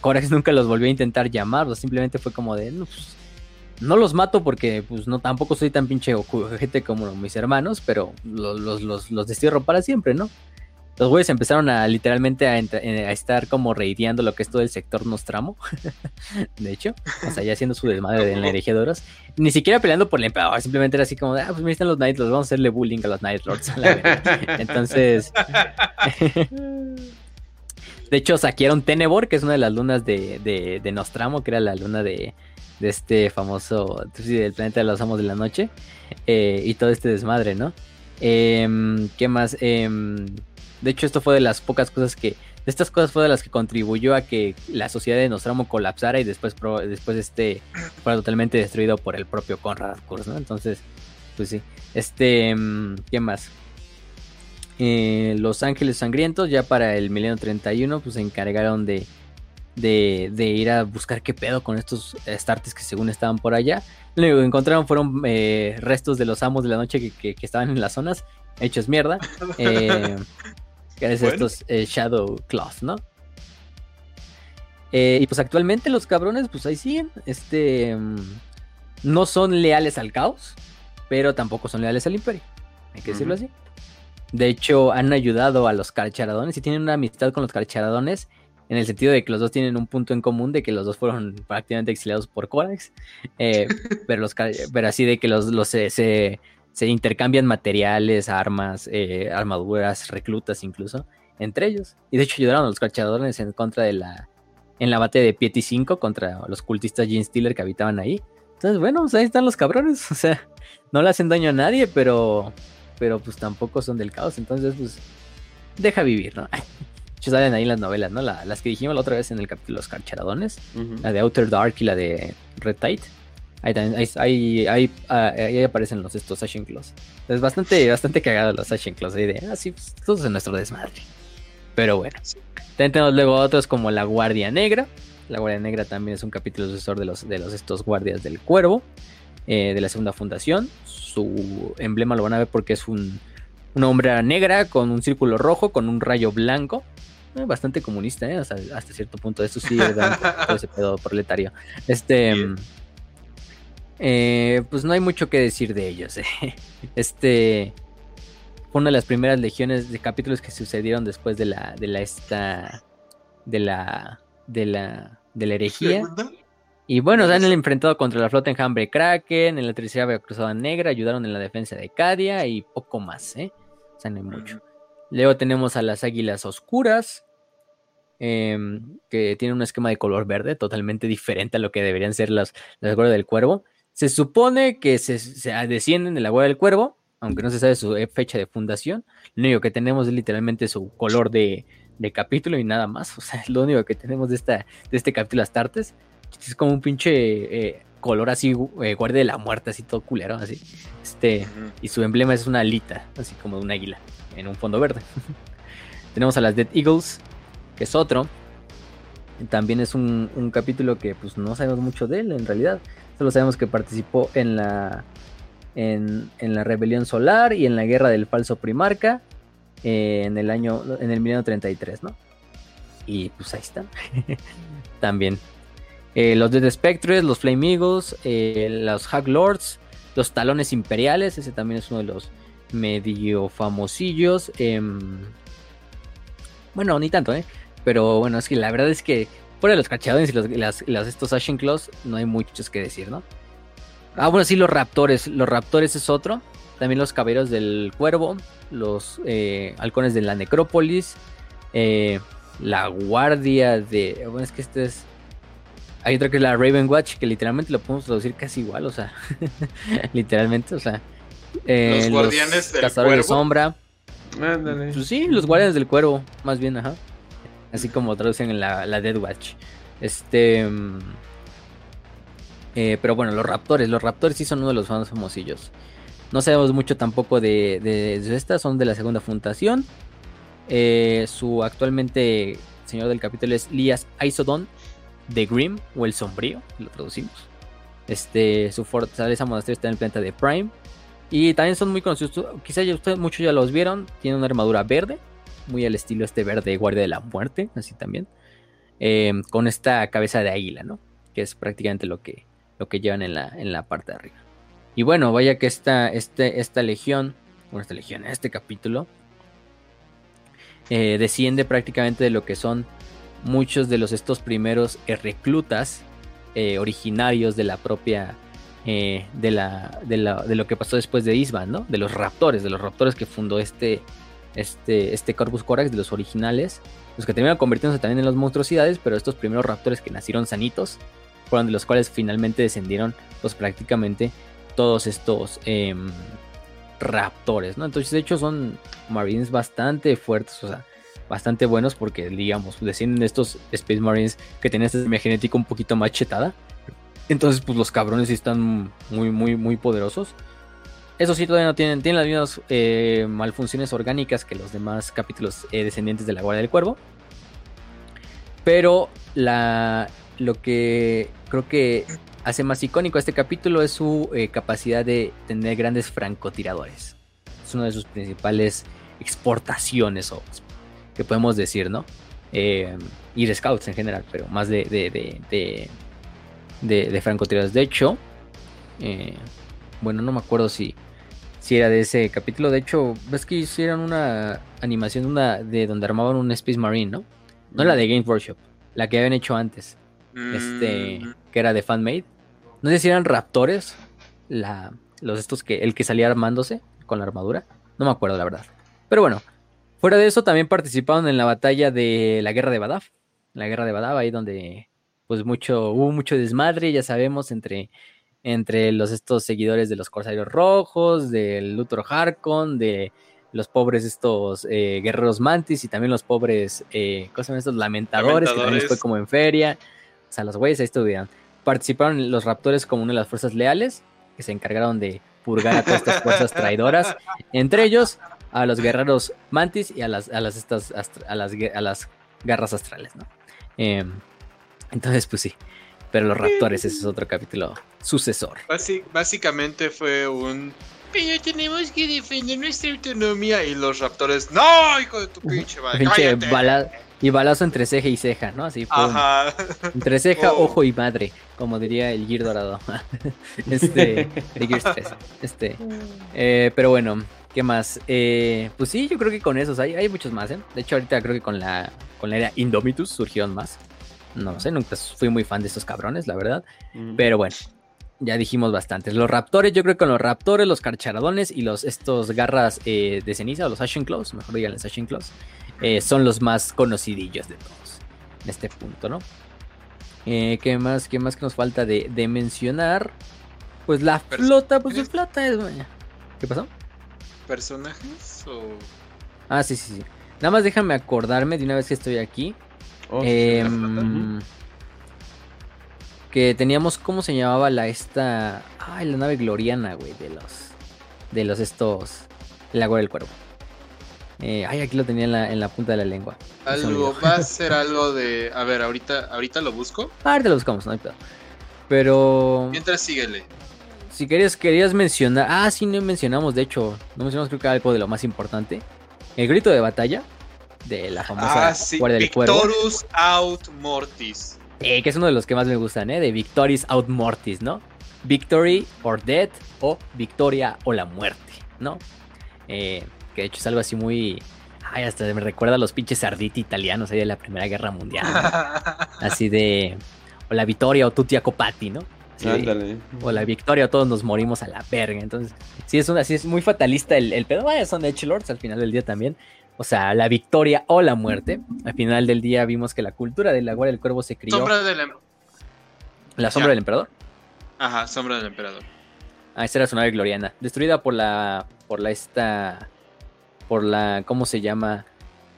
Speaker 2: Corax nunca los volvió a intentar llamar, simplemente fue como de, no, pues, no los mato porque pues no tampoco soy tan pinche gente como mis hermanos, pero los, los, destierro para siempre, ¿no? Los güeyes empezaron a literalmente a, estar como reideando lo que es todo el sector Nostramo. de hecho, o sea, ya haciendo su desmadre de de Ni siquiera peleando por el emperador, simplemente era así como, ah, pues me están los Night Lords, vamos a hacerle bullying a los Night Lords. Entonces. de hecho, saquearon Tenebor, que es una de las lunas de, de, de Nostramo, que era la luna de, de este famoso, del planeta de los amos de la noche, eh, y todo este desmadre, ¿no? Em, ¿Qué más? Em, de hecho, esto fue de las pocas cosas que estas cosas fue de las que contribuyó a que la sociedad de Nostromo colapsara y después, después este, fuera totalmente destruido por el propio Conrad Kurz, ¿no? Entonces, pues sí. Este, mm, ¿qué más? Eh, los Ángeles Sangrientos, ya para el milenio 31, pues se encargaron de, de, ir a buscar qué pedo con estos startes que según estaban por allá. Lo que encontraron fueron eh, restos de los amos de la noche que, estaban en las zonas, hechos mierda. Eh, que es estos Shadow Claws, ¿no? y pues actualmente los cabrones, pues ahí siguen. Este. Mm, no son leales al caos, pero tampoco son leales al imperio. Hay que decirlo así. De hecho, han ayudado a los carcharadones y tienen una amistad con los carcharadones en el sentido de que los dos tienen un punto en común de que los dos fueron prácticamente exiliados por Corax, eh, pero, los, pero así de que los, los se, intercambian materiales, armas, eh, armaduras, reclutas incluso, entre ellos. Y de hecho ayudaron a los carcharadones en contra de la, en la batalla de Piety 5 contra los cultistas Gene Stealer que habitaban ahí. Entonces, bueno, pues ahí están los cabrones, o sea, no le hacen daño a nadie, pero pero pues tampoco son del caos, entonces pues deja vivir, ¿no? salen ahí las novelas, ¿no? las que dijimos la otra vez en el capítulo Los Carcharadones, la de Outer Dark y la de Red Tide. Ahí, también, ahí, ahí, ah, ahí, aparecen los estos Ashen Claws. Es bastante, bastante cagado los Ashen Claws. Ahí de, ah, sí, pues, todos en nuestro desmadre. Pero bueno. También tenemos luego otros como la Guardia Negra. La Guardia Negra también es un capítulo sucesor de los, de los estos guardias del cuervo. Eh, de la segunda fundación. Su emblema lo van a ver porque es un, una hombre negra con un círculo rojo, con un rayo blanco. Eh, bastante comunista, ¿eh? hasta, cierto punto. Eso sí, todo ese pedo proletario. Este. Eh, pues no hay mucho que decir de ellos. Este. Fue una de las primeras legiones de capítulos que sucedieron después de la. de la esta. de la. de la. de la herejía. Y bueno, se han enfrentado contra la flota enjambre Kraken, en la tercera cruzada negra, ayudaron en la defensa de Cadia y poco más, ¿eh? O sea, no hay mucho. Luego tenemos a las águilas oscuras, em, que tienen un esquema de color verde totalmente diferente a lo que deberían ser las, las del cuervo. Se supone que se, descienden de la huella del cuervo, aunque no se sabe su fecha de fundación. Lo único que tenemos es literalmente su color de, de capítulo y nada más. O sea, es lo único que tenemos de, esta, de este capítulo Astartes. Es como un pinche eh, color así, eh, guardia de la muerte, así todo culero, así. Este, y su emblema es una alita, así como de un águila, en un fondo verde. Tenemos a las Dead Eagles, que es otro. También es un, capítulo que pues no sabemos mucho de él en realidad. Solo sabemos que participó en la, en, la rebelión solar y en la guerra del falso primarca eh, en el año, en el milenio 33, ¿no? Y pues ahí están. También eh, los Dead Spectres, los Flame Eagles, eh, los Hack Lords, los Talones Imperiales, ese también es uno de los medio famosillos. Em, bueno, ni tanto, ¿eh? Pero bueno, es que la verdad es que fuera los cachadores y los, estos Ashen Claws no hay muchos que decir, ¿no? Ah, bueno, sí, los Raptores. Los Raptores es otro. También los Caballeros del Cuervo, los eh, Halcones de la Necrópolis, la Guardia de... Bueno, es que este es hay otra que es la Raven Watch, que literalmente lo podemos traducir casi igual, o sea, literalmente, o sea.
Speaker 3: Eh, los guardianes del cazadores de
Speaker 2: sombra. Pues sí, los guardianes del cuervo, más bien, ajá. Así como traducen en la, la Dead Watch. Este. Mm, eh, pero bueno, los raptores. Los raptores sí son uno de los más famosillos. No sabemos mucho tampoco de, de, estas, son de la segunda fundación. Eh, su actualmente señor del capítulo es Lias Isodon The Grim o el Sombrío, lo traducimos. Este, su fortaleza monasterio está en el planeta de Prime. Y también son muy conocidos. Quizá ustedes muchos ya los vieron. Tiene una armadura verde. Muy al estilo este verde guardia de la muerte. Así también. Em, con esta cabeza de águila, ¿no? Que es prácticamente lo que, lo que llevan en la, en la parte de arriba. Y bueno, vaya que esta, este, esta legión. Bueno, esta legión, este capítulo. Eh, desciende prácticamente de lo que son muchos de los estos primeros eh, reclutas eh, originarios de la propia eh, de, la, de, la, de, lo que pasó después de Isban, ¿no? De los raptores, de los raptores que fundó este, este, este Corpus Corax, de los originales, los que terminaron convirtiéndose también en las monstruosidades, pero estos primeros raptores que nacieron sanitos, fueron de los cuales finalmente descendieron, pues prácticamente todos estos em, raptores, ¿no? Entonces, de hecho, son marines bastante fuertes, o sea, bastante buenos porque, digamos, decían estos Space Marines que tenían esta genética un poquito más chetada. Entonces, pues los cabrones sí están muy, muy, muy poderosos. Eso sí, todavía no tienen, tienen las mismas eh, malfunciones orgánicas que los demás capítulos eh, descendientes de la Guardia del Cuervo. Pero lo que creo que hace más icónico este capítulo es su eh, capacidad de tener grandes francotiradores. Es una de sus principales exportaciones, o, que podemos decir, ¿no? y de scouts en general, pero más de, de francotiradores. De hecho, bueno, no me acuerdo si si era de ese capítulo. De hecho, ves que hicieron una animación una de donde armaban un Space Marine, ¿no? No la de Game Workshop, la que habían hecho antes. Este, mm. que era de fanmade. No sé si eran raptores, la, los estos que el que salía armándose con la armadura. No me acuerdo la verdad. Pero bueno, fuera de eso también participaron en la batalla de la guerra de Badaf. La guerra de Badaf, ahí donde pues mucho hubo mucho desmadre, ya sabemos, entre entre los estos seguidores de los Corsarios Rojos, del Luthor Harkon, de los pobres estos eh, guerreros mantis y también los pobres, eh, ¿cómo se llaman estos? Lamentadores, que también fue como en feria. O sea, los güeyes ahí estuvieron. Participaron los raptores como una de las fuerzas leales, que se encargaron de purgar a todas estas fuerzas traidoras, entre ellos a los guerreros mantis y a las, a las, estas, a las, a las garras astrales, ¿no? Em, entonces, pues sí. Pero los raptores, ese es otro capítulo sucesor.
Speaker 3: básicamente fue un. Pero tenemos que defender nuestra autonomía. Y los raptores, ¡No, hijo de tu pinche
Speaker 2: madre! y balazo entre ceja y ceja, ¿no? Así Ajá. Entre ceja, oh. ojo y madre, como diría el Gear Dorado. este, el Gear 3. Este. Eh, pero bueno, ¿qué más? Eh, pues sí, yo creo que con esos hay, hay muchos más, ¿eh? De hecho, ahorita creo que con la, con la era Indomitus surgieron más. No sé, nunca fui muy fan de estos cabrones, la verdad. Pero bueno, ya dijimos bastantes. Los raptores, yo creo que con los raptores, los carcharadones y los estos garras eh, de ceniza, o los Ashen Claws, mejor digan los Ashen Claws, eh, son los más conocidillos de todos en este punto, ¿no? Eh, ¿qué, más, ¿Qué más que nos falta de, mencionar? Pues la flota, pues la flota es... ¿Qué pasó?
Speaker 3: ¿Personajes o...?
Speaker 2: Ah, sí, sí, sí. Nada más déjame acordarme de una vez que estoy aquí. Oh, em, que teníamos, ¿cómo se llamaba la esta? Ay, la nave gloriana, güey, de los, de los estos, el agua del cuervo. Eh, ay, aquí lo tenía en la, punta de la lengua.
Speaker 3: Algo, va a ser algo de, a ver, ahorita, ahorita lo busco.
Speaker 2: Ahorita lo buscamos, no hay pedo. Pero...
Speaker 3: Mientras síguele.
Speaker 2: Si querías, querías mencionar, ah, sí, no mencionamos, de hecho, no mencionamos creo que algo de lo más importante. El grito de batalla de la famosa
Speaker 3: ah, sí. del Victorus Out Mortis.
Speaker 2: Eh, que es uno de los que más me gustan, ¿eh? De Victoris Out Mortis, ¿no? Victory or Death o Victoria o la muerte, ¿no? Eh, que de hecho es algo así muy... Ay, hasta me recuerda a los pinches arditi italianos ahí de la Primera Guerra Mundial. así de... O la Victoria o Tutti Copati, ¿no? o la victoria, o todos nos morimos a la verga. Entonces, sí es, una, sí es muy fatalista el, el pedo. Vaya, son de Lords al final del día también o sea, la victoria o la muerte. Al final del día vimos que la cultura de la Guardia del Cuervo se crió.
Speaker 3: Sombra del em-
Speaker 2: ¿La sombra del emperador?
Speaker 3: Ajá, sombra del emperador.
Speaker 2: Ah, esa era su nave gloriana. Destruida por la. por la esta. por la. ¿cómo se llama?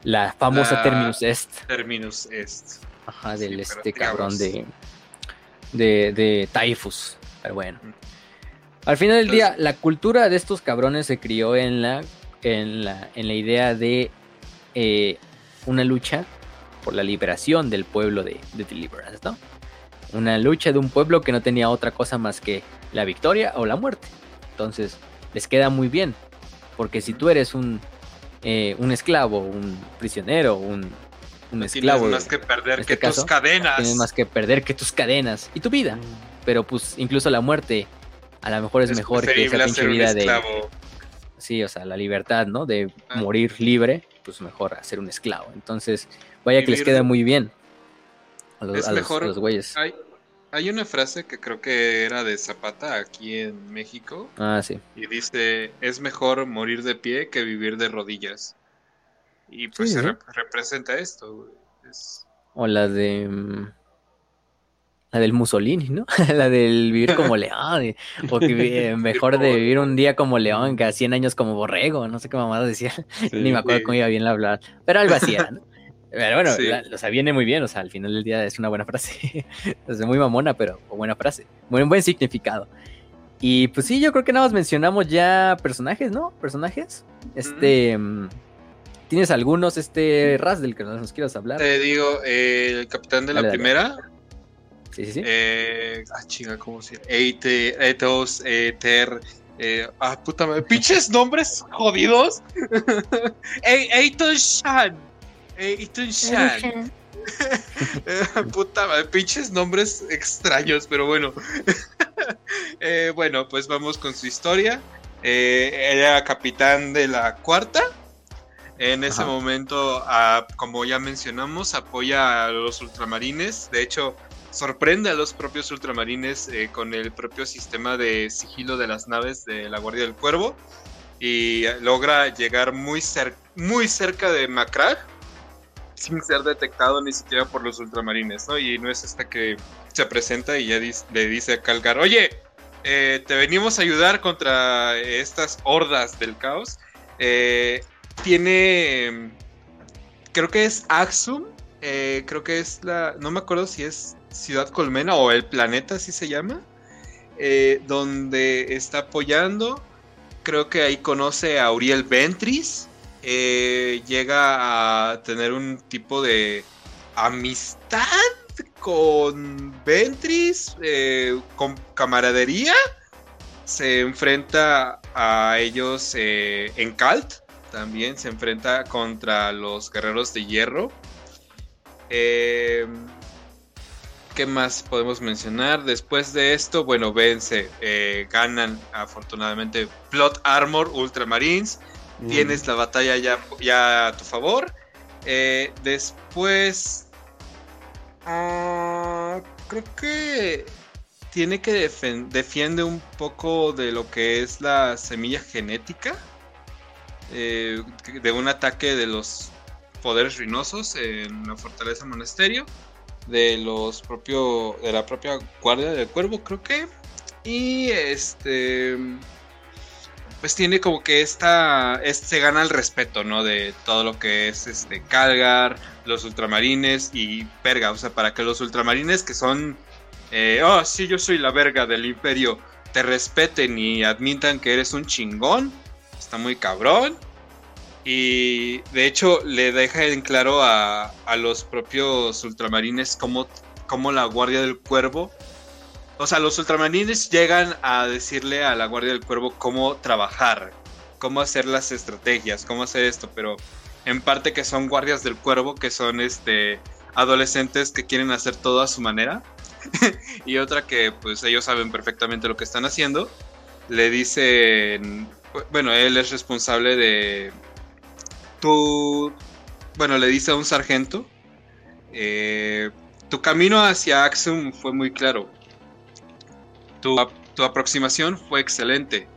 Speaker 2: La famosa Terminus Est.
Speaker 3: Terminus Est.
Speaker 2: Ajá, del este cabrón de. de. de Typhus. Pero bueno. Al final del día, la cultura de estos cabrones se crió en la en la, en la idea de eh, una lucha por la liberación del pueblo de, de Deliverance, ¿no? Una lucha de un pueblo que no tenía otra cosa más que la victoria o la muerte. Entonces, les queda muy bien. Porque si tú eres un, eh, un esclavo, un prisionero, un, un esclavo.
Speaker 3: Tienes más que perder este que tus cadenas.
Speaker 2: Tienes más que perder que tus cadenas y tu vida. Mm. Pero pues incluso la muerte a lo mejor es, mejor que esa pinche vida de, sí, o sea, la libertad, ¿no? De ah. morir libre, pues mejor hacer un esclavo. Entonces, vaya que les queda muy bien
Speaker 3: a los, es güeyes. Hay, hay, una frase que creo que era de Zapata aquí en México.
Speaker 2: Ah, sí.
Speaker 3: Y dice, es mejor morir de pie que vivir de rodillas. Y pues se representa esto.
Speaker 2: O la de... La del Mussolini, ¿no? la del vivir como león, o que mejor de vivir un día como león que a 100 años como borrego, no sé qué mamada decía, ni me acuerdo cómo iba bien la hablar, pero algo así era, ¿no? Pero bueno, o sea, viene muy bien, o sea, al final del día es una buena frase, es muy mamona, pero buena frase, muy buen significado. Y pues sí, yo creo que nada más mencionamos ya personajes, ¿no? Personajes. Este... Mm, ¿Tienes algunos, este, Raz, del que nos quieras hablar?
Speaker 3: Te digo, el capitán de la primera,
Speaker 2: Sí, sí, sí.
Speaker 3: Eh, ah, chinga, ¿cómo se llama? Eite, Etos, Eter. Eh, ah, puta madre. Pinches nombres jodidos. Eiton Shan. Eiton Shan. puta madre, pinches nombres extraños, pero bueno. eh, bueno, pues vamos con su historia. Eh, era capitán de la cuarta. En ese momento, ah, como ya mencionamos, apoya a los ultramarines. De hecho, sorprende a los propios ultramarines eh, con el propio sistema de sigilo de las naves de la Guardia del Cuervo y logra llegar muy, muy cerca de Macrag sin ser detectado ni siquiera por los ultramarines, ¿no? Y no es hasta que se presenta y ya le dice a Calgar, oye, eh, te venimos a ayudar contra estas hordas del caos. Eh, tiene, creo que es Axum, creo que es la, no me acuerdo si es Ciudad Colmena o el planeta, así se llama, eh, donde está apoyando. Creo que ahí conoce a Uriel Ventris. Eh, llega a tener un tipo de amistad con Ventris, eh, con camaradería. Se enfrenta a ellos en Calt. También se enfrenta contra los guerreros de hierro. ¿Qué más podemos mencionar? Después de esto, bueno, vence, eh, ganan afortunadamente Plot Armor Ultramarines. Mm. Tienes la batalla ya, ya a tu favor. Eh, después, ah, creo que tiene que defiende un poco de lo que es la semilla genética. Eh, de un ataque de los poderes ruinosos en la fortaleza monasterio de los propio de la propia guardia del cuervo creo que. Y este pues tiene como que esta se gana el respeto no de todo lo que es este Calgar los ultramarines y verga o sea para que los ultramarines que son eh, oh sí yo soy la verga del imperio te respeten y admitan que eres un chingón está muy cabrón y de hecho le deja en claro a, los propios ultramarines como, como la Guardia del Cuervo. O sea, los ultramarines llegan a decirle a la Guardia del Cuervo cómo trabajar, cómo hacer las estrategias, cómo hacer esto, pero en parte que son guardias del cuervo, que son este adolescentes que quieren hacer todo a su manera. y otra que pues ellos saben perfectamente lo que están haciendo. Le dicen, bueno, él es responsable de bueno, le dice a un sargento, eh, tu camino hacia Axum fue muy claro. Tu, aproximación fue excelente,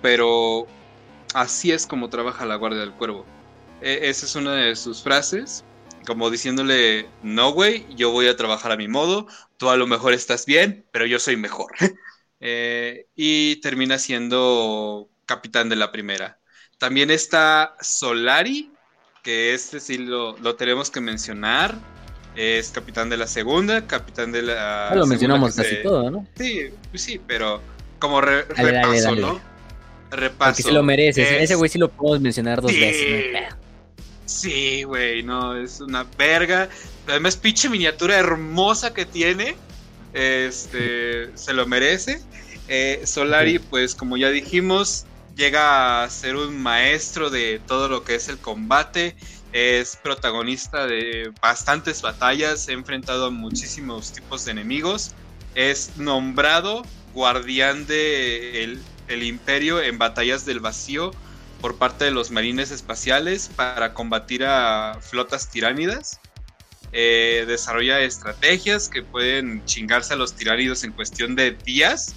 Speaker 3: pero así es como trabaja la Guardia del Cuervo. E, esa es una de sus frases, como diciéndole, no, güey, yo voy a trabajar a mi modo, tú a lo mejor estás bien, pero yo soy mejor. Eh, y termina siendo capitán de la primera. También está Solari, que este sí lo, tenemos que mencionar. Es capitán de la segunda, capitán de la.
Speaker 2: Ah, lo mencionamos casi todo, ¿no?
Speaker 3: Sí, pues sí, pero como repaso, ¿no?
Speaker 2: Repaso. Porque se lo merece. Ese güey sí lo podemos mencionar dos veces.
Speaker 3: Sí, güey, no, es una verga. Además, pinche miniatura hermosa que tiene. Este, se lo merece. Eh, Solari, pues como ya dijimos, llega a ser un maestro de todo lo que es el combate, es protagonista de bastantes batallas, ha enfrentado a muchísimos tipos de enemigos, es nombrado guardián del el imperio en batallas del vacío por parte de los marines espaciales para combatir a flotas tiránidas. Eh, desarrolla estrategias que pueden chingarse a los tiránidos en cuestión de días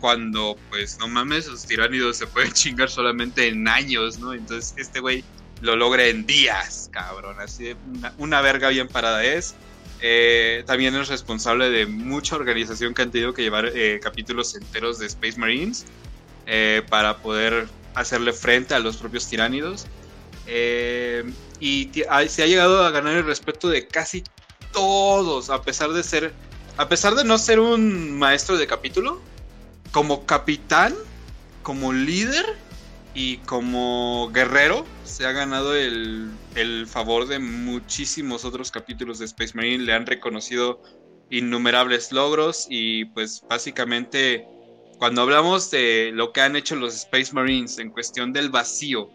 Speaker 3: cuando, pues, no mames, los tiránidos se pueden chingar solamente en años, ¿no? Entonces, este güey lo logra en días, cabrón. Así de una, verga bien parada es. eh, también es responsable de mucha organización que han tenido que llevar eh, capítulos enteros de Space Marines eh, para poder hacerle frente a los propios tiránidos. y se ha llegado a ganar el respeto de casi todos, a pesar de ser, a pesar de no ser un maestro de capítulo, como capitán, como líder y como guerrero se ha ganado el, favor de muchísimos otros capítulos de Space Marine. Le han reconocido innumerables logros y pues básicamente cuando hablamos de lo que han hecho los Space Marines en cuestión del vacío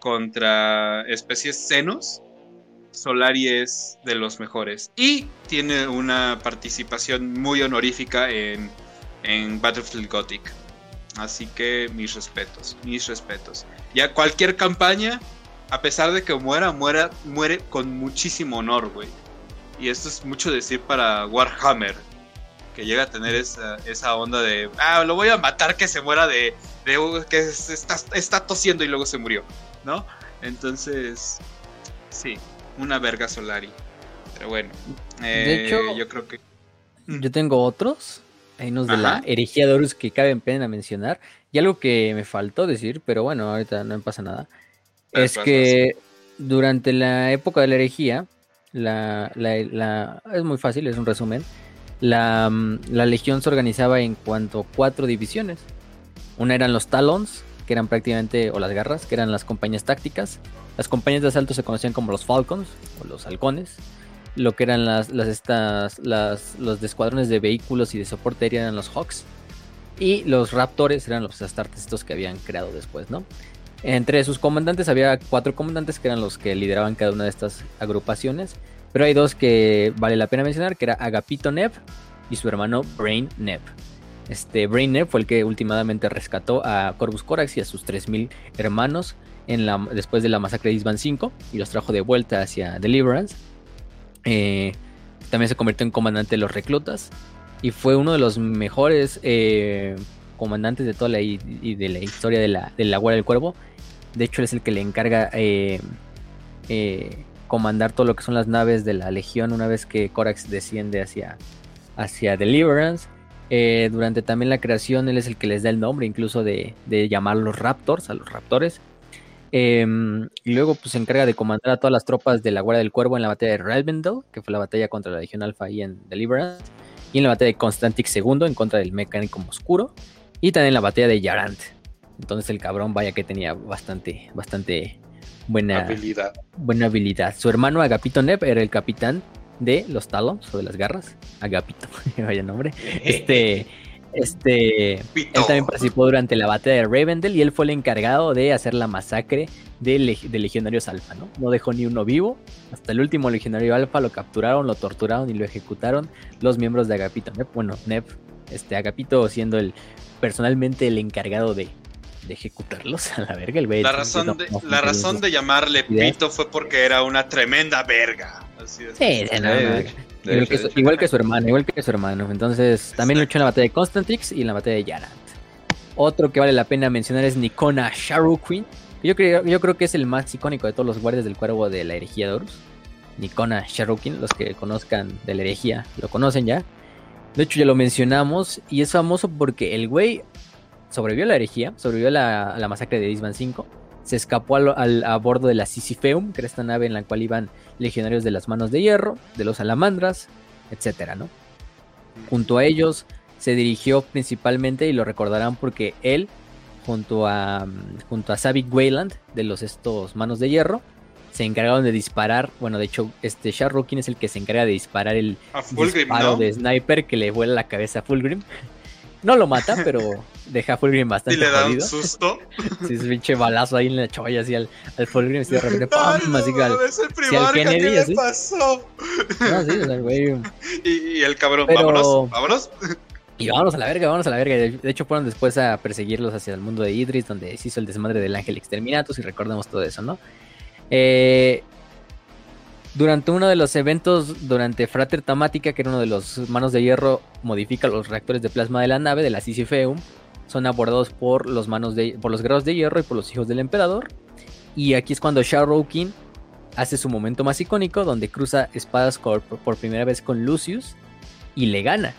Speaker 3: contra especies senos, Solari es de los mejores y tiene una participación muy honorífica en, en Battlefield Gothic. Así que mis respetos, mis respetos. Ya cualquier campaña, a pesar de que muera, muera, muere con muchísimo honor, güey. Y esto es mucho decir para Warhammer, que llega a tener esa, esa onda de, ah, lo voy a matar que se muera de, de que está, está tosiendo y luego se murió, ¿no? Entonces, sí, una verga Solari. Pero bueno, de hecho, eh, yo creo que...
Speaker 2: Yo tengo otros hay unos de la herejía de Horus que caben pena mencionar. Y algo que me faltó decir, pero bueno, ahorita no me pasa nada. es que durante la época de la herejía, la, es muy fácil, es un resumen. La, la, legión se organizaba en cuanto a cuatro divisiones. Una eran los talons, que eran prácticamente, o las garras, que eran las compañías tácticas. Las compañías de asalto se conocían como los falcons, o los halcones lo que eran las, las estas, las, los escuadrones de vehículos y de soporte eran los Hawks. Y los Raptores eran los Astartes estos que habían creado después, ¿no? Entre sus comandantes había cuatro comandantes que eran los que lideraban cada una de estas agrupaciones. Pero hay dos que vale la pena mencionar, que era Agapito Neb y su hermano Brain Neb. Este Brain Neb fue el que últimamente rescató a Corvus Corax y a sus 3000 hermanos en la, después de la masacre de Isban 5 y los trajo de vuelta hacia Deliverance. Eh, también se convirtió en comandante de los reclutas y fue uno de los mejores eh, comandantes de toda la, y de la historia de la, de la Guardia del Cuervo. De hecho, es el que le encarga eh, comandar todo lo que son las naves de la Legión una vez que Corax desciende hacia, hacia Deliverance. durante también la creación, él es el que les da el nombre, incluso de, de llamar los Raptors, a los Raptores. Em, y luego pues, se encarga de comandar a todas las tropas de la Guardia del Cuervo en la batalla de Relvendel, que fue la batalla contra la Legión Alpha y en Deliverance, y en la batalla de Constantix II en contra del Mecánico Oscuro, y también en la batalla de Yarant. Entonces el cabrón vaya que tenía bastante, bastante buena habilidad. Buena habilidad. Su hermano Agapito Neb era el capitán de los Talons o de las garras. Agapito, vaya nombre. Este este, él también participó durante la batalla de Ravendell y él fue el encargado de hacer la masacre de, legionarios alfa, ¿no? No dejó ni uno vivo. Hasta el último legionario alfa lo capturaron, lo torturaron y lo ejecutaron los miembros de Agapito. Bueno, Nep, este Agapito siendo el personalmente el encargado de, ejecutarlos a la verga. El
Speaker 3: la razón, de, la razón de llamarle Pito fue porque era una tremenda verga. Así
Speaker 2: Sí, Igual que, su, hermano, igual que su hermano. Entonces, también luchó en la batalla de Constantix y en la batalla de Yarant. Otro que vale la pena mencionar es Nikona Sharuquin. Yo creo, yo creo que es el más icónico de todos los guardias del cuervo de la herejía de Horus. Nikona Sharukin, los que conozcan de la herejía, lo conocen ya. De hecho, ya lo mencionamos y es famoso porque el güey sobrevivió a la herejía, sobrevivió a la, masacre de Disman 5 se escapó a bordo de la Sisypheum, que era esta nave en la cual iban legionarios de las manos de hierro, de los salamandras, etcétera, ¿no? Junto a ellos se dirigió principalmente, y lo recordarán porque él, junto a, junto a Savik Wayland, de los estos manos de hierro, se encargaron de disparar. Bueno, de hecho, este Sharrokin es el que se encarga de disparar el disparo de sniper que le vuela la cabeza a Fulgrim. No lo mata, pero deja a Fulgrim bastante.
Speaker 3: Y le da un susto.
Speaker 2: Sí, es pinche balazo ahí en la cholla, así al, al Fulgrim, así de repente, ¡pam!
Speaker 3: así
Speaker 2: al,
Speaker 3: es el primer Kennedy, ¿qué le pasó?
Speaker 2: No, sí, o sea, güey.
Speaker 3: Y, el cabrón, vámonos, vámonos.
Speaker 2: Y vámonos a la verga, vámonos a la verga. De hecho, fueron después a perseguirlos hacia el mundo de Idris, donde se hizo el desmadre del ángel exterminatus, y recordamos todo eso, ¿no? Eh, durante uno de los eventos, durante Frater Tamatica, que era uno de los manos de hierro, modifica los reactores de plasma de la nave, de la Sisypheum. Son abordados por los, manos de, por los guerreros de hierro y por los hijos del emperador. Y aquí es cuando Shao King hace su momento más icónico donde cruza espadas por, por primera vez con Lucius y le gana.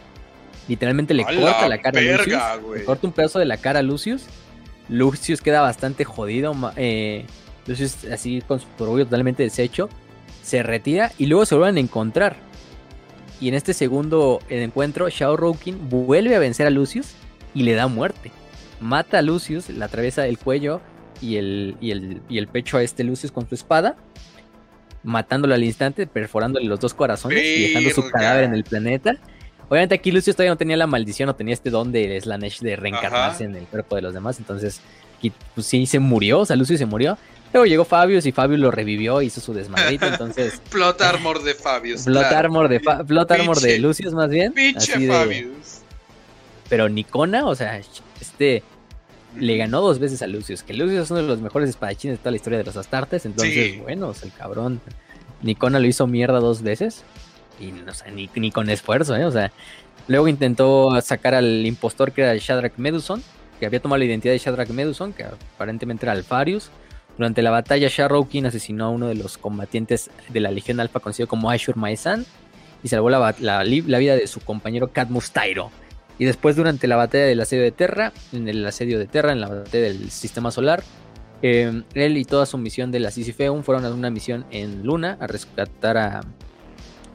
Speaker 2: Literalmente le corta la, cara a Lucius. Le corta un pedazo de la cara a Lucius. Lucius queda bastante jodido. Eh, Lucius así con su orgullo totalmente deshecho. Se retira y luego se vuelven a encontrar. Y en este segundo encuentro, Shao Roukin vuelve a vencer a Lucius y le da muerte. Mata a Lucius, le atraviesa el cuello y el, y el, y el pecho a este Lucius con su espada matándolo al instante, perforándole los dos corazones y dejando su cadáver en el planeta. Obviamente aquí Lucius todavía no tenía la maldición, no tenía este don de Slanesh de reencarnarse en el cuerpo de los demás, entonces pues sí se murió, o sea, Lucius se murió. Luego llegó Fabius y Fabius lo revivió, hizo su desmadrito, entonces...
Speaker 3: Plot Armor de Fabius.
Speaker 2: Plot Armor de, Plot Armor de Lucius más bien.
Speaker 3: Pinche Fabius.
Speaker 2: Pero Nicona, o sea, este le ganó dos veces a Lucius, que Lucius es uno de los mejores espadachines de toda la historia de los Astartes, entonces, bueno, el cabrón Nicona lo hizo mierda dos veces, y no sé, ni, ni, con esfuerzo, ¿eh? o sea, luego intentó sacar al impostor que era Shadrach Meduson, que había tomado la identidad de Shadrach Meduson, que aparentemente era Alfarius. Durante la batalla, Sharrokin asesinó a uno de los combatientes de la Legión Alpha, conocido como Ashur Maesan, y salvó la, vida de su compañero Cadmus Tyro. Y después durante la batalla del asedio de Terra, en el asedio de Terra, en la batalla del sistema solar, eh, él y toda su misión de la Sisypheum fueron a una misión en Luna a rescatar a,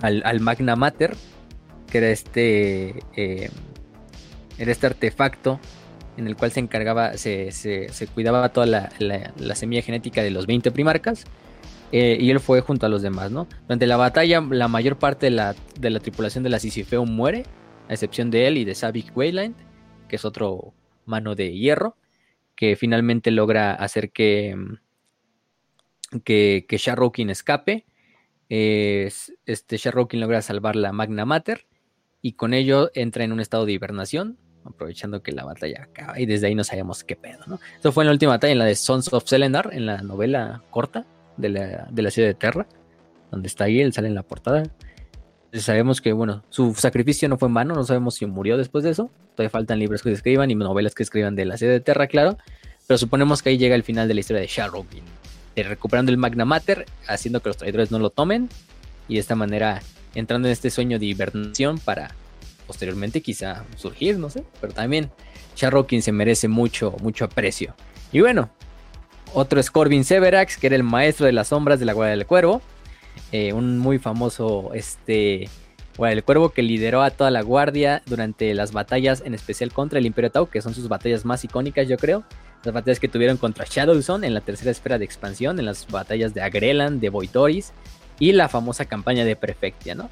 Speaker 2: al, Magna Mater, que era este, eh, era este artefacto en el cual se encargaba, se, cuidaba toda la, semilla genética de los 20 primarcas. Eh, y él fue junto a los demás, ¿no? Durante la batalla, la mayor parte de la, de la tripulación de la Sisypheum muere a excepción de él y de Savik Wayland, que es otro mano de hierro, que finalmente logra hacer que, que, que Sharrokin escape. este Sharrokin logra salvar la Magna Mater y con ello entra en un estado de hibernación, aprovechando que la batalla acaba y desde ahí no sabemos qué pedo, ¿no? Eso fue en la última batalla, en la de Sons of Selendar, en la novela corta de la, de la ciudad de Terra, donde está ahí, él sale en la portada sabemos que, bueno, su sacrificio no fue en vano, no sabemos si murió después de eso. Todavía faltan libros que escriban y novelas que escriban de la sede de Terra, claro. Pero suponemos que ahí llega el final de la historia de Sharrowkin. recuperando el Magna Mater, haciendo que los traidores no lo tomen. Y de esta manera entrando en este sueño de hibernación para posteriormente quizá surgir, no sé. Pero también Sharrowkin se merece mucho, mucho aprecio. Y bueno, otro es Corbin Severax, que era el maestro de las sombras de la Guardia del Cuervo eh, un muy famoso este, el cuervo que lideró a toda la guardia durante las batallas, en especial contra el Imperio Tau, que son sus batallas más icónicas, yo creo. Las batallas que tuvieron contra Shadowzone en la tercera esfera de expansión, en las batallas de Agrelan, de Voitoris y la famosa campaña de Prefectia, ¿no?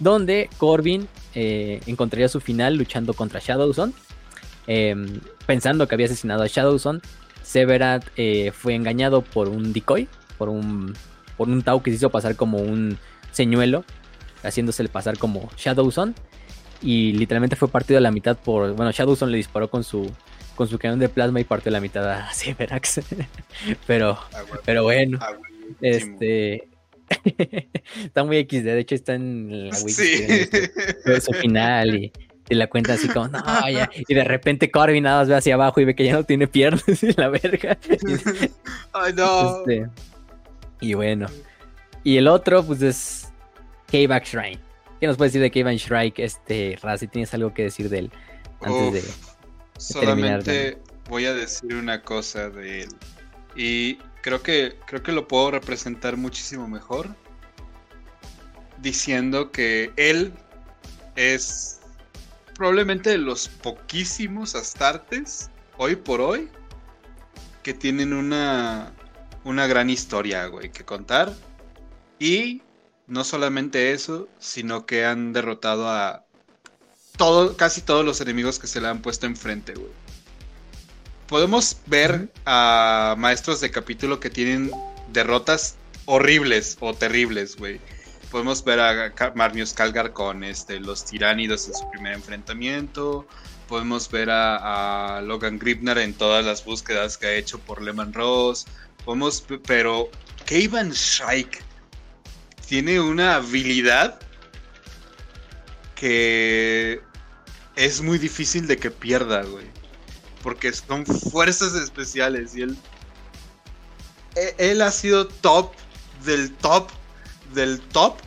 Speaker 2: Donde Corbin eh, encontraría su final luchando contra Shadowzone. Em, pensando que había asesinado a Shadowzone, Severat eh, fue engañado por un decoy, por un por un Tau que se hizo pasar como un señuelo, haciéndose pasar como Shadowson. Y literalmente fue partido a la mitad por. Bueno, Shadowson le disparó con su con su cañón de plasma y partió a la mitad a Cyverax. pero, pero bueno. Este. está muy XD, de hecho está en la wiki. su final y, la cuenta así como, no, ya. Y de repente Corbin nada más ve hacia abajo y ve que ya no tiene piernas y la verga.
Speaker 3: Ay, no. Este,
Speaker 2: y bueno. Y el otro, pues es K-Back Shrine. ¿Qué nos puedes decir de K-Back Shrine, este, Raz? Si tienes algo que decir de él antes de,
Speaker 3: Solamente voy a decir una cosa de él. Y creo que, creo que lo puedo representar muchísimo mejor diciendo que él es probablemente de los poquísimos astartes hoy por hoy que tienen una una gran historia, güey, que contar. Y no solamente eso, sino que han derrotado a todo, casi todos los enemigos que se le han puesto enfrente, güey. Podemos ver a maestros de capítulo que tienen derrotas horribles o terribles, güey. Podemos ver a Marnius Calgar con este, los tiránidos en su primer enfrentamiento. Podemos ver a, a Logan Gribner en todas las búsquedas que ha hecho por Lehman Ross Podemos, pero Kevin Shrike tiene una habilidad que es muy difícil de que pierda, güey. Porque son fuerzas especiales y él. E, él ha sido top del top, del top.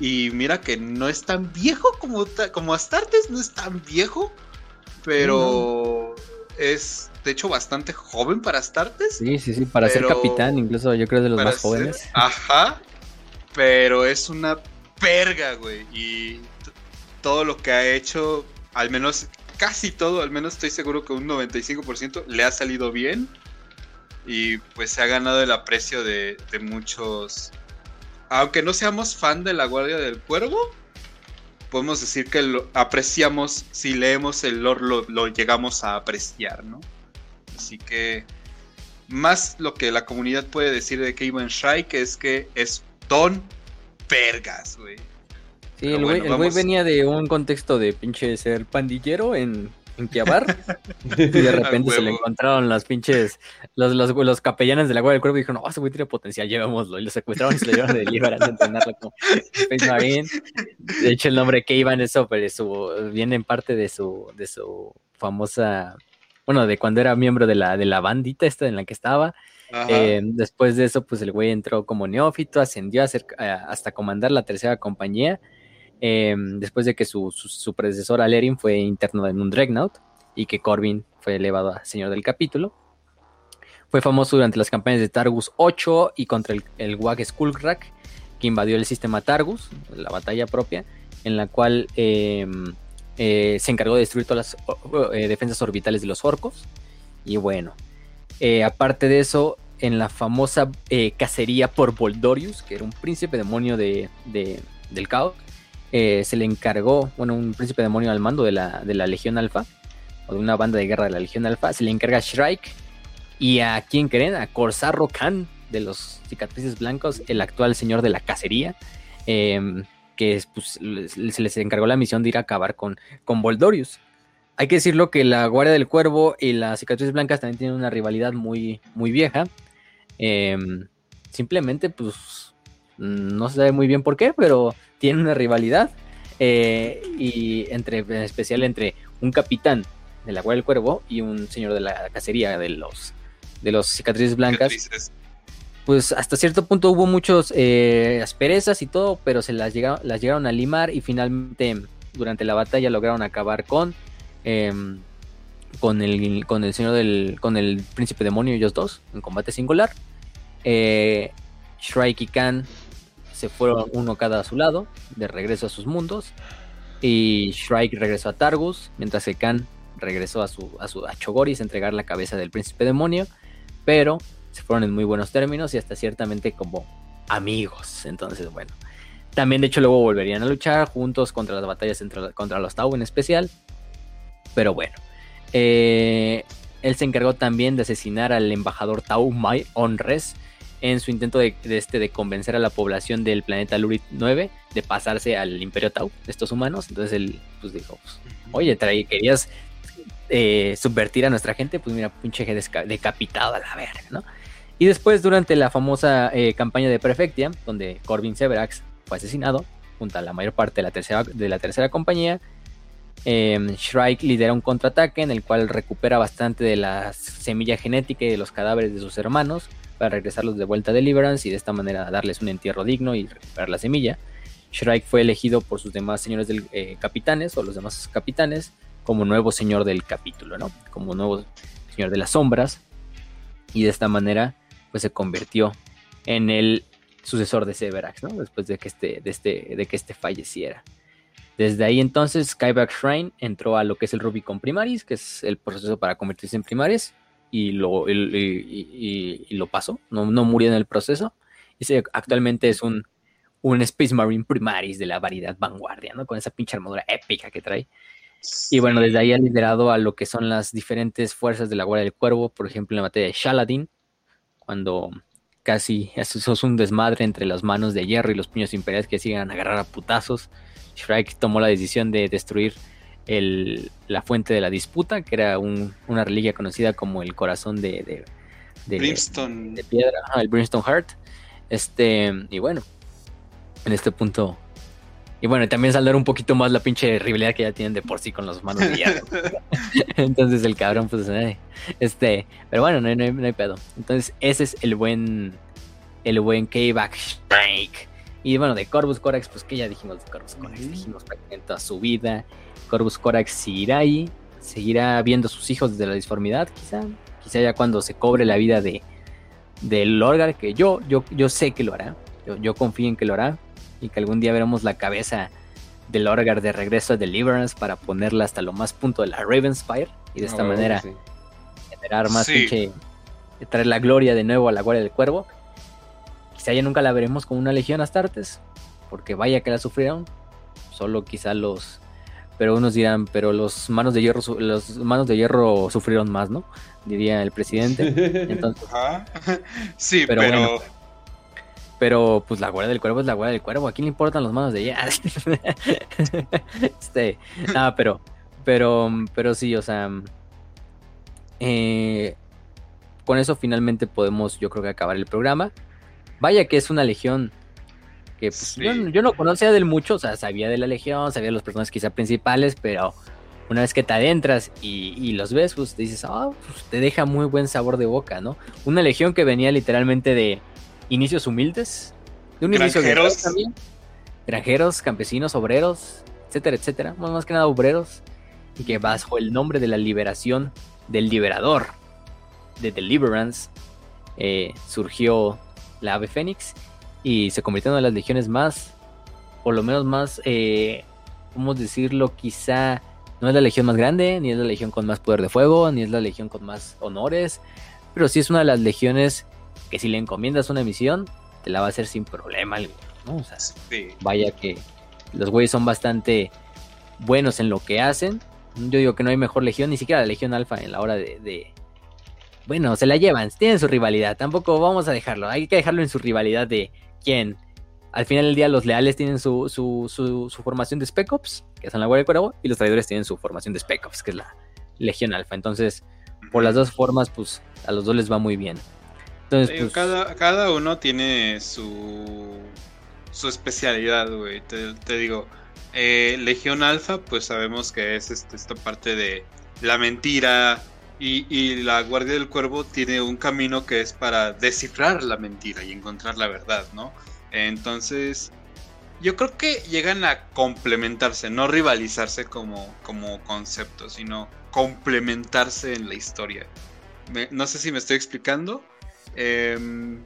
Speaker 3: Y mira que no es tan viejo como, como Astartes, no es tan viejo, pero es de hecho bastante joven para Astartes.
Speaker 2: Sí, sí, sí, para ser capitán, incluso yo creo de los más jóvenes.
Speaker 3: Ajá, pero es una perga, güey. Y todo lo que ha hecho, al menos casi todo, al menos estoy seguro que un 95% le ha salido bien. Y pues se ha ganado el aprecio de, muchos. Aunque no seamos fan de la Guardia del Cuervo, podemos decir que lo apreciamos, si leemos el lore, lo, llegamos a apreciar, ¿no? Así que más lo que la comunidad puede decir de Kevin Shrike es que es Don Vergas, güey.
Speaker 2: Sí, el güey venía de un contexto de pinche ser pandillero en, en Kiabar. y de repente se le encontraron las pinches, los, los, capellanes de la Guardia del Cuervo y dijeron, no, ese güey tiene potencial, llevémoslo. Y lo secuestraron y se lo llevaron de Liberan a entrenarlo como Space Marine. De hecho, el nombre que iban eso, pero su, viene en parte de su, de su famosa, bueno, de cuando era miembro de la, de la bandita esta en la que estaba. Eh, después de eso, pues el güey entró como neófito, ascendió a ser, hasta comandar la tercera compañía Em, después de que su, su, predecesor Alerin fue interno en un Dreadnought y que Corbin fue elevado a señor del capítulo. Fue famoso durante las campañas de Targus 8 y contra el, el Wag Skullcrack, que invadió el sistema Targus, la batalla propia, en la cual em, eh, se encargó de destruir todas las eh, defensas orbitales de los orcos. Y bueno, eh, aparte de eso, en la famosa cacería por Voldorius, que era un príncipe demonio de, del caos, eh, se le encargó, bueno, un príncipe demonio al mando de la, de la Legión Alfa, o de una banda de guerra de la Legión Alfa, se le encarga a Shrike y a quién creen, a Corsarro Khan de los cicatrices blancos, el actual señor de la cacería, em, que pues, se les encargó la misión de ir a acabar con, con Voldorius. Hay que decirlo que la Guardia del Cuervo y las cicatrices blancas también tienen una rivalidad muy, muy vieja. Em, simplemente, pues, no se sabe muy bien por qué, pero tiene una rivalidad. Eh, y entre, en especial entre un capitán de la Guardia del Cuervo y un señor de la cacería de los, de los cicatrices blancas. Pues hasta cierto punto hubo muchos eh, asperezas y todo, pero se las llegaron, las llegaron a limar y finalmente durante la batalla lograron acabar con em, con el con el señor del con el príncipe demonio ellos dos en combate singular. Eh, Shrike y Khan se fueron uno cada a su lado, de regreso a sus mundos. Y Shrike regresó a Targus, mientras que Khan regresó a su, a su Chogoris a entregar la cabeza del príncipe demonio. Pero se fueron en muy buenos términos y hasta ciertamente como amigos. Entonces, bueno. También, de hecho, luego volverían a luchar juntos contra las batallas contra los Tau en especial. Pero bueno. Eh, él se encargó también de asesinar al embajador Tau Mai Onres en su intento de, este, de convencer a la población del planeta Lurid 9 de pasarse al Imperio Tau, de estos humanos. Entonces él pues dijo, pues, oye, traí, querías eh, subvertir a nuestra gente, pues mira, pinche decapitado a la verga, ¿no? Y después, durante la famosa eh, campaña de Prefectia, donde Corbin Severax fue asesinado, junto a la mayor parte de la tercera, de la tercera compañía, eh, Shrike lidera un contraataque en el cual recupera bastante de la semilla genética y de los cadáveres de sus hermanos para regresarlos de vuelta a Deliverance y de esta manera darles un entierro digno y recuperar la semilla. Shrike fue elegido por sus demás señores del, eh, capitanes o los demás capitanes como nuevo señor del capítulo, ¿no? Como nuevo señor de las sombras y de esta manera pues se convirtió en el sucesor de Severax, ¿no? Después de que este, de este, de que este falleciera. Desde ahí entonces Skyback Shrine entró a lo que es el Rubicon Primaris, que es el proceso para convertirse en Primaris, y lo, y, lo pasó, no, no, murió en el proceso. Y actualmente es un, un Space Marine Primaris de la variedad vanguardia, ¿no? Con esa pinche armadura épica que trae. Y bueno, desde ahí ha liderado a lo que son las diferentes fuerzas de la Guardia del Cuervo, por ejemplo, en la materia de Shaladin, cuando casi es un desmadre entre las manos de hierro y los puños imperiales que siguen a agarrar a putazos. Shrike tomó la decisión de destruir la fuente de la disputa, que era una reliquia conocida como el corazón de, de,
Speaker 3: Brimstone.
Speaker 2: piedra, el Brimstone Heart. Este, y bueno, en este punto. Y bueno, también saldar un poquito más la pinche rivalidad que ya tienen de por sí con los manos de hierro. Entonces el cabrón, pues, eh, este, pero bueno, no, hay pedo. Entonces, ese es el buen el buen K-Back Strike. Y bueno, de Corvus Corax, pues que ya dijimos de Corvus Corax, dijimos prácticamente toda su vida. Corvus Corax seguirá ahí, seguirá viendo a sus hijos desde la disformidad, quizá. Quizá ya cuando se cobre la vida de del Lorgar, que yo, yo, yo sé que lo hará. Yo, yo confío en que lo hará. Y que algún día veremos la cabeza del Lorgar de regreso a Deliverance para ponerla hasta lo más punto de la Ravenspire. Y de esta
Speaker 1: Ah,
Speaker 2: manera
Speaker 1: sí.
Speaker 2: generar más
Speaker 3: Sí.
Speaker 2: pinche. traer la gloria de nuevo a la Guardia del Cuervo. Quizá ya nunca la veremos como una legión Astartes. Porque vaya que la sufrieron. Solo quizá los. Pero unos dirán, pero los manos de hierro, los manos de hierro sufrieron más, ¿no? Diría el presidente. Entonces,
Speaker 3: Ajá. Sí,
Speaker 2: Pero
Speaker 3: pero,
Speaker 2: bueno. pero pues la guardia del cuervo es la guardia del cuervo. ¿A quién le importan los manos de hierro? este, nada, pero, pero, pero sí, o sea, eh, con eso finalmente podemos, yo creo que acabar el programa. Vaya que es una legión que pues,
Speaker 3: Sí.
Speaker 2: yo, yo no conocía del mucho, o sea, sabía de la legión, sabía de los personajes quizá principales, pero una vez que te adentras y, y los ves, pues dices, ah, pues te deja muy buen sabor de boca, ¿no? Una legión que venía literalmente de inicios humildes, de un inicio guerrero también, granjeros, campesinos, obreros, etcétera, etcétera, más, más que nada obreros, y que bajo el nombre de la liberación del liberador, de Deliverance, eh, surgió la ave fénix y se convirtió en una de las legiones más, por lo menos más, eh, ¿cómo decirlo? Quizá no es la legión más grande, ni es la legión con más poder de fuego, ni es la legión con más honores, pero sí es una de las legiones que si le encomiendas una misión, te la va a hacer sin problema ¿no? O sea,
Speaker 3: sí.
Speaker 2: vaya que los güeyes son bastante buenos en lo que hacen. Yo digo que no hay mejor legión, ni siquiera la legión alfa en la hora de, de- Bueno, se la llevan, tienen su rivalidad, tampoco vamos a dejarlo, hay que dejarlo en su rivalidad de quién. Al final del día los leales tienen su, su, su, su formación de Spec Ops, que son la Guardia del Cuervo, y los traidores tienen su formación de Spec Ops, que es la Legión Alfa. Entonces, por las dos formas, pues a los dos les va muy bien. Entonces,
Speaker 3: Digo,
Speaker 2: pues,
Speaker 3: cada, cada uno tiene su, su especialidad, güey. Te, te digo, eh, Legión Alfa, pues sabemos que es este, esta parte de la mentira. Y, la Guardia del Cuervo tiene un camino que es para descifrar la mentira y encontrar la verdad, ¿no? Entonces, yo creo que llegan a complementarse, no rivalizarse como, como concepto, sino complementarse en la historia. No sé si me estoy explicando. Em,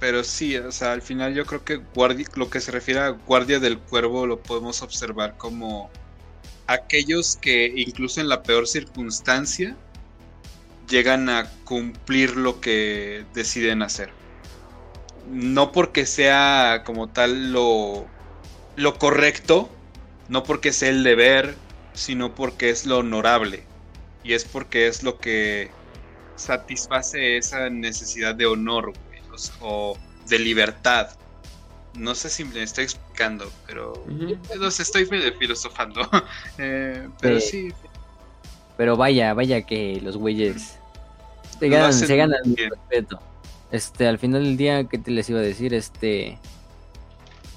Speaker 3: pero sí, o sea, al final yo creo que guardi- lo que se refiere a Guardia del Cuervo lo podemos observar como aquellos que incluso en la peor circunstancia llegan a cumplir lo que deciden hacer. No porque sea como tal lo, lo correcto, no porque sea el deber, sino porque es lo honorable. Y es porque es lo que satisface esa necesidad de honor o de libertad. No sé si me estoy explicando, pero no sé, estoy fil- filosofando. Eh, pero
Speaker 2: Sí.
Speaker 3: sí,
Speaker 2: Pero vaya, vaya que los güeyes se ganan, se ganan respeto. Este, al final del día, ¿qué te les iba a decir? Este,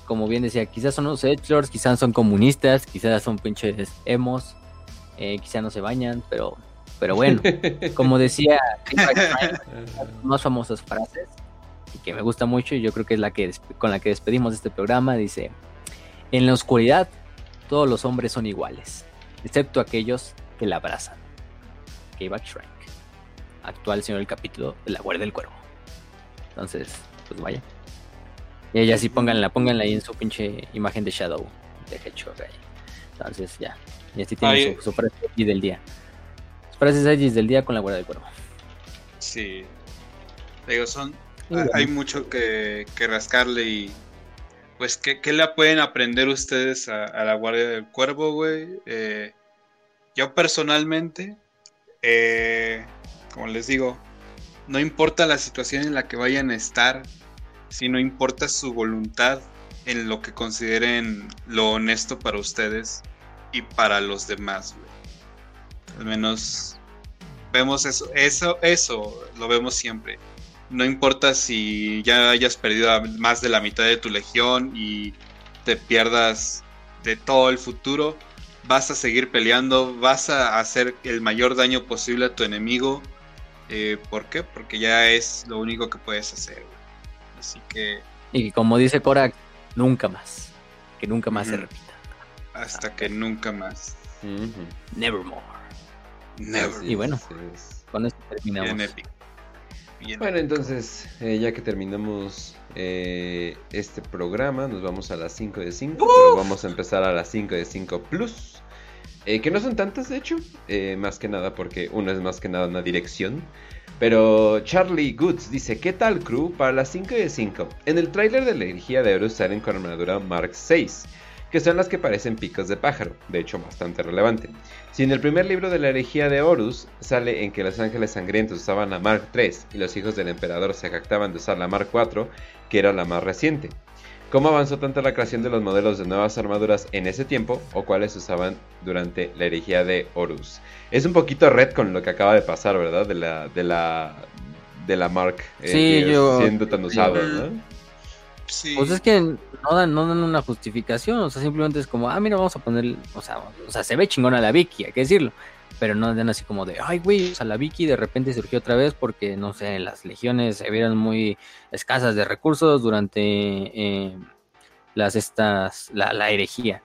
Speaker 2: como bien decía, quizás son unos edgelords, quizás son comunistas, quizás son pinches emos, eh, quizás no se bañan, pero, pero bueno, como decía, las más famosas frases y que me gusta mucho y yo creo que es la que con la que despedimos este programa dice en la oscuridad todos los hombres son iguales excepto aquellos que la abrazan. K-Back Shrek actual señor del capítulo de la Guardia del Cuervo. Entonces pues vaya. Y ella sí pónganla pónganla ahí en su pinche imagen de Shadow de Hedgehog ahí. entonces ya. Y así tiene su, su frase allí del día. Sus frases allí del día con la Guardia del Cuervo.
Speaker 3: Sí. Digo, son, hay- mucho que, que rascarle y pues ¿qué, qué le pueden aprender ustedes a, a la Guardia del Cuervo, güey? Eh, yo personalmente, eh, como les digo, no importa la situación en la que vayan a estar, sino importa su voluntad en lo que consideren lo honesto para ustedes y para los demás, güey. Al menos vemos eso, eso, eso lo vemos siempre. No importa si ya hayas perdido a más de la mitad de tu legión y te pierdas de todo el futuro, vas a seguir peleando, vas a hacer el mayor daño posible a tu enemigo. Eh, ¿Por qué? Porque ya es lo único que puedes hacer. güey. Así que.
Speaker 2: Y como dice Korak, nunca más. Que nunca más se repita.
Speaker 3: Hasta que nunca más.
Speaker 1: Ujú.
Speaker 2: Nevermore.
Speaker 3: Never.
Speaker 1: Así
Speaker 2: Y bueno. Con esto terminamos.
Speaker 3: Bien épico. Bien.
Speaker 1: Bueno, entonces, eh, ya que terminamos eh, este programa, nos vamos a las 5 de 5, pero vamos a empezar a las 5 de 5 Plus, eh, que no son tantas, de hecho, eh, más que nada porque una es más que nada una dirección. Pero Charlie Goods dice, ¿qué tal crew? Para las 5 de 5, en el tráiler de la energía de Horus salen con armadura Mark 6, que son las que parecen picos de pájaro, de hecho bastante relevante. Si en el primer libro de la herejía de Horus sale en que los ángeles sangrientos usaban la Mark III y los hijos del emperador se jactaban de usar la Mark IV, que era la más reciente. ¿Cómo avanzó tanto la creación de los modelos de nuevas armaduras en ese tiempo o cuáles se usaban durante la herejía de Horus? Es un poquito red con lo que acaba de pasar, ¿verdad? De la, de la, de la Mark eh,
Speaker 2: Sí, yo-
Speaker 1: siendo tan usado. ¿no?
Speaker 3: Sí.
Speaker 2: Pues es que no dan, no dan una justificación, o sea, simplemente es como, ah, mira, vamos a poner, o sea, o sea, se ve chingona la Vicky, hay que decirlo, pero no dan así como de, ay, güey, o sea, la Vicky de repente surgió otra vez porque, no sé, las legiones se vieron muy escasas de recursos durante eh, las, estas, la, la herejía.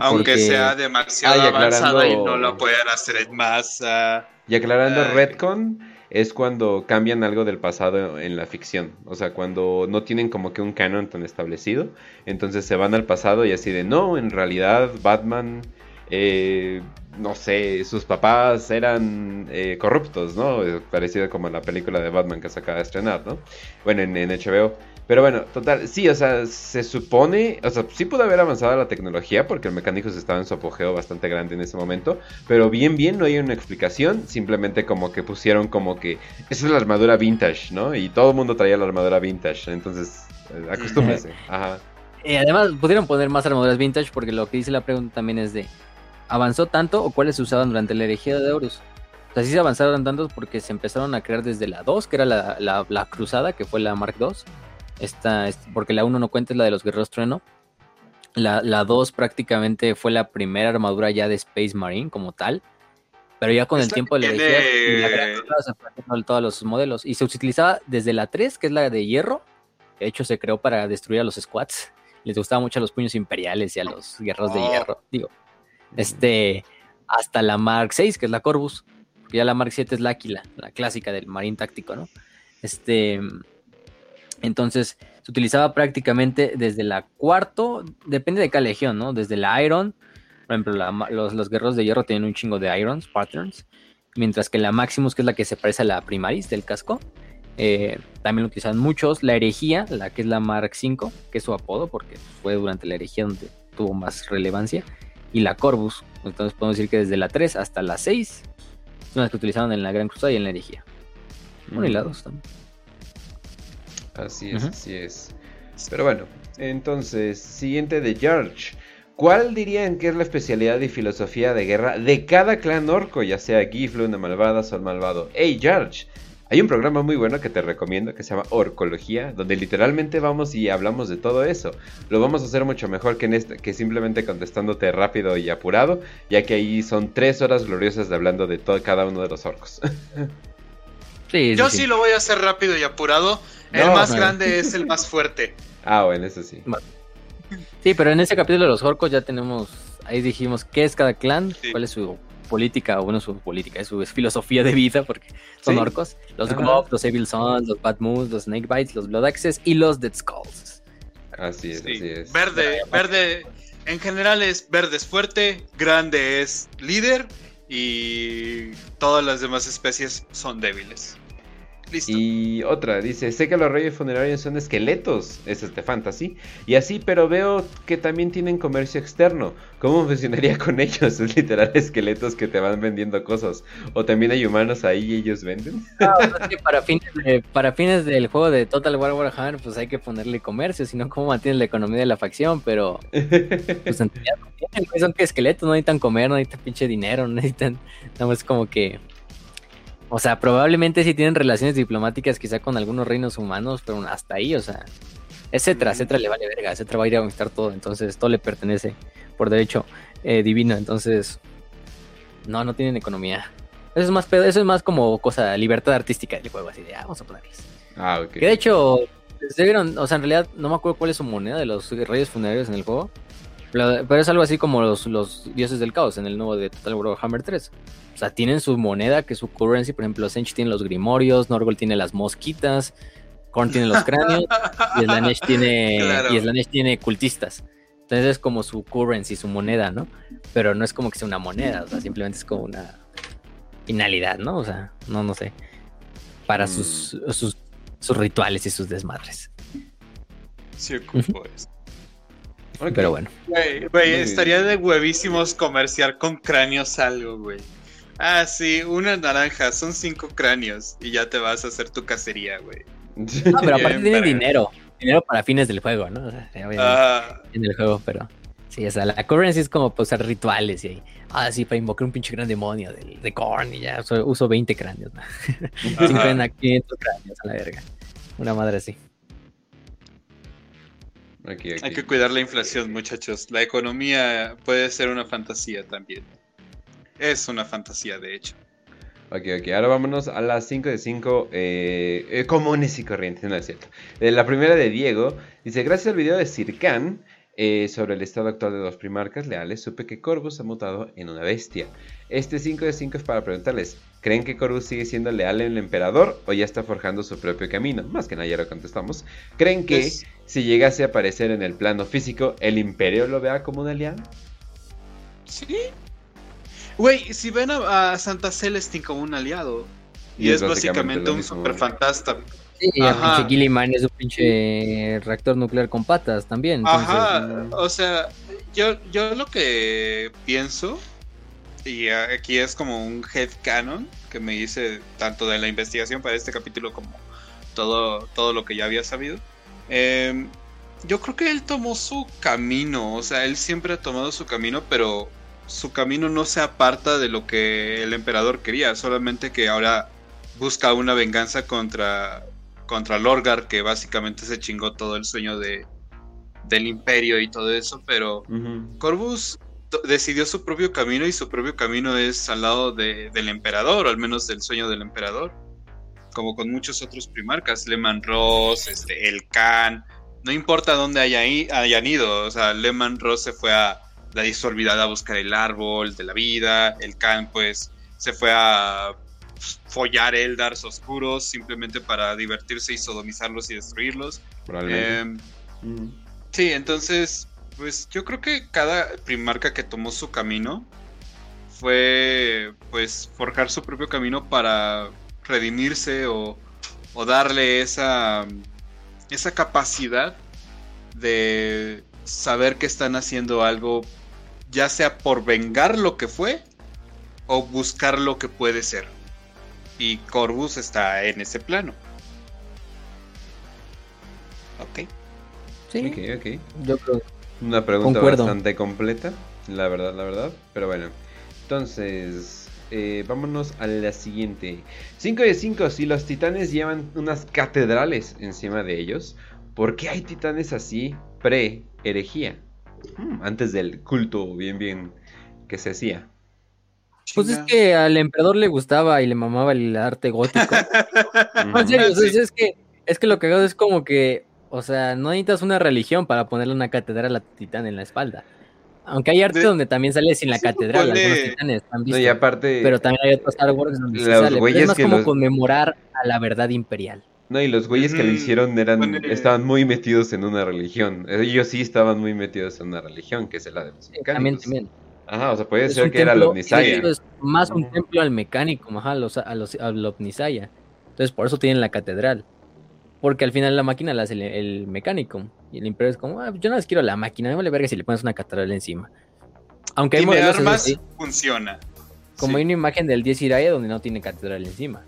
Speaker 3: Aunque
Speaker 2: Porque-
Speaker 3: sea demasiado
Speaker 1: Ah, y
Speaker 3: avanzada y no lo puedan hacer en masa.
Speaker 1: Y aclarando,
Speaker 3: Ay.
Speaker 1: Redcon es cuando cambian algo del pasado en la ficción. O sea, cuando no tienen como que un canon tan establecido. Entonces se van al pasado y así de, no, en realidad Batman, eh, no sé, sus papás eran eh, corruptos, ¿no? Eh, Parecido como la película de Batman que se acaba de estrenar, ¿no? Bueno, en, en HBO. Pero bueno, total, sí, o sea, se supone, o sea, sí pudo haber avanzado la tecnología porque el mecánico estaba en su apogeo bastante grande en ese momento, pero bien, bien, no hay una explicación, simplemente como que pusieron como que esa es la armadura vintage, ¿no? Y todo el mundo traía la armadura vintage, entonces, eh, acostúmbrese, ajá.
Speaker 2: Y además pudieron poner más armaduras vintage porque lo que dice la pregunta también es de, ¿avanzó tanto o cuáles se usaban durante la herejía de Horus? O sea, sí se avanzaron tantos porque se empezaron a crear desde la 2, que era la, la- la cruzada, que fue la Mark II. Esta, es- porque la 1 no cuenta, es la de los guerreros trueno. La, la 2 prácticamente fue la primera armadura ya de Space Marine como tal. Pero ya con el tiempo de la
Speaker 3: que
Speaker 2: herejía
Speaker 3: tiene-
Speaker 2: todos los modelos. Y se utilizaba desde la 3, que es la de hierro. De hecho, se creó para destruir a los squats. Les gustaban mucho a los puños imperiales y a los guerreros de
Speaker 3: Oh.
Speaker 2: hierro. Digo, este, hasta la Mark 6, que es la Corvus. Ya la Mark 7 es la Aquila, la clásica del marín táctico, ¿no? Este, entonces, se utilizaba prácticamente desde la cuarto, depende de cada legión, ¿no? Desde la Iron, por ejemplo, la los, los guerreros de hierro tienen un chingo de Irons, patterns, mientras que la Maximus, que es la que se parece a la Primaris del casco, eh, también lo utilizan muchos. La herejía, la que es la Mark 5, que es su apodo, porque fue durante la herejía donde tuvo más relevancia, y la Corvus. Entonces podemos decir que desde la 3 hasta la 6 son las que utilizaron en la Gran Cruzada y en la herejía. Bueno, y la 2 también.
Speaker 1: Así es, así es. Pero bueno, entonces, siguiente de George. ¿Cuál dirían que es la especialidad y filosofía de guerra de cada clan orco, ya sea Giflu, una malvada, Sol malvado? Hey George, hay un programa muy bueno que te recomiendo que se llama Orcología, donde literalmente vamos y hablamos de todo eso. Lo vamos a hacer mucho mejor que, en este, que simplemente contestándote rápido y apurado, ya que ahí son tres horas gloriosas de hablando de todo, cada uno de los orcos.
Speaker 2: Sí,
Speaker 3: Yo sí lo voy a hacer rápido y apurado. El más
Speaker 2: no.
Speaker 3: grande es el más fuerte.
Speaker 1: ah, bueno, eso sí.
Speaker 2: Sí, pero en ese capítulo de los orcos ya tenemos, ahí dijimos qué es cada clan,
Speaker 3: Sí.
Speaker 2: cuál es su política, o bueno, su política, es su es filosofía de vida, porque son
Speaker 1: Sí.
Speaker 2: orcos. Los. Gob, los Evil Sons, los Bad Moons, los Snake Bites, los Blood Axes y los Dead Skulls.
Speaker 1: Así es,
Speaker 3: Sí.
Speaker 1: así es.
Speaker 3: Verde, verde. En general es verde es fuerte, grande es líder y todas las demás especies son débiles. Listo.
Speaker 1: Y otra, dice, sé que los reyes funerarios son esqueletos, es este fantasy, y así, pero veo que también tienen comercio externo. ¿Cómo funcionaría con ellos? Es literal esqueletos que te van vendiendo cosas. O también hay humanos ahí y ellos venden.
Speaker 2: Es que para fines, de- para fines del juego de Total War Warhammer, pues hay que ponerle comercio, si no, ¿cómo mantienes la economía de la facción? Pero, pues en realidad no son que esqueletos, no necesitan comer, no necesitan pinche dinero, no necesitan, nada más como que... O sea, probablemente sí tienen relaciones diplomáticas quizá con algunos reinos humanos, pero hasta ahí, o sea... Es Cetra. Cetra le vale verga, Cetra va a ir a conquistar todo, entonces todo le pertenece por derecho eh, divino, entonces... No, no tienen economía. Eso es más pedo, eso es más como cosa, libertad artística del juego, así de, ah, vamos a ponerles.
Speaker 1: ah, ok.
Speaker 2: Que de hecho, debieron, o sea, en realidad no me acuerdo cuál es su moneda de los reyes funerarios en el juego. Pero, es algo así como los, los dioses del caos en el nuevo de Total War Hammer 3. O sea, tienen su moneda, que es su currency. Por ejemplo, Sench tiene los grimorios, Norgol tiene las mosquitas, Korn tiene los cráneos, y Slanesh tiene,
Speaker 3: Claro.
Speaker 2: y Slanesh tiene cultistas. Entonces es como su currency, su moneda, ¿no? Pero no es como que sea una moneda, o sea, simplemente es como una finalidad, ¿no? O sea, no, no sé. Para
Speaker 1: Mm.
Speaker 2: sus, sus, sus rituales y sus desmadres.
Speaker 3: Sí, ocupo eso.
Speaker 1: Ok.
Speaker 2: Pero bueno.
Speaker 3: Güey, estaría de huevísimos comerciar con cráneos algo, güey. Ah, sí, una naranja, son cinco cráneos y ya te vas a hacer tu cacería, güey.
Speaker 2: Ah, pero aparte tienen dinero. Dinero para fines del juego, ¿no? O sea,
Speaker 3: Ah,
Speaker 2: en el juego, pero. Sí, o sea, la currency es como para usar rituales y ahí. Ah, sí, para invocar un pinche gran demonio de, de Korn y ya uso, uso 20 cráneos, ¿no? 50, 500 cráneos a la verga. Una madre así.
Speaker 3: Hay que cuidar la inflación, muchachos. La economía puede ser una fantasía también. Es una fantasía, de hecho.
Speaker 1: Ok, ok, ahora vámonos a las 5 de 5 eh, eh, comunes y corrientes, no es cierto. Eh, la primera de Diego dice: Gracias al video de Circan eh, sobre el estado actual de los primarcas leales, supe que Corvus ha mutado en una bestia. Este 5 de 5 es para preguntarles: ¿Creen que Corvus sigue siendo leal al emperador o ya está forjando su propio camino? Más que nada ya lo contestamos. ¿Creen que
Speaker 3: Es-
Speaker 1: si llegase a aparecer en el plano físico, el imperio lo vea como un aliado?
Speaker 3: Sí. Güey, si ven a, a Santa Celestine como un aliado, y, es, básicamente, un super
Speaker 1: güey.
Speaker 3: fantasma.
Speaker 2: Sí, y el
Speaker 3: Ajá.
Speaker 2: pinche Gilliman es un pinche reactor nuclear con patas también. entonces,
Speaker 3: Ajá,
Speaker 1: mm.
Speaker 3: o sea, yo, yo lo que pienso, y aquí es como un head canon que me hice tanto de la investigación para este capítulo como todo, todo lo que ya había sabido. Eh, yo creo que él tomó su camino, o sea, él siempre ha tomado su camino, pero su camino no se aparta de lo que el emperador quería, solamente que ahora busca una venganza contra, contra Lorgar, que básicamente se chingó todo el sueño de, del imperio y todo eso, pero
Speaker 1: Ujú.
Speaker 3: Corvus decidió su propio camino y su propio camino es al lado de- del emperador, o al menos del sueño del emperador, como con muchos otros primarcas, Leman Ross, este, el Khan, no importa dónde haya hayan ido, o sea, Leman Ross se fue a la disolvidad a buscar el árbol de la vida, el Khan pues se fue a follar Eldars oscuros simplemente para divertirse y sodomizarlos y destruirlos.
Speaker 1: Probablemente. Ujú.
Speaker 3: Sí, entonces, pues yo creo que cada primarca que tomó su camino fue, pues, forjar su propio camino para redimirse o, o darle esa, esa capacidad de saber que están haciendo algo, ya sea por vengar lo que fue o buscar lo que puede ser. Y Corvus está en ese plano. Ok.
Speaker 2: sí,
Speaker 1: Ok, ok.
Speaker 2: yo creo.
Speaker 1: Una pregunta
Speaker 2: Concuerdo.
Speaker 1: bastante completa, la verdad, la verdad. Pero bueno, entonces, eh, vámonos a la siguiente. 5 de 5, si los titanes llevan unas catedrales encima de ellos, ¿por qué hay titanes así pre-herejía? Hmm, antes del culto bien, bien que se hacía.
Speaker 2: Pues es que al emperador le gustaba y le mamaba el arte gótico. No, en serio, o sea,
Speaker 3: Sí.
Speaker 2: es que es que lo que hago es como que, o sea, no necesitas una religión para ponerle una catedral a titán en la espalda. Aunque hay arte
Speaker 3: De-
Speaker 2: donde también sale sin la
Speaker 3: Sí,
Speaker 2: catedral, algunos titanes han
Speaker 1: No,
Speaker 2: visto.
Speaker 1: y aparte,
Speaker 2: pero también hay otros Star Wars donde sale. pero es más
Speaker 1: que
Speaker 2: como
Speaker 1: los-
Speaker 2: conmemorar a la verdad imperial.
Speaker 1: no, y los güeyes que lo hicieron eran,
Speaker 3: ponle-
Speaker 1: estaban muy metidos en una religión. Ellos sí estaban muy metidos en una religión, que es la de los
Speaker 2: Sí, también,
Speaker 1: mecánicos.
Speaker 2: también.
Speaker 1: Ajá, o sea, puede
Speaker 2: Es
Speaker 1: ser que era
Speaker 2: templo-
Speaker 1: los Nisaya.
Speaker 2: de hecho, Es más un templo al mecánico, ajá, a los, a los, al Omnisaya. Entonces, por eso tienen la catedral. Porque al final la máquina la hace el, el mecánico. Y el imperio es como, ah, yo no les quiero la máquina, me vale verga si le pones una catedral encima. Aunque hay eso
Speaker 3: armas, funciona.
Speaker 2: como
Speaker 3: Sí.
Speaker 2: hay una imagen del 10 Iraya donde no tiene catedral encima.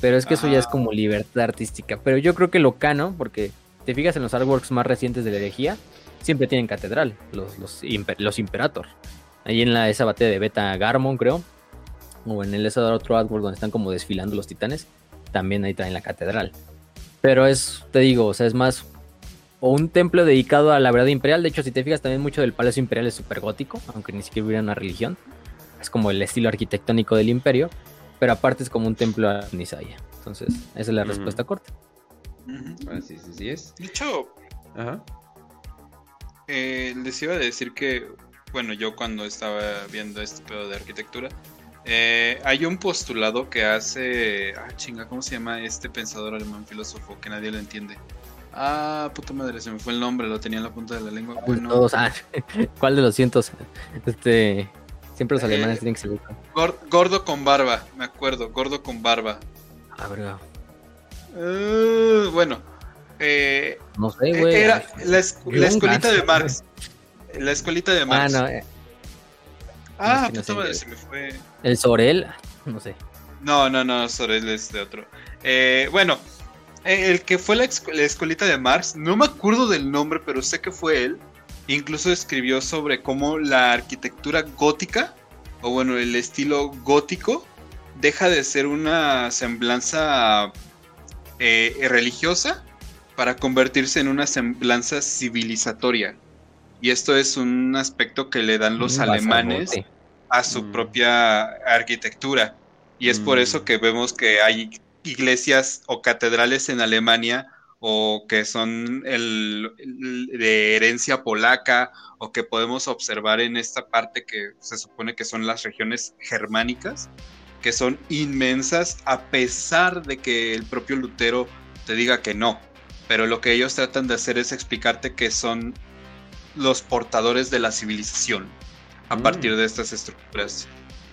Speaker 2: Pero es que eso ya es
Speaker 3: Ah.
Speaker 2: como libertad artística. Pero yo creo que lo cano, porque te fijas en los artworks más recientes de la herejía, siempre tienen catedral, los, los, imper- los Imperator. Ahí en la, esa batalla de Beta Garmon, creo. O en el ese otro artwork donde están como desfilando los titanes. También ahí traen la catedral. Pero es, te digo, o sea, es más. O un templo dedicado a la verdad imperial. De hecho, si te fijas, también mucho del Palacio Imperial es súper gótico, aunque ni siquiera hubiera una religión. Es como el estilo arquitectónico del imperio. Pero aparte es como un templo a Nisaya. Entonces, esa es la respuesta corta.
Speaker 3: Ujú.
Speaker 1: Así, sí, sí es.
Speaker 3: De hecho,
Speaker 1: Ajá.
Speaker 3: eh, les iba a decir que, bueno, yo cuando estaba viendo este pedo de arquitectura, eh, hay un postulado que hace. Ah, chinga, ¿cómo se llama este pensador alemán filósofo que nadie lo entiende? Ah, puta madre, se me fue el nombre, lo tenía en la punta de la lengua. Bueno,
Speaker 2: Todos, ah, ¿Cuál de los cientos? Este, siempre los
Speaker 3: Eh,
Speaker 2: alemanes tienen que
Speaker 3: gor- gordo con barba, me acuerdo, gordo con barba.
Speaker 2: Ah, verga.
Speaker 3: Eh, bueno, eh,
Speaker 2: No sé, güey.
Speaker 3: era la, escuelita de Marx. La escuelita de
Speaker 2: Ah,
Speaker 3: Marx.
Speaker 2: no, eh,
Speaker 3: Ah,
Speaker 2: no, que no
Speaker 3: puta
Speaker 2: sé
Speaker 3: madre, se me fue.
Speaker 2: El Sorel, no sé.
Speaker 3: No, no, no, Sorel es de otro. Eh, bueno, eh, el que fue la, la escuelita de Marx, no me acuerdo del nombre, pero sé que fue él. Incluso escribió sobre cómo la arquitectura gótica, o bueno, el estilo gótico, deja de ser una semblanza eh, religiosa para convertirse en una semblanza civilizatoria. Y esto es un aspecto que le dan los alemanes. A su
Speaker 1: Mm.
Speaker 3: propia arquitectura. Y es por
Speaker 1: Mm.
Speaker 3: eso que vemos que hay iglesias o catedrales en Alemania o que son el, el- de herencia polaca o que podemos observar en esta parte que se supone que son las regiones germánicas, que son inmensas a pesar de que el propio Lutero te diga que no. Pero lo que ellos tratan de hacer es explicarte que son los portadores de la civilización a
Speaker 1: Mm.
Speaker 3: partir de estas estructuras.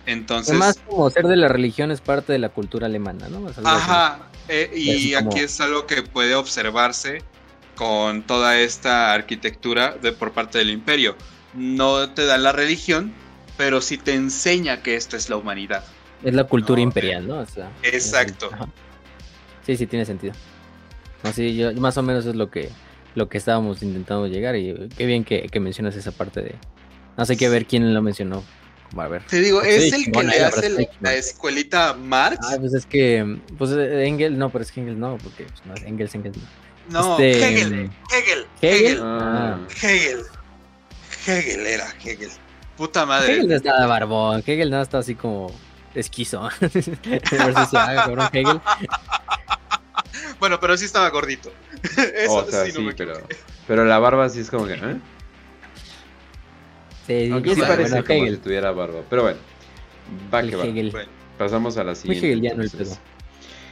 Speaker 3: Entonces,
Speaker 2: Además, como ser de la religión es parte de la cultura alemana, ¿no? Así.
Speaker 3: ajá, eh, y
Speaker 2: Es como-
Speaker 3: aquí es algo que puede observarse con toda esta arquitectura de, por parte del imperio. No te da la religión, pero sí te enseña que esto es la humanidad.
Speaker 2: Es la cultura
Speaker 3: No,
Speaker 2: imperial, ¿no? O sea,
Speaker 3: Exacto.
Speaker 2: Sí, sí, tiene sentido. No, sí, yo, más o menos es lo que, lo que estábamos intentando llegar y qué bien que, que mencionas esa parte de... No sé qué ver quién lo mencionó. A ver.
Speaker 3: Te digo,
Speaker 2: Sí,
Speaker 3: es el que le hace la, escuelita Marx.
Speaker 2: Ah, pues es que... Pues eh, Engel, no, pero es que Engel no, porque pues, no es Engels, Engels no.
Speaker 3: no,
Speaker 2: este,
Speaker 3: Hegel, Hegel,
Speaker 2: ¿Hegel?
Speaker 3: Hegel,
Speaker 1: Ah.
Speaker 3: Hegel. Hegel era Hegel. Puta madre.
Speaker 2: Hegel no estaba barbón, Hegel no está así como esquizo. A ver si se haga, cabrón, Hegel.
Speaker 3: Bueno, pero sí estaba gordito. Eso
Speaker 1: o sea,
Speaker 3: sí,
Speaker 1: sí,
Speaker 3: no me
Speaker 1: pero, pero la barba sí es como que. ¿eh?
Speaker 2: Sí,
Speaker 1: Aunque sí parece
Speaker 2: bueno,
Speaker 1: como
Speaker 2: Hegel.
Speaker 1: si tuviera barba. Pero bueno, va
Speaker 2: El
Speaker 1: que va.
Speaker 2: Hegel.
Speaker 3: Bueno,
Speaker 1: Pasamos a la siguiente.
Speaker 2: hegeliano el
Speaker 1: entonces.
Speaker 2: pedo.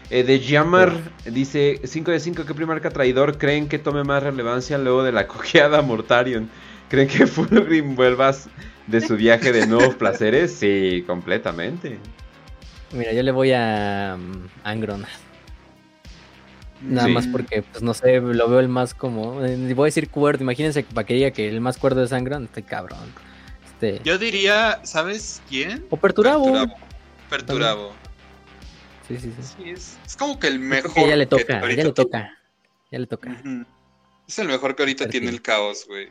Speaker 1: Eh, de Yamar dice: 5 de 5, ¿qué primarca traidor creen que tome más relevancia luego de la cojeada Mortarion? ¿Creen que Fulgrim vuelvas de su viaje de nuevos placeres? Sí, completamente.
Speaker 2: Mira, yo le voy a um, Angron. Nada
Speaker 1: Sí.
Speaker 2: más porque, pues no sé, lo veo el más como. eh, voy a decir cuerdo. Imagínense que para que diga que el más cuerdo es Angron, estoy cabrón. Este.
Speaker 3: Yo diría, ¿sabes quién?
Speaker 2: o Perturabo.
Speaker 3: Perturabo. Perturabo.
Speaker 2: Sí, sí, sí.
Speaker 3: Sí, es, es como que el mejor.
Speaker 2: que ya le
Speaker 3: que
Speaker 2: toca, ya le toca. Ya le toca.
Speaker 3: Es el mejor que ahorita tiene el caos, güey.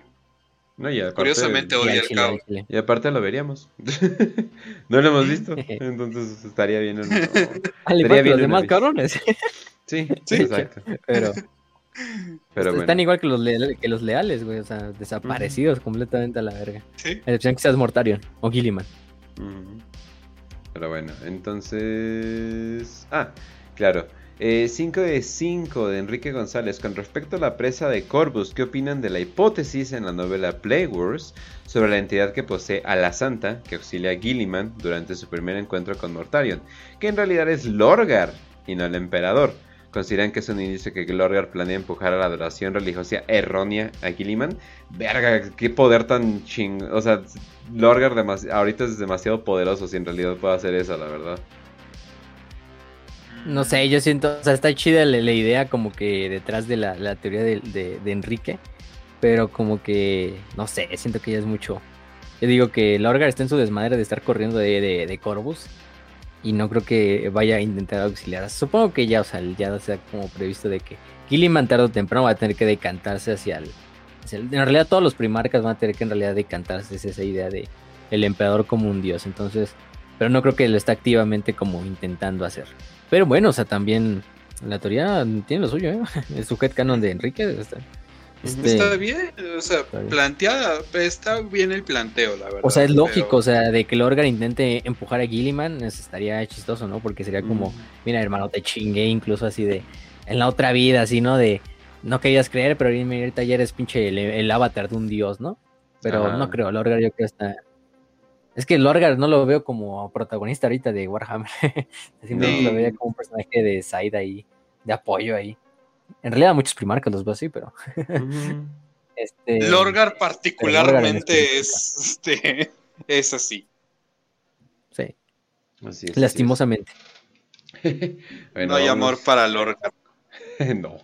Speaker 1: No, y aparte,
Speaker 3: Curiosamente odia
Speaker 2: al
Speaker 3: el
Speaker 2: al
Speaker 3: caos.
Speaker 2: chile.
Speaker 1: Y aparte lo veríamos. no lo hemos visto. Entonces estaría bien. en-
Speaker 2: Ah, le
Speaker 1: Estaría
Speaker 2: faltan
Speaker 1: bien
Speaker 2: los demás cabrones.
Speaker 1: Sí,
Speaker 3: Sí.
Speaker 1: exacto.
Speaker 2: Pero,
Speaker 1: Pero
Speaker 2: están
Speaker 1: bueno.
Speaker 2: igual que los, le- que los leales, güey. O sea, desaparecidos completamente a la verga.
Speaker 3: Sí.
Speaker 2: A excepción que seas Mortarion o Gilliman.
Speaker 1: Pero bueno, entonces... Ah, claro. 5 de 5 de Enrique González. Con respecto a la presa de Corvus, ¿qué opinan de la hipótesis en la novela Wars sobre la entidad que posee a la Santa que auxilia a Gilliman durante su primer encuentro con Mortarion? Que en realidad es Lorgar y no el emperador. ¿Consideran que es un indicio que Lorgar planea empujar a la adoración religiosa errónea a Gilliman? Verga, qué poder tan ching... O sea, demasi- ahorita es demasiado poderoso si en realidad puede hacer eso, la verdad.
Speaker 2: No sé, yo siento, o sea, está chida la, idea como que detrás de la, la teoría de, de- Enrique, pero como que, no sé, siento que ya es mucho. Yo digo que Lorgar está en su desmadre de estar corriendo de, de, de Corvus y no creo que vaya a intentar auxiliar. Supongo que ya, o sea, ya sea como previsto de que Gilliman tarde o temprano va a tener que decantarse hacia el, En realidad todos los primarcas van a tener que en realidad decantarse hacia esa idea de el emperador como un dios, entonces... Pero no creo que lo está activamente como intentando hacer. Pero bueno, o sea, también la teoría tiene lo suyo, ¿eh? El sujet canon de Enrique está, este,
Speaker 3: Está bien, o sea,
Speaker 2: bien.
Speaker 3: planteada, está bien el planteo, la verdad.
Speaker 2: O sea, es
Speaker 3: pero-
Speaker 2: lógico, o sea, de que Lorgar intente empujar a Gilliman, estaría chistoso, ¿no? Porque sería como,
Speaker 1: Mm.
Speaker 2: mira, hermano, te chingué, incluso así de, en la otra vida, así, ¿no? De no querías creer, pero ahorita ya eres pinche el, avatar de un dios, ¿no? Pero no creo, Lorgar yo creo que está... Es que Lorgar no lo veo como protagonista ahorita de Warhammer. Simplemente lo veía como un personaje de side ahí, de apoyo ahí. En realidad muchos primarcas los veo así, pero...
Speaker 3: este, Lorgar particularmente es, este, es así.
Speaker 2: Sí. Lastimosamente.
Speaker 3: no hay amor para Lorgar.
Speaker 1: no.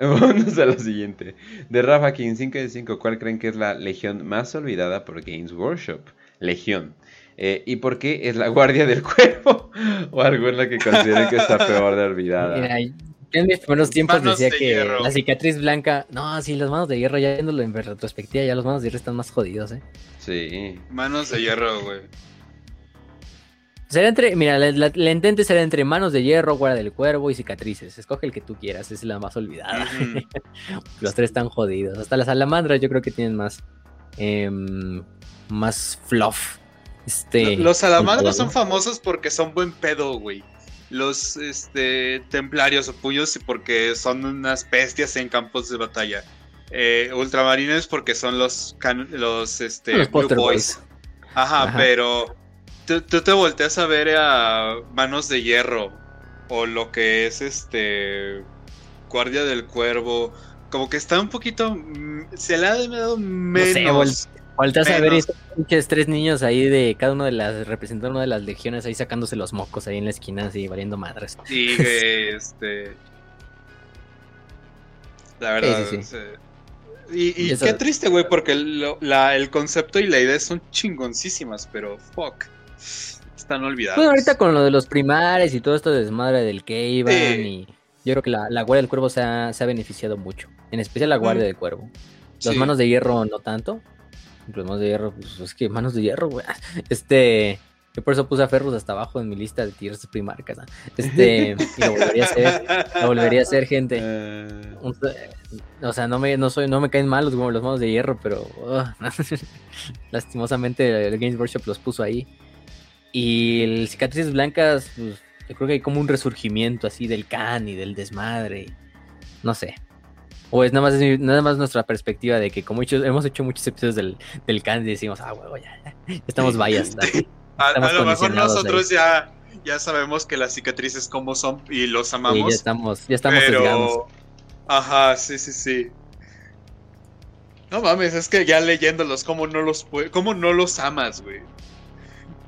Speaker 1: Vamos a lo siguiente. De Rafa King 5 de 5, ¿cuál creen que es la legión más olvidada por Games Workshop? Legión. Eh, ¿Y por qué es la guardia del cuerpo? o algo en la que consideren que está peor de olvidada.
Speaker 2: Mira, en mis primeros tiempos decía que la cicatriz blanca. No, sí, las manos de hierro, ya viéndolo en retrospectiva, ya los manos de hierro están más jodidos, ¿eh?
Speaker 1: Sí.
Speaker 3: Manos de hierro, güey.
Speaker 2: Será entre, mira, la, intente será entre manos de hierro, guarda del cuervo y cicatrices. Escoge el que tú quieras, es la más olvidada. Los tres están jodidos. Hasta las salamandras yo creo que tienen más, em, más fluff. Este,
Speaker 3: los salamandras son famosos porque son buen pedo, güey. Los este, templarios o puños porque son unas bestias en campos de batalla. Eh, ultramarines porque son los, los, este, Blue Boys. Ajá, pero tú, te volteas a ver a Manos de Hierro o lo que es este Guardia del Cuervo, como que está un poquito mm, se le ha dado menos.
Speaker 2: A ver estos tres niños ahí de cada uno de las representando una de las legiones ahí sacándose los mocos ahí en la esquina así valiendo madres.
Speaker 3: Sí, este la verdad. Y, qué triste, güey, porque el concepto y la idea son chingoncísimas, pero fuck. Están olvidados.
Speaker 2: Bueno, ahorita con lo de los primares y todo esto de desmadre del Keivan y yo creo que la, Guardia del Cuervo se ha, beneficiado mucho. En especial la Guardia del Cuervo. Las manos de hierro no tanto. Las manos de hierro, pues es que manos de hierro, güey. Este. Yo por eso puse a Ferrus hasta abajo en mi lista de tiers primarcas. Este, y lo volvería a hacer, lo volvería a hacer, gente. Eh. O sea, no me, no soy, no me caen mal los, los manos de hierro, pero lastimosamente el Games Workshop los puso ahí. Y el cicatrices blancas, pues, yo creo que hay como un resurgimiento así del can y del desmadre. No sé. O es nada más, nada más nuestra perspectiva de que como hemos hecho muchos episodios del, del can y decimos, ah, huevo, ya, estamos vallas.
Speaker 3: A, lo mejor nosotros ya, ya sabemos que las cicatrices como son y los amamos.
Speaker 2: ya estamos, ya estamos pero...
Speaker 3: Ajá, sí, sí, sí. No mames, es que ya leyéndolos, ¿cómo no los, cómo no los amas, güey?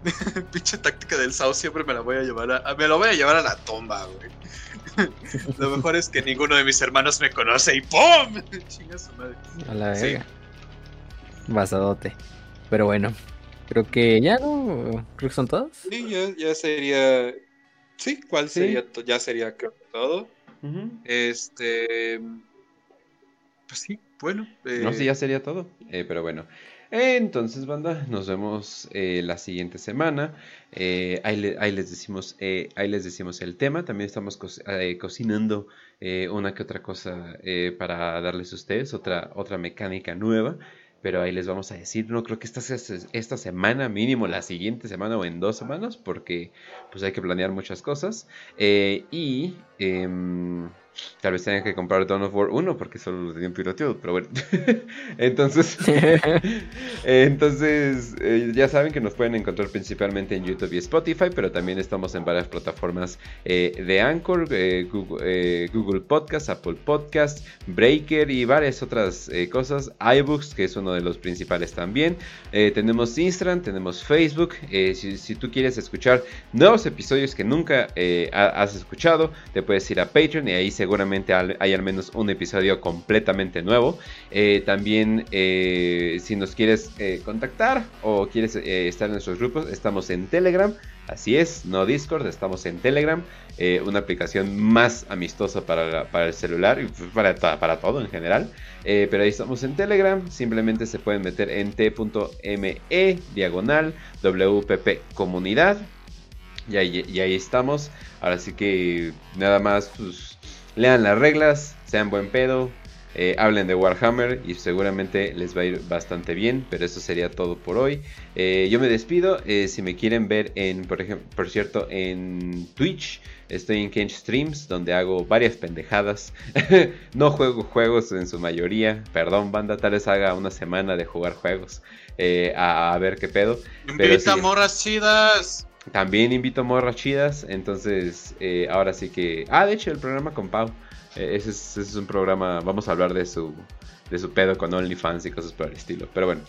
Speaker 3: Pinche táctica del Sao siempre me la voy a llevar a, me lo voy a llevar a la tumba, güey. Lo mejor es que ninguno de mis hermanos me conoce y ¡pum! Chinga su madre.
Speaker 2: A la verga. Basadote. Pero bueno, creo que ya no. Creo que son todos.
Speaker 3: Sí, ya, ya sería. Sí, ¿cuál sería? Ya sería creo todo. Este. Pues sí, bueno.
Speaker 1: No sé, ya sería todo. Eh, pero bueno. Entonces, banda, nos vemos eh, la siguiente semana. Eh, ahí, les decimos, eh, ahí les decimos el tema. También estamos cocinando una que otra cosa para darles a ustedes, otra, otra mecánica nueva. Pero ahí les vamos a decir, no creo que esta, esta semana, mínimo la siguiente semana o en dos semanas, porque pues hay que planear muchas cosas. y em, Tal vez tengan que comprar Dawn of War 1 porque solo lo tenían pirateado, pero bueno. entonces, entonces eh, ya saben que nos pueden encontrar principalmente en YouTube y Spotify, pero también estamos en varias plataformas eh, de Anchor, eh, Google, Google, Podcast, Apple Podcast, Breaker y varias otras cosas. iBooks, que es uno de los principales también. tenemos Instagram, tenemos Facebook. Si, si, tú quieres escuchar nuevos episodios que nunca has escuchado, te puedes ir a Patreon y ahí seguramente hay al menos un episodio completamente nuevo. Eh, también eh, si nos quieres eh, contactar o quieres estar en nuestros grupos, estamos en Telegram. Así es, no Discord, estamos en Telegram, una aplicación más amistosa para, el celular y para, para todo en general. pero ahí estamos en Telegram, simplemente se pueden meter en t.me diagonal WPP comunidad. Y ahí, y ahí, estamos. Ahora sí que nada más, pues, lean las reglas, sean buen pedo, eh, hablen de Warhammer y seguramente les va a ir bastante bien, pero eso sería todo por hoy. Eh, yo me despido, eh, si me quieren ver en, por ejemplo, por cierto, en Twitch, estoy en Kench Streams, donde hago varias pendejadas. no juego juegos en su mayoría, perdón banda, tal vez haga una semana de jugar juegos, a, ver qué pedo.
Speaker 3: Invita morras chidas.
Speaker 1: También invito a morras chidas, entonces ahora sí que... Ah, de hecho el programa con Pau. Eh, ese, es, un programa, vamos a hablar de su, de su pedo con OnlyFans y cosas por el estilo. Pero bueno,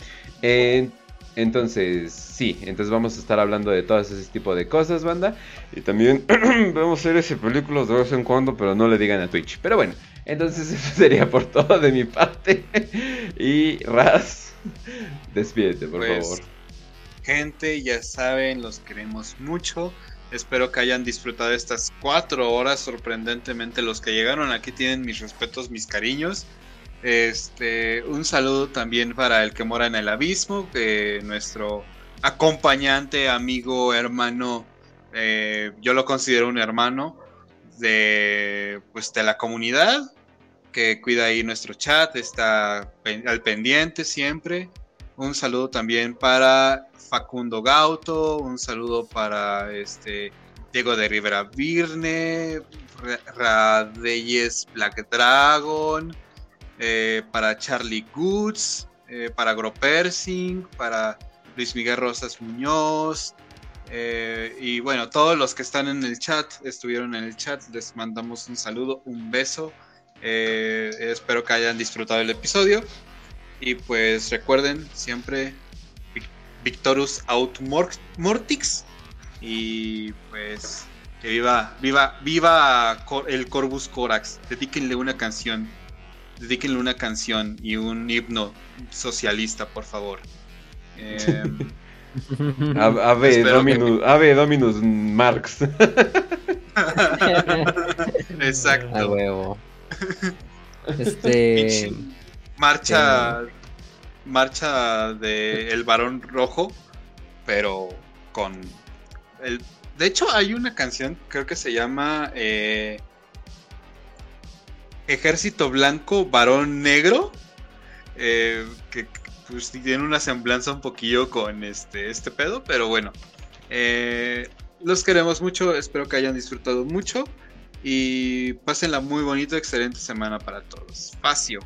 Speaker 1: entonces sí, entonces vamos a estar hablando de todo ese tipo de cosas, banda. Y también vamos a hacer ese películas de vez en cuando, pero no le digan a Twitch. Pero bueno, entonces eso sería por todo de mi parte. y Raz, despídete, por pues, favor.
Speaker 3: Gente, ya saben, los queremos mucho. Espero que hayan disfrutado estas cuatro horas. Sorprendentemente, los que llegaron aquí tienen mis respetos, mis cariños. Este, un saludo también para el que mora en el abismo, que nuestro acompañante, amigo, hermano, eh, yo lo considero un hermano de, pues, de la comunidad, que cuida ahí nuestro chat, está al pendiente siempre. Un saludo también para Facundo Gauto, un saludo para este Diego de Rivera Virne, Radeyes Black Dragon, eh, para Charlie Goods, eh, para Gropersing, para Luis Miguel Rosas Muñoz, eh, y bueno, todos los que están en el chat, estuvieron en el chat, les mandamos un saludo, un beso. espero que hayan disfrutado el episodio. Y pues recuerden siempre Victorus Aut Mortix. Y pues que viva, viva, viva el Corvus Corax. Dedíquenle una canción. Dedíquenle una canción y un himno socialista, por favor.
Speaker 1: Em, ave, Dominus, ave Dominus Marx.
Speaker 3: Exacto.
Speaker 2: A huevo. Este.
Speaker 3: Marcha marcha de El Varón Rojo, pero con el... De hecho, hay una canción, creo que se llama eh, Ejército Blanco, Varón Negro, eh, que pues, tiene una semblanza un poquillo con este, este pedo, pero bueno. Eh, los queremos mucho, espero que hayan disfrutado mucho y pasen la muy bonita, excelente semana para todos. Facio.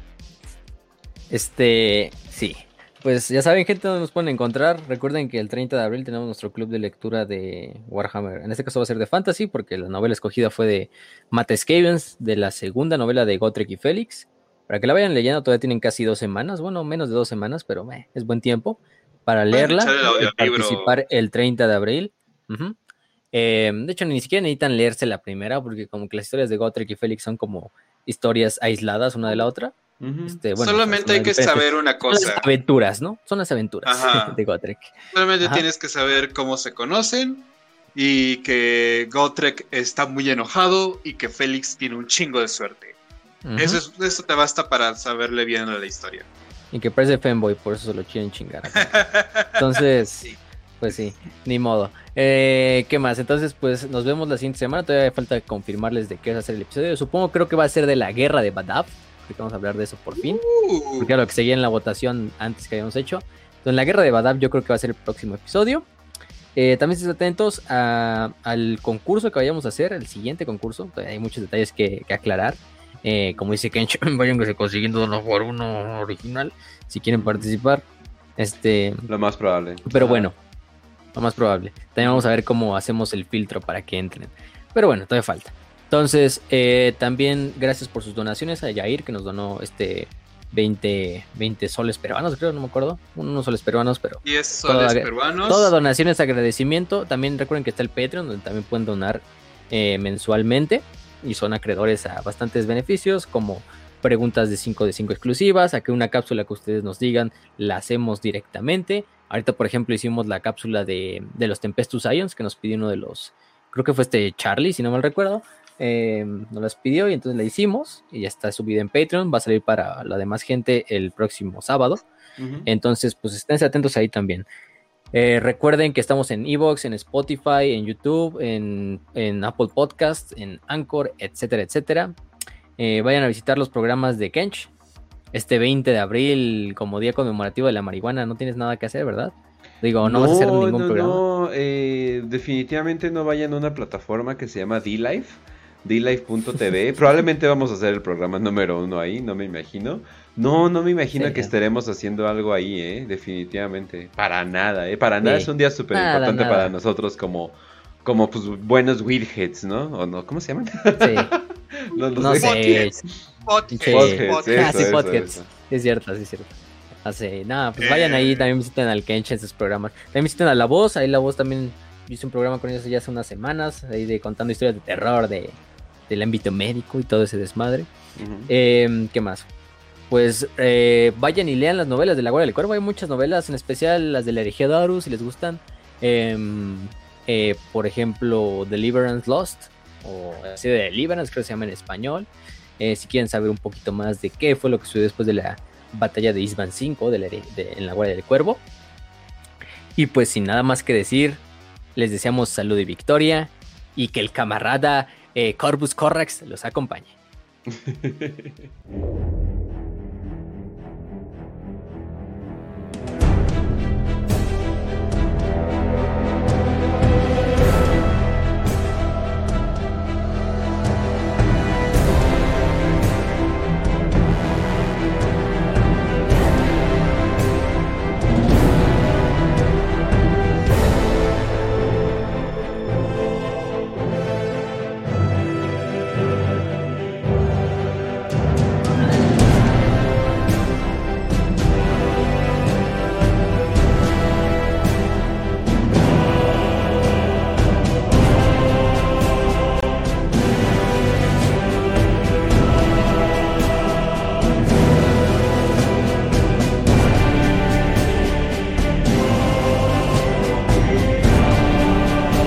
Speaker 2: Este, sí. Pues ya saben, gente, dónde nos pueden encontrar. Recuerden que el 30 de abril tenemos nuestro club de lectura de Warhammer. En este caso va a ser de fantasy, porque la novela escogida fue de Matt Scavens, de la segunda novela de Gotrek y Félix. Para que la vayan leyendo, todavía tienen casi dos semanas, bueno, menos de dos semanas, pero es buen tiempo para leerla y participar el 30 de abril. Eh, de hecho, ni siquiera necesitan leerse la primera, porque como que las historias de Gotrek y Félix son como historias aisladas una de la otra.
Speaker 3: Este, Solamente hay que saber una cosa.
Speaker 2: Son las aventuras, ¿no? Son las aventuras de Gotrek.
Speaker 3: Solamente tienes que saber cómo se conocen y que Gotrek está muy enojado y que Félix tiene un chingo de suerte. eso, eso te basta para saberle bien a la historia.
Speaker 2: Y que parece fanboy, por eso se lo quieren chingar. Entonces, pues sí, ni modo. Eh, ¿Qué más? Entonces, pues nos vemos la siguiente semana. Todavía falta confirmarles de qué va a ser el episodio. Supongo, creo que va a ser de la guerra de Badab vamos a hablar de eso por fin. Uh. Porque era lo que seguía en la votación antes que habíamos hecho. Entonces, la guerra de Badab yo creo que va a ser el próximo episodio. Eh, también estén atentos al concurso que vayamos a hacer, el siguiente concurso. hay muchos detalles que, aclarar. Eh, como dice Kench, vayan consiguiendo uno por uno original si quieren participar. Este,
Speaker 1: lo más probable.
Speaker 2: Pero bueno, lo más probable. También vamos a ver cómo hacemos el filtro para que entren. Pero bueno, todavía falta. Entonces, eh, también gracias por sus donaciones a Yair, que nos donó este 20, 20 soles peruanos, creo, no me acuerdo. Unos soles peruanos, pero.
Speaker 3: 10 soles peruanos.
Speaker 2: Toda donación es agradecimiento. También recuerden que está el Patreon, donde también pueden donar eh, mensualmente. Y son acreedores a bastantes beneficios, como preguntas de 5 de 5 exclusivas, a que una cápsula que ustedes nos digan la hacemos directamente. Ahorita, por ejemplo, hicimos la cápsula de, de los Tempestus Ions, que nos pidió uno de los. Creo que fue este Charlie, si no mal recuerdo. Eh, nos las pidió y entonces la hicimos y ya está subida en Patreon. Va a salir para la demás gente el próximo sábado. Entonces, pues estén atentos ahí también. Eh, recuerden que estamos en Evox, en Spotify, en YouTube, en, Apple Podcast, en Anchor, etcétera, etcétera. Eh, vayan a visitar los programas de Kench, este 20 de abril como día conmemorativo de la marihuana, no tienes nada que hacer, ¿verdad? Digo, no, vas a hacer ningún
Speaker 1: no,
Speaker 2: programa.
Speaker 1: No, eh, definitivamente no vayan a una plataforma que se llama D-Life, DLife.tv. Probablemente vamos a hacer el programa número uno ahí, no me imagino. No, no me imagino
Speaker 2: Sí.
Speaker 1: que estaremos haciendo algo ahí, ¿eh? Definitivamente. Para nada, ¿eh? Para nada
Speaker 2: Sí.
Speaker 1: es un día súper importante para nosotros como, como pues, buenos weedheads, ¿no? ¿O no? ¿Cómo se llaman?
Speaker 2: Sí,
Speaker 1: no, lo
Speaker 2: no
Speaker 1: sé.
Speaker 2: Ah, podcasts.
Speaker 1: eso.
Speaker 2: Es cierto, sí, es cierto. Así, nada, pues vayan ahí,
Speaker 3: Eh.
Speaker 2: también visiten al Kench en sus programas. También visiten a La Voz, ahí La Voz también yo hice un programa con ellos ya hace unas semanas, ahí de contando historias de terror, de, del ámbito médico y todo ese desmadre. Eh, ¿Qué más? Pues eh, vayan y lean las novelas de La Guardia del Cuervo. Hay muchas novelas, en especial las de la herejía de Horus, si les gustan. Em, eh, por ejemplo, Deliverance Lost, o así de Deliverance, creo que se llama en español. Eh, si quieren saber un poquito más de qué fue lo que sucedió después de la batalla de Isban 5 de la de- en la Guardia del Cuervo. Y pues sin nada más que decir, les deseamos salud y victoria y que el camarada eh, Corvus Corrax los acompañe.